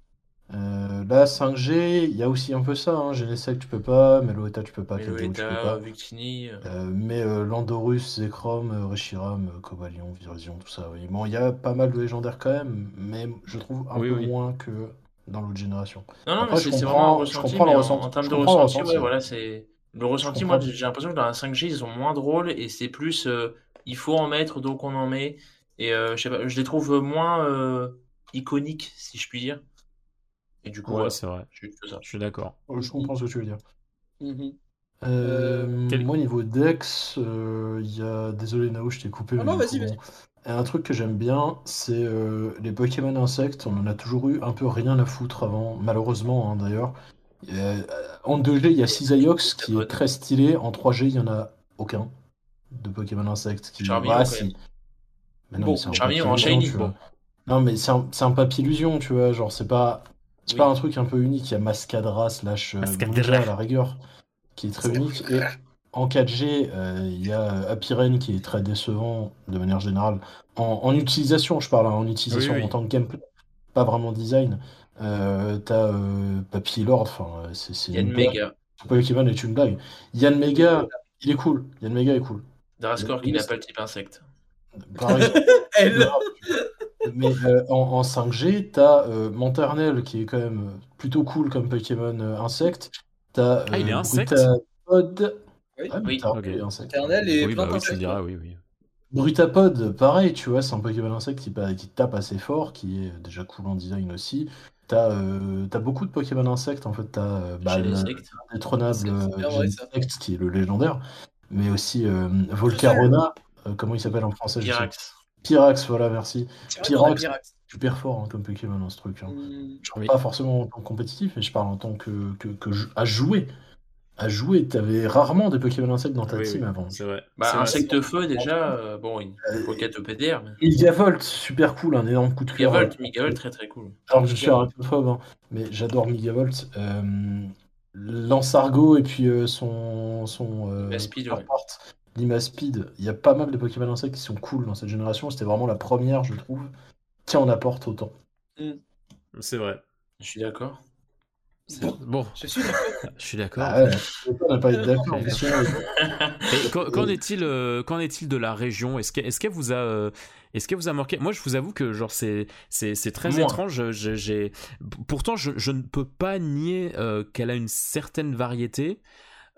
Euh, là 5G, il y a aussi un peu ça, hein. Genesect tu peux pas, Meloetta tu peux pas, Meloetta, tu peux pas. Victini, euh, mais Landorus, Zekrom, Reshiram, Cobalion, Virizion, tout ça. Oui. Bon, il y a pas mal de légendaires quand même, mais je trouve un peu moins que dans l'autre génération. Non, non, mais c'est vraiment un ressenti, en, termes de ressenti, ouais, voilà, c'est. Le ressenti, moi, j'ai l'impression que dans la 5G, ils ont moins de rôle et c'est plus il faut en mettre, donc on en met. Et je sais pas, je les trouve moins iconiques, si je puis dire. Et du coup, ouais, c'est vrai. Je, suis d'accord. je comprends ce que tu veux dire. Mm-hmm. Euh, moi, niveau Dex, euh, il y a. Désolé, Nao, je t'ai coupé. Ah non, vas-y, vas-y. Un truc que j'aime bien, c'est euh, les Pokémon insectes. On en a toujours eu un peu rien à foutre avant, malheureusement hein, d'ailleurs. en 2G, il y a Cisaiox qui est très stylé. En 3G, il n'y en a aucun de Pokémon insectes. Qui... Charmillon, ah, si. Mais non, bon, Charmillon en Shiny. Non, mais c'est un, un papier illusion, tu vois. Genre, c'est pas. C'est pas un truc un peu unique. Il y a Mascadra slash Mascadra. à la rigueur qui est très unique. Et en 4G, euh, il y a Apiren qui est très décevant de manière générale. En, utilisation, je parle, hein, en utilisation en tant que gameplay, pas vraiment design. Euh, T'as euh, Papy Lord, enfin, c'est. Yann Mega. Pokémon est une blague. Yann Mega, il est cool. Yann Mega est cool. Drascore qui n'a pas le type insecte. Elle Mais euh, en, 5G, t'as euh, Monternel qui est quand même plutôt cool comme Pokémon insecte. T'as, ah, il est euh, insecte Brutapod. Oui, ah, oui. Okay. Éternel et oui, bah, oui, tu diras, oui, oui. Brutapod, pareil, tu vois, c'est un Pokémon insecte qui, qui, tape assez fort, qui est déjà cool en design aussi. T'as euh, as beaucoup de Pokémon insectes, en fait, t'as euh, bah, l'indétrônable euh, insecte qui est le légendaire, mais aussi euh, Volcarona, euh, comment il s'appelle en français Pyrax. Pyrax, voilà, merci. Pyrax, super fort hein, comme Pokémon dans ce truc. Hein. Mm. Je parle pas forcément en tant que compétitif, mais je parle en tant que, que, que à jouer. À jouer, t'avais rarement des Pokémon insectes dans ta team avant. C'est vrai. Bah, insecte feu, déjà, euh, bon, une roquette au PDR. Mais... super cool, un énorme coup de cœur. Megavolt, Megavolt, très très cool. Alors que je suis arachnophobe, hein, mais j'adore Megavolt. Lansargo et puis euh, son. son euh, Limaspeed, Limaspeed. Il y a pas mal de Pokémon insectes qui sont cool dans cette génération. C'était vraiment la première, je trouve qui en apporte autant. Mm. C'est vrai. Je suis d'accord. Bon. Je suis d'accord. Je suis d'accord. Ah on n'a pas été d'accord. Qu'en est-il euh, Qu'en est-il de la région? Est-ce qu'elle est vous a euh, est-ce qu'elle vous a marqué Moi, je vous avoue que genre c'est c'est très étrange. J'ai pourtant je, je, ne peux pas nier euh, qu'elle a une certaine variété.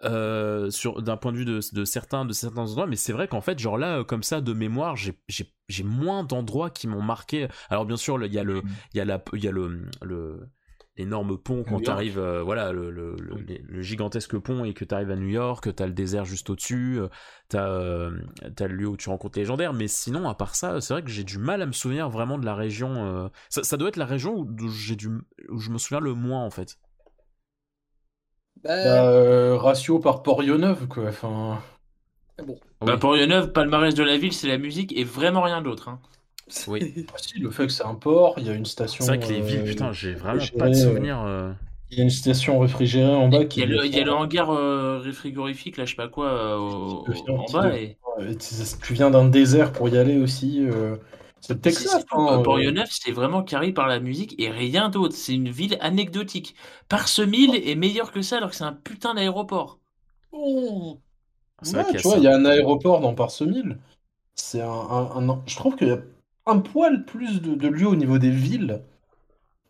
Euh, sur d'un point de vue de, de, certains de certains endroits mais c'est vrai qu'en fait genre là comme ça de mémoire j'ai moins d'endroits qui m'ont marqué alors bien sûr il y a le il y a la il y a le, le l'énorme pont quand tu arrives euh, voilà le, le, le, gigantesque pont et que tu arrives à New York tu as le désert juste au-dessus euh, tu as, as, le lieu où tu rencontres les légendaires mais sinon à part ça c'est vrai que j'ai du mal à me souvenir vraiment de la région ça, ça, doit être la région où, j'ai du où je me souviens le moins en fait bah, bah euh, ratio par Port-Neuve, quoi. Enfin... Bon. Bah, Port-Neuve, palmarès de la ville, c'est la musique et vraiment rien d'autre. Hein. Oui. Ah, si, le fait que c'est un port, il y a une station. C'est vrai que les villes, euh, putain, j'ai vraiment pas de souvenirs. Euh. Il y a une station réfrigérée en bas. Il y, a le, il y a le hangar réfrigorifique, là, je sais pas quoi, en bas. Et... Tu viens d'un désert pour y aller aussi. C'est Texas. Hein, c'est vraiment carré par la musique et rien d'autre. C'est une ville anecdotique. Parsemille est meilleur que ça alors que c'est un putain d'aéroport. Oh. tu vois, il y a un aéroport dans Parsemille. C'est un, Je trouve qu'il y a un poil plus de, lieux au niveau des villes.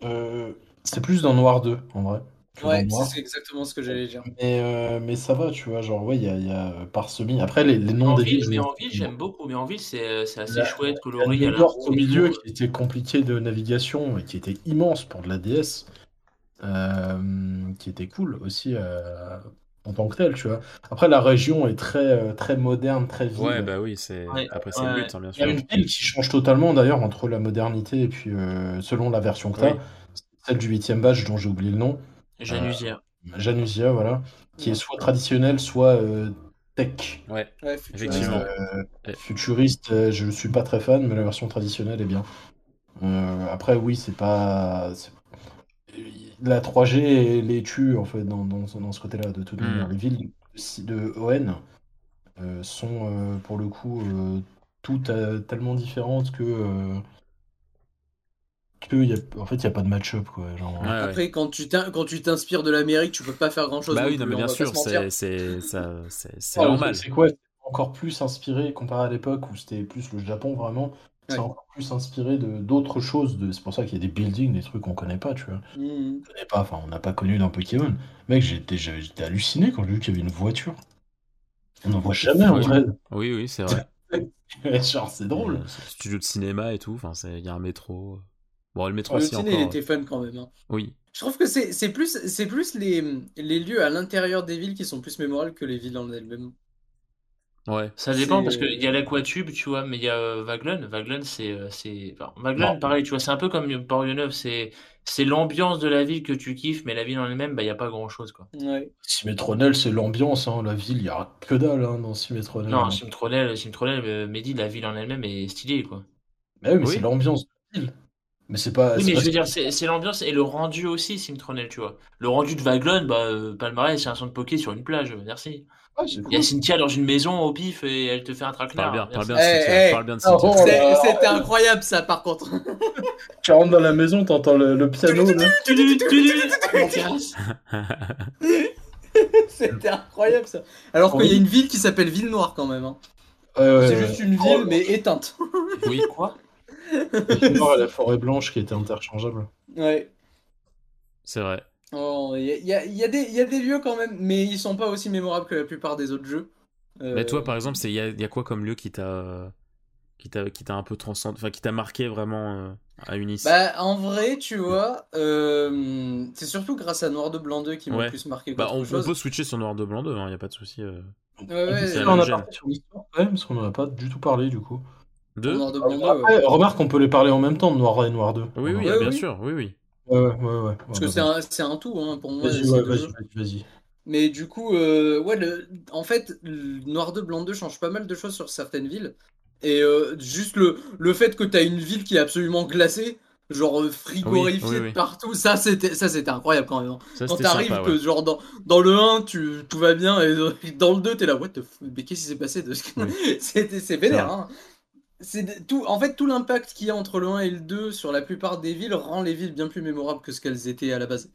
Euh, c'est plus dans Noir 2, en vrai. Ouais, c'est exactement ce que j'allais dire. Mais, euh, mais ça va, tu vois, genre, ouais, il y a, y a. Après, les, les noms des villes. Mais en ville, j'aime beaucoup. Mais en ville, c'est euh, assez chouette, coloré. Il y a York au milieu qui était compliqué de navigation et qui était immense pour de la DS. qui était cool aussi en tant que tel, tu vois. Après, la région est très, très moderne, très ville. Ouais, bah oui, c'est après c'est le but, hein, bien sûr. Il y a une ville qui change totalement d'ailleurs entre la modernité et puis selon la version que tu as. Celle du 8 badge dont j'ai oublié le nom. Janusia. Euh, Janusia, voilà. Qui est soit traditionnel, soit euh, tech. Ouais, effectivement. Euh, futuriste, je ne suis pas très fan, mais la version traditionnelle est bien. après, oui, c'est pas. La 3G les tue, en fait, dans, dans, ce côté-là, de toute manière. Hmm. Les villes de ON sont, pour le coup, toutes tellement différentes que y a, en fait, il n'y a pas de match-up. Quoi, genre... Après, quand tu t'inspires de l'Amérique, tu peux pas faire grand-chose. Bah oui, non, mais bien sûr, c'est normal. C'est quoi? Encore plus inspiré comparé à l'époque où c'était plus le Japon vraiment. C'est encore plus inspiré de d'autres choses. De... C'est pour ça qu'il y a des buildings, des trucs qu'on connaît pas, tu vois. Mmh. On connaît pas, enfin, on n'a pas connu dans Pokémon. Mec, j'étais, j'étais halluciné quand j'ai vu qu'il y avait une voiture. On n'en voit jamais en vrai. Oui, oui, c'est vrai. Genre, c'est drôle. Euh, studio de cinéma et tout. Enfin, il y a un métro. Bon, le métro le aussi. Le ciné était fun quand même. Hein. Oui. Je trouve que c'est plus, c'est plus les, les lieux à l'intérieur des villes qui sont plus mémorables que les villes en elles-mêmes. Ouais. Ça dépend parce qu'il y a l'aquatube, tu vois, mais il y a euh, Vaglon. Vaglon, c'est. Euh, c'est... Vaglon, pareil, tu vois, c'est un peu comme Port-Neuf, c'est. C'est l'ambiance de la ville que tu kiffes, mais la ville en elle-même, bah, il n'y a pas grand-chose. Quoi. Ouais. C'est l'ambiance. Hein. La ville, il n'y a que dalle hein, dans Cimétronel. Non, Cimétronel, Cimétronel euh, Mehdi, la ville en elle-même est stylée. Quoi. Bah oui, mais c'est l'ambiance de la ville. Mais c'est pas. Oui, mais je veux dire, c'est l'ambiance et le rendu aussi, Simtronel, tu vois. Le rendu de Vaglon, bah, Palmarès, c'est un centre de poké sur une plage, merci. Il y a Cynthia dans une maison au pif et elle te fait un traquenard. Parle bien, parle bien, de Cynthia, parle bien de Cynthia. Oh c'était incroyable ça par contre. tu rentres dans la maison, t'entends le, le piano là. C'était incroyable ça. Alors qu'il y a une ville qui s'appelle Ville Noire quand même. Hein. c'est juste une ville mais éteinte. oui, quoi? Et la forêt blanche qui était interchangeable. Ouais. C'est vrai. Oh, il y, a, y, a des lieux quand même, mais ils sont pas aussi mémorables que la plupart des autres jeux. Mais toi, par exemple, il y a, y a, quoi comme lieu qui t'a qui t'a un peu transcendé, enfin qui t'a marqué vraiment euh, à Unis? Bah en vrai, tu vois, euh, c'est surtout grâce à Noir de Blanc 2 qui m'a plus marqué. Bah on, peut switcher sur Noir de Blanc 2, il n'y a pas de souci. Euh... Ouais, ouais, on a parlé sur l'histoire, parce qu'on en a pas du tout parlé du coup. De Noir de Blanc 2. Après, remarque, on peut les parler en même temps, Noir et Noir 2. Oui, oui, bien sûr, oui, oui. Ouais, ouais, ouais. Parce que c'est un, un, tout, hein, pour moi. Vas-y, vas-y, vas-y. Mais du coup, euh, ouais, le... en fait, Noir 2, Blanc 2 change pas mal de choses sur certaines villes. Et euh, juste le, le fait que t'as une ville qui est absolument glacée, genre euh, frigorifiée de partout, ça c'était ça c'était incroyable quand même. Hein. quand t'arrives que genre dans, dans le 1 tu, tout va bien et dans le 2 t'es là what the mais qu'est-ce qui s'est passé de c'est vénère hein c'est tout, en fait, tout l'impact qu'il y a entre le 1 et le 2 sur la plupart des villes rend les villes bien plus mémorables que ce qu'elles étaient à la base.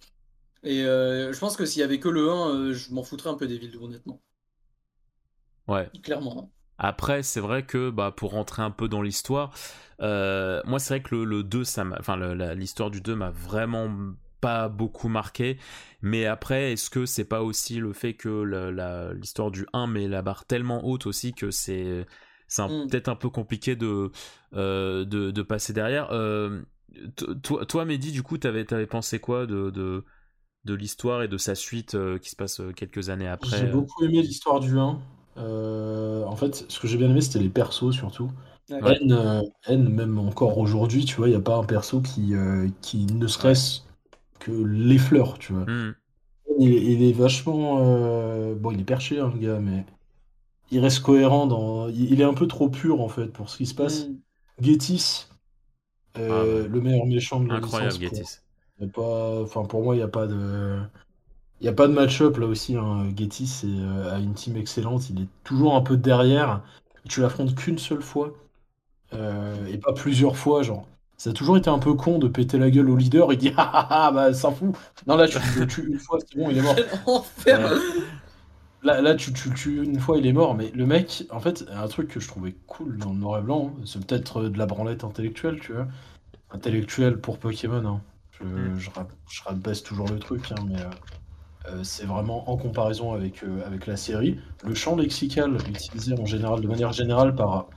Et euh, je pense que s'il y avait que le 1, euh, je m'en foutrais un peu des villes, honnêtement. Ouais. Clairement. Après, c'est vrai que bah, pour rentrer un peu dans l'histoire, euh, moi c'est vrai que le, 2, ça enfin l'histoire du 2 m'a vraiment pas beaucoup marqué. Mais après, est-ce que c'est pas aussi le fait que l'histoire du 1 met la barre tellement haute aussi que c'est c'est mm. peut-être un peu compliqué de, euh, de, passer derrière. Euh, toi, toi, Mehdi, du coup, t'avais avais pensé quoi de, de, de l'histoire et de sa suite euh, qui se passe quelques années après J'ai beaucoup aimé l'histoire du 1. en fait, ce que j'ai bien aimé, c'était les persos surtout. N, même encore aujourd'hui, tu vois, il n'y a pas un perso qui, qui ne serait-ce que les fleurs, tu vois. Mm. Il, est vachement. Bon, il est perché, hein, le gars, mais il reste cohérent dans. Il est un peu trop pur en fait pour ce qui se passe. Mm. euh, ah, le meilleur méchant de la Incroyable Getis. Pas... Enfin, pour moi, il n'y a pas de. Il n'y a pas de match-up là aussi. Hein. Getis euh, a une team excellente. Il est toujours un peu derrière. Tu l'affrontes qu'une seule fois. Euh, et pas plusieurs fois, genre. Ça a toujours été un peu con de péter la gueule au leader. Il dit ah ah ah bah s'en fout. Non là tu le tues une fois, c'est bon, il est mort. Là, là tu, tu, tu, une fois, il est mort, mais le mec, en fait, un truc que je trouvais cool dans le noir et blanc, hein, c'est peut-être de la branlette intellectuelle, tu vois. Intellectuelle pour Pokémon, hein. Je, mm. je, rabaisse toujours le truc, hein, mais euh, euh, c'est vraiment en comparaison avec, euh, avec la série. Le champ lexical utilisé en général, de manière générale par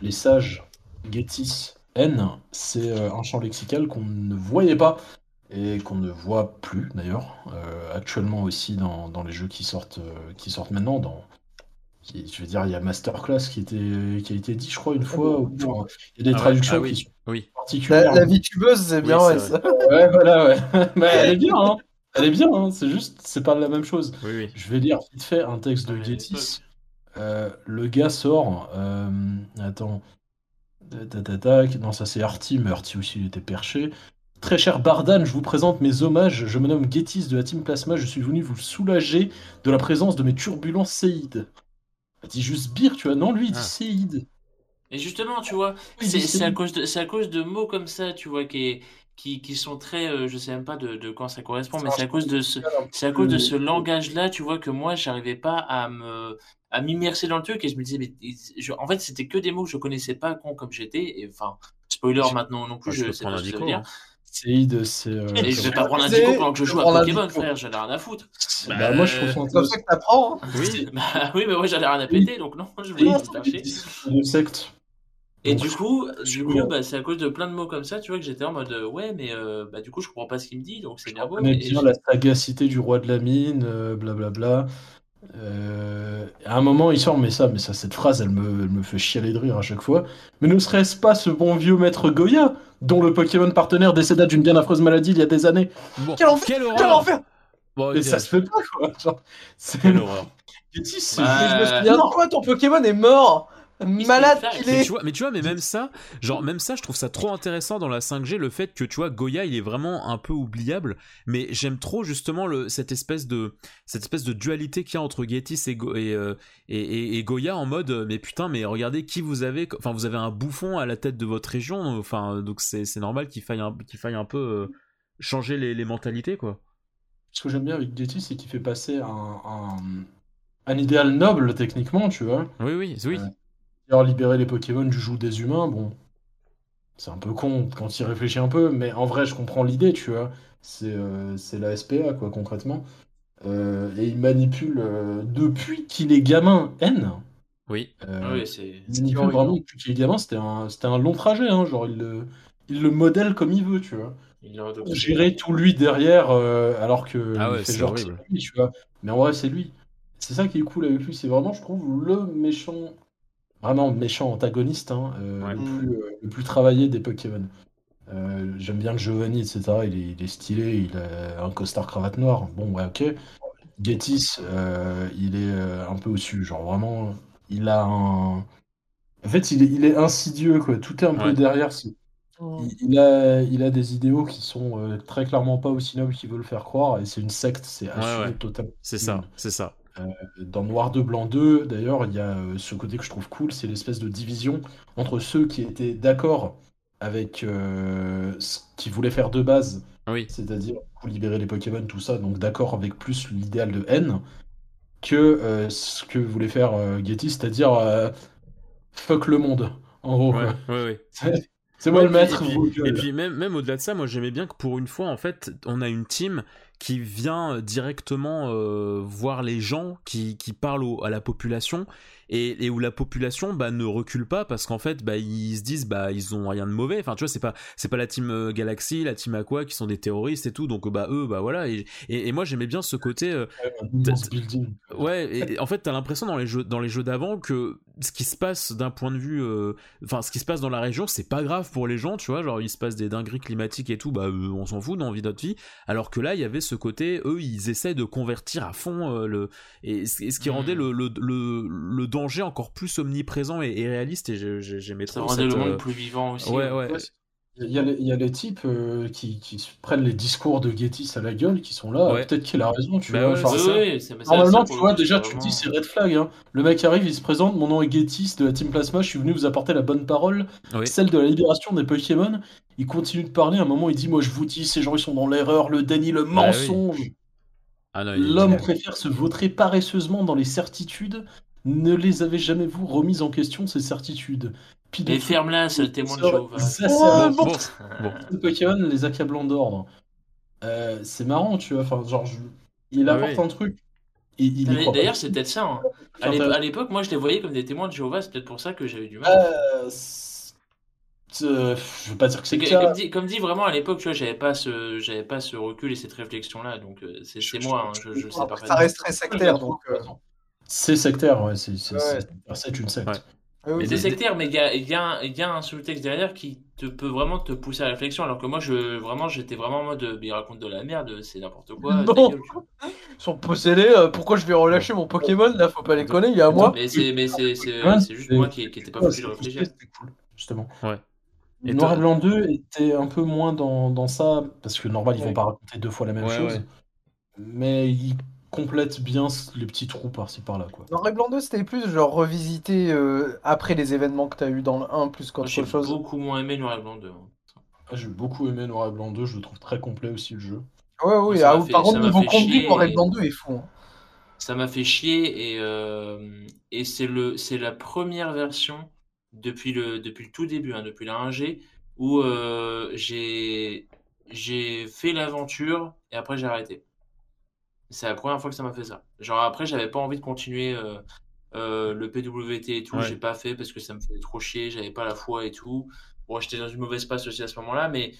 les sages Getis N, c'est un champ lexical qu'on ne voyait pas et qu'on ne voit plus d'ailleurs euh, actuellement aussi dans, dans, les jeux qui sortent euh, qui sortent maintenant dans je veux dire il y a Masterclass qui était qui a été dit je crois une fois il y a des ah traductions ah qui sont oui. particulières. la, vie tubeuse c'est bien ouais, ouais, voilà ouais. Elle est bien hein. elle est bien hein. c'est juste c'est pas la même chose. Oui, je vais lire vite fait un texte de ah, Getis. euh, le gars sort attends. Non ça c'est Artie mais Artie aussi il était perché Très cher Bardan, je vous présente mes hommages. Je me nomme Getis de la Team Plasma. Je suis venu vous soulager de la présence de mes turbulents séides. Il dit juste Bir, tu vois. Non, lui, il dit ah. Et justement, tu vois, c'est à, cause de, à cause de mots comme ça, tu vois, qui est, qui, qui sont très, je sais même pas de, de quand ça correspond, mais c'est à cause de ce, c'est à cause de ce langage-là, tu vois, que moi, j'arrivais pas à me, à m'immerser dans le truc et je me disais, mais en fait, c'était que des mots que je connaissais pas, con comme j'étais. Et enfin, spoiler maintenant non plus, je, sais pas ce que ça veut dire. Hein. C'est c'est. Euh, et je vais pas prendre un dico pendant que je joue à Pokémon, frère, j'en ai rien à foutre. Bah, bah, moi, je trouve ça ça que t'apprends. Hein. Oui. bah, oui, mais moi, j'en ai rien à péter, donc non, je voulais juste lâcher. Une secte. Et du coup, du coup bah, c'est à cause de plein de mots comme ça, tu vois, que j'étais en mode ouais, mais euh, bah, du coup, je comprends pas ce qu'il me dit, donc c'est bien beau. Mais bien la sagacité du roi de la mine, blablabla. Euh, bla, bla. Euh, à un moment, il sort, mais ça, mais ça, cette phrase, elle me, me fait chialer de rire à chaque fois. Mais ne serait-ce pas ce bon vieux maître Goya, dont le Pokémon partenaire décéda d'une bien affreuse maladie il y a des années. Quel enfer Quel enfer. Bon, ça se fait pas, quoi. C'est... Quelle horreur. Je me souviens, quoi, ton Pokémon est mort malade qu'il est. Mais tu, vois, mais tu vois, mais même ça, genre même ça, je trouve ça trop intéressant dans la 5G, le fait que tu vois Goya, il est vraiment un peu oubliable, mais j'aime trop justement le, cette espèce de cette espèce de dualité qu'il y a entre Getis et, euh, et, et, et, Goya en mode, mais putain, mais regardez qui vous avez, enfin vous avez un bouffon à la tête de votre région, enfin donc c'est normal qu'il faille un qu'il faille un peu euh, changer les, les, mentalités quoi. Ce que j'aime bien avec Getis, c'est qu'il fait passer un, un, un, idéal noble techniquement, tu vois. Oui oui oui. Euh, libérer les Pokémon du joug des humains, bon, c'est un peu con quand il réfléchit un peu, mais en vrai, je comprends l'idée, tu vois. C'est euh, la SPA, quoi, concrètement. Euh, et il manipule euh, depuis qu'il est gamin N. Oui. Ah oui c'est. Il manipule vraiment depuis qu'il est gamin, c'était un, un long trajet, hein, genre il le, il le modèle comme il veut, tu vois. Il Gérer tout lui derrière, alors que ah ouais, c'est genre lui, tu vois. Mais en vrai, c'est lui. C'est ça qui est cool avec lui, c'est vraiment, je trouve, le méchant vraiment méchant antagoniste, hein, euh, euh, le, plus, travaillé des Pokémon. Euh, j'aime bien le Giovanni, etc. Il est, stylé, il a un costard cravate noire. Bon, ouais, ok. Getis, il est un peu au-dessus. Genre, vraiment, il a un. En fait, il est, insidieux, quoi. Tout est un peu derrière. Il, a, il a des idéaux qui sont très clairement pas aussi nobles qu'il veut le faire croire, et c'est une secte, c'est assumé totalement. C'est ça, c'est ça. Euh, dans Noir de Blanc 2, d'ailleurs, il y a euh, ce côté que je trouve cool, c'est l'espèce de division entre ceux qui étaient d'accord avec euh, ce qu'ils voulaient faire de base, oui. c'est-à-dire libérer les Pokémon, tout ça, donc d'accord avec plus l'idéal de haine, que ce que voulait faire Getty, c'est-à-dire fuck le monde, en gros. C'est moi le maître. Et puis, même, même au-delà de ça, moi j'aimais bien que pour une fois, en fait, on a une team qui vient directement euh, voir les gens, qui, qui parlent à la population et, et, où la population bah, ne recule pas parce qu'en fait bah, ils se disent bah ils ont rien de mauvais. Enfin tu vois c'est pas c'est pas la team euh, Galaxy, la team Aqua qui sont des terroristes et tout donc bah eux bah voilà et, et, moi j'aimais bien ce côté. Euh, ouais et, en fait t'as l'impression dans les jeux dans les jeux d'avant que ce qui se passe d'un point de vue enfin ce qui se passe dans la région c'est pas grave pour les gens tu vois genre il se passe des dingueries climatiques et tout bah on s'en fout on vit notre vie alors que là il y avait ce côté, eux, ils essaient de convertir à fond euh, le et, ce qui rendait hmm. le, le, le, danger encore plus omniprésent et, réaliste. Et j'aimais trop. Ça rendait le monde euh, plus vivant aussi. Ouais, ouais. Il y, a les, il y a les types euh, qui, qui, prennent les discours de Gettys à la gueule, qui sont là. Peut-être qu'il a raison, tu bah vois. normalement, tu vois, déjà, tu te dis c'est red flag. Hein. Le mec arrive, il se présente Mon nom est Gettys de la Team Plasma. Je suis venu vous apporter la bonne parole, celle de la libération des Pokémon. Il continue de parler. À un moment, il dit Moi, je vous dis, ces gens, ils sont dans l'erreur, le déni, le bah mensonge. Ah L'homme préfère se vautrer paresseusement dans les certitudes. Ne les avez jamais vous remises en question, ces certitudes mais ferme-la, le témoin de Jéhovah. Oh, bon, bon. Pokémon, les accablants d'ordre. Euh, c'est marrant, tu vois. Enfin, genre, il apporte un truc. D'ailleurs, c'est peut-être ça. Hein. À l'époque, moi, je les voyais comme des témoins de Jéhovah. C'est peut-être pour ça que j'avais du mal. Euh, je veux pas dire que c'est comme, dit, comme dit vraiment à l'époque, tu vois, j'avais pas ce, j'avais pas ce recul et cette réflexion-là. Donc, euh, c'est moi. Hein, je, je sais pas. Ça reste très sectaire, donc. Euh. C'est sectaire, ouais. C'est une secte. Ah mais c'est sectaire, mais il y a, y, a y a, un sous-texte derrière qui te peut vraiment te pousser à la réflexion. Alors que moi, je, vraiment, j'étais vraiment en mode, il raconte de la merde, c'est n'importe quoi. Non. Ils sont possédés, euh, pourquoi je vais relâcher mon Pokémon Là, faut pas les connaître, il y a à moi. Mais c'est juste moi qui, qui était pas obligé de réfléchir. C'était cool, justement. Ouais. Et Noir et Blanc 2 était un peu moins dans, dans ça, parce que normal, ils vont pas raconter deux fois la même chose. Mais il complète bien les petits trous par-ci par-là. Quoi. Noir et Blanc 2, c'était plus genre revisiter euh, après les événements que tu as eu dans le 1 plus qu'autre chose. J'ai beaucoup moins aimé Noir et Blanc 2. Hein. Ah, j'ai beaucoup aimé Noir et Blanc 2, je le trouve très complet aussi le jeu. Ouais, ouais, ah, par contre, niveau combi, Noir et Blanc 2 est fou. Hein. Ça m'a fait chier et, euh, et c'est le c'est la première version depuis le depuis le tout début, hein, depuis la 1G, où euh, j'ai j'ai fait l'aventure et après j'ai arrêté. C'est la première fois que ça m'a fait ça. Genre après, j'avais pas envie de continuer euh, le PWT et tout, j'ai pas fait parce que ça me faisait trop chier, j'avais pas la foi et tout. Bon, j'étais dans une mauvaise passe aussi à ce moment-là, mais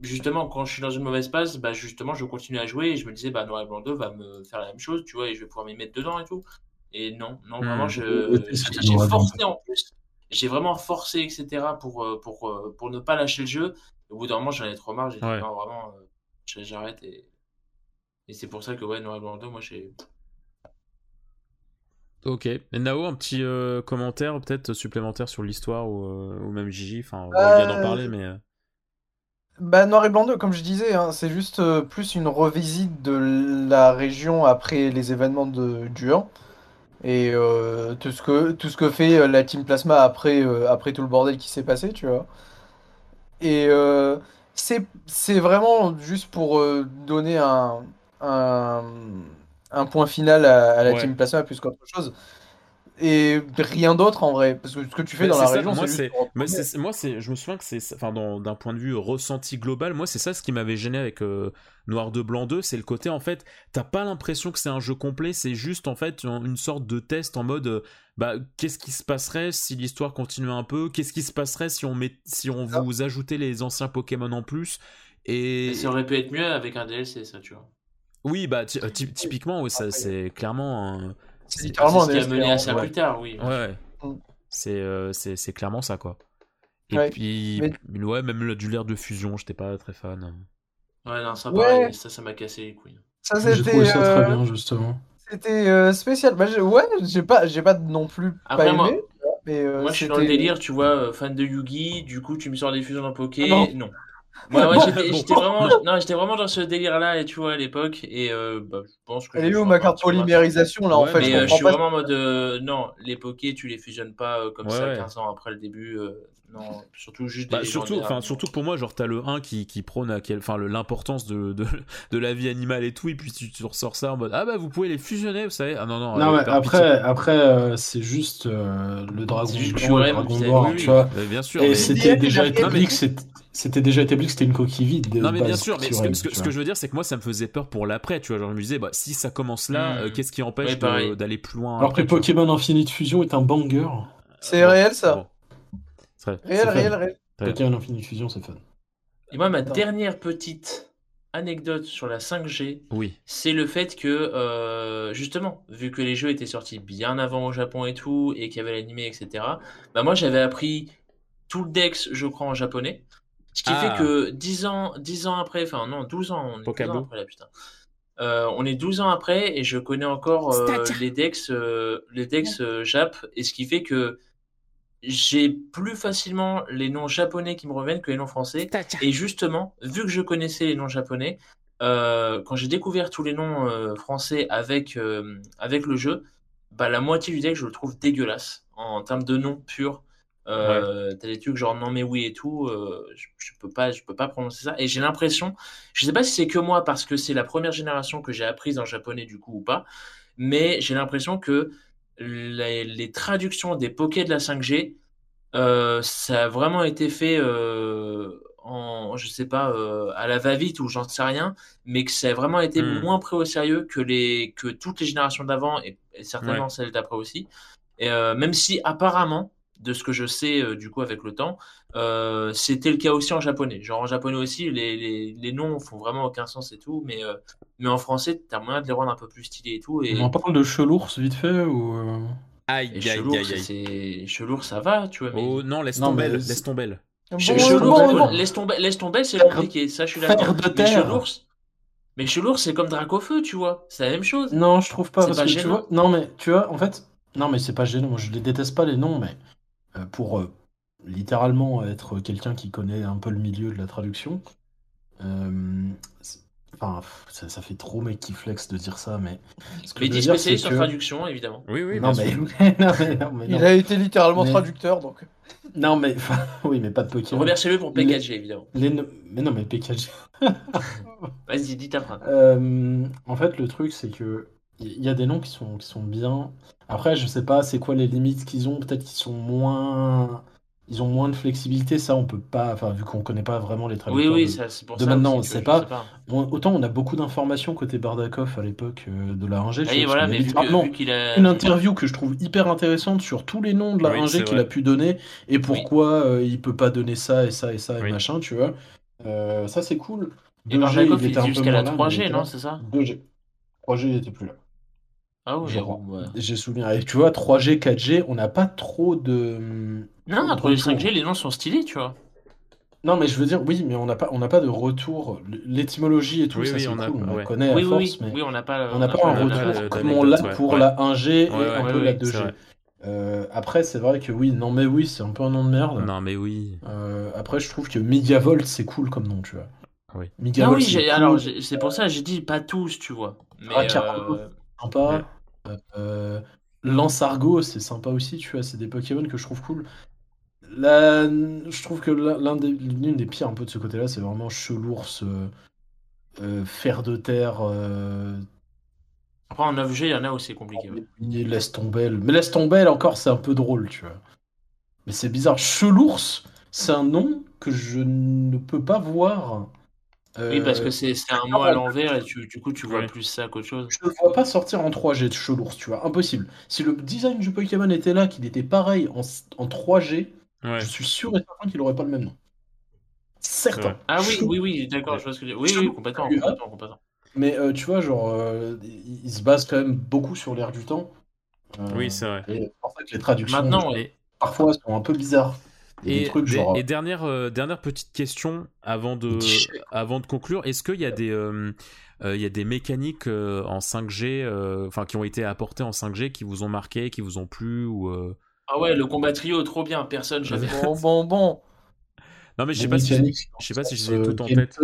justement, quand je suis dans une mauvaise passe, bah, justement, je continue à jouer et je me disais, bah, Noir et Blanc 2 va me faire la même chose, tu vois, et je vais pouvoir m'y mettre dedans et tout. Et non, non, hmm. vraiment, je, j'ai forcé en plus. J'ai vraiment forcé, etc., pour, euh, pour, euh, pour ne pas lâcher le jeu. Au bout d'un moment, j'en ai trop marre. J'ai dit, non, vraiment, euh, j'arrête. Et, et c'est pour ça que, ouais, Noir et Blanc 2, moi, j'ai. Ok. Et Nao, un petit commentaire peut-être supplémentaire sur l'histoire ou, ou même Gigi Enfin, on va bien en parler, mais. Bah, Noir et Blanc 2, comme je disais, hein, c'est juste euh, plus une revisite de la région après les événements de Duan. Et euh, tout, ce que, tout ce que fait euh, la Team Plasma après, après tout le bordel qui s'est passé, tu vois. Et c'est, c'est vraiment juste pour donner un, un, un point final à, la Team Plasma plus qu'autre chose. Et rien d'autre en vrai parce que ce que tu fais dans la région moi c'est moi c'est je me souviens que c'est enfin d'un point de vue ressenti global moi c'est ça ce qui m'avait gêné avec euh, Noir de Blanc 2 c'est le côté en fait t'as pas l'impression que c'est un jeu complet c'est juste en fait une sorte de test en mode euh, bah qu'est-ce qui se passerait si l'histoire continuait un peu? Qu'est-ce qui se passerait si on met si on vous ajoutait les anciens Pokémon en plus? Et... ça aurait pu être mieux avec un DLC ça tu vois oui bah euh, typiquement oui, ça c'est clairement un c'est littéralement ce qui a mené à ça plus tard, oui. Ouais, mm. euh, c'est c'est clairement ça, quoi. Et puis, ouais, même du l'air de fusion, j'étais pas très fan. Ouais, non, ça, pareil, ça, ça m'a cassé les couilles. Ça, c'était. trouvé ça très euh, bien, justement. C'était euh, spécial. Bah, ouais, j'ai pas, j'ai pas non plus Après, pas moi, aimé. Mais, moi, je suis dans le délire, tu vois, fan de Yugi, du coup, tu me sors des fusions dans Poké. non. non. Ouais, j'étais vraiment, non, j'étais vraiment dans ce délire-là, et tu vois, à l'époque, et euh, bah, je pense que. Elle est où ma carte polymérisation là en fait je, euh, suis vraiment en mode euh, non, les pokés, tu les fusionnes pas comme ça 15 ans après le début. Non, surtout juste bah, surtout, enfin, surtout pour moi, genre, t'as le 1 qui, qui prône à quel, enfin, l'importance de, de, de, la vie animale et tout, et puis tu, tu, ressors ça en mode Ah bah vous pouvez les fusionner, vous savez. Ah non, non. Non, mais après, après euh, c'est juste euh, le dragon blanc, le dragon noir, tu vois. bien sûr. Et mais... c'était déjà établi que c'était déjà établi que c'était une coquille vide. Non, mais bien sûr, mais ce, que, ce, que, je veux dire, c'est que moi, ça me faisait peur pour l'après, tu vois. Genre, je me disais, bah, si ça commence là, hmm. euh, qu'est-ce qui empêche d'aller plus loin Alors que Pokémon Infinite Fusion est un banger. C'est réel, ça. Réel, réel, réel. Pokémon Infinite Fusion, c'est fun. Et moi, ma dernière petite anecdote sur la 5G, oui. c'est le fait que, euh, justement, vu que les jeux étaient sortis bien avant au Japon et tout, et qu'il y avait l'animé, etc., bah moi, j'avais appris tout le Dex, je crois, en japonais. Ce qui fait ah. que 10 ans, 10 ans après, enfin non, 12 ans, on est 12 ans après là, putain. Euh, on est 12 ans après et je connais encore euh, les Dex, les Dex Jap, et ce qui fait que j'ai plus facilement les noms japonais qui me reviennent que les noms français. Et justement, vu que je connaissais les noms japonais, euh, quand j'ai découvert tous les noms euh, français avec, euh, avec le jeu, bah, la moitié du deck, je le trouve dégueulasse en, termes de noms purs. T'as des trucs genre non mais oui et tout, je, je, peux pas, je peux pas prononcer ça. Et j'ai l'impression, je sais pas si c'est que moi parce que c'est la première génération que j'ai apprise en japonais du coup ou pas, mais j'ai l'impression que les, traductions des pokés de la 5G, euh, ça a vraiment été fait euh, en, je sais pas, euh, à la va-vite ou j'en sais rien, mais que ça a vraiment été hmm. moins pris au sérieux que, les, que toutes les générations d'avant et, certainement celles d'après aussi. Et même si apparemment, de ce que je sais du coup avec le temps, c'était le cas aussi en japonais. Genre en japonais aussi, les, les, les noms font vraiment aucun sens et tout, mais mais en français, t'as moyen de les rendre un peu plus stylés et tout. Et... On en parle de chelours vite fait ou euh? Aïe, aïe, aïe, aïe. Chelours, ça va, tu vois. Mais... Oh non, laisse tomber, laisse tomber. Chelours, laisse tomber, laisse tomber, c'est compliqué. Ça, je suis d'accord. Mais chelours, mais chelours, c'est comme Dracofeu, tu vois. C'est la même chose. Non, je trouve pas. Parce pas que tu vois, non, mais tu vois, en fait, non, mais c'est pas gênant. Moi, je les déteste pas les noms, mais euh, pour euh, littéralement être quelqu'un qui connaît un peu le milieu de la traduction. Enfin, ça, fait trop mec qui flex de dire ça, mais. Ce que mais spécialiste en traduction, évidemment. Oui, oui, non, mais... non, mais... Il a été littéralement traducteur, donc. Non, mais. oui, mais pas de Pokémon. Remerciez-le pour PKG, évidemment. Mais non, mais PKG. Vas-y, dis ta phrase. Euh, en fait, le truc, c'est que. Il y a des noms qui sont, qui sont bien. Après, je sais pas c'est quoi les limites qu'ils ont? Peut-être qu'ils sont moins ils ont moins de flexibilité, ça on peut pas, enfin vu qu'on connaît pas vraiment les traducteurs oui, oui, de, c'est pour de maintenant, on sait pas. autant on a beaucoup d'informations côté Bardakov à l'époque euh, de la Rangée. Ah, voilà, mais vu, a... une interview que je trouve hyper intéressante sur tous les noms de la Rangée qu'il a pu donner et pourquoi euh, il peut pas donner ça et ça et ça et machin, tu vois. Euh, ça c'est cool. Et Bardakov il était jusqu'à la 3G, non, c'est ça? 2G. 3G il était plus là. Ah oui, j'ai souvenir. Et tu vois, 3G, 4G, on n'a pas trop de. Non, entre les 5G, les noms sont stylés, tu vois. Non, mais je veux dire, oui, mais on n'a pas, on n'a pas de retour. L'étymologie et tout, ça c'est cool, on la connaît à force, mais oui, on n'a pas, on n'a pas, un retour comme on l'a pour la 1G et un peu la 2G. Euh, après, c'est vrai que oui, non mais oui, c'est un peu un nom de merde. Non mais oui. Euh, après, je trouve que Megavolt, c'est cool comme nom, tu vois. Oui. non, oui, alors c'est pour ça, j'ai dit pas tous, tu vois. Mais, ah, euh, sympa. Euh, Lance-Argo, c'est sympa aussi, tu vois, c'est des Pokémon que je trouve cool. Je trouve que l'un des, l'une des pires un peu de ce côté-là, c'est vraiment Chelours, euh, euh, Fer de terre. Après, en 9G, il y en a aussi compliqué. Laisse tomber. Mais laisse tomber, encore, c'est un peu drôle, tu vois. Mais c'est bizarre. Chelours, c'est un nom que je ne peux pas voir oui, parce que c'est un mot à l'envers et du coup tu vois plus ça qu'autre chose. Je ne vois pas sortir en 3G de Chelours, tu vois, impossible. Si le design du Pokémon était là, qu'il était pareil en, en 3G, je suis sûr et certain qu'il n'aurait pas le même nom. Certain. Ah oui, oui, oui, d'accord, je vois ce que tu dis. Oui, oui, complètement, complètement, Mais euh, tu vois, genre, euh, il, se base quand même beaucoup sur l'air du temps. Euh, oui, c'est vrai. Et en fait, les traductions, Maintenant, parfois, sont un peu bizarres. Et, dernière, euh, dernière petite question avant de, avant de conclure, est-ce qu'il y a des, euh, euh, il y a des mécaniques en 5G, enfin qui ont été apportées en 5G qui vous ont marqué, qui vous ont plu ou Ah ouais, le combat trio, trop bien, personne jamais. bon, bon, bon. Non mais je sais pas si, je sais pas si j'ai tout en tête.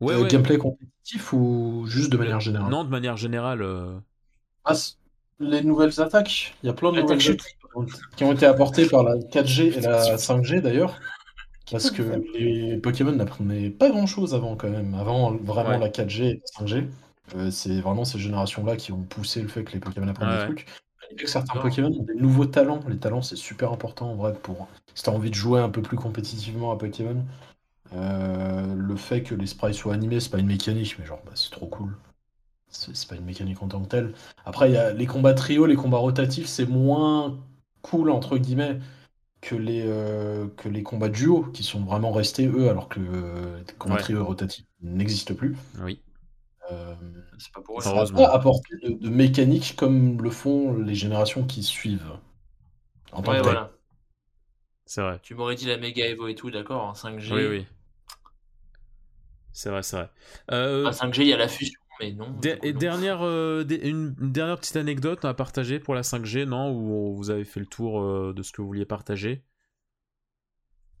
Ouais, ouais. Gameplay compétitif ou juste de manière générale? Non, de manière générale. Ah, les nouvelles attaques. Il y a plein de nouvelles attaques qui ont été apportées par la 4G et la 5G d'ailleurs. Parce que les Pokémon n'apprenaient pas grand chose avant quand même. Avant vraiment la 4G et la 5G. Euh, c'est vraiment ces générations-là qui ont poussé le fait que les Pokémon apprennent des trucs. certains Pokémon ont des nouveaux talents. Les talents, c'est super important en vrai pour si t'as envie de jouer un peu plus compétitivement à Pokémon. Euh, le fait que les sprites soient animés, c'est pas une mécanique, mais genre, bah, c'est trop cool c'est pas une mécanique en tant que telle. Après, il y a les combats trio, les combats rotatifs, c'est moins cool, entre guillemets, que les, euh, que les combats duo, qui sont vraiment restés, eux, alors que euh, les combats trio rotatifs n'existent plus. Oui. Euh, c'est pas pour ça pas apporter de, de, mécanique comme le font les générations qui suivent. En ouais, voilà. C'est vrai. Tu m'aurais dit la méga Evo et tout, d'accord, en 5G. Oui, oui. C'est vrai, c'est vrai. En 5G, il y a la fusion non. et dernière, euh, une, dernière petite anecdote à partager pour la 5G, non Où vous avez fait le tour euh, de ce que vous vouliez partager?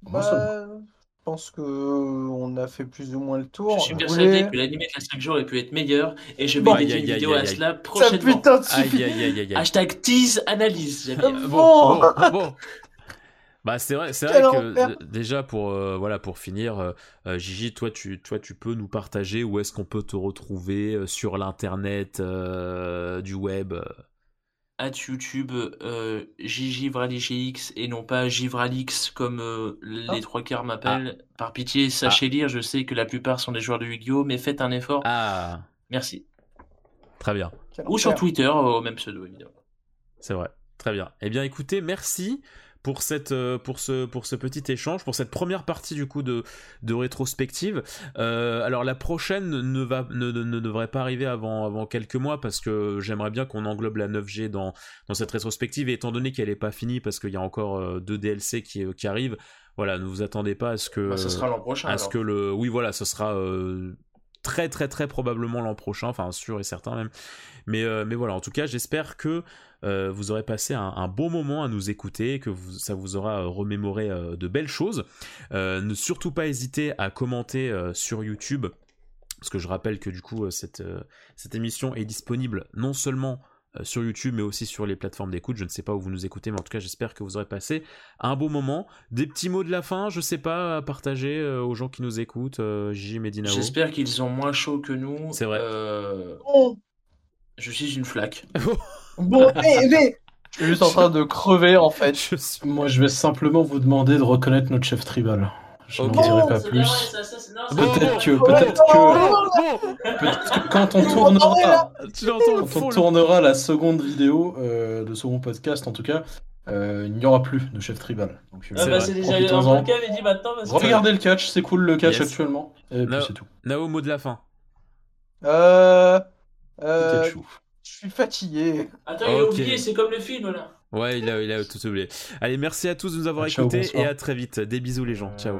Bah, Je pense que on a fait plus ou moins le tour. Je suis persuadé que l'animé de la 5G aurait pu être meilleur et je vais bon, dédier une vidéo à cela prochainement. Ça putain de Hashtag tease analyse. Bon, bon. Bah c'est vrai, c'est vrai que déjà pour euh, voilà pour finir, euh, euh, Gigi, toi tu toi tu peux nous partager où est-ce qu'on peut te retrouver sur l'internet du web. À YouTube, Gigi Vralix et non pas Givralix comme les ah. trois quarts m'appellent. Ah. Par pitié, sachez ah. lire. Je sais que la plupart sont des joueurs de Yu-Gi-Oh, mais faites un effort. Ah. Merci. Très bien. Ou sur Twitter au même pseudo évidemment. C'est vrai. Très bien. Eh bien écoutez, merci pour, cette, euh, pour, ce, pour ce petit échange, pour cette première partie du coup de, de rétrospective. Euh, alors la prochaine ne, va, ne, ne, devrait pas arriver avant, avant quelques mois parce que j'aimerais bien qu'on englobe la 9G dans, dans cette rétrospective et étant donné qu'elle n'est pas finie parce qu'il y a encore euh, deux DLC qui, qui arrivent, voilà, ne vous attendez pas à ce que... Bah, ce sera l'an prochain. À ce que le... Oui voilà, ce sera très très très probablement l'an prochain, enfin sûr et certain même. Mais, mais voilà, en tout cas j'espère que euh, vous aurez passé un, bon moment à nous écouter, que ça vous aura euh, remémoré euh, de belles choses. ne surtout pas hésiter à commenter sur YouTube parce que je rappelle que du coup cette, cette émission est disponible non seulement sur YouTube mais aussi sur les plateformes d'écoute. Je ne sais pas où vous nous écoutez, mais en tout cas j'espère que vous aurez passé un beau moment. Des petits mots de la fin, je sais pas, à partager aux gens qui nous écoutent, Jim et Dinao. J'espère qu'ils ont moins chaud que nous. C'est vrai. Je suis une flaque. bon, mais, je suis juste en train de crever en fait. Moi, je vais simplement vous demander de reconnaître notre chef tribal. Je n'en dirai pas plus. Peut-être que, peut-être que, peut quand on tournera, quand on tournera la seconde vidéo euh, de second podcast, en tout cas, euh, il n'y aura plus de chef tribal. Donc, ah bah c'est déjà un cas, mais dit maintenant. Regardez le catch, c'est cool le catch actuellement. Et puis c'est tout. Nao, mot de la fin. Euh. Euh. Je suis fatigué. Attends, il a oublié, c'est comme le film là. Ouais, il a, il a tout oublié. Allez, merci à tous de nous avoir écoutés et à très vite. Des bisous les gens. Ciao.